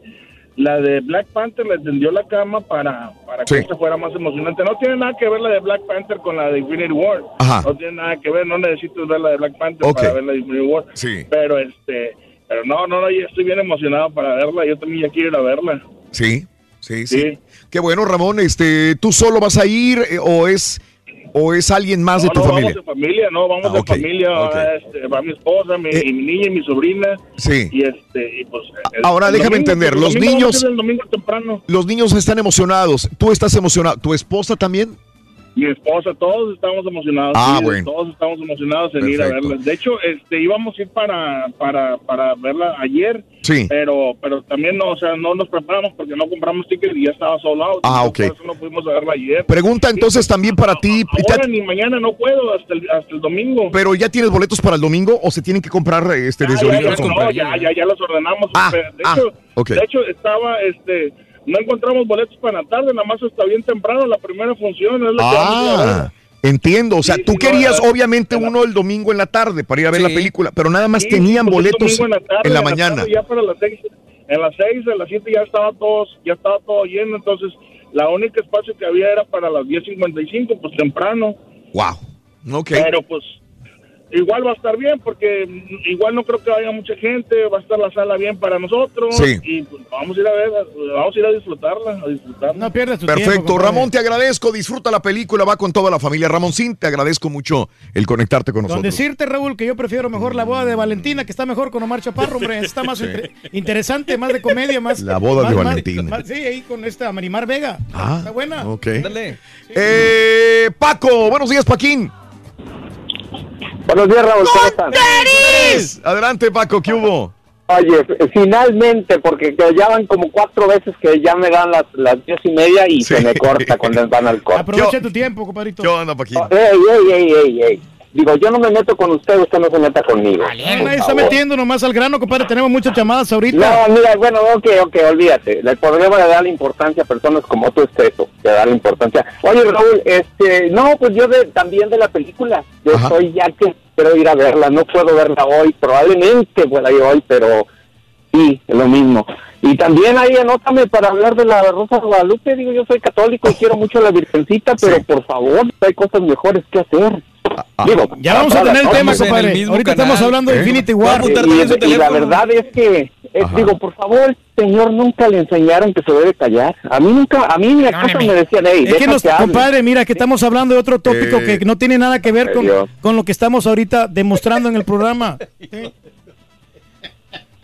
la de Black Panther le tendió la cama para para que Sí. esto fuera más emocionante no tiene nada que ver la de Black Panther con la de Infinity War Ajá. no tiene nada que ver no necesito ver la de Black Panther para ver la de Infinity War Sí. pero este pero no no no yo estoy bien emocionado para verla yo también ya quiero ir a verla Sí, sí, sí. Qué bueno, Ramón. Este, ¿tú solo vas a ir eh, o es o es alguien más de tu no, familia? vamos de familia no vamos Ah, de familia este, va mi esposa mi, Eh, mi niña y mi sobrina Sí. y este y pues el- Ahora, el déjame domingo, entender, los niños- a ir el domingo temprano Los niños están emocionados. ¿Tú estás emocionado? ¿Tu esposa también? Mi esposa todos estamos emocionados Ah, sí, bueno. todos estamos emocionados en ir a verla de hecho este íbamos a ir para para para verla ayer Sí. pero pero también no o sea no nos preparamos porque no compramos tickets y ya estaba out Ah, ok. por eso no pudimos verla ayer Pregunta entonces también para ti. ahora ni mañana no puedo hasta el, hasta el domingo ¿Pero ya tienes boletos para el domingo o se tienen que comprar este, desde Ah, ya, ahorita? ya, no, ya, ya, ya los ordenamos. Ah, de, ah, hecho, ok. de hecho, estaba, este, no encontramos boletos para la tarde, nada más hasta bien temprano la primera función. Es lo que vamos a ir a ver. Ah, entiendo. O sea, Sí, tú sí, querías obviamente uno el domingo en la tarde para ir a ver Sí. la película, pero nada más Sí, tenían pues, boletos en la, tarde, mañana. tarde, ya para las seis, en las seis, en las siete ya estaba todo, ya estaba todo lleno, entonces la única espacio que había era para las 10.55, pues temprano. Wow. Ok. Pero pues igual va a estar bien porque igual no creo que haya mucha gente, va a estar la sala bien para nosotros Sí. y pues, vamos a ir a ver, vamos a ir a disfrutarla, a disfrutarla. No pierdas tu Perfecto, Ramón, te agradezco. Disfruta la película, va con toda la familia. Ramoncín, te agradezco mucho el conectarte con Con nosotros. decirte, Raúl, que yo prefiero mejor la boda de Valentina, que está mejor con Omar Chaparro, hombre. Está más Sí. interesante, más de comedia, más. La boda más- de Valentina. más- sí, ahí con esta Marimar Vega. Ah, está buena. ok. Eh, Paco, buenos días, Paquín. Buenos días, Raúl, ¿cómo están? Adelante, Paco, ¿qué hubo? Oye, finalmente, porque que ya van como cuatro veces que ya me dan las, las diez y media y se me corta cuando van al corte. Aprovecha tu tiempo, compadrito. ¿Qué onda, Paquín? Ey, ey, ey, ey, ey. Digo, yo no me meto con usted, usted no se meta conmigo. Nadie está favor. metiendo nomás al grano, compadre. Tenemos muchas llamadas ahorita. No, mira, bueno, ok, ok, olvídate. El problema de darle importancia a personas como tú es eso, de darle importancia. Oye, Raúl, este, no, pues yo de, también de la película, yo estoy ya que quiero ir a verla, no puedo verla hoy, probablemente pueda ir hoy, pero sí, es lo mismo. Y también ahí anótame para hablar de la Rosa de Guadalupe, digo, yo soy católico y quiero mucho a la Virgencita, pero por favor, hay cosas mejores que hacer. Digo, Ya vamos a tener el tema, compadre. Ahorita estamos hablando ¿Eh? de Infinity War. Y, y la verdad es que, eh, digo, por favor, señor, nunca le enseñaron que se debe callar. A mí nunca, a mí mi esposa me decían, hey, Es que nos, compadre, mira, que estamos hablando de otro tópico Eh, que no tiene nada que ver con, con lo que estamos ahorita demostrando en el programa.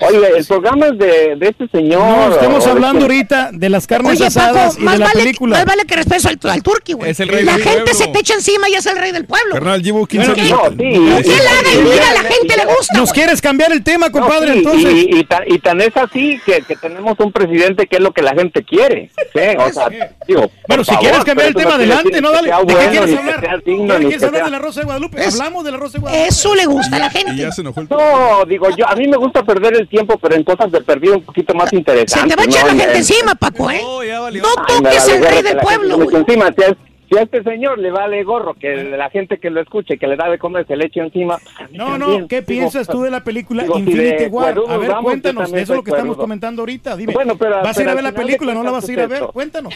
Oye, el programa es de, de este señor. No, estamos o- hablando ahorita de las carnes Oye, asadas Paco, y más de la vale, película. más vale que respeto al, al turqui, güey. Es el rey La del gente pueblo. se te echa encima y es el rey del pueblo. Carnal, llevo 15 Bueno, años. ¿qué? ¿Qué le haga y mira, a la gente le gusta. Nos quieres cambiar el tema, compadre, No, sí, entonces. Y, y tan, y tan es así que, que tenemos un presidente que es lo que la gente quiere. ¿sí? O sea, digo, Bueno, si favor, quieres cambiar el tema, no adelante, ¿no? Dale. ¿De qué quieres hablar? sea digno, ¿Qué ni quieres hablar de la Rosa de Guadalupe? Hablamos de la Rosa de Guadalupe. Eso le gusta a la gente. No, digo yo, a mí me gusta perder el tiempo, pero en cosas de perdido un poquito más Se interesantes. te va a echar ¿no? la gente En- encima, Paco, ¿eh? No Ay, toques vale al gorro rey del pueblo, se encima. Si a, si a este señor le vale gorro que la gente que lo escuche, que le da de comer, se le eche encima. No, no, ¿qué digo, piensas tú de la película digo, Infinity War? A ver, vamos, cuéntanos, eso es lo que estamos comentando ahorita. Dime, Bueno, pero- ¿vas a ir a ver la película no la vas a ir a ver? Cuéntanos.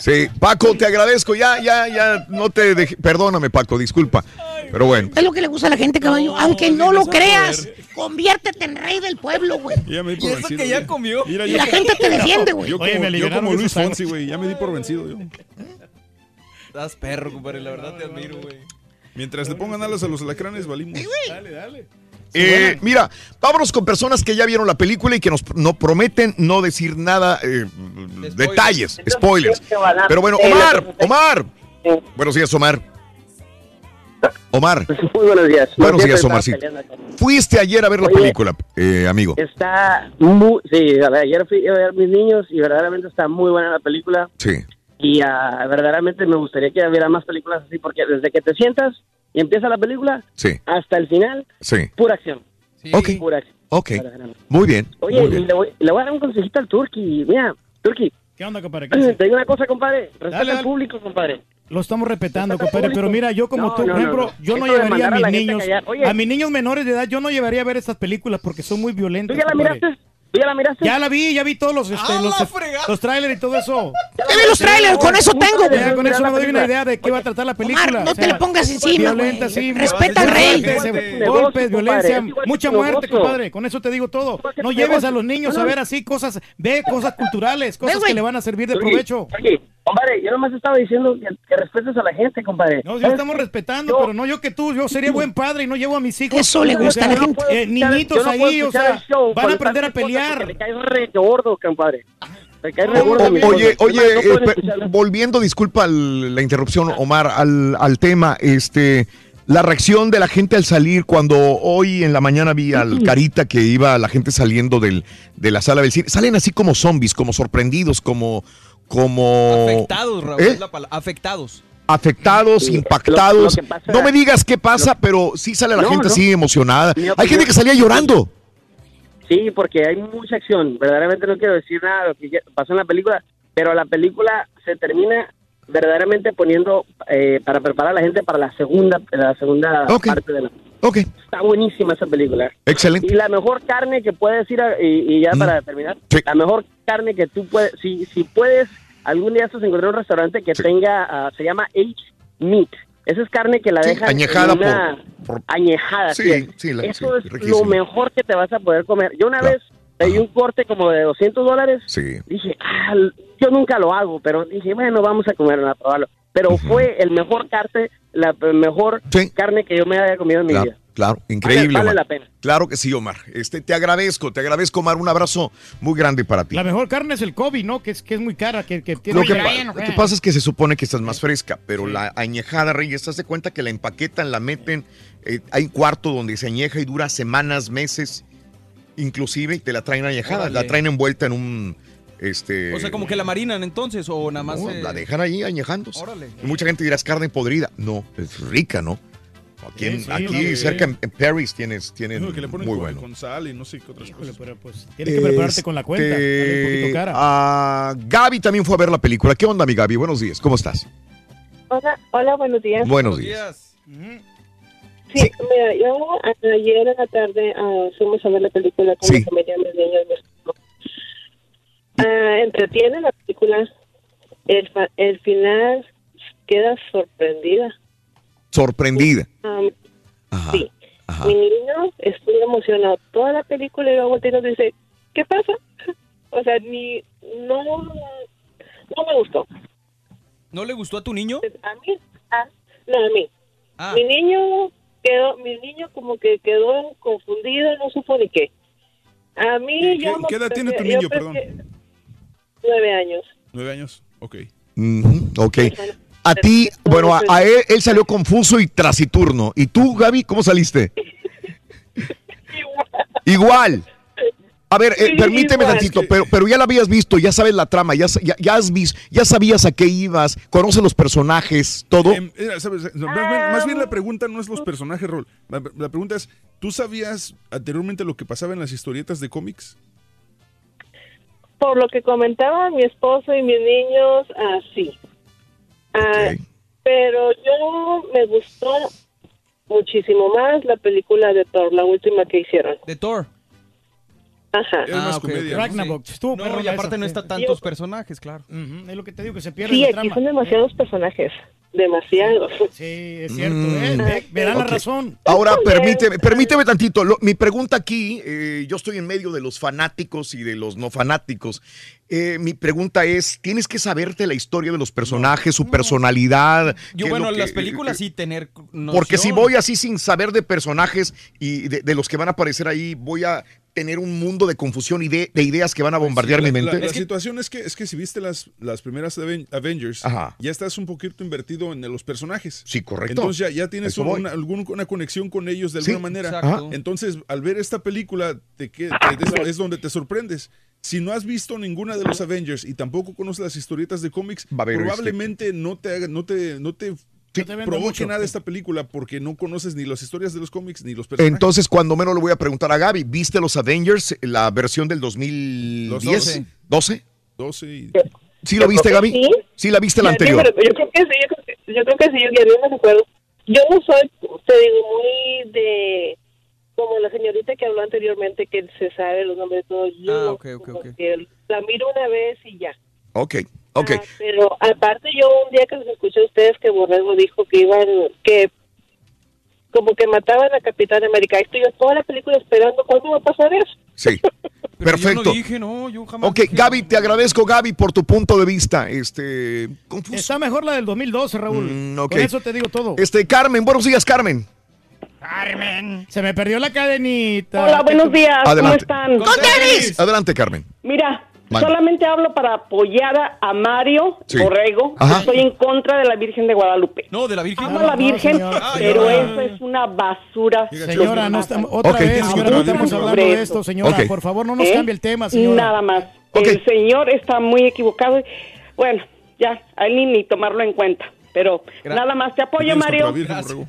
Sí, Paco, te agradezco. Ya, ya, ya, no te dejé. Perdóname, Paco, disculpa. Pero bueno. Es lo que le gusta a la gente, caballo. Aunque no lo creas, conviértete en rey del pueblo, güey. Ya me di Y por eso vencido. que ya comió. Mira, Y yo la como- gente te defiende, güey. Yo Oye, como, me yo como Luis. Fonsi, güey. Ya me di por vencido yo. Estás perro, compadre. La verdad te admiro, güey. Mientras le pongan alas a los alacranes, valimos. Dale, dale. Eh, mira, vámonos con personas que ya vieron la película y que nos no prometen no decir nada, eh, detalles, spoilers. Pero bueno, Omar, Omar. Buenos días, Omar. Omar. Muy buenos días. Buenos días, acá. Fuiste ayer a ver la Oye, película, eh, amigo. Está muy... Sí, a ver, ayer fui a ver a mis niños y verdaderamente está muy buena la película. Sí. Y ah, verdaderamente me gustaría que hubiera más películas así porque desde que te sientas y empieza la película Sí. hasta el final, Sí. pura acción. Ok. Pura acción. Ok. Muy bien. Oye, muy bien. le voy, le voy a dar un consejito al Turki. Mira, Turki. ¿Qué onda, compadre? Te digo una cosa, compadre. Respeta Dale, al público, compadre. Lo estamos respetando, compadre, pero mira, yo como No, tú, no, por no, ejemplo, no. yo no llevaría a mis a niños. Oye. a mis niños menores de edad, yo no llevaría a ver estas películas porque son muy violentas. ¿Tú ya la miraste? ¿Tú ya la miraste? Ya la vi, ya vi todos los, este, los, los trailers y todo eso. Ya vi los trailers, con eso tengo, güey. Ya con eso me doy una idea de qué va a tratar la película. Omar, no o te le pongas encima, Violenta, güey. sí. Respeta al rey. Golpes, Negocio, golpes, violencia, mucha muerte, compadre. Con eso te digo todo. No lleves a los niños a ver así cosas, ve cosas culturales, cosas que le van a servir de Oye, provecho. Compadre, yo nomás estaba diciendo que, que respetes a la gente, compadre. No, ya estamos respetando, pero no yo que tú, yo sería buen padre y no llevo a mis hijos. Eso le gusta a la gente. eh, niñitos no ahí, o sea, van a aprender a pelear. Le caes re gordo, compadre. Le caes re gordo. O- mi oye, oye, eh, volviendo, disculpa al- la interrupción, Omar, al, al tema, este, la reacción de la gente al salir, cuando hoy en la mañana vi al Carita que iba la gente saliendo del, de la sala del cine, salen así como zombies, como sorprendidos, como, como Afectados, Raúl, ¿Eh? la. Afectados. afectados, Sí, impactados. lo- lo que pasa- no me digas qué pasa, pero sí sale la No, gente no. así emocionada. Hay gente que salía llorando. Sí, porque hay mucha acción. Verdaderamente no quiero decir nada de lo que pasó en la película, pero la película se termina verdaderamente poniendo eh, para preparar a la gente para la segunda la segunda parte de la. Está buenísima esa película. Excelente. Y la mejor carne que puedes ir a- y, y ya para terminar, la mejor carne que tú puedes, si, si puedes, algún día estos encontrar un restaurante que tenga, ah, se llama H Meat. Esa es carne que la Sí, dejan añejada en una- por- añejada. Sí, sí la- Eso es riquísimo. lo mejor que te vas a poder comer. Yo una vez pedí un corte como de 200 dólares. Sí. Dije, ah, yo nunca lo hago, pero dije, bueno, vamos a comerlo, a probarlo. Pero fue el mejor carte, la mejor carne que yo me haya comido en mi Claro, vida. Claro, increíble. vale la pena. Claro que sí, Omar. Este, te agradezco, te agradezco, Omar. Un abrazo muy grande para ti. La mejor carne es el Kobe, ¿no? Que es, que es muy cara, que, que tiene... Lo que, pa- lo que pasa es que se supone que estás más fresca, pero la añejada, Reyes, ¿estás de cuenta que la empaquetan, la meten? eh, hay un cuarto donde se añeja y dura semanas, meses, inclusive, y te la traen añejada, Órale. la traen envuelta en un... Este, O sea, como que la marinan entonces, o nada más. no, eh, la dejan ahí añejándose. Órale. Y mucha gente dirá, es carne podrida. No, es rica, ¿no? Aquí, Sí, sí, cerca sí. en, en Paris tienes, tienen No, que le ponen muy con, bueno. con sal y no sé qué otras cosas. Pero pues tienes que prepararte con la cuenta. Este, sale un poquito cara. ah, Gaby también fue a ver la película. ¿Qué onda, mi Gaby? Buenos días, ¿cómo estás? Hola, hola, buenos días. Buenos días. Sí, mira, yo ayer en la tarde ah, fuimos a ver la película con mi familia, mis niños. Ah, entretiene la película. El, fa- el final queda sorprendida. Sorprendida. Ah, Ajá. sí. ajá. Mi niño estuvo emocionado toda la película y luego voltea y nos dice, ¿qué pasa? O sea, ni, no, no me gustó. ¿No le gustó a tu niño? A mí, ah, no, a mí. Ah. Mi niño quedó, mi niño como que quedó confundido, no supo ni qué. A mí ¿Qué- yo qué- edad tiene tu niño, perdón? Nueve años. ¿Nueve años? Ok. Ujú, ok. A ti, bueno, a, a él, él salió confuso y trasiturno. ¿Y tú, Gaby, cómo saliste? Igual. A ver, eh, Sí, permíteme igual. tantito, pero, pero ya la habías visto, ya sabes la trama, ya, ya, ya has vis- ya sabías a qué ibas, conoces los personajes, todo. Em, mira, ¿sabes? No, más, bien, más bien la pregunta no es los personajes, Rol. La, la pregunta es, ¿tú sabías anteriormente lo que pasaba en las historietas de cómics? Por lo que comentaban mi esposo y mis niños, así. Pero yo me gustó muchísimo más la película de Thor, la última que hicieron. De Thor. Ajá. Ah, ok. Ragnarok, Sí. estuvo No, perrona y aparte esa, no sí. está tantos personajes, claro. Es lo que te digo, que se pierde Sí, la aquí trama. son demasiados personajes. Demasiados. Sí, es cierto. Mm. eh, me- me dan la razón. Ahora, permíteme, permíteme tantito. Lo- mi pregunta aquí, eh, yo estoy en medio de los fanáticos y de los no fanáticos. Eh, mi pregunta es, ¿tienes que saberte la historia de los personajes, su personalidad? Yo, bueno, en las películas sí tener. Porque si voy así sin saber de personajes y de, de los que van a aparecer ahí, voy a tener un mundo de confusión y de, de ideas que van a bombardear mi La- mente. La, la situación es que, es que si viste las, las primeras Aven- Avengers, Ajá. ya estás un poquito invertido en los personajes. Sí, correcto. Entonces ya, ya tienes una, algún- una conexión con ellos de Sí, alguna manera. Entonces, al ver esta película, te es, donde te sorprendes. Si no has visto ninguna de los Avengers y tampoco conoces las historietas de cómics, este, probablemente no te haga, no te, no te venda provoque mucho. nada esta película porque no conoces ni las historias de los cómics ni los personajes. Entonces, cuando menos le voy a preguntar a Gaby, ¿viste los Avengers, la versión del 2010? Los 12. 12 y... ¿Sí lo viste, Gaby? Sí. Sí, la viste la anterior. sí, yo creo que sí, yo creo que, yo creo que sí, yo ya me recuerdo. Yo no soy, te digo, muy de como la señorita que habló anteriormente que se sabe los nombres de todos. Yo Ah, no, ok, ok, ok. que la miro una vez y ya. Ok, ok. Ah, pero aparte yo un día que los escuché a ustedes que Borrego dijo que iban, que como que mataban a Capitán América. Estoy yo toda la película esperando cuándo va a pasar eso. Sí. Perfecto. Yo no dije, no, yo jamás. Ok, Gaby, te agradezco, Gaby, por tu punto de vista. Este, confuso. Está mejor la del 2012, Raúl. Mm, ok. Con eso te digo todo. Este, Carmen, buenos días, Carmen. Carmen. Se me perdió la cadenita. Hola, buenos días. Adelante. ¿Cómo están? Adelante, Carmen. Mira, Solamente hablo para apoyar a- a Mario Sí. Borrego. Ajá. Estoy en contra de la Virgen de Guadalupe. No, de la Virgen. Amo a la Virgen, señora. pero Ay, eso es una basura. Señora, no estamos, otra Ok. vez, señora, no estamos hablando de esto, señora. Ok. Por favor, no nos ¿Eh? cambie el tema, señora. Nada más. El señor está muy equivocado. Bueno, ya, a él ni, ni tomarlo en cuenta. Pero nada más, te apoyo, Mario.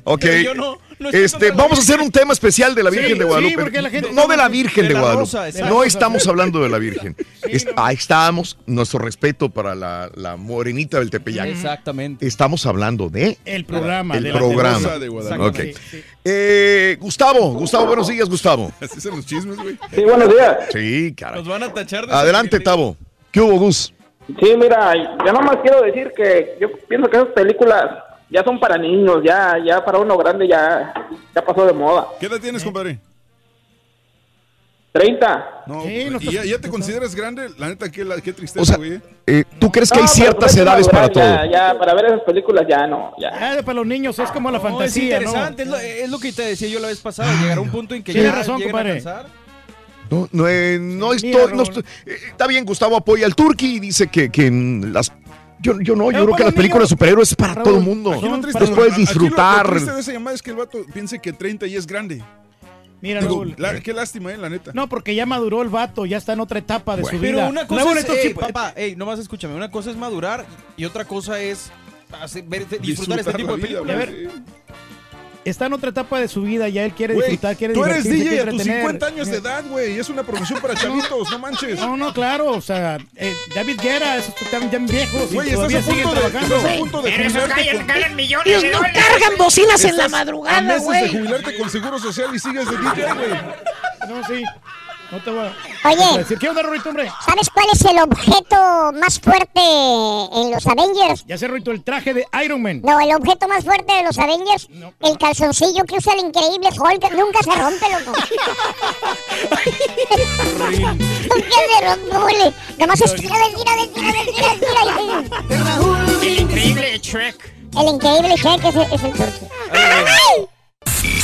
Ok. Pero yo no- no este, vamos a hacer un tema especial de la Virgen Sí, de sí, Guadalupe. porque la gente no de la Virgen de de, la Guadalupe. rosa, no estamos hablando de la Virgen. Es- Ahí estamos, nuestro respeto para la, la morenita del Tepeyac. Exactamente. Estamos hablando de El programa. el de la programa. de Guadalupe. Ok. Sí, sí. Eh, Gustavo, Gustavo, buenos días, Gustavo. Así son los chismes, güey. Sí, buenos días. Sí, cara. Nos van a tachar de Adelante, Tavo. ¿Qué hubo, Gus? Sí, mira, yo nomás quiero decir que yo pienso que esas películas ya son para niños, ya ya para uno grande ya, ya pasó de moda. ¿Qué edad tienes, compadre? 30. No, Sí, no ¿y ya, ya te consideras grande? La neta, qué, la- qué tristeza, O sea, güey. Eh, ¿Tú crees que No, hay pero ciertas pues edades para todo? Ya, ya, para ver esas películas ya no, ya. Ya, para los niños es como la No, es fantasía, ¿no? interesante, es, lo, es lo que te decía yo la vez pasada, llegar a un punto en que Tienes ya razón, compadre. a cansar. No, no, eh, no Mira, estoy, no estoy- eh, está bien, Gustavo apoya al Turqui y dice que, que mm, las yo, yo no, yo creo que para las películas de superhéroes es para Raúl, todo el mundo. aquí lo triste- Los puedes Aquí lo- disfrutar. Lo, triste de esa llamada es que el vato piense que 30 y es grande. Mira, Digo, Raúl. la- qué lástima, eh, la neta. No, porque ya maduró el vato, ya está en otra etapa de su vida. Pero una cosa Raúl, es, ey, sí- papá, ey, nomás escúchame, una cosa es madurar y otra cosa es hacer- ver- disfrutar este Disfrutar tipo de la vida, películas. Está en otra etapa de su vida, ya él quiere Güey, disfrutar, quiere tú eres divertirse, DJ a quiere tus entretener. 50 años de edad, güey. Es una promoción para chavitos, no manches. No, no, claro, o sea, eh, David Guerra, esos están ya viejos y Güey, estás todavía a punto siguen de- trabajando. estás a punto de jubilarte con- ganan millones Ellos de no dólares. cargan bocinas en la madrugada, meses de güey. jubilarte con seguro social y sigues de DJ, güey. No, sí. No te voy a Oye. decir. ¿Qué onda, Rorito, hombre? ¿Sabes cuál es el objeto más fuerte en los Avengers? Ya se Rorito el traje de Iron Man. No, el objeto más fuerte de los Avengers, el calzoncillo que usa el increíble Hulk, nunca se rompe, loco. nunca se rompe. Nomás estira, estira, estira, estira, estira, estira. El increíble Shrek. El increíble Shrek es, el- es el turco.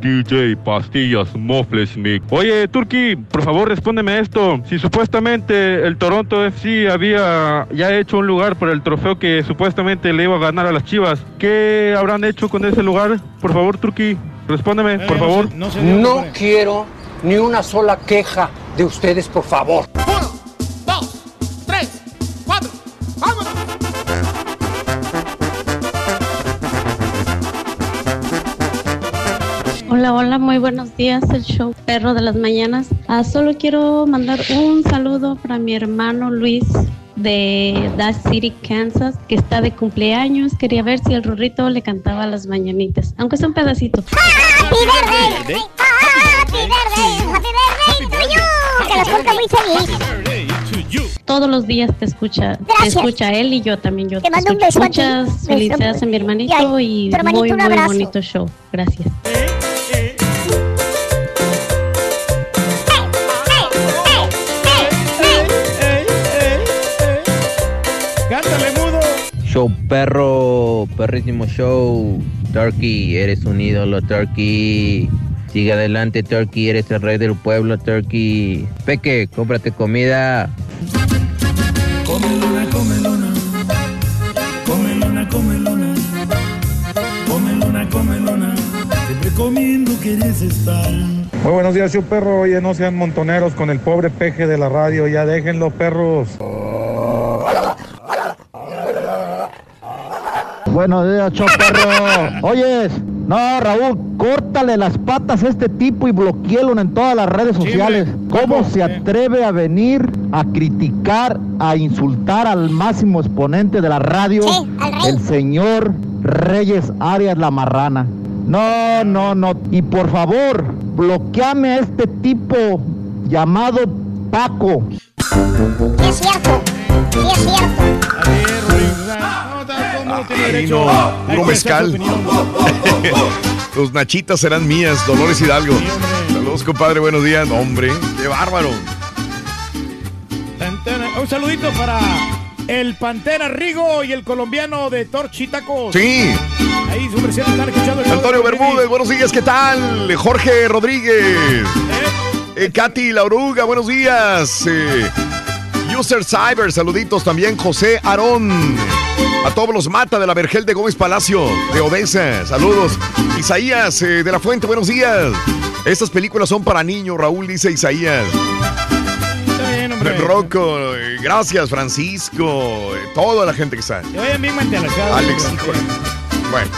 DJ Pastillas Mofles Mic. Oye, Turki, por favor respóndeme esto. Si supuestamente el Toronto FC había ya hecho un lugar por el trofeo que supuestamente le iba a ganar a las Chivas, ¿qué habrán hecho con ese lugar? Por favor, Turki, respóndeme, por favor. No quiero ni una sola queja de ustedes, por favor. Hola, hola, muy buenos días, el show Perro de las Mañanas. Ah, solo quiero mandar un saludo para mi hermano Luis de Dodge City, Kansas, que está de cumpleaños. Quería ver si el rorrito le cantaba las mañanitas, aunque sea un pedacito. Happy birthday, happy birthday, happy birthday to you. Que los ponga muy feliz. Todos los días te escucha, te Gracias. escucha él y yo también. Yo Te mando un escucho. beso a ti. Muchas Beso. felicidades a mi hermanito Y y hermanito, muy, un muy bonito show. Gracias. Show perro, perrísimo show. Turkey, eres un ídolo, Turkey. Sigue adelante, Turkey, eres el rey del pueblo, Turkey. Peque, cómprate comida. Comelona, comelona. Comelona, comelona. Comelona, comelona. Siempre comiendo quieres estar. Muy buenos días, yo perro. Oye, no sean montoneros con el pobre peje de la radio. Ya déjenlo, perros. Buenos días, choperro. Oyes, no, Raúl, córtale las patas a este tipo y bloquealo en todas las redes sociales. ¿Cómo se atreve a venir a criticar, a insultar al máximo exponente de la radio, el señor Reyes Arias La Marrana? No, no, no. Y por favor, bloqueame a este tipo llamado Paco. Sí es cierto, sí es cierto. No, puro mezcal. Los nachitas serán mías, Dolores Hidalgo. Saludos, compadre, buenos días. Hombre, qué bárbaro. Un saludito para el Pantera Rigo y el colombiano de Torchitacos. Sí. Ahí su merced están escuchando el Antonio de Bermúdez, buenos días, ¿qué tal? Jorge Rodríguez. Eh, Katy La Oruga, buenos días. Eh, User Cyber, saluditos también. José Aarón. A todos los mata de la Vergel de Gómez Palacio, de Odessa. Saludos. Isaías eh, de la Fuente, buenos días. Estas películas son para niños, Raúl, dice Isaías. Rocco, eh, gracias, Francisco. eh, toda la gente que está. Que vayan bien mentalizados. Alex, híjole. Bueno.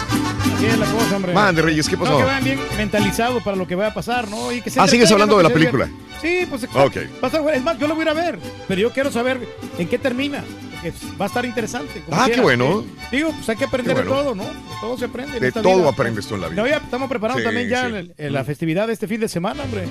Así es la cosa, hombre. Mande, Reyes, ¿qué pasó? No, que vayan bien mentalizados para lo que va a pasar, ¿no? Y que se Ah, ¿sigues hablando de la película? Sí, pues. Ok. Va a estar bueno. Es más, yo lo voy a ir a ver, pero yo quiero saber en qué termina. Va a estar interesante. como Ah, qué bueno. Digo, pues hay que aprender de todo, ¿no? De todo se aprende. en De todo vida. aprendes tú en la vida. No, ya estamos preparando Sí, también ya sí. el- el- la festividad de este fin de semana, hombre.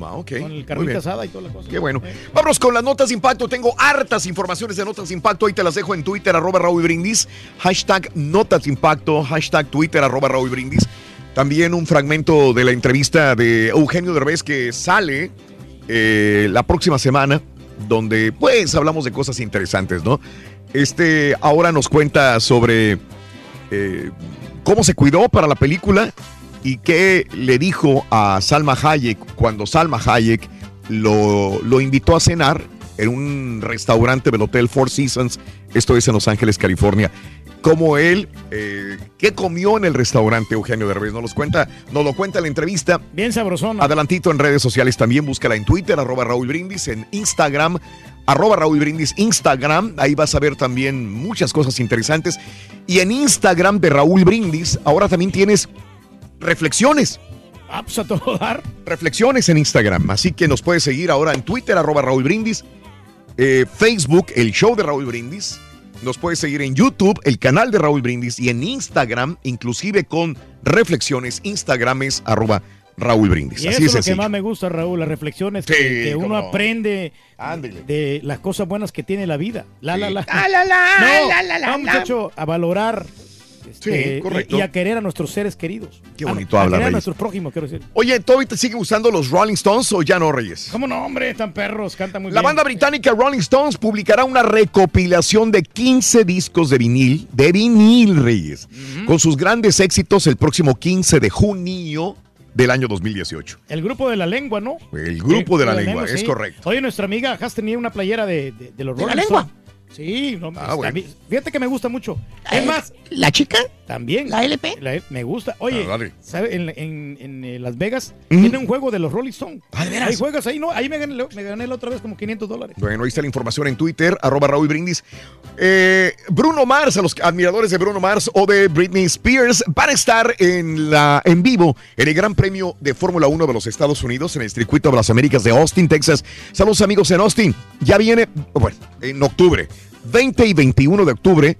Ah, ok. Con el carnita asada y toda la cosa. Qué bueno. Vámonos con las notas de impacto. Tengo hartas informaciones de notas de impacto. Ahí te las dejo en Twitter, arroba Raúl Brindis. Hashtag notas de impacto. Hashtag Twitter, arroba Raúl Brindis. También un fragmento de la entrevista de Eugenio Derbez que sale eh, la próxima semana, donde pues hablamos de cosas interesantes, ¿no? Este ahora nos cuenta sobre eh, cómo se cuidó para la película y qué le dijo a Salma Hayek cuando Salma Hayek lo, lo invitó a cenar en un restaurante del Hotel Four Seasons, esto es en Los Ángeles, California. Como él, eh, ¿qué comió en el restaurante Eugenio Derbez? Nos, los cuenta, nos lo cuenta en la entrevista. Bien sabrosón. Adelantito en redes sociales también, búscala en Twitter, arroba Raúl Brindis, en Instagram, arroba Raúl Brindis, Instagram, ahí vas a ver también muchas cosas interesantes. Y en Instagram de Raúl Brindis, ahora también tienes reflexiones. Ah, pues a todo dar. Reflexiones en Instagram, así que nos puedes seguir ahora en Twitter, arroba Raúl Brindis, eh, Facebook, el show de Raúl Brindis. Nos puedes seguir en YouTube, el canal de Raúl Brindis, y en Instagram, inclusive con reflexiones, Instagram es arroba Raúl Brindis. Y Así eso es lo que más me gusta, Raúl, las reflexiones que, Sí, que uno no. aprende de las cosas buenas que tiene la vida. La, la, la. La, la, la, no, la, la, la, no, muchacho, a valorar este, Sí, correcto. y, y a querer a nuestros seres queridos. Qué A- bonito a, habla, querer a nuestros prójimos, quiero decir. Oye, ¿todavía te siguen gustando los Rolling Stones o ya no, Reyes? ¿Cómo no, hombre? Están perros, cantan muy La bien. banda británica Rolling Stones publicará una recopilación de 15 discos de vinil, de vinil, Reyes, con sus grandes éxitos el próximo 15 de junio del año 2018. El grupo de la lengua, ¿no? El grupo Sí, de la lengua, es sí. correcto. Oye, nuestra amiga Has tenía una playera de, de, de los ¿De la Rolling lengua? Stones. Sí, no, Ah, bueno. bien. fíjate que me gusta mucho. Es más, ¿La chica? También. ¿La LP? La- me gusta. Oye, Ah. En, en- en, eh, Las Vegas tiene un juego de los Rolling Stones. Ah, ¿de veras? Hay juegas ahí, ¿no? Ahí me gané, me gané la otra vez como 500 dólares. Bueno, ahí está la información en Twitter, arroba Raúl Brindis. Eh, Bruno Mars, a los admiradores de Bruno Mars o de Britney Spears, van a estar en, la, en vivo en el Gran Premio de Fórmula 1 de los Estados Unidos en el Circuito de las Américas de Austin, Texas. Saludos amigos en Austin. Ya viene, bueno, en octubre, 20 y 21 de octubre.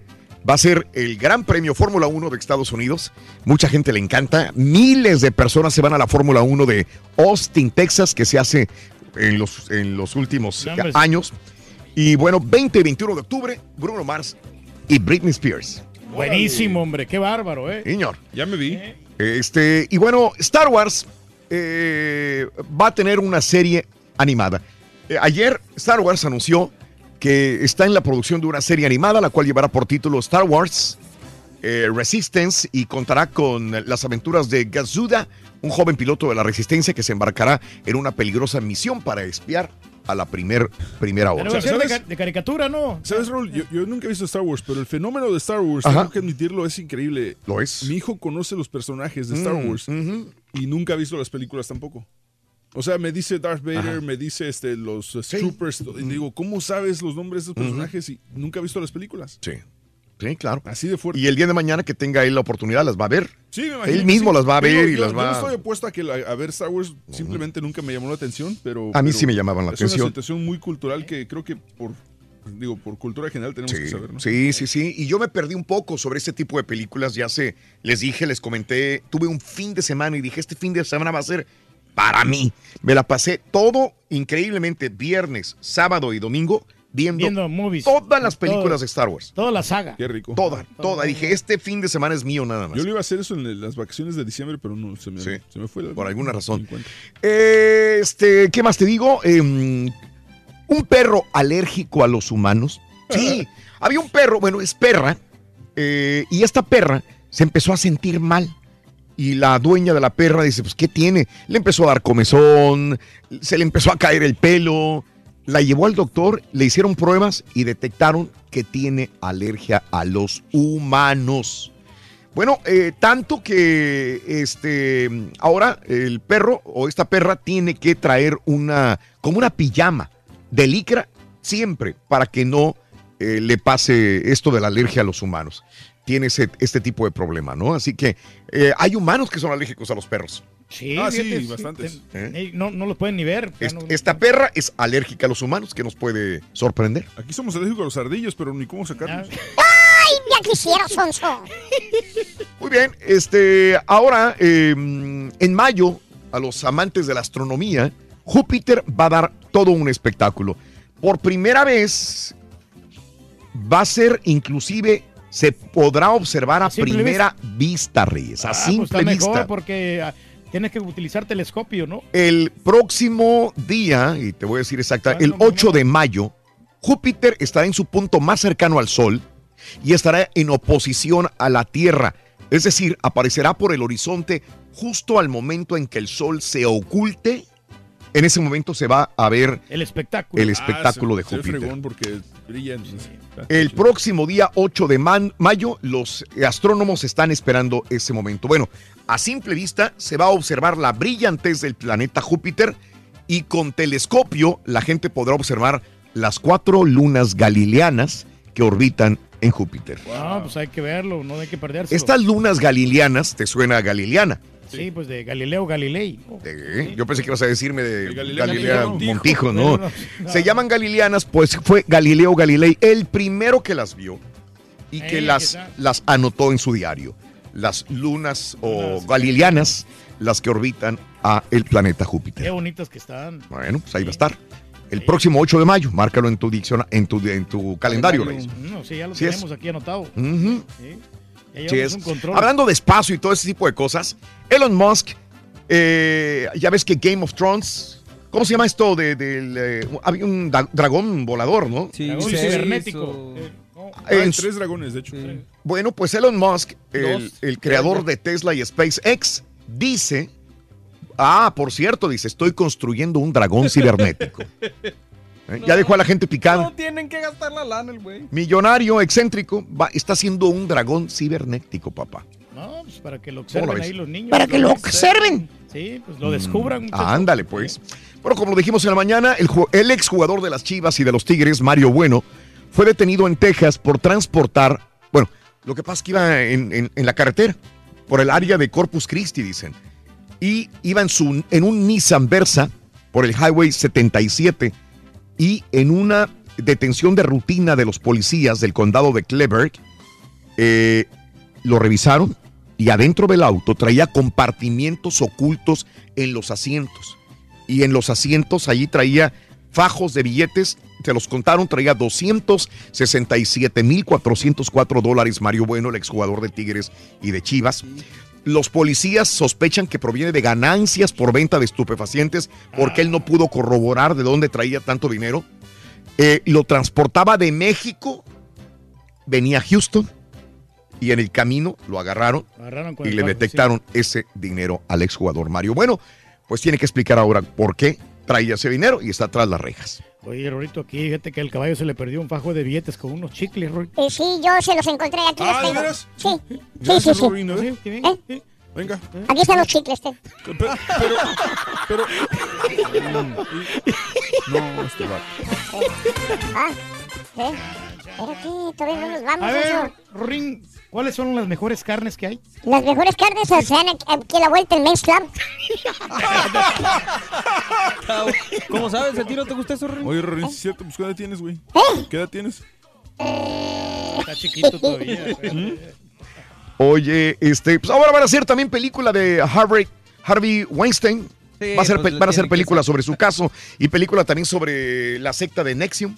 Va a ser el Gran Premio Fórmula 1 de Estados Unidos. Mucha gente le encanta. Miles de personas se van a la Fórmula 1 de Austin, Texas, que se hace en los, en los últimos años. Y bueno, 20 y 21 de octubre, Bruno Mars y Britney Spears. Buenísimo, hombre, qué bárbaro, ¿eh? Señor. Ya me vi. Este, y bueno, Star Wars eh, va a tener una serie animada. Eh, ayer Star Wars anunció que está en la producción de una serie animada, la cual llevará por título Star Wars eh, Resistance y contará con las aventuras de Gazuda, un joven piloto de la Resistencia que se embarcará en una peligrosa misión para espiar a la primer, primera hora. Pero va a ser de, ca- de caricatura, ¿no? ¿Sabes, Raúl? Yo, yo nunca he visto Star Wars, pero el fenómeno de Star Wars, Ajá. tengo que admitirlo, es increíble. Lo es. Mi hijo conoce los personajes de Star Mm, Wars y nunca ha visto las películas tampoco. O sea, me dice Darth Vader, Ajá. me dice este, los uh, Troopers, y digo, ¿cómo sabes los nombres de esos personajes y nunca ha visto las películas? Sí. Sí, claro. Así de fuerte. Y el día de mañana que tenga él la oportunidad, las va a ver. Sí, me imagino Él mismo sí. las va a ver y yo- las yo va no estoy opuesto a que la- a ver Star Wars simplemente nunca me llamó la atención, pero. A mí pero sí me llamaban la es atención. una situación muy cultural que creo que por. Digo, por cultura general tenemos que saber, ¿no? sí, sí, sí. Y yo me perdí un poco sobre este tipo de películas. Ya sé, les dije, les comenté. Tuve un fin de semana y dije, este fin de semana va a ser para mí. Me la pasé todo increíblemente viernes, sábado y domingo viendo, Viendo movies. todas las películas Todo. de Star Wars. Toda la saga. Qué rico. Toda, toda. Dije, este fin de semana es mío nada más. Yo le iba a hacer eso en las vacaciones de diciembre, pero no, se me, se me fue. la- por alguna razón. Eh, Este, ¿qué más te digo? Em, un perro alérgico a los humanos. Sí, había un perro, bueno, es perra, eh, y esta perra se empezó a sentir mal. Y la dueña de la perra dice, pues, ¿qué tiene? Le empezó a dar comezón, se le empezó a caer el pelo. La llevó al doctor, le hicieron pruebas y detectaron que tiene alergia a los humanos. Bueno, eh, tanto que este ahora el perro o esta perra tiene que traer una como una pijama de licra siempre para que no eh, le pase esto de la alergia a los humanos. Tiene ese- este tipo de problema, ¿no? Así que eh, hay humanos que son alérgicos a los perros. Sí, Ah, sí, bastantes. te- eh, no, no los pueden ni ver. ya Est- no- Esta perra es alérgica a los humanos, que nos puede sorprender. Aquí somos alérgicos a los ardillos, pero ni cómo sacarlos. ¡Ay, ya quisiera, Sonso! Muy bien, este, ahora eh, en mayo, a los amantes de la astronomía, Júpiter va a dar todo un espectáculo. Por primera vez va a ser inclusive, se podrá observar a primera vista, Reyes, a Ah, pues simple mejor vista. porque ah, tienes que utilizar telescopio, ¿no? El próximo día, y te voy a decir exacta, el 8 de mayo, Júpiter estará en su punto más cercano al Sol y estará en oposición a la Tierra. Es decir, aparecerá por el horizonte justo al momento en que el Sol se oculte. En ese momento se va a ver El espectáculo. el espectáculo de Ah, ve Júpiter. porque El próximo día 8 de man- mayo, los astrónomos están esperando ese momento. Bueno, a simple vista se va a observar la brillantez del planeta Júpiter y con telescopio la gente podrá observar las cuatro lunas galileanas que orbitan en Júpiter. No, pues hay que verlo, no hay que perderse. Estas lunas galileanas, ¿te suena a galileana? Sí, pues de Galileo Galilei. Yo pensé que ibas a decirme de Galileo Galilea Montijo. Montijo, ¿no? No, no. Se llaman galileanas, pues fue Galileo Galilei el primero que las vio y que Eh, las, las anotó en su diario. Las lunas o galileanas, las que orbitan a el planeta Júpiter. Qué bonitas que están. Bueno, pues ahí va a estar. El próximo 8 de mayo, márcalo en tu dicciona, en tu, en tu calendario, Reyes. No, sí, ya lo Sí es. tenemos aquí anotado. Sí. Sí, es. Hablando de espacio y todo ese tipo de cosas, Elon Musk, eh, ya ves que Game of Thrones, ¿cómo se llama esto? De, eh, había un da- dragón volador, ¿no? Dragón sí, cibernético. Eh, no. Ah, En- tres dragones, de hecho. Bueno, pues Elon Musk, el, el creador de Tesla y SpaceX, dice, ah, por cierto, dice, estoy construyendo un dragón cibernético. ¿Eh? Ya dejó a la gente picada. No tienen que gastar la lana el güey. Millonario, excéntrico, va- está haciendo un dragón cibernético, papá. No, pues para que lo ¿Cómo la observen ahí los niños. Para que lo observen. Sí, pues lo descubran. muchachos. Ándale, pues. Bueno, como lo dijimos en la mañana, el, el exjugador de las Chivas y de los Tigres, Mario Bueno, fue detenido en Texas por transportar. Bueno, lo que pasa es que iba en, en- en la carretera, por el área de Corpus Christi, dicen. Y iba en, su, en un Nissan Versa por el Highway 77 y en una detención de rutina de los policías del condado de Cleburne, eh, lo revisaron y adentro del auto traía compartimientos ocultos en los asientos. Y en los asientos allí traía fajos de billetes, se los contaron, traía 267.404 dólares Mario Bueno, el exjugador de Tigres y de Chivas. Los policías sospechan que proviene de ganancias por venta de estupefacientes porque él no pudo corroborar de dónde traía tanto dinero. Eh, lo transportaba de México, venía a Houston y en el camino lo agarraron, y le detectaron ese dinero al exjugador Mario. Bueno, pues tiene que explicar ahora por qué traía ese dinero y está tras las rejas. Oye, Rorito, aquí fíjate que al caballo se le perdió un fajo de billetes con unos chicles, Rorito. Eh, sí, yo se los encontré, aquí Ah, los ¿de tengo. veras? Sí, sí, sí, Gracias, sí. Rorino, ¿eh? Sí, qué bien. ¿Eh? Venga. Aquí están los chicles, ten. Pero, pero, No, este va. Ah, ¿eh? Espérate, todavía no nos vamos, A ver. Ring, ¿cuáles son las mejores carnes que hay? Las mejores carnes se dan aquí, a la vuelta en Men's Club. ¿Cómo sabes? ¿A ti no te gusta eso, Rin? Oye, ¿sí es cierto, pues ¿qué edad tienes, güey? ¿Eh? ¿Qué edad tienes? Está chiquito todavía. Oye, este, pues ahora van a hacer también película de Harvey, Harvey Weinstein. Sí, Va a ser, pues, van a hacer tiene que película sobre su caso y película también sobre la secta de Nexium.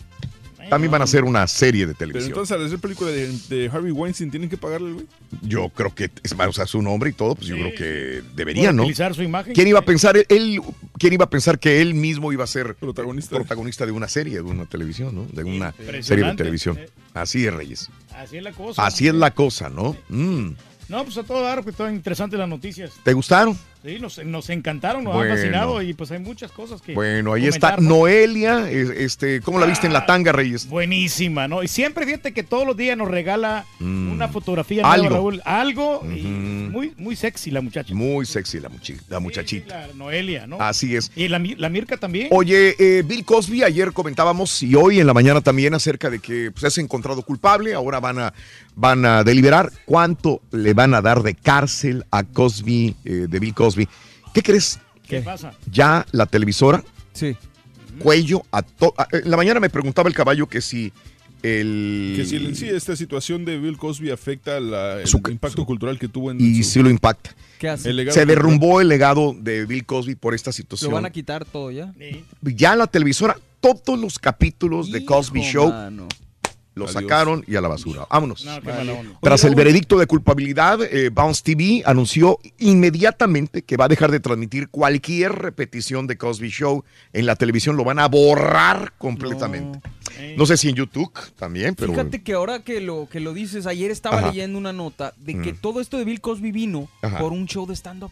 También van a hacer una serie de Pero televisión. entonces al hacer película de, de Harvey Weinstein, ¿tienen que pagarle, güey? Yo creo que es más, o sea, su nombre y todo, pues yo creo que debería, ¿no? utilizar su imagen. ¿Quién iba a pensar él, quién iba a pensar que él mismo iba a ser protagonista, protagonista de una serie, de una televisión, ¿no? De una serie de televisión. Así es, Reyes. Así es la cosa. Así es la cosa, ¿no? Mm. No, pues a todo dar, porque todo interesante las noticias. ¿Te gustaron? Sí, nos, nos encantaron, nos Bueno. han fascinado y pues hay muchas cosas que. Bueno, ahí está. Noelia, es- este, ¿cómo la viste en la tanga, Reyes? Buenísima, ¿no? Y siempre fíjate que todos los días nos regala Mm. una fotografía nueva, Algo. Raúl. Algo y Ujú. muy, muy sexy la muchacha. Muy sexy la, muchi- la muchachita. La Noelia, ¿no? Así es. Y la, la Mirka también. Oye, eh, Bill Cosby, ayer comentábamos y hoy en la mañana también acerca de que pues, es encontrado culpable. Ahora van a, van a deliberar cuánto le van a dar de cárcel a Cosby, eh, de Bill Cosby. ¿Qué crees? ¿Qué pasa? Ya la televisora, Sí. cuello a todo. En la mañana me preguntaba el caballo que si el. Que si en sí esta situación de Bill Cosby afecta la- el Su- impacto cultural que tuvo en Y sí lo impacta. ¿Qué hace? Se derrumbó el legado de Bill Cosby por esta ¿Lo situación. van a quitar todo ya? Ya la televisora, todos los capítulos de Cosby Show mano. Lo Adiós. sacaron y a la basura. Vámonos. No, qué mala onda. Tras el veredicto de culpabilidad, eh, Bounce TV anunció inmediatamente que va a dejar de transmitir cualquier repetición de Cosby Show en la televisión. Lo van a borrar completamente. No, sé si en YouTube también, pero. Fíjate que ahora que lo, que lo dices, ayer estaba Ajá. leyendo una nota de que Mm. todo esto de Bill Cosby vino Ajá. por un show de stand-up.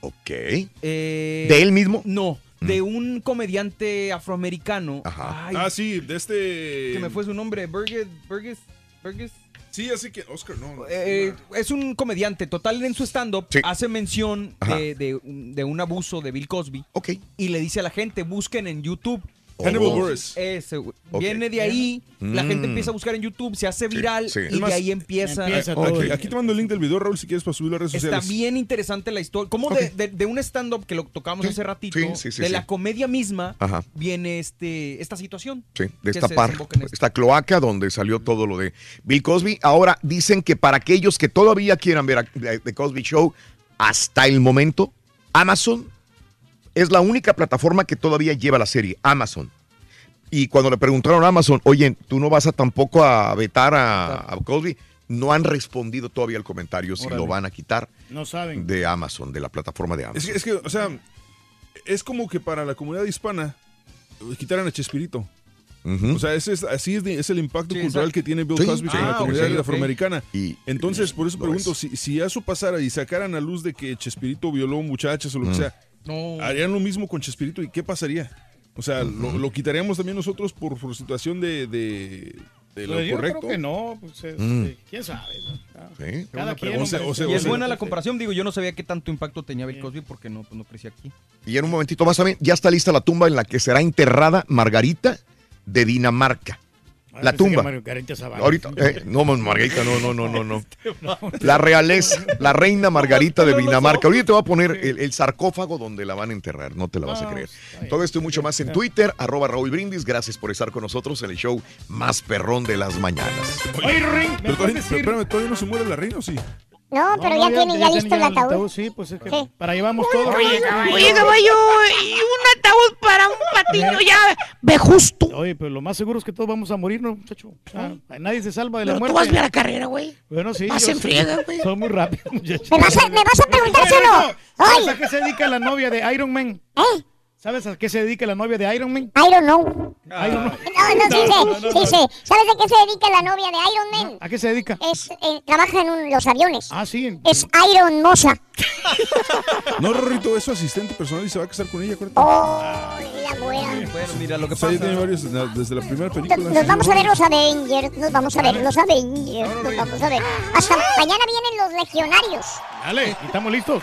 Ok. Eh, ¿De él mismo? No, de un comediante afroamericano. Ay, Ah, sí, de este... que me fue su nombre, Burgess, Burgess, Burgess. Sí, así que Oscar, no. no. Eh, es un comediante, total en su stand-up Sí. hace mención Ajá. de, de un- de un abuso de Bill Cosby Ok. y le dice a la gente, busquen en YouTube. Hannibal. Buress. Ese, güey. Ok. Viene de ahí, la gente Mm. empieza a buscar en YouTube, se hace viral sí. y de ahí empieza. empieza Aquí, todo. aquí te mando el link del video, Raúl, si quieres para subirlo a redes Está sociales. bien interesante la historia. Como de, de- de un stand-up que lo tocamos Sí, hace ratito, sí, sí, sí, de sí. la comedia misma, Ajá. viene este esta situación. Sí, que se destapar desemboca en esto. esta cloaca donde salió todo lo de Bill Cosby. Ahora dicen que para aquellos que todavía quieran ver a- The Cosby Show, hasta el momento, Amazon es la única plataforma que todavía lleva la serie, Amazon. Y cuando le preguntaron a Amazon, oye, ¿tú no vas a tampoco a vetar a, a Cosby? No han respondido todavía el comentario si Órale. lo van a quitar No saben. de Amazon, de la plataforma de Es Amazon. que, es que, o sea, es como que para la comunidad hispana eh, quitaran a Chespirito. O sea, ese es, así es, de- es el impacto Sí, cultural exacto. que tiene Bill Cosby sí, con la ah, comunidad ok, ok. afroamericana. Y Entonces, por eso pregunto, es. si, si eso pasara y sacaran a luz de que Chespirito violó muchachas o lo que sea, No. harían lo mismo con Chespirito y ¿qué pasaría? O sea, lo, lo quitaríamos también nosotros por, por situación de, de, de lo Pues yo correcto. creo que no, pues este, Mm. quién sabe. ¿no? Sí. Cada quien. pregunta. O sea, hombre, o sea, Y es o sea, buena la comparación, digo, yo no sabía qué tanto impacto tenía Bill Cosby porque no, pues no crecí aquí. Y en un momentito más también, ya está lista la tumba en la que será enterrada Margarita de Dinamarca. Ah, La tumba. Margarita Zavala. Ahorita, eh, no, Margarita, no, no, no, no, no. La realeza, la reina Margarita de Dinamarca. Ahorita te voy a poner el, el sarcófago donde la van a enterrar, no te la vas a creer. Todo esto y mucho más en Twitter, arroba Raúl Brindis. Gracias por estar con nosotros en el show más perrón de las mañanas. Oye, Ring, ¿me Pero ¿todavía no se muere la reina o sí? No, pero No, ya, tiene ya, listo el ataúd. Sí, pues es que Sí. para llevamos todo. Oye, caballo. Oye, caballo, y un ataúd para un niño ya vejusto. Oye, pero lo más seguro es que todos vamos a morir, ¿no, muchacho? Sea, nadie se salva de la Pero muerte. tú vas a ver la carrera, güey. Bueno, sí. Vas en friega, güey. Son muy rápidos, muchachos. ¿Me vas a, me vas a preguntárselo? ¿Sabes a qué se dedica la novia de Iron Man? ¿Eh? ¿Sabes a qué se dedica la novia de Iron Man? Know. Iron Man. No, no, sí No, no, sé, no, sí sé. ¿Sabes de qué se dedica la novia de Iron Man? ¿A qué se dedica? Es, eh, trabaja en un- los aviones. Ah, sí. Es Iron Mosa. No, Rorrito, es su asistente personal y se va a casar con ella, acuérdate. Oh, la buena. Bueno, mira, lo que O sea, ya pasa... tiene varios desde la primera película. Nos vamos a ver los Avengers, nos vamos a ver los Avengers, nos vamos a ver. Hasta mañana vienen los legionarios. Dale, y estamos listos.